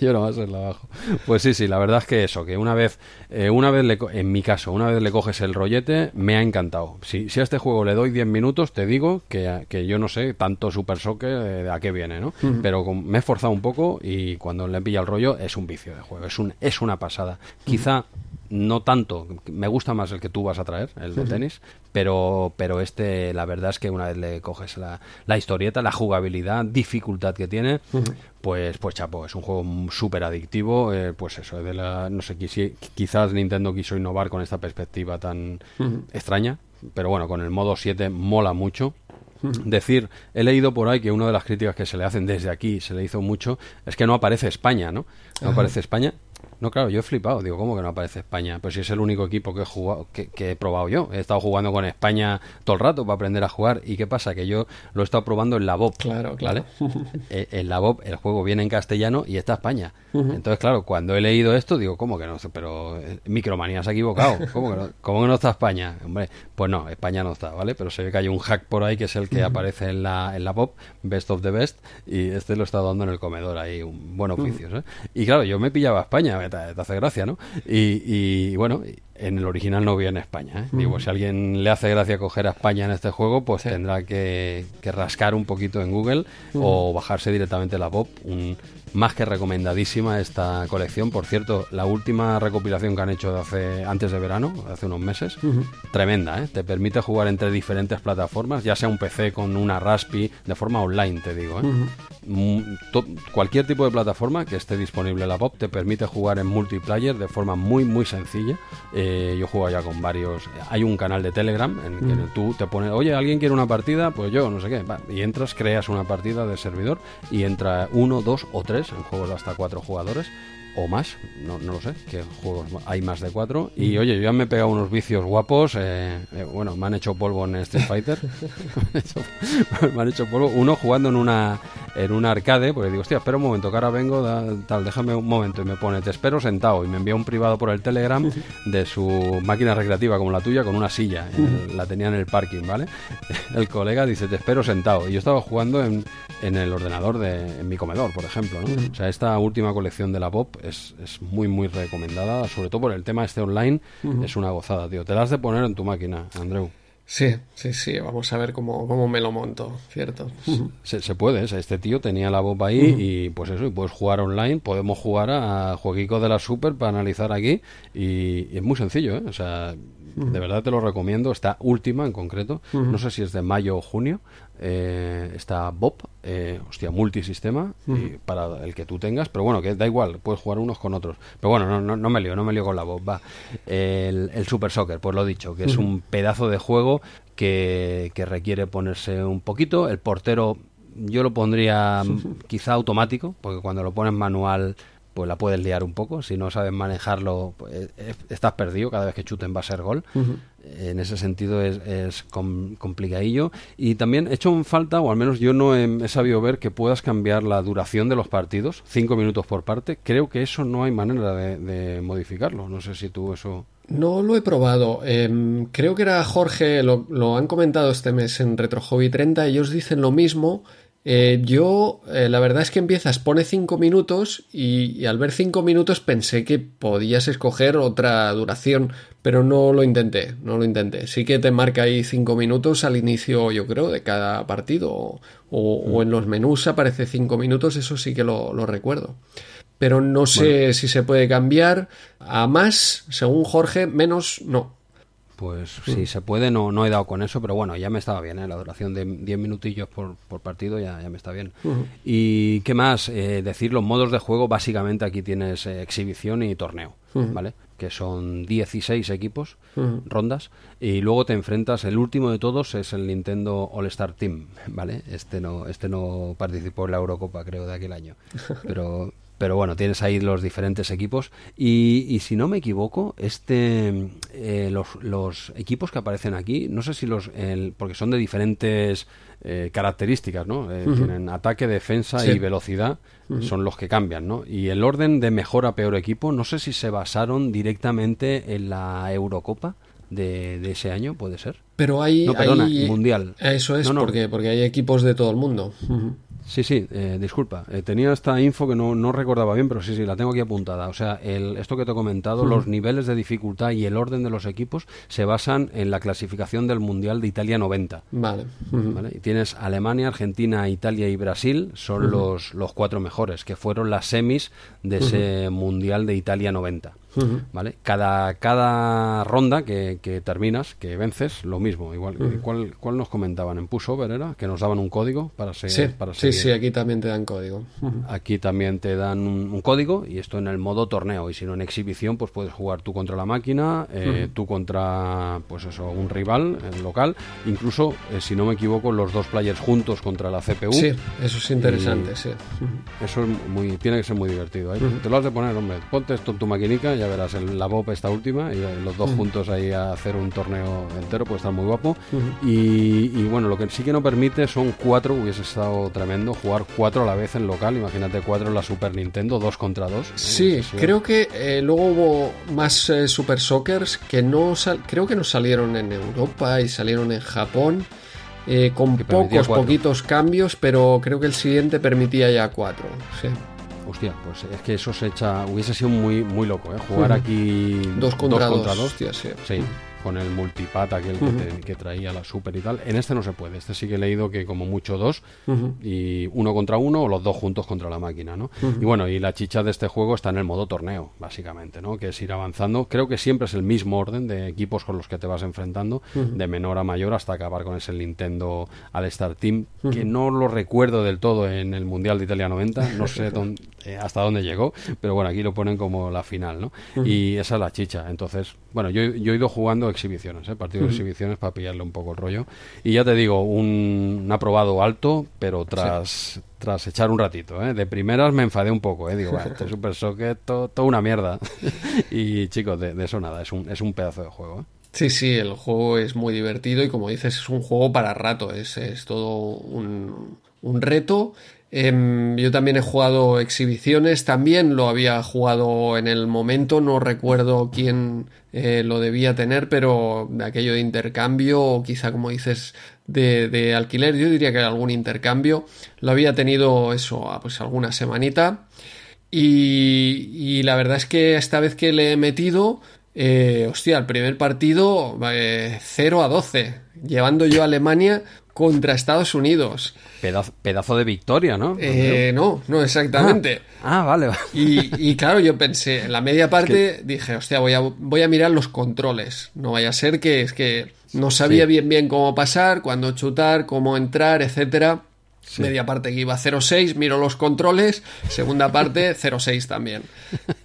Speaker 2: yo era más el de abajo. Pues sí, sí, la verdad es que eso, que una vez, eh, una vez le en mi caso, una vez le coges el rollete, me ha encantado. Si, si a este juego le doy 10 minutos, te digo que, que yo no sé tanto Super Soccer eh, a qué viene, ¿no? Pero con- me he esforzado un poco y cuando le pilla el rollo es un vicio de juego, es, un, es una pasada. Quizá no tanto, me gusta más el que tú vas a traer, el de tenis, pero, pero este, la verdad es que una vez le coges la, la historieta, la jugabilidad, dificultad que tiene, pues, pues chapo, es un juego súper adictivo, eh, pues eso, de la, no sé, quizás Nintendo quiso innovar con esta perspectiva tan extraña, pero bueno, con el modo 7 mola mucho. Decir, he leído por ahí que una de las críticas que se le hacen desde aquí, se le hizo mucho, es que no aparece España, ¿no? No aparece España. No, claro, yo he flipado. Digo, ¿cómo que no aparece España? Pues si es el único equipo que he jugado, que, que he probado yo. He estado jugando con España todo el rato para aprender a jugar. ¿Y qué pasa? Que yo lo he estado probando en la BOP.
Speaker 1: Claro, claro.
Speaker 2: ¿vale? Eh, en la BOP el juego viene en castellano y está España. Entonces, claro, cuando he leído esto, digo, ¿cómo que no? Pero eh, Micromanía se ha equivocado. ¿Cómo que, no, ¿Cómo que no está España? Hombre, pues no, España no está, ¿vale? Pero se ve que hay un hack por ahí que es el que aparece en la, en la BOP, Best of the Best, y este lo está dando en el comedor ahí, un buen oficio, ¿eh? Y claro, yo me pillaba a España, me te, te hace gracia, ¿no? Y, y, bueno, en el original no viene España, ¿eh? Digo, si a alguien le hace gracia coger a España en este juego, pues tendrá que, que rascar un poquito en Google o bajarse directamente la un más que recomendadísima esta colección. Por cierto, la última recopilación que han hecho de hace, antes de verano, hace unos meses, tremenda, ¿eh? Te permite jugar entre diferentes plataformas, ya sea un PC con una Raspi, de forma online, te digo, ¿eh? Cualquier tipo de plataforma que esté disponible en la POP te permite jugar en multiplayer de forma muy muy sencilla. Eh, yo juego ya con varios. Hay un canal de Telegram en que tú te pones, oye, ¿alguien quiere una partida? Pues yo, no sé qué. Va, y entras, creas una partida de servidor y entra uno, dos o tres en juegos de hasta cuatro jugadores. O más, no, no lo sé, que juegos hay más de cuatro. Y oye, yo ya me he pegado unos vicios guapos. eh, eh, bueno, me han hecho polvo en Street Fighter. me, han hecho, me han hecho polvo. Uno jugando en una en un arcade, porque digo, hostia, espera un momento, que ahora vengo, da- tal, déjame un momento. Y me pone, te espero sentado. Y me envía un privado por el Telegram de su máquina recreativa como la tuya con una silla. El- la tenía en el parking, ¿vale? El colega dice, te espero sentado. Y yo estaba jugando en, en el ordenador de en mi comedor, por ejemplo, ¿no? O sea, esta última colección de la Pop es, es muy, muy recomendada, sobre todo por el tema este online. Es una gozada, tío. Te la has de poner en tu máquina, Andreu.
Speaker 1: Sí, sí, sí, vamos a ver cómo, cómo me lo monto, ¿cierto?
Speaker 2: Se, se puede, o sea, este tío tenía la boba ahí y pues eso, y puedes jugar online, podemos jugar a jueguico de la Super para analizar aquí y, y es muy sencillo, ¿eh? O sea, de verdad te lo recomiendo, esta última en concreto, no sé si es de mayo o junio, eh, está Bob, eh, hostia, multisistema y para el que tú tengas, pero bueno, que da igual, puedes jugar unos con otros. Pero bueno, no, no, no me lío, no me lío con la Bob, va. El, el Super Soccer, pues lo dicho, que es un pedazo de juego que, que requiere ponerse un poquito, el portero yo lo pondría mm, quizá automático, porque cuando lo pones manual pues la puedes liar un poco. Si no sabes manejarlo, pues, eh, estás perdido. Cada vez que chuten va a ser gol. En ese sentido es, es com- complicadillo. Y también he hecho en falta, o al menos yo no he, sabido ver, que puedas cambiar la duración de los partidos. Cinco minutos por parte. Creo que eso no hay manera de, modificarlo. No sé si tú eso...
Speaker 1: No lo he probado. Em, creo que era Jorge, lo, lo han comentado este mes en Retro Hobby 30, ellos dicen lo mismo. Eh, yo, eh, la verdad es que empiezas, pone 5 minutos y, y al ver 5 minutos pensé que podías escoger otra duración, pero no lo intenté, no lo intenté. Sí que te marca ahí 5 minutos al inicio, yo creo, de cada partido o, o- o en los menús aparece 5 minutos, eso sí que lo, lo recuerdo. Pero no sé si se puede cambiar a más, según Jorge, menos no.
Speaker 2: Pues si se puede, no, no he dado con eso, pero bueno, ya me estaba bien, ¿eh? la duración de 10 minutillos por, por partido ya, ya me está bien. Y qué más, Eh, decir los modos de juego, básicamente aquí tienes eh, exhibición y torneo, ¿vale? Que son 16 equipos, rondas, y luego te enfrentas, el último de todos es el Nintendo All Star Team, ¿vale? Este no, este no participó en la Eurocopa, creo, de aquel año, pero... Pero bueno, tienes ahí los diferentes equipos. Y, y si no me equivoco, este eh, los, los equipos que aparecen aquí, no sé si los. el- porque son de diferentes eh, características, ¿no? Eh, Tienen ataque, defensa
Speaker 1: Sí.
Speaker 2: y velocidad, son los que cambian, ¿no? Y el orden de mejor a peor equipo, no sé si se basaron directamente en la Eurocopa de, de ese año, puede ser.
Speaker 1: Pero hay.
Speaker 2: No, perdona,
Speaker 1: hay-
Speaker 2: mundial.
Speaker 1: Eso es,
Speaker 2: No, no.
Speaker 1: Porque, porque hay equipos de todo el mundo. Ujú.
Speaker 2: Sí, sí, eh, disculpa. Eh, tenía esta info que no, no recordaba bien, pero sí, sí, la tengo aquí apuntada. O sea, el, esto que te he comentado, los niveles de dificultad y el orden de los equipos se basan en la clasificación del Mundial de Italia 90.
Speaker 1: Vale.
Speaker 2: Y tienes Alemania, Argentina, Italia y Brasil, son los, los cuatro mejores, que fueron las semis de ese Mundial de Italia 90. ¿Vale? Cada, cada ronda que, que terminas, que vences, lo mismo. Igual, ¿cuál, cuál nos comentaban? ¿En Pushover era? Que nos daban un código para, se-
Speaker 1: Sí,
Speaker 2: para
Speaker 1: sí,
Speaker 2: seguir.
Speaker 1: sí, aquí también te dan código.
Speaker 2: Aquí también te dan un, un código y esto en el modo torneo y si no en exhibición pues puedes jugar tú contra la máquina, eh, tú contra pues eso un rival el local, incluso eh, si no me equivoco los dos players juntos contra la CPU.
Speaker 1: Sí, eso es interesante,
Speaker 2: Y-
Speaker 1: sí.
Speaker 2: Eso es muy, tiene que ser muy divertido. ¿eh? Te lo has de poner, hombre. Ponte esto en tu maquinica, ya verás el, la Bob esta última, y los dos juntos ahí a hacer un torneo entero, puede estar muy guapo. y, y bueno, lo que sí que no permite son cuatro, hubiese estado tremendo, jugar cuatro a la vez en local. Imagínate cuatro en la Super Nintendo, dos contra dos. ¿eh?
Speaker 1: Sí, creo que eh, luego hubo más eh, Super Soccers que no sal- creo que no salieron en Europa y salieron en Japón eh, con pocos,
Speaker 2: cuatro.
Speaker 1: poquitos cambios, pero creo que el siguiente permitía ya cuatro. Sí.
Speaker 2: Hostia, pues es que eso se echa, hubiese sido muy, muy loco, ¿eh? Jugar aquí
Speaker 1: Dos contra dos.
Speaker 2: dos.
Speaker 1: hostia, sí.
Speaker 2: Sí, con el multipat aquel que, te- que traía la Super y tal. En este no se puede. Este sí que he leído que como mucho dos y uno contra uno o los dos juntos contra la máquina, ¿no? Y bueno, y la chicha de este juego está en el modo torneo, básicamente, ¿no? Que es ir avanzando. Creo que siempre es el mismo orden de equipos con los que te vas enfrentando, de menor a mayor hasta acabar con ese Nintendo All Star Team, que no lo recuerdo del todo en el Mundial de Italia 90, no sé dónde, eh, hasta dónde llegó, pero bueno, aquí lo ponen como la final, ¿no? Y esa es la chicha. Entonces, bueno, yo, yo he ido jugando exhibiciones, ¿eh? partidos de exhibiciones para pillarle un poco el rollo. Y ya te digo, un, un aprobado alto, pero tras, tras echar un ratito, ¿eh? De primeras me enfadé un poco, ¿eh? Digo, "Buah, este Super Socket, todo, toda una mierda. y chicos, de, de eso nada, es un, es un pedazo de juego, ¿eh?
Speaker 1: Sí, sí, el juego es muy divertido y como dices, es un juego para rato, es, es todo un, un reto. Em, yo también he jugado exhibiciones, también lo había jugado en el momento, no recuerdo quién eh, lo debía tener, pero de aquello de intercambio o quizá como dices de, alquiler, yo diría que algún intercambio, lo había tenido eso, ah, pues alguna semanita. Y, y la verdad es que esta vez que le he metido, eh, hostia, el primer partido eh, 0 a 12, llevando yo a Alemania contra Estados Unidos.
Speaker 2: Pedazo, pedazo de victoria, ¿no?
Speaker 1: Eh, no, no exactamente.
Speaker 2: Ah, vale, vale.
Speaker 1: Y, y claro, yo pensé, en la media parte dije, hostia, voy a, voy a mirar los controles. No vaya a ser que es que no sabía
Speaker 2: Sí.
Speaker 1: bien bien cómo pasar, cuándo chutar, cómo entrar, etcétera. Media parte que iba 0-6, miro los controles. Segunda parte, 0-6 también.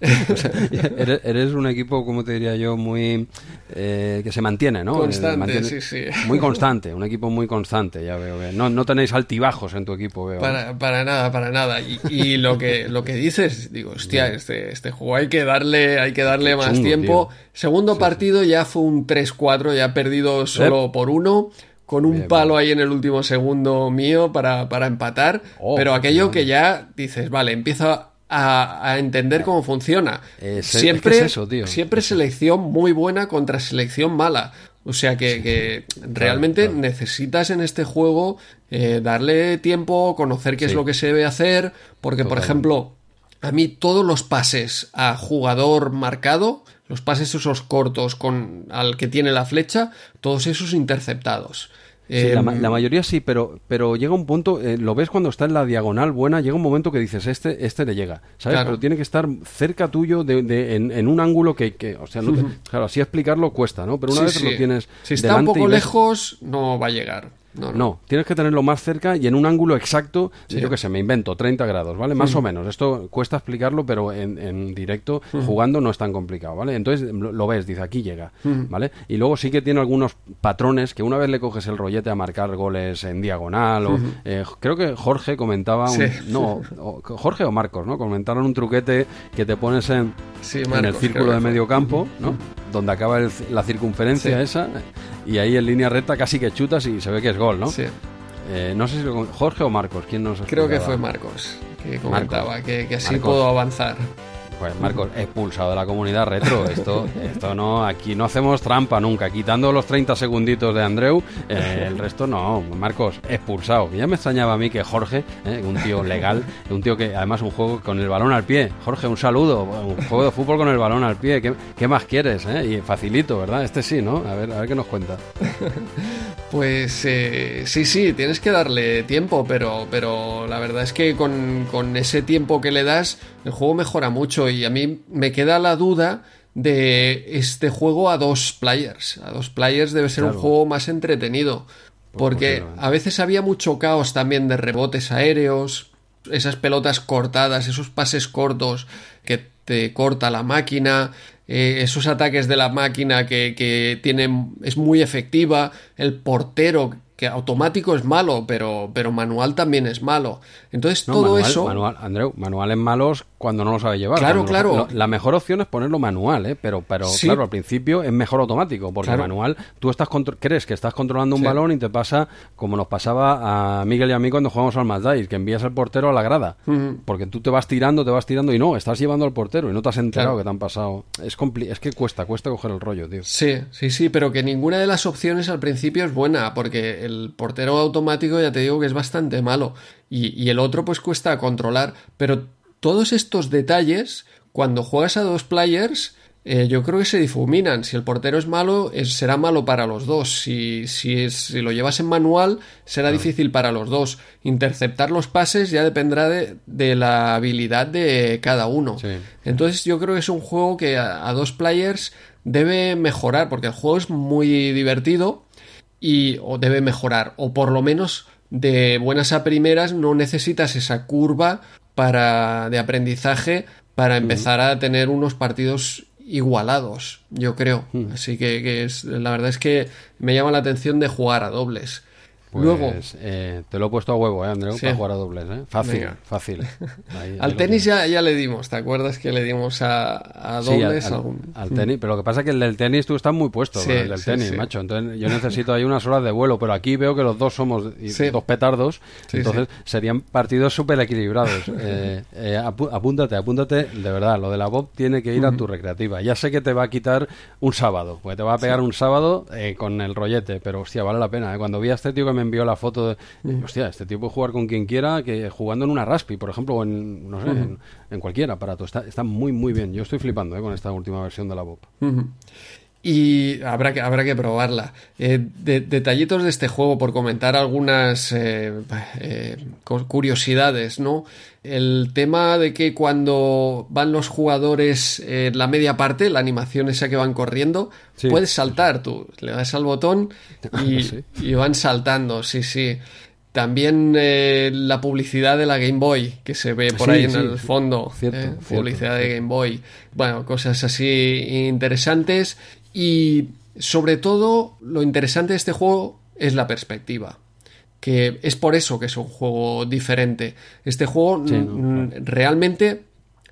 Speaker 2: eres, un equipo, como te diría yo, muy. eh, que se mantiene, ¿no?
Speaker 1: Constante,
Speaker 2: Eh, mantiene-
Speaker 1: sí, sí.
Speaker 2: Muy constante, un equipo muy constante, ya veo. No, no tenéis altibajos en tu equipo, veo.
Speaker 1: Para, para nada, para nada. Y, y lo que lo que dices, digo, hostia, este, este juego hay que darle, hay que darle más
Speaker 2: chungo,
Speaker 1: tiempo.
Speaker 2: tío.
Speaker 1: Segundo partido ya fue un 3-4, ya perdido solo por uno, con un
Speaker 2: Bien,
Speaker 1: palo ahí en el último segundo mío para, para empatar.
Speaker 2: Oh,
Speaker 1: pero aquello que ya dices, vale, empiezo a, a entender cómo funciona.
Speaker 2: Es-
Speaker 1: siempre
Speaker 2: es eso, tío.
Speaker 1: siempre selección muy buena contra selección mala. O sea que, que realmente
Speaker 2: claro.
Speaker 1: necesitas en este juego eh, darle tiempo, conocer qué es lo que se debe hacer, porque por ejemplo, a mí todos los pases a jugador marcado, los pases esos cortos con al que tiene la flecha, todos esos interceptados.
Speaker 2: Sí, la,
Speaker 1: Em,
Speaker 2: la mayoría sí, pero, pero llega un punto, eh, lo ves cuando está en la diagonal buena, llega un momento que dices, este, este le llega, ¿sabes?
Speaker 1: Claro.
Speaker 2: Pero tiene que estar cerca tuyo de, de- en, en un ángulo que, que, o sea, no te- claro, así explicarlo cuesta, ¿no? Pero una
Speaker 1: sí,
Speaker 2: vez
Speaker 1: sí.
Speaker 2: lo tienes
Speaker 1: Si está un poco
Speaker 2: ves-
Speaker 1: lejos, no va a llegar. No, no.
Speaker 2: No, tienes que tenerlo más cerca y en un ángulo exacto,
Speaker 1: Sí.
Speaker 2: yo que sé, me invento, 30 grados, ¿vale? Más o menos. Esto cuesta explicarlo, pero en, en directo, jugando, no es tan complicado, ¿vale? Entonces lo, lo ves, dice, aquí llega, ¿vale? Y luego sí que tiene algunos patrones que una vez le coges el rollete a marcar goles en diagonal, o eh, creo que Jorge comentaba, un-
Speaker 1: Sí.
Speaker 2: no, o- Jorge o Marcos, ¿no? Comentaron un truquete que te pones en,
Speaker 1: Sí,
Speaker 2: en el círculo de medio campo, ¿no? Donde acaba el- la circunferencia
Speaker 1: Sí.
Speaker 2: esa, y ahí en línea recta casi que chutas y se ve que es gol, ¿no?
Speaker 1: Sí.
Speaker 2: Eh, no sé si lo, Jorge o Marcos, ¿quién nos
Speaker 1: Creo que fue Marcos que comentaba que, que así
Speaker 2: Marcos.
Speaker 1: puedo avanzar.
Speaker 2: Marcos, expulsado de la comunidad retro. Esto, esto no, aquí no hacemos trampa nunca. Quitando los 30 segunditos de Andreu, eh, el resto no. Marcos, expulsado. Ya me extrañaba a mí que Jorge, eh, un tío legal, un tío que además un juego con el balón al pie. Jorge, un saludo. Un juego de fútbol con el balón al pie. ¿Qué, qué más quieres? eh? Y facilito, ¿verdad? Este sí, ¿no? A ver, a ver qué nos cuenta.
Speaker 1: Pues eh, sí, sí, tienes que darle tiempo, pero, pero la verdad es que con, con ese tiempo que le das, el juego mejora mucho y a mí me queda la duda de este juego a dos players. A dos players debe ser
Speaker 2: Claro.
Speaker 1: un juego más entretenido. Porque
Speaker 2: posiblemente.
Speaker 1: a veces había mucho caos también de rebotes aéreos, esas pelotas cortadas, esos pases cortos que te corta la máquina, eh, esos ataques de la máquina que, que tienen, es muy efectiva, el portero que automático es malo, pero, pero manual también es malo. Entonces
Speaker 2: No,
Speaker 1: todo
Speaker 2: manual,
Speaker 1: eso...
Speaker 2: Manual, Andreu, manuales malos cuando no lo sabe llevar.
Speaker 1: Claro, claro.
Speaker 2: lo- la mejor opción es ponerlo manual, ¿eh? Pero, pero
Speaker 1: Sí.
Speaker 2: claro, al principio es mejor automático, porque
Speaker 1: Claro.
Speaker 2: manual tú estás crees que estás controlando un
Speaker 1: Sí.
Speaker 2: balón y te pasa como nos pasaba a Miguel y a mí cuando jugamos al Mazdáis, que envías al portero a la grada. Porque tú te vas tirando, te vas tirando y no, estás llevando al portero y no te has enterado
Speaker 1: Claro.
Speaker 2: que te han pasado. Es, es que cuesta, cuesta coger el rollo, tío.
Speaker 1: Sí, sí, sí, pero que ninguna de las opciones al principio es buena, porque el portero automático ya te digo que es bastante malo y, y el otro pues cuesta controlar, pero todos estos detalles, cuando juegas a dos players, eh, yo creo que se difuminan. Si el portero es malo, es- será malo para los dos. Si, si, es- si lo llevas en manual, será difícil para los dos. Interceptar los pases ya dependerá de, de la habilidad de cada uno.
Speaker 2: Sí.
Speaker 1: Entonces yo creo que es un juego que a, a dos players debe mejorar, porque el juego es muy divertido y o debe mejorar, o por lo menos de buenas a primeras no necesitas esa curva para de aprendizaje para empezar a tener unos partidos igualados, yo creo. Así que, que es, la verdad es que me llama la atención de jugar a dobles.
Speaker 2: Pues,
Speaker 1: Luego,
Speaker 2: eh, te lo he puesto a huevo, ¿eh, Andreu?
Speaker 1: Sí.
Speaker 2: Para jugar a dobles, ¿eh? Fácil,
Speaker 1: Venga.
Speaker 2: fácil. Ahí-
Speaker 1: al tenis ya, ya le dimos, ¿te acuerdas que le dimos a, a
Speaker 2: Sí,
Speaker 1: dobles?
Speaker 2: al, al tenis, pero lo que pasa es que el del tenis tú estás muy puesto,
Speaker 1: Sí,
Speaker 2: el del tenis, macho. Entonces yo necesito ahí unas horas de vuelo, pero aquí veo que los dos somos dos petardos, entonces serían partidos súper equilibrados. Eh, eh, apúntate, apúntate, de verdad, lo de la Bob tiene que ir a tu recreativa. Ya sé que te va a quitar un sábado, porque te va a pegar un sábado eh, con el rollete, pero hostia, vale la pena. Cuando vi a este tío que me envió la foto, de, hostia, este tío puede jugar con quien quiera, que jugando en una Raspi, por ejemplo, o en, no sé, en, en cualquier aparato. Está, está muy, muy bien. Yo estoy flipando ¿eh? con esta última versión de la Bob.
Speaker 1: Y habrá que, habrá que probarla. Eh, de- detallitos de este juego, por comentar algunas eh, cu- curiosidades, ¿no? El tema de que cuando van los jugadores en la media parte, la animación esa que van corriendo,
Speaker 2: Sí.
Speaker 1: puedes saltar tú. Le das al botón y,
Speaker 2: Sí.
Speaker 1: y van saltando, sí, sí. También eh, la publicidad de la Game Boy, que se ve por
Speaker 2: Sí,
Speaker 1: ahí en el fondo.
Speaker 2: Cierto,
Speaker 1: eh,
Speaker 2: cierto,
Speaker 1: publicidad de. Game Boy. Bueno, cosas así interesantes. Y sobre todo, lo interesante de este juego es la perspectiva. Que es por eso que es un juego diferente. Este juego
Speaker 2: Sí,
Speaker 1: mm,
Speaker 2: no,
Speaker 1: realmente,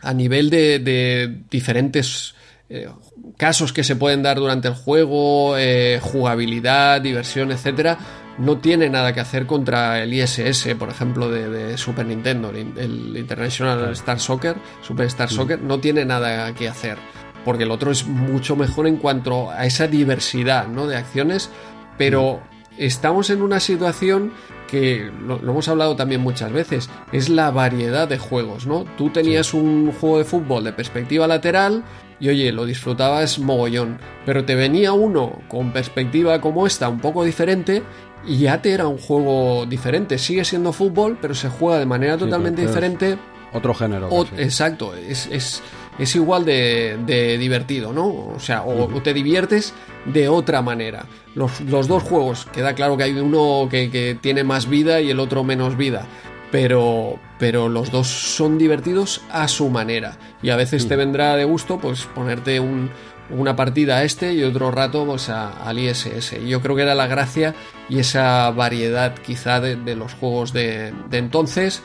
Speaker 1: a nivel de, de diferentes eh, casos que se pueden dar durante el juego, eh, jugabilidad, diversión, etcétera, no tiene nada que hacer contra el ISS, por ejemplo, de, de Super Nintendo, el, el International Star Soccer, Super Star Soccer, no tiene nada que hacer. Porque el otro es mucho mejor en cuanto a esa diversidad ¿no? de acciones, pero estamos en una situación que lo, lo hemos hablado también muchas veces, es la variedad de juegos, ¿no? Tú tenías un juego de fútbol de perspectiva lateral y oye, lo disfrutabas mogollón, pero te venía uno con perspectiva como esta, un poco diferente, y ya te era un juego diferente. Sigue siendo fútbol, pero se juega de manera
Speaker 2: Sí,
Speaker 1: totalmente diferente.
Speaker 2: Otro género.
Speaker 1: O- exacto, es, es, es igual de, de divertido, ¿no? O sea, o, o te diviertes de otra manera. Los, los dos juegos, queda claro que hay uno que, que tiene más vida y el otro menos vida. Pero, pero los dos son divertidos a su manera. Y a veces te vendrá de gusto pues ponerte un, una partida a este y otro rato pues a- al ISS. Y yo creo que era la gracia y esa variedad quizá de, de los juegos de, de entonces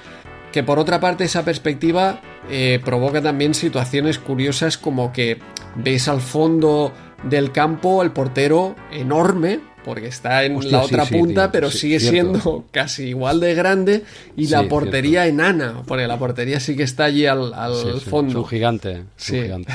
Speaker 1: que por otra parte esa perspectiva eh, provoca también situaciones curiosas como que ves al fondo del campo el portero enorme porque está en
Speaker 2: Hostia,
Speaker 1: la otra
Speaker 2: sí,
Speaker 1: punta,
Speaker 2: tío,
Speaker 1: pero
Speaker 2: sí,
Speaker 1: sigue
Speaker 2: cierto.
Speaker 1: siendo casi igual de grande y la portería enana, porque la portería sí que está allí al, al fondo.
Speaker 2: Es un gigante. es un gigante.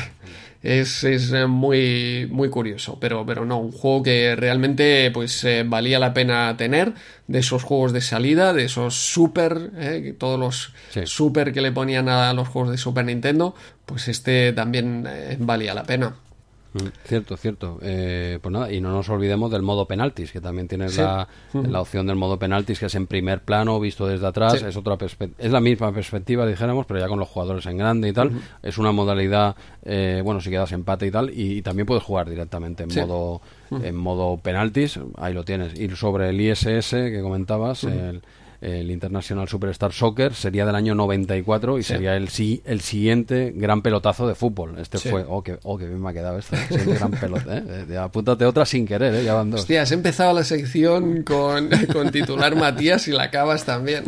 Speaker 1: Es, es, eh, muy, muy curioso, pero, pero no, un juego que realmente pues eh, valía la pena tener, de esos juegos de salida, de esos super, eh, que todos los
Speaker 2: Sí.
Speaker 1: super que le ponían a los juegos de Super Nintendo, pues este también eh, valía la pena.
Speaker 2: Mm, Cierto, cierto. Eh, pues nada, y no nos olvidemos del modo penaltis, que también tienes
Speaker 1: Sí.
Speaker 2: la, la opción del modo penaltis, que es en primer plano, visto desde atrás.
Speaker 1: Sí.
Speaker 2: Es otra es la misma perspectiva, dijéramos, pero ya con los jugadores en grande y tal. Es una modalidad, eh, bueno, si quedas empate y tal, y, y también puedes jugar directamente en
Speaker 1: Sí.
Speaker 2: modo en modo penaltis. Ahí lo tienes. Y sobre el ISS que comentabas, el, el International Superstar Soccer sería del año 94 y
Speaker 1: Sí.
Speaker 2: sería el, el siguiente gran pelotazo de fútbol. Este
Speaker 1: Sí.
Speaker 2: fue, oh, que, oh, que bien me ha quedado esto. gran pelota, ¿eh? Apúntate otra sin querer, ¿eh? Ya van dos.
Speaker 1: Hostia, has empezado la sección con, con titular Matías y la acabas también.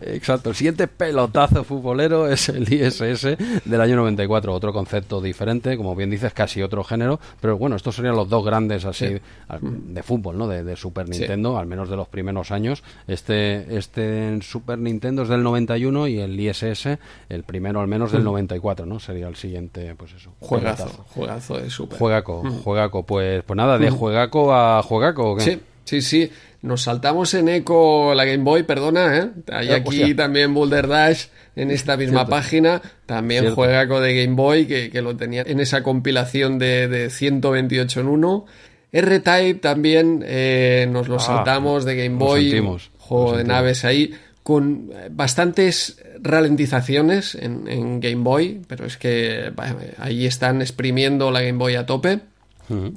Speaker 2: Exacto, el siguiente pelotazo futbolero es el ISS del año 94, otro concepto diferente, como bien dices, casi otro género, pero bueno, estos serían los dos grandes así
Speaker 1: Sí.
Speaker 2: de fútbol, ¿no? De, de Super. Nintendo, al menos de los primeros años. Este, este en Super Nintendo es del 91 y el ISS, el primero al menos del 94, ¿no? Sería el siguiente, pues eso.
Speaker 1: Juegazo, juegazo de Super.
Speaker 2: Juegaco, juegaco, pues, pues nada, de juegaco a juegaco, ¿o qué?
Speaker 1: Sí, sí, sí. Nos saltamos en Eco la Game Boy, perdona, ¿eh? Hay
Speaker 2: Eh,
Speaker 1: aquí
Speaker 2: hostia.
Speaker 1: también Boulder Dash en esta misma
Speaker 2: Cierto.
Speaker 1: página. También
Speaker 2: Cierto.
Speaker 1: juega con de Game Boy, que, que lo tenía en esa compilación de, de 128 en 1. R-Type también eh, nos lo
Speaker 2: Ah,
Speaker 1: saltamos de Game
Speaker 2: lo
Speaker 1: Boy.
Speaker 2: sentimos,
Speaker 1: juego de naves ahí. Con bastantes ralentizaciones en, en Game Boy, pero es que ahí están exprimiendo la Game Boy a tope.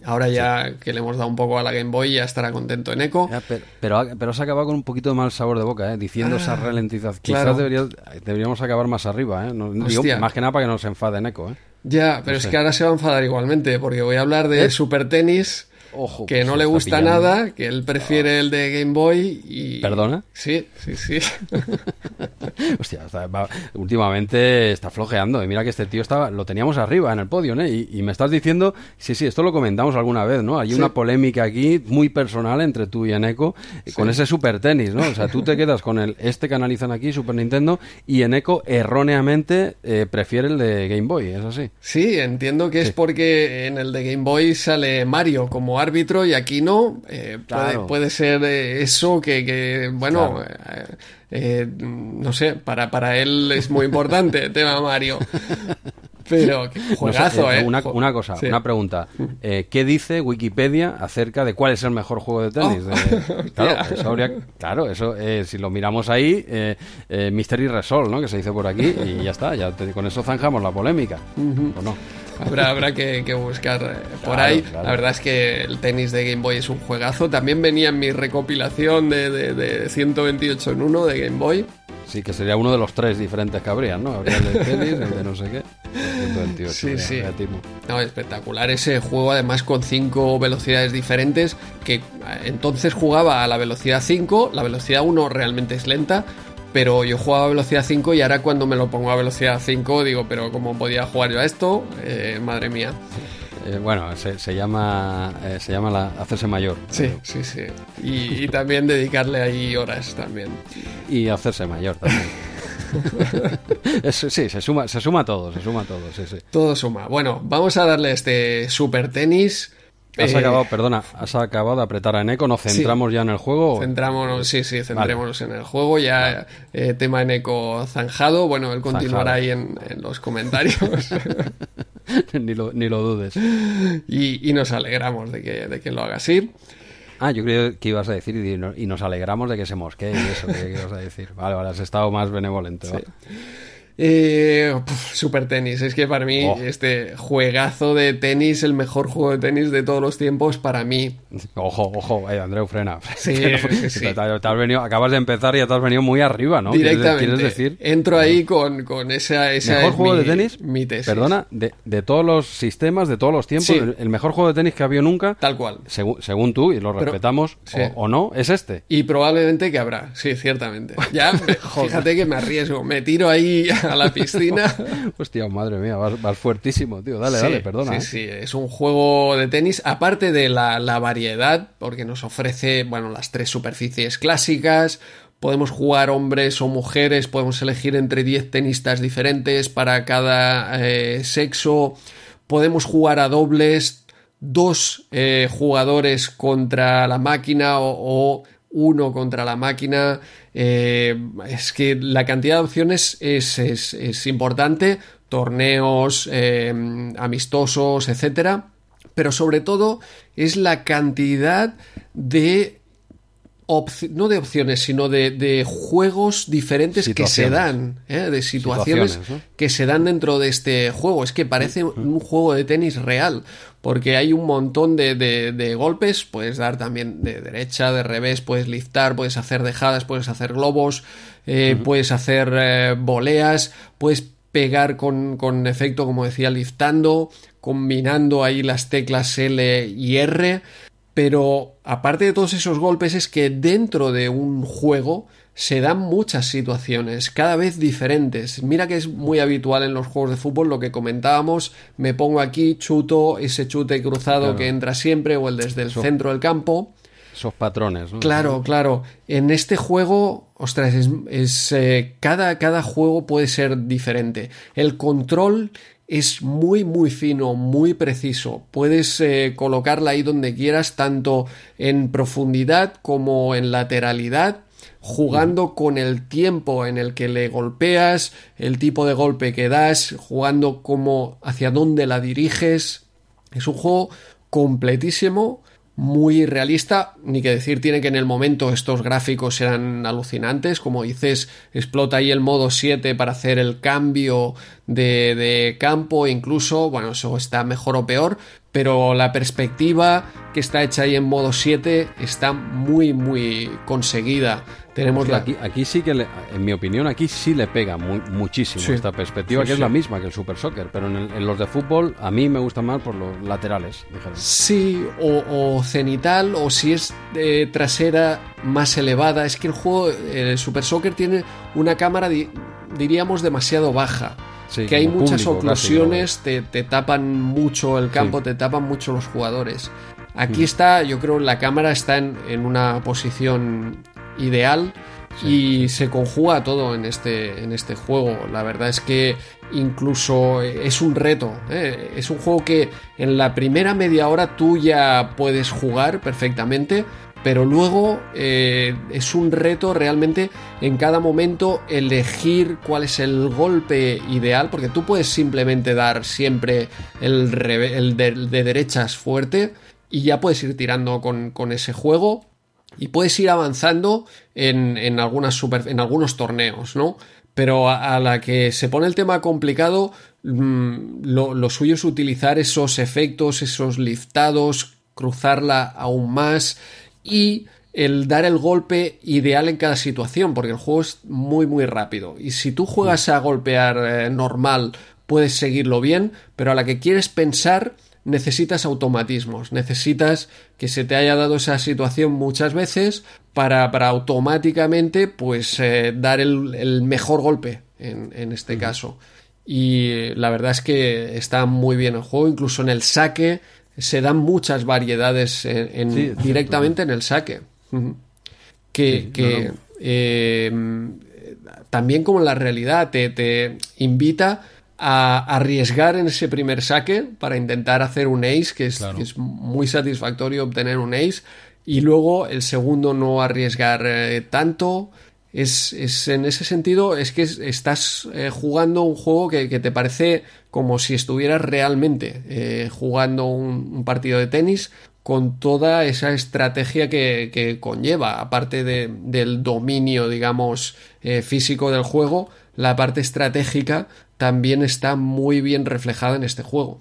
Speaker 1: Ahora ya que le hemos dado un poco a la Game Boy, ya estará contento en Eco.
Speaker 2: Ya, pero, pero, ha- pero has acabado con un poquito de mal sabor de boca, ¿eh? diciendo esa ralentización.
Speaker 1: claro.
Speaker 2: Quizás debería- deberíamos acabar más arriba, ¿eh? No- digo,
Speaker 1: Hostia.
Speaker 2: más que nada para que no se enfade Eco, ¿eh?
Speaker 1: Ya, pero es
Speaker 2: sé.
Speaker 1: que ahora se va a enfadar igualmente, porque voy a hablar de
Speaker 2: ¿Eh?
Speaker 1: Super Tenis,
Speaker 2: Ojo,
Speaker 1: que
Speaker 2: pues
Speaker 1: no le gusta
Speaker 2: pillando.
Speaker 1: nada, que él prefiere el de Game Boy y...
Speaker 2: ¿Perdona?
Speaker 1: Sí, sí, sí.
Speaker 2: Hostia, está- va- últimamente está flojeando. Y mira que este tío estaba, lo teníamos arriba en el podio, ¿eh? Y, y me estás diciendo, sí, sí, esto lo comentamos alguna vez, ¿no? Hay
Speaker 1: Sí.
Speaker 2: una polémica aquí muy personal entre tú y Eneco con ese super tenis, ¿no? O sea, tú te quedas con el este que analizan aquí, Super Nintendo, y Eneco erróneamente eh, prefiere el de Game Boy, ¿es así?
Speaker 1: Sí, entiendo que es
Speaker 2: Sí.
Speaker 1: porque en el de Game Boy sale Mario como árbitro y aquí no. Eh, puede,
Speaker 2: Claro.
Speaker 1: puede ser eh, eso que, que, bueno,
Speaker 2: Claro.
Speaker 1: Eh, eh, no sé, para, para él es muy importante el tema Mario. Pero qué
Speaker 2: No sé,
Speaker 1: juegazo,
Speaker 2: eh,
Speaker 1: ¿eh?
Speaker 2: Una, una cosa,
Speaker 1: sí.
Speaker 2: una pregunta. Eh, ¿Qué dice Wikipedia acerca de cuál es el mejor juego de tenis?
Speaker 1: Oh.
Speaker 2: De- claro, eso habría- claro, eso, eh, si lo miramos ahí, eh, eh, Mystery Resolve, ¿no? Que se dice por aquí, y ya está, ya te- con eso zanjamos la polémica. ¿O no?
Speaker 1: Habrá, habrá que, que buscar eh, por
Speaker 2: Claro,
Speaker 1: ahí.
Speaker 2: claro.
Speaker 1: La verdad es que el tenis de Game Boy es un juegazo. También venía en mi recopilación de, de, de 128 en 1 de Game Boy.
Speaker 2: Sí, que sería uno de los tres diferentes que habrían, ¿no? Habría el de tenis, el de no sé qué. el 128,
Speaker 1: Sí, sí. No, espectacular ese juego, además con cinco velocidades diferentes, que eh, entonces jugaba a la velocidad 5, la velocidad 1 realmente es lenta, pero yo jugaba a velocidad 5 y ahora cuando me lo pongo a velocidad 5 digo, pero ¿cómo podía jugar yo a esto? Eh, madre mía.
Speaker 2: Eh, bueno, se, se llama, eh, se llama la, hacerse mayor.
Speaker 1: Sí, sí, sí. Y, y también dedicarle ahí horas también.
Speaker 2: Y hacerse mayor también. Eso, sí, se suma, se suma todo, se suma todo, sí, sí.
Speaker 1: Todo suma. Bueno, vamos a darle este super tenis.
Speaker 2: Has
Speaker 1: Eh,
Speaker 2: acabado, perdona, has acabado de apretar a Eneco, ¿nos centramos ya en el juego?
Speaker 1: Centrámonos, sí, sí, centrémonos en el juego. Ya eh, tema en eco zanjado. Bueno, él continuará
Speaker 2: Zanjado.
Speaker 1: ahí en, en los comentarios.
Speaker 2: ni, lo, ni lo dudes.
Speaker 1: y, y nos alegramos de que, de que lo haga así.
Speaker 2: Ah, yo creo que ibas a decir y, no- y nos alegramos de que se mosquee y eso, que, ibas a decir. Vale, vale, has estado más benevolente. va.
Speaker 1: Eh, super tenis, es que para mí
Speaker 2: Oh.
Speaker 1: este juegazo de tenis, el mejor juego de tenis de todos los tiempos para mí.
Speaker 2: Ojo, ojo, eh, Andreu, frena.
Speaker 1: Sí,
Speaker 2: no-. Te, te has venido, acabas de empezar y ya te has venido muy arriba, ¿no? ¿Quieres-
Speaker 1: Directamente.
Speaker 2: ¿Quieres decir?
Speaker 1: Entro ahí con, con esa, esa
Speaker 2: ¿Mejor
Speaker 1: es
Speaker 2: juego
Speaker 1: mi-
Speaker 2: de tenis?
Speaker 1: Mi tesis.
Speaker 2: Perdona, de, de todos los sistemas, de todos los tiempos,
Speaker 1: Sí.
Speaker 2: el, el mejor juego de tenis que ha habido nunca,
Speaker 1: Tal cual.
Speaker 2: según, según tú, y lo
Speaker 1: Pero-
Speaker 2: respetamos, o, o no, es este.
Speaker 1: Y probablemente que habrá, sí, ciertamente. Ya, fíjate que me arriesgo, me tiro ahí a la piscina.
Speaker 2: Hostia, madre mía, vas, vas fuertísimo, tío. Dale,
Speaker 1: Sí,
Speaker 2: dale, perdona.
Speaker 1: Sí,
Speaker 2: ¿eh?
Speaker 1: sí, es un juego de tenis, aparte de la, la variedad, porque nos ofrece, bueno, las tres superficies clásicas, podemos jugar hombres o mujeres, podemos elegir entre 10 tenistas diferentes para cada eh, sexo, podemos jugar a dobles, dos eh, jugadores contra la máquina o, o uno contra la máquina. Eh, es que la cantidad de opciones es, es- es importante. Torneos eh, amistosos, etcétera. Pero sobre todo es la cantidad de no de opciones, sino de, de juegos diferentes que se dan, ¿eh? de situaciones,
Speaker 2: Situaciones, ¿no?
Speaker 1: que se dan dentro de este juego. Es que parece un juego de tenis real, porque hay un montón de, de- de golpes, puedes dar también de derecha, de revés, puedes liftar, puedes hacer dejadas, puedes hacer globos, eh, puedes hacer eh, voleas, puedes pegar con, con efecto, como decía, liftando, combinando ahí las teclas L y R. Pero aparte de todos esos golpes es que dentro de un juego se dan muchas situaciones, cada vez diferentes. Mira que es muy habitual en los juegos de fútbol lo que comentábamos, me pongo aquí, chuto, ese chute cruzado
Speaker 2: Claro.
Speaker 1: que entra siempre o el desde el centro del campo.
Speaker 2: Esos patrones, ¿no?
Speaker 1: Claro, claro. En este juego, ostras, es, es, eh, cada, cada juego puede ser diferente. El control es muy, muy fino, muy preciso. Puedes eh, colocarla ahí donde quieras, tanto en profundidad como en lateralidad, jugando con el tiempo en el que le golpeas, el tipo de golpe que das, jugando como hacia dónde la diriges. Es un juego completísimo, muy realista, ni que decir tiene que en el momento estos gráficos eran alucinantes, como dices, explota ahí el modo 7 para hacer el cambio de, de campo, incluso, bueno, eso está mejor o peor, pero la perspectiva que está hecha ahí en modo 7 está muy, muy conseguida. Tenemos la...
Speaker 2: aquí, aquí sí que, le- en mi opinión, aquí sí le pega mu- muchísimo
Speaker 1: Sí.
Speaker 2: esta perspectiva,
Speaker 1: Sí,
Speaker 2: que es la misma que el Super Soccer, pero en, el- en los de fútbol a mí me gustan más por los laterales.
Speaker 1: Sí, o, o cenital, o si es eh, trasera más elevada. Es que el juego, el Super Soccer, tiene una cámara, di- diríamos, demasiado baja. Que hay muchas
Speaker 2: público,
Speaker 1: oclusiones, te, te tapan mucho el campo, te tapan mucho los jugadores. Aquí está, yo creo, la cámara está en, en una posición ideal y se conjuga todo en este, en este juego. La verdad es que incluso es un reto. ¿eh? Es un juego que en la primera media hora tú ya puedes jugar perfectamente, pero luego eh, es un reto realmente en cada momento elegir cuál es el golpe ideal, porque tú puedes simplemente dar siempre el, el de, de derechas fuerte y ya puedes ir tirando con, con ese juego y puedes ir avanzando en, en, algunas super- en algunos torneos, ¿no? Pero a, la que se pone el tema complicado, mm, lo, lo suyo es utilizar esos efectos, esos liftados, cruzarla aún más y el dar el golpe ideal en cada situación, porque el juego es muy muy rápido. Y si tú juegas a golpear eh, normal, puedes seguirlo bien, pero a la que quieres pensar, necesitas automatismos, necesitas que se te haya dado esa situación muchas veces para, para automáticamente pues eh, dar el, el mejor golpe en, en este caso. Y la verdad es que está muy bien el juego, incluso en el saque se dan muchas variedades en,
Speaker 2: Sí,
Speaker 1: directamente en el saque. Que,
Speaker 2: Sí,
Speaker 1: que,
Speaker 2: no, no.
Speaker 1: eh, también como en la realidad te, te invita a arriesgar en ese primer saque para intentar hacer un ace, que es,
Speaker 2: Claro.
Speaker 1: que es muy satisfactorio obtener un ace, y luego el segundo no arriesgar eh, tanto. Es, es- en ese sentido, es que es- estás eh, jugando un juego que, que te parece como si estuvieras realmente eh, jugando un, un partido de tenis con toda esa estrategia que, que conlleva, aparte de- del dominio, digamos, eh, físico del juego, la parte estratégica también está muy bien reflejada en este juego.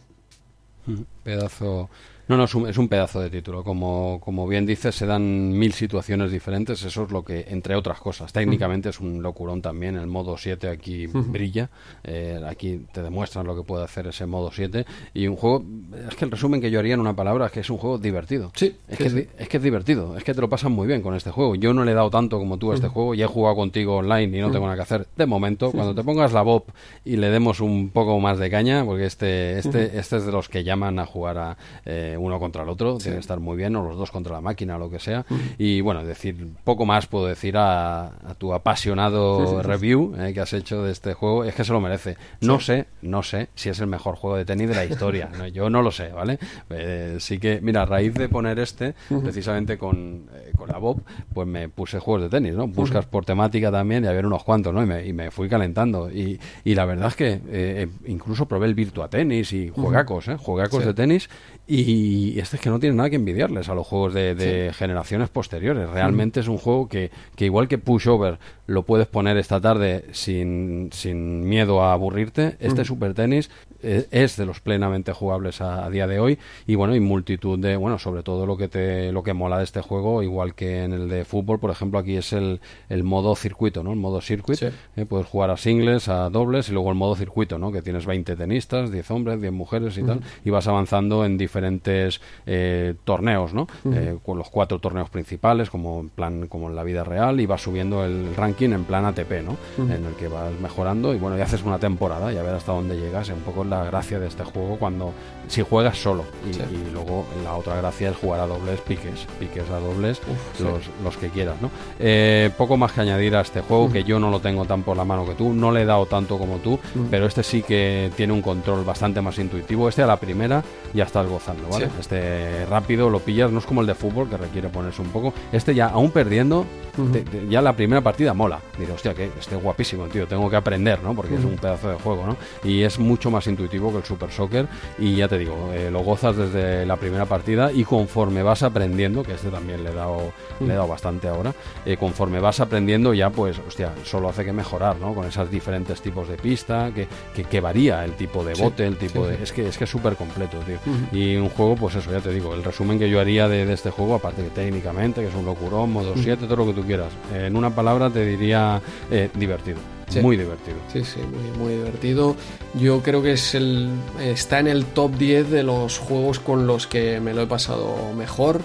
Speaker 2: Pedazo. No, no, es un, es un pedazo de título. Como, como bien dices, se dan mil situaciones diferentes. Eso es lo que, entre otras cosas, técnicamente es un locurón también. El modo 7 aquí brilla. Eh, aquí te demuestran lo que puede hacer ese modo 7. Y un juego, es que el resumen que yo haría en una palabra es que es un juego divertido.
Speaker 1: Sí,
Speaker 2: Es que, es,
Speaker 1: sí.
Speaker 2: di- es que es divertido. Es que te lo pasas muy bien con este juego. Yo no le he dado tanto como tú a este juego. Ya he jugado contigo online y no tengo nada que hacer. De momento, cuando te pongas la Bob y le demos un poco más de caña, porque este, este, este es de los que llaman a jugar a eh, uno contra el otro, tiene que estar muy bien, o los dos contra la máquina, o lo que sea. Y bueno, decir, poco más puedo decir a, a tu apasionado review eh, que has hecho de este juego, es que se lo merece. No sé, no sé si es el mejor juego de tenis de la historia, ¿no? yo no lo sé, ¿vale? Eh, sí que, mira, a raíz de poner este, precisamente con, eh, con la Bob, pues me puse juegos de tenis, ¿no? Buscas por temática también y había unos cuantos, ¿no? Y me, y me fui calentando. Y, y la verdad es que incluso probé el Virtua Tennis y juegacos, ¿eh? Juegacos de tenis. Y este es que no tiene nada que envidiarles a los juegos de, de generaciones posteriores. Realmente es un juego que, que igual que Pushover lo puedes poner esta tarde sin, sin miedo a aburrirte, este Super Tennis eh, es de los plenamente jugables a, a día de hoy y bueno, y multitud de, bueno, sobre todo lo que te lo que mola de este juego, igual que en el de fútbol, por ejemplo, aquí es el, el modo circuito, ¿no? El modo circuit,
Speaker 1: Sí.
Speaker 2: eh, puedes jugar a singles, a dobles y luego el modo circuito, ¿no? Que tienes 20 tenistas, 10 hombres, 10 mujeres y tal, y vas avanzando en diferentes eh, torneos, ¿no? Eh, con los cuatro torneos principales, como en plan como en la vida real, y vas subiendo el ranking en plan ATP, ¿no? En el que vas mejorando y bueno, y haces una temporada y a ver hasta dónde llegas. Un poco la gracia de este juego cuando si juegas solo y,
Speaker 1: Sí.
Speaker 2: y luego la otra gracia es jugar a dobles, piques, piques a dobles, los, los que quieras, ¿no? Eh, poco más que añadir a este juego, que yo no lo tengo tan por la mano que tú, no le he dado tanto como tú, pero este sí que tiene un control bastante más intuitivo. Este a la primera ya estás gozando, ¿vale?
Speaker 1: Sí.
Speaker 2: Este rápido lo pillas, no es como el de fútbol que requiere ponerse un poco. Este ya, aún perdiendo, te- te- ya la primera partida mola. Digo, hostia, que este es guapísimo, tío, tengo que aprender, ¿no? Porque es un pedazo de juego, ¿no? Y es mucho más intuitivo que el Super Soccer y ya te digo, eh, lo gozas desde la primera partida y conforme vas aprendiendo, que este también le he dado, le he dado bastante ahora, eh, conforme vas aprendiendo ya, pues, hostia, solo hace que mejorar, ¿no? Con esos diferentes tipos de pista, que, que, que varía el tipo de
Speaker 1: Sí,
Speaker 2: bote, el tipo
Speaker 1: sí,
Speaker 2: de...
Speaker 1: sí.
Speaker 2: Es que es que es súper completo, tío. Y un juego, pues eso, ya te digo, el resumen que yo haría de, de este juego, aparte que técnicamente, que es un locurón, modo 7, todo lo que tú quieras. Eh, en una palabra te diría eh, divertido.
Speaker 1: Sí.
Speaker 2: Muy divertido.
Speaker 1: Sí, sí, muy, muy divertido. Yo creo que es el está en el top 10 de los juegos con los que me lo he pasado mejor.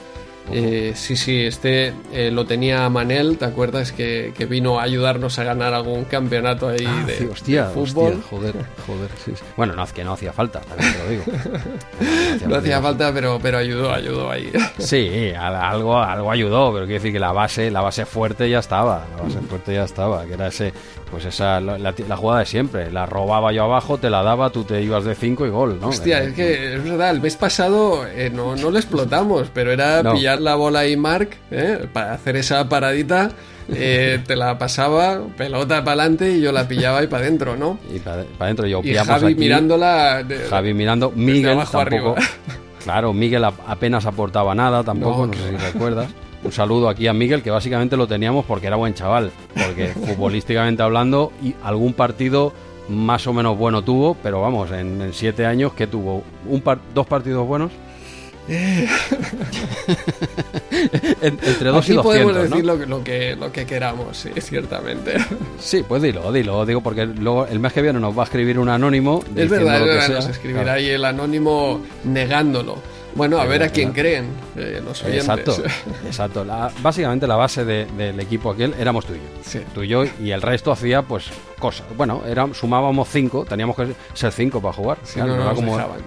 Speaker 1: Eh, sí, sí, este eh, lo tenía Manel, ¿te acuerdas? Que, que vino a ayudarnos a ganar algún campeonato ahí
Speaker 2: Ah,
Speaker 1: de,
Speaker 2: sí, hostia,
Speaker 1: de fútbol.
Speaker 2: hostia, joder, joder, sí, sí. Bueno, no, que no hacía falta, también te lo digo.
Speaker 1: No hacía falta, pero, pero ayudó, ayudó ahí.
Speaker 2: Sí, algo, algo ayudó, pero quiero decir que la base, la base fuerte ya estaba, la base fuerte ya estaba, que era ese, pues esa, la, la- la jugada de siempre, la robaba yo abajo, te la daba, tú te ibas de 5 y gol, ¿no?
Speaker 1: Hostia,
Speaker 2: Era-
Speaker 1: es que es verdad, el mes pasado eh, no, no lo explotamos, pero era
Speaker 2: No.
Speaker 1: pillar la bola y Mark eh, para hacer esa paradita. eh, te la pasaba, pelota para adelante y yo la pillaba y para adentro, ¿no?
Speaker 2: Y para adentro yo
Speaker 1: Y Javi
Speaker 2: aquí,
Speaker 1: mirándola. de-
Speaker 2: Javi mirando, Miguel
Speaker 1: abajo
Speaker 2: tampoco.
Speaker 1: arriba.
Speaker 2: Claro, Miguel apenas aportaba nada tampoco,
Speaker 1: No,
Speaker 2: no, sé si recuerdas. Un saludo aquí a Miguel, que básicamente lo teníamos porque era buen chaval. Porque futbolísticamente hablando, y algún partido más o menos bueno tuvo, pero vamos, en, en siete años, que tuvo? Un par- ¿Dos partidos buenos? En- entre dos
Speaker 1: Aquí
Speaker 2: y
Speaker 1: podemos
Speaker 2: doscientos,
Speaker 1: decir
Speaker 2: ¿no?
Speaker 1: lo, que- lo que, lo que queramos, sí, ciertamente.
Speaker 2: Sí, pues dilo, dilo, digo, porque luego el mes que viene nos va a escribir un anónimo.
Speaker 1: Es verdad,
Speaker 2: lo
Speaker 1: es
Speaker 2: que
Speaker 1: verdad,
Speaker 2: sea.
Speaker 1: nos escribirá
Speaker 2: Claro.
Speaker 1: ahí el anónimo negándolo. Bueno, a
Speaker 2: Es
Speaker 1: ver a quién creen eh, los oyentes.
Speaker 2: Exacto, exacto. La- básicamente la base de- del equipo aquel éramos tú y yo.
Speaker 1: Sí.
Speaker 2: Tú y yo y el resto hacía pues cosas. Bueno, era, sumábamos cinco, teníamos que ser cinco para jugar.
Speaker 1: Si
Speaker 2: Claro,
Speaker 1: no, no nos
Speaker 2: como,
Speaker 1: dejaban.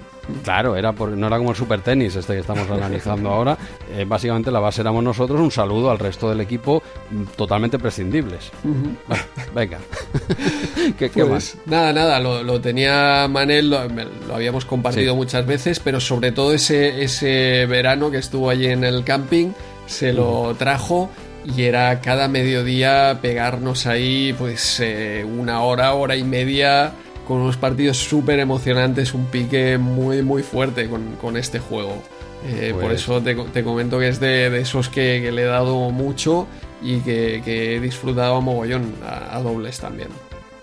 Speaker 2: Claro, era por- no era como el super tenis este que estamos analizando ahora. Eh, básicamente la base éramos nosotros. Un saludo al resto del equipo mm, totalmente prescindibles. Bueno, venga. ¿Qué, qué
Speaker 1: Pues
Speaker 2: más?
Speaker 1: nada, nada, lo, lo tenía Manel, lo, habíamos compartido
Speaker 2: Sí.
Speaker 1: muchas veces, pero sobre todo ese, ese verano que estuvo allí en el camping, se lo trajo y era cada mediodía pegarnos ahí pues eh, una hora, hora y media con unos partidos súper emocionantes, un pique muy muy fuerte con, con este juego. Eh, Por
Speaker 2: Pues-
Speaker 1: eso te, te comento que es de, de esos que, que le he dado mucho y que, que he disfrutado a mogollón a- a dobles también.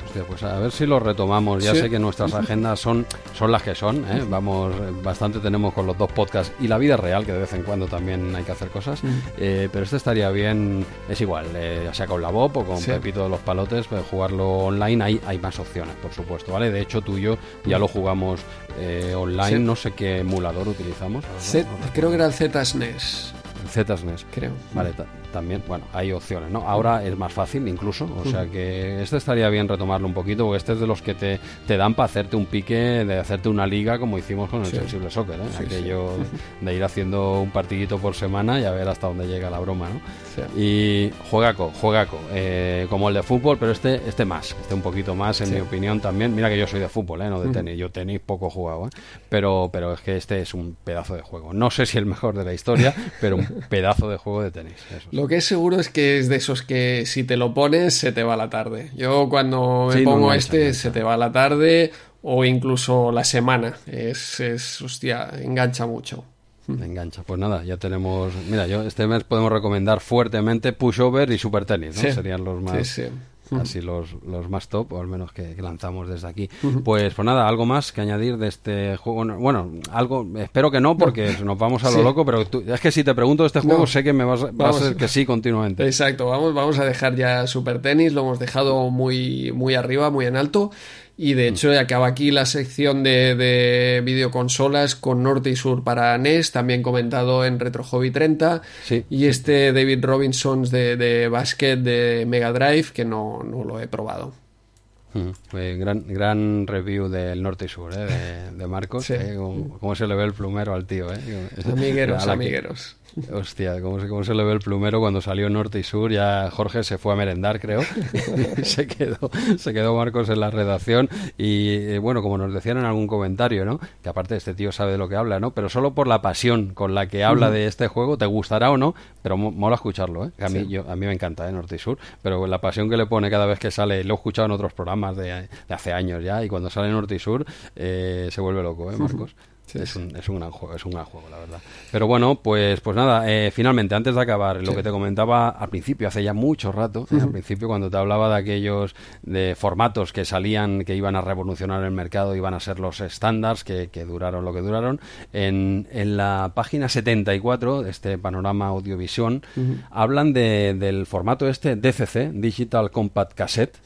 Speaker 2: Hostia, pues a ver si lo retomamos. Ya
Speaker 1: Sí.
Speaker 2: sé que nuestras agendas son, son las que son. ¿eh? Vamos, bastante tenemos con los dos podcasts y la vida real, que de vez en cuando también hay que hacer cosas. Eh, pero este estaría bien, es igual, eh, ya sea con la Bob o con
Speaker 1: Sí.
Speaker 2: Pepito de los Palotes, pues, jugarlo online hay, hay más opciones, por supuesto. ¿vale? De hecho, tú y yo ya lo jugamos online.
Speaker 1: Sí.
Speaker 2: No sé qué emulador utilizamos.
Speaker 1: Z- creo que era el Z-SNES,
Speaker 2: El ZSNES.
Speaker 1: creo.
Speaker 2: Vale, también, bueno, hay opciones, ¿no? Ahora es más fácil incluso, o sea que este estaría bien retomarlo un poquito, porque este es de los que te, te dan para hacerte un pique, de hacerte una liga como hicimos con el
Speaker 1: Sí.
Speaker 2: Sensible Soccer, ¿eh?
Speaker 1: Sí,
Speaker 2: Aquello de ir haciendo un partidito por semana y a ver hasta dónde llega la broma, ¿no?
Speaker 1: Sí.
Speaker 2: Y juegaco, juegaco, eh, como el de fútbol, pero este, este más, este un poquito más, en
Speaker 1: Sí.
Speaker 2: mi opinión también. Mira que yo soy de fútbol, ¿eh? no de tenis, yo tenis poco jugado, ¿eh? pero, pero es que este es un pedazo de juego. No sé si el mejor de la historia, pero un pedazo de juego de tenis. eso sí.
Speaker 1: Lo que es seguro es que es de esos que si te lo pones se te va la tarde. Yo cuando me
Speaker 2: Sí, no
Speaker 1: pongo
Speaker 2: engancha,
Speaker 1: este se te va la tarde o incluso la semana. Es, es hostia, engancha mucho.
Speaker 2: Me engancha. Pues nada, ya tenemos. Mira, yo este mes podemos recomendar fuertemente Pushover y Super Tenis, ¿no?
Speaker 1: Sí.
Speaker 2: Serían los más.
Speaker 1: Sí, sí.
Speaker 2: Así los, los más top, o al menos que, que lanzamos desde aquí. Pues, pues nada, algo más que añadir de este juego. No, Bueno, algo, espero que no, porque nos vamos a lo
Speaker 1: Sí.
Speaker 2: loco, pero tú- es que si te pregunto de este juego,
Speaker 1: No.
Speaker 2: sé que me vas, va a ser que sí continuamente.
Speaker 1: Exacto, vamos, vamos a dejar ya Super Tenis, lo hemos dejado muy, muy arriba, muy en alto. Y
Speaker 2: Mm.
Speaker 1: de hecho acaba aquí la sección de, de videoconsolas con Norte y Sur para NES, también comentado en Retro Hobby 30.
Speaker 2: Sí.
Speaker 1: Y este David Robinsons de, de Basket de Mega Drive, que no, no lo he probado.
Speaker 2: Mm, eh, gran, gran review del norte y sur, ¿eh? de, de Marcos.
Speaker 1: Sí.
Speaker 2: ¿eh? Cómo, se le ve el plumero al tío, ¿eh?
Speaker 1: Amigueros, amigueros.
Speaker 2: Hostia, ¿cómo se, cómo se le ve el plumero cuando salió norte y sur? Ya Jorge se fue a merendar, creo. se, quedó, se quedó Marcos en la redacción. Y eh, bueno, como nos decían en algún comentario, ¿no? Que aparte este tío sabe de lo que habla, ¿no? Pero solo por la pasión con la que habla de este juego, te gustará o no, pero mo- mola escucharlo, ¿eh? A mí,
Speaker 1: Sí.
Speaker 2: yo, a mí me encanta, ¿eh? Norte y sur. Pero la pasión que le pone cada vez que sale, lo he escuchado en otros programas de, de hace años ya, y cuando sale norte y sur, eh, se vuelve loco, ¿eh, Marcos?
Speaker 1: Sí,
Speaker 2: es, un, es un gran juego, es un gran juego, la verdad. Pero bueno, pues, pues nada, eh, finalmente, antes de acabar, lo
Speaker 1: Sí.
Speaker 2: que te comentaba al principio, hace ya mucho rato, eh, al principio cuando te hablaba de aquellos de formatos que salían, que iban a revolucionar el mercado, iban a ser los estándares que, que duraron lo que duraron, en, en la página 74 de este panorama audiovisión, hablan de, del formato este DCC, Digital Compact Cassette.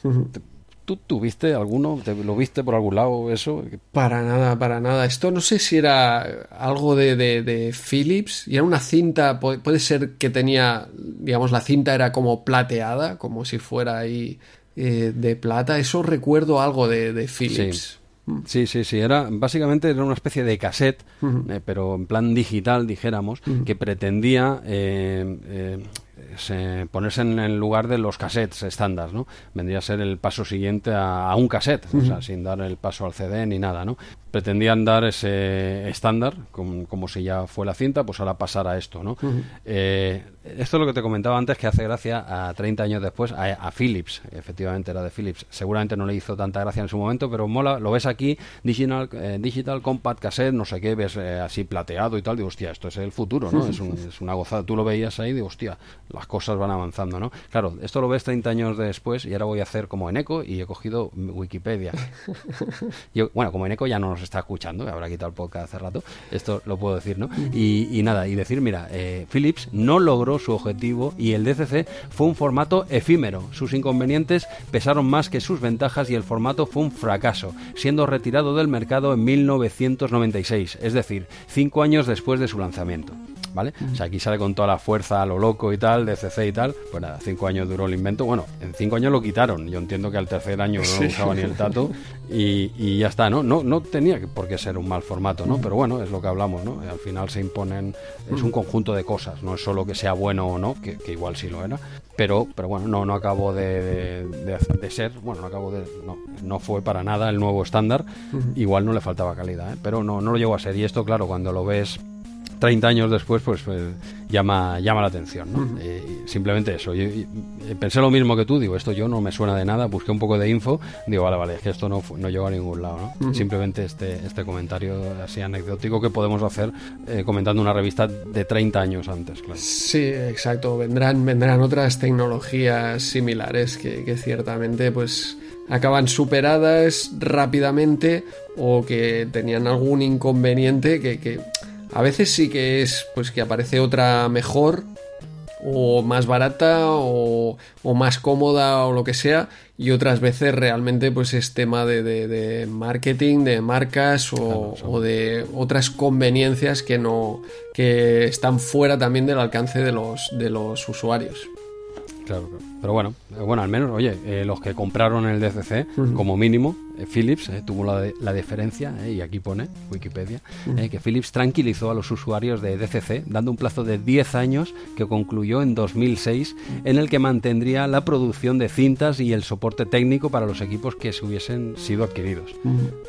Speaker 2: ¿Tú tuviste alguno? ¿Te, ¿Lo viste por algún lado eso?
Speaker 1: Para nada, para nada. Esto no sé si era algo de, de, de Philips y era una cinta, pu- puede ser que tenía, digamos, la cinta era como plateada, como si fuera ahí eh, de plata. Eso recuerdo algo de, de Philips.
Speaker 2: Sí, sí, sí. Era, básicamente era una especie de cassette, eh, pero en plan digital, dijéramos, que pretendía eh, eh, se- ponerse en el lugar de los cassettes estándar, ¿no? Vendría a ser el paso siguiente a, a un cassette, o sea, sin dar el paso al CD ni nada, ¿no? Pretendían dar ese estándar, como, como si ya fue la cinta, pues ahora pasar a esto, ¿no? Eh, esto es lo que te comentaba antes, que hace gracia a 30 años después a, a Philips, efectivamente era de Philips. Seguramente no le hizo tanta gracia en su momento, pero mola, lo ves aquí, Digital, eh, digital Compact Cassette, no sé qué, ves eh, así plateado y tal, digo, hostia, esto es el futuro, ¿no? Es, un- es una gozada. Tú lo veías ahí, digo, hostia, las cosas van avanzando, ¿no? Claro, esto lo ves 30 años después y ahora voy a hacer como en Eco y he cogido Wikipedia. Yo, bueno, como Eneco ya no nos está escuchando, habrá quitado el podcast hace rato, esto lo puedo decir, ¿no? Y, y nada, y decir, mira, eh, Philips no logró su objetivo y el DCC fue un formato efímero. Sus inconvenientes pesaron más que sus ventajas y el formato fue un fracaso, siendo retirado del mercado en 1996, es decir, cinco años después de su lanzamiento. ¿Vale? O sea, aquí sale con toda la fuerza a lo loco y tal, DCC y tal. Pues nada, cinco años duró el invento. Bueno, en cinco años lo quitaron. Yo entiendo que al tercer año no lo usaba ni el tato y, y ya está, ¿no? ¿no? No tenía por qué ser un mal formato, ¿no? Pero bueno, es lo que hablamos, ¿no? Al final se imponen, es un conjunto de cosas, no es solo que sea bueno o no, que, que igual sí lo era, pero, pero bueno, no, no acabó de, de, de hacer- de ser, bueno, no acabó de, no, no fue para nada el nuevo estándar, igual no le faltaba calidad, ¿eh? pero no, no lo llegó a ser. Y esto, claro, cuando lo ves 30 años después, pues, pues, llama, llama la atención, ¿no? Eh, y simplemente eso. Yo, pensé lo mismo que tú, digo, esto yo no me suena de nada, busqué un poco de info, digo, vale, vale, es que esto no, no llegó a ningún lado, ¿no? Simplemente este, este comentario así anecdótico que podemos hacer eh, comentando una revista de 30 años antes, claro.
Speaker 1: Sí, exacto. Vendrán, vendrán otras tecnologías similares que, que ciertamente, pues, acaban superadas rápidamente o que tenían algún inconveniente que, que a veces sí que es pues que aparece otra mejor o más barata o, o más cómoda o lo que sea y otras veces realmente pues es tema de, de- de marketing de marcas o, o de otras conveniencias que no que están fuera también del alcance de los de los usuarios.
Speaker 2: Claro, pero bueno, eh, bueno, al menos, oye, eh, los que compraron el DCC, como mínimo, Philips eh, tuvo la, la deferencia, eh, y aquí pone Wikipedia, eh, que Philips tranquilizó a los usuarios de DCC dando un plazo de 10 años que concluyó en 2006, en el que mantendría la producción de cintas y el soporte técnico para los equipos que se hubiesen sido adquiridos.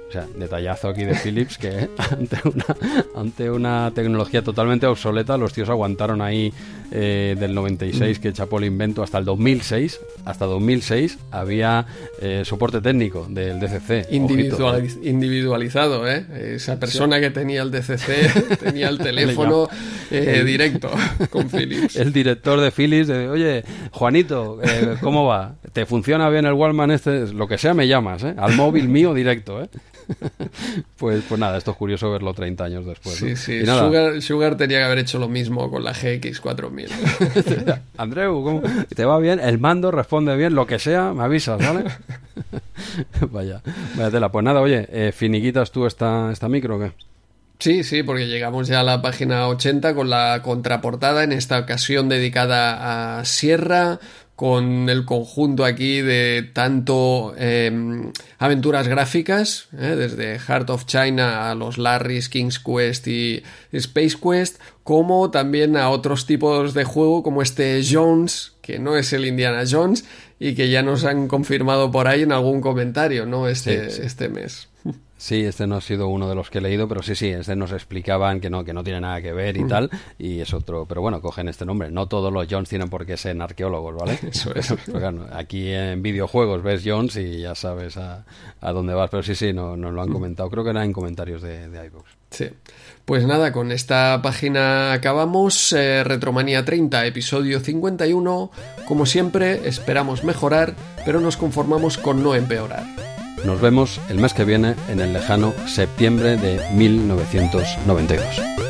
Speaker 2: O sea, detallazo aquí de Philips que ante una, ante una tecnología totalmente obsoleta, los tíos aguantaron ahí eh, del 96 que chapó el invento hasta el 2006. Hasta 2006 había eh, soporte técnico del DCC. Ojito, eh.
Speaker 1: individualizado, ¿eh? Esa persona que tenía el DCC tenía el teléfono eh, directo con Philips.
Speaker 2: El director de Philips, de, oye, Juanito, eh, ¿cómo va? ¿Te funciona bien el Wallman este? Lo que sea me llamas, ¿eh? Al móvil mío directo, ¿eh? Pues, pues nada, esto es curioso verlo 30 años después. ¿no?
Speaker 1: Sí, sí.
Speaker 2: Y nada,
Speaker 1: Sugar, Sugar tenía que haber hecho lo mismo con la GX4000.
Speaker 2: Andreu, ¿cómo? ¿te va bien? El mando responde bien, lo que sea, me avisas, ¿vale? vaya, vaya tela. Pues nada, oye, eh, ¿finiquitas tú esta, esta micro o qué?
Speaker 1: Sí, sí, porque llegamos ya a la página 80 con la contraportada, en esta ocasión dedicada a Sierra, con el conjunto aquí de tanto eh, aventuras gráficas, eh, desde Heart of China a los Larrys, King's Quest y Space Quest, como también a otros tipos de juego como este Jones, que no es el Indiana Jones y que ya nos han confirmado por ahí en algún comentario, ¿no? Este,
Speaker 2: Sí, sí.
Speaker 1: este mes.
Speaker 2: Sí, este no ha sido uno de los que he leído, pero sí, sí, este nos explicaban que no, que no tiene nada que ver y tal, y es otro, pero bueno, cogen este nombre. No todos los Jones tienen por qué ser arqueólogos, ¿vale?
Speaker 1: Eso es.
Speaker 2: Claro, aquí en videojuegos ves Jones y ya sabes a, a dónde vas, pero sí, sí, no- nos lo han comentado. Creo que era en comentarios de, de iVoox.
Speaker 1: Sí. Pues nada, con esta página acabamos. eh, Retromanía 30, episodio 51. Como siempre, esperamos mejorar, pero nos conformamos con no empeorar.
Speaker 2: Nos vemos el mes que viene en el lejano septiembre de 1992.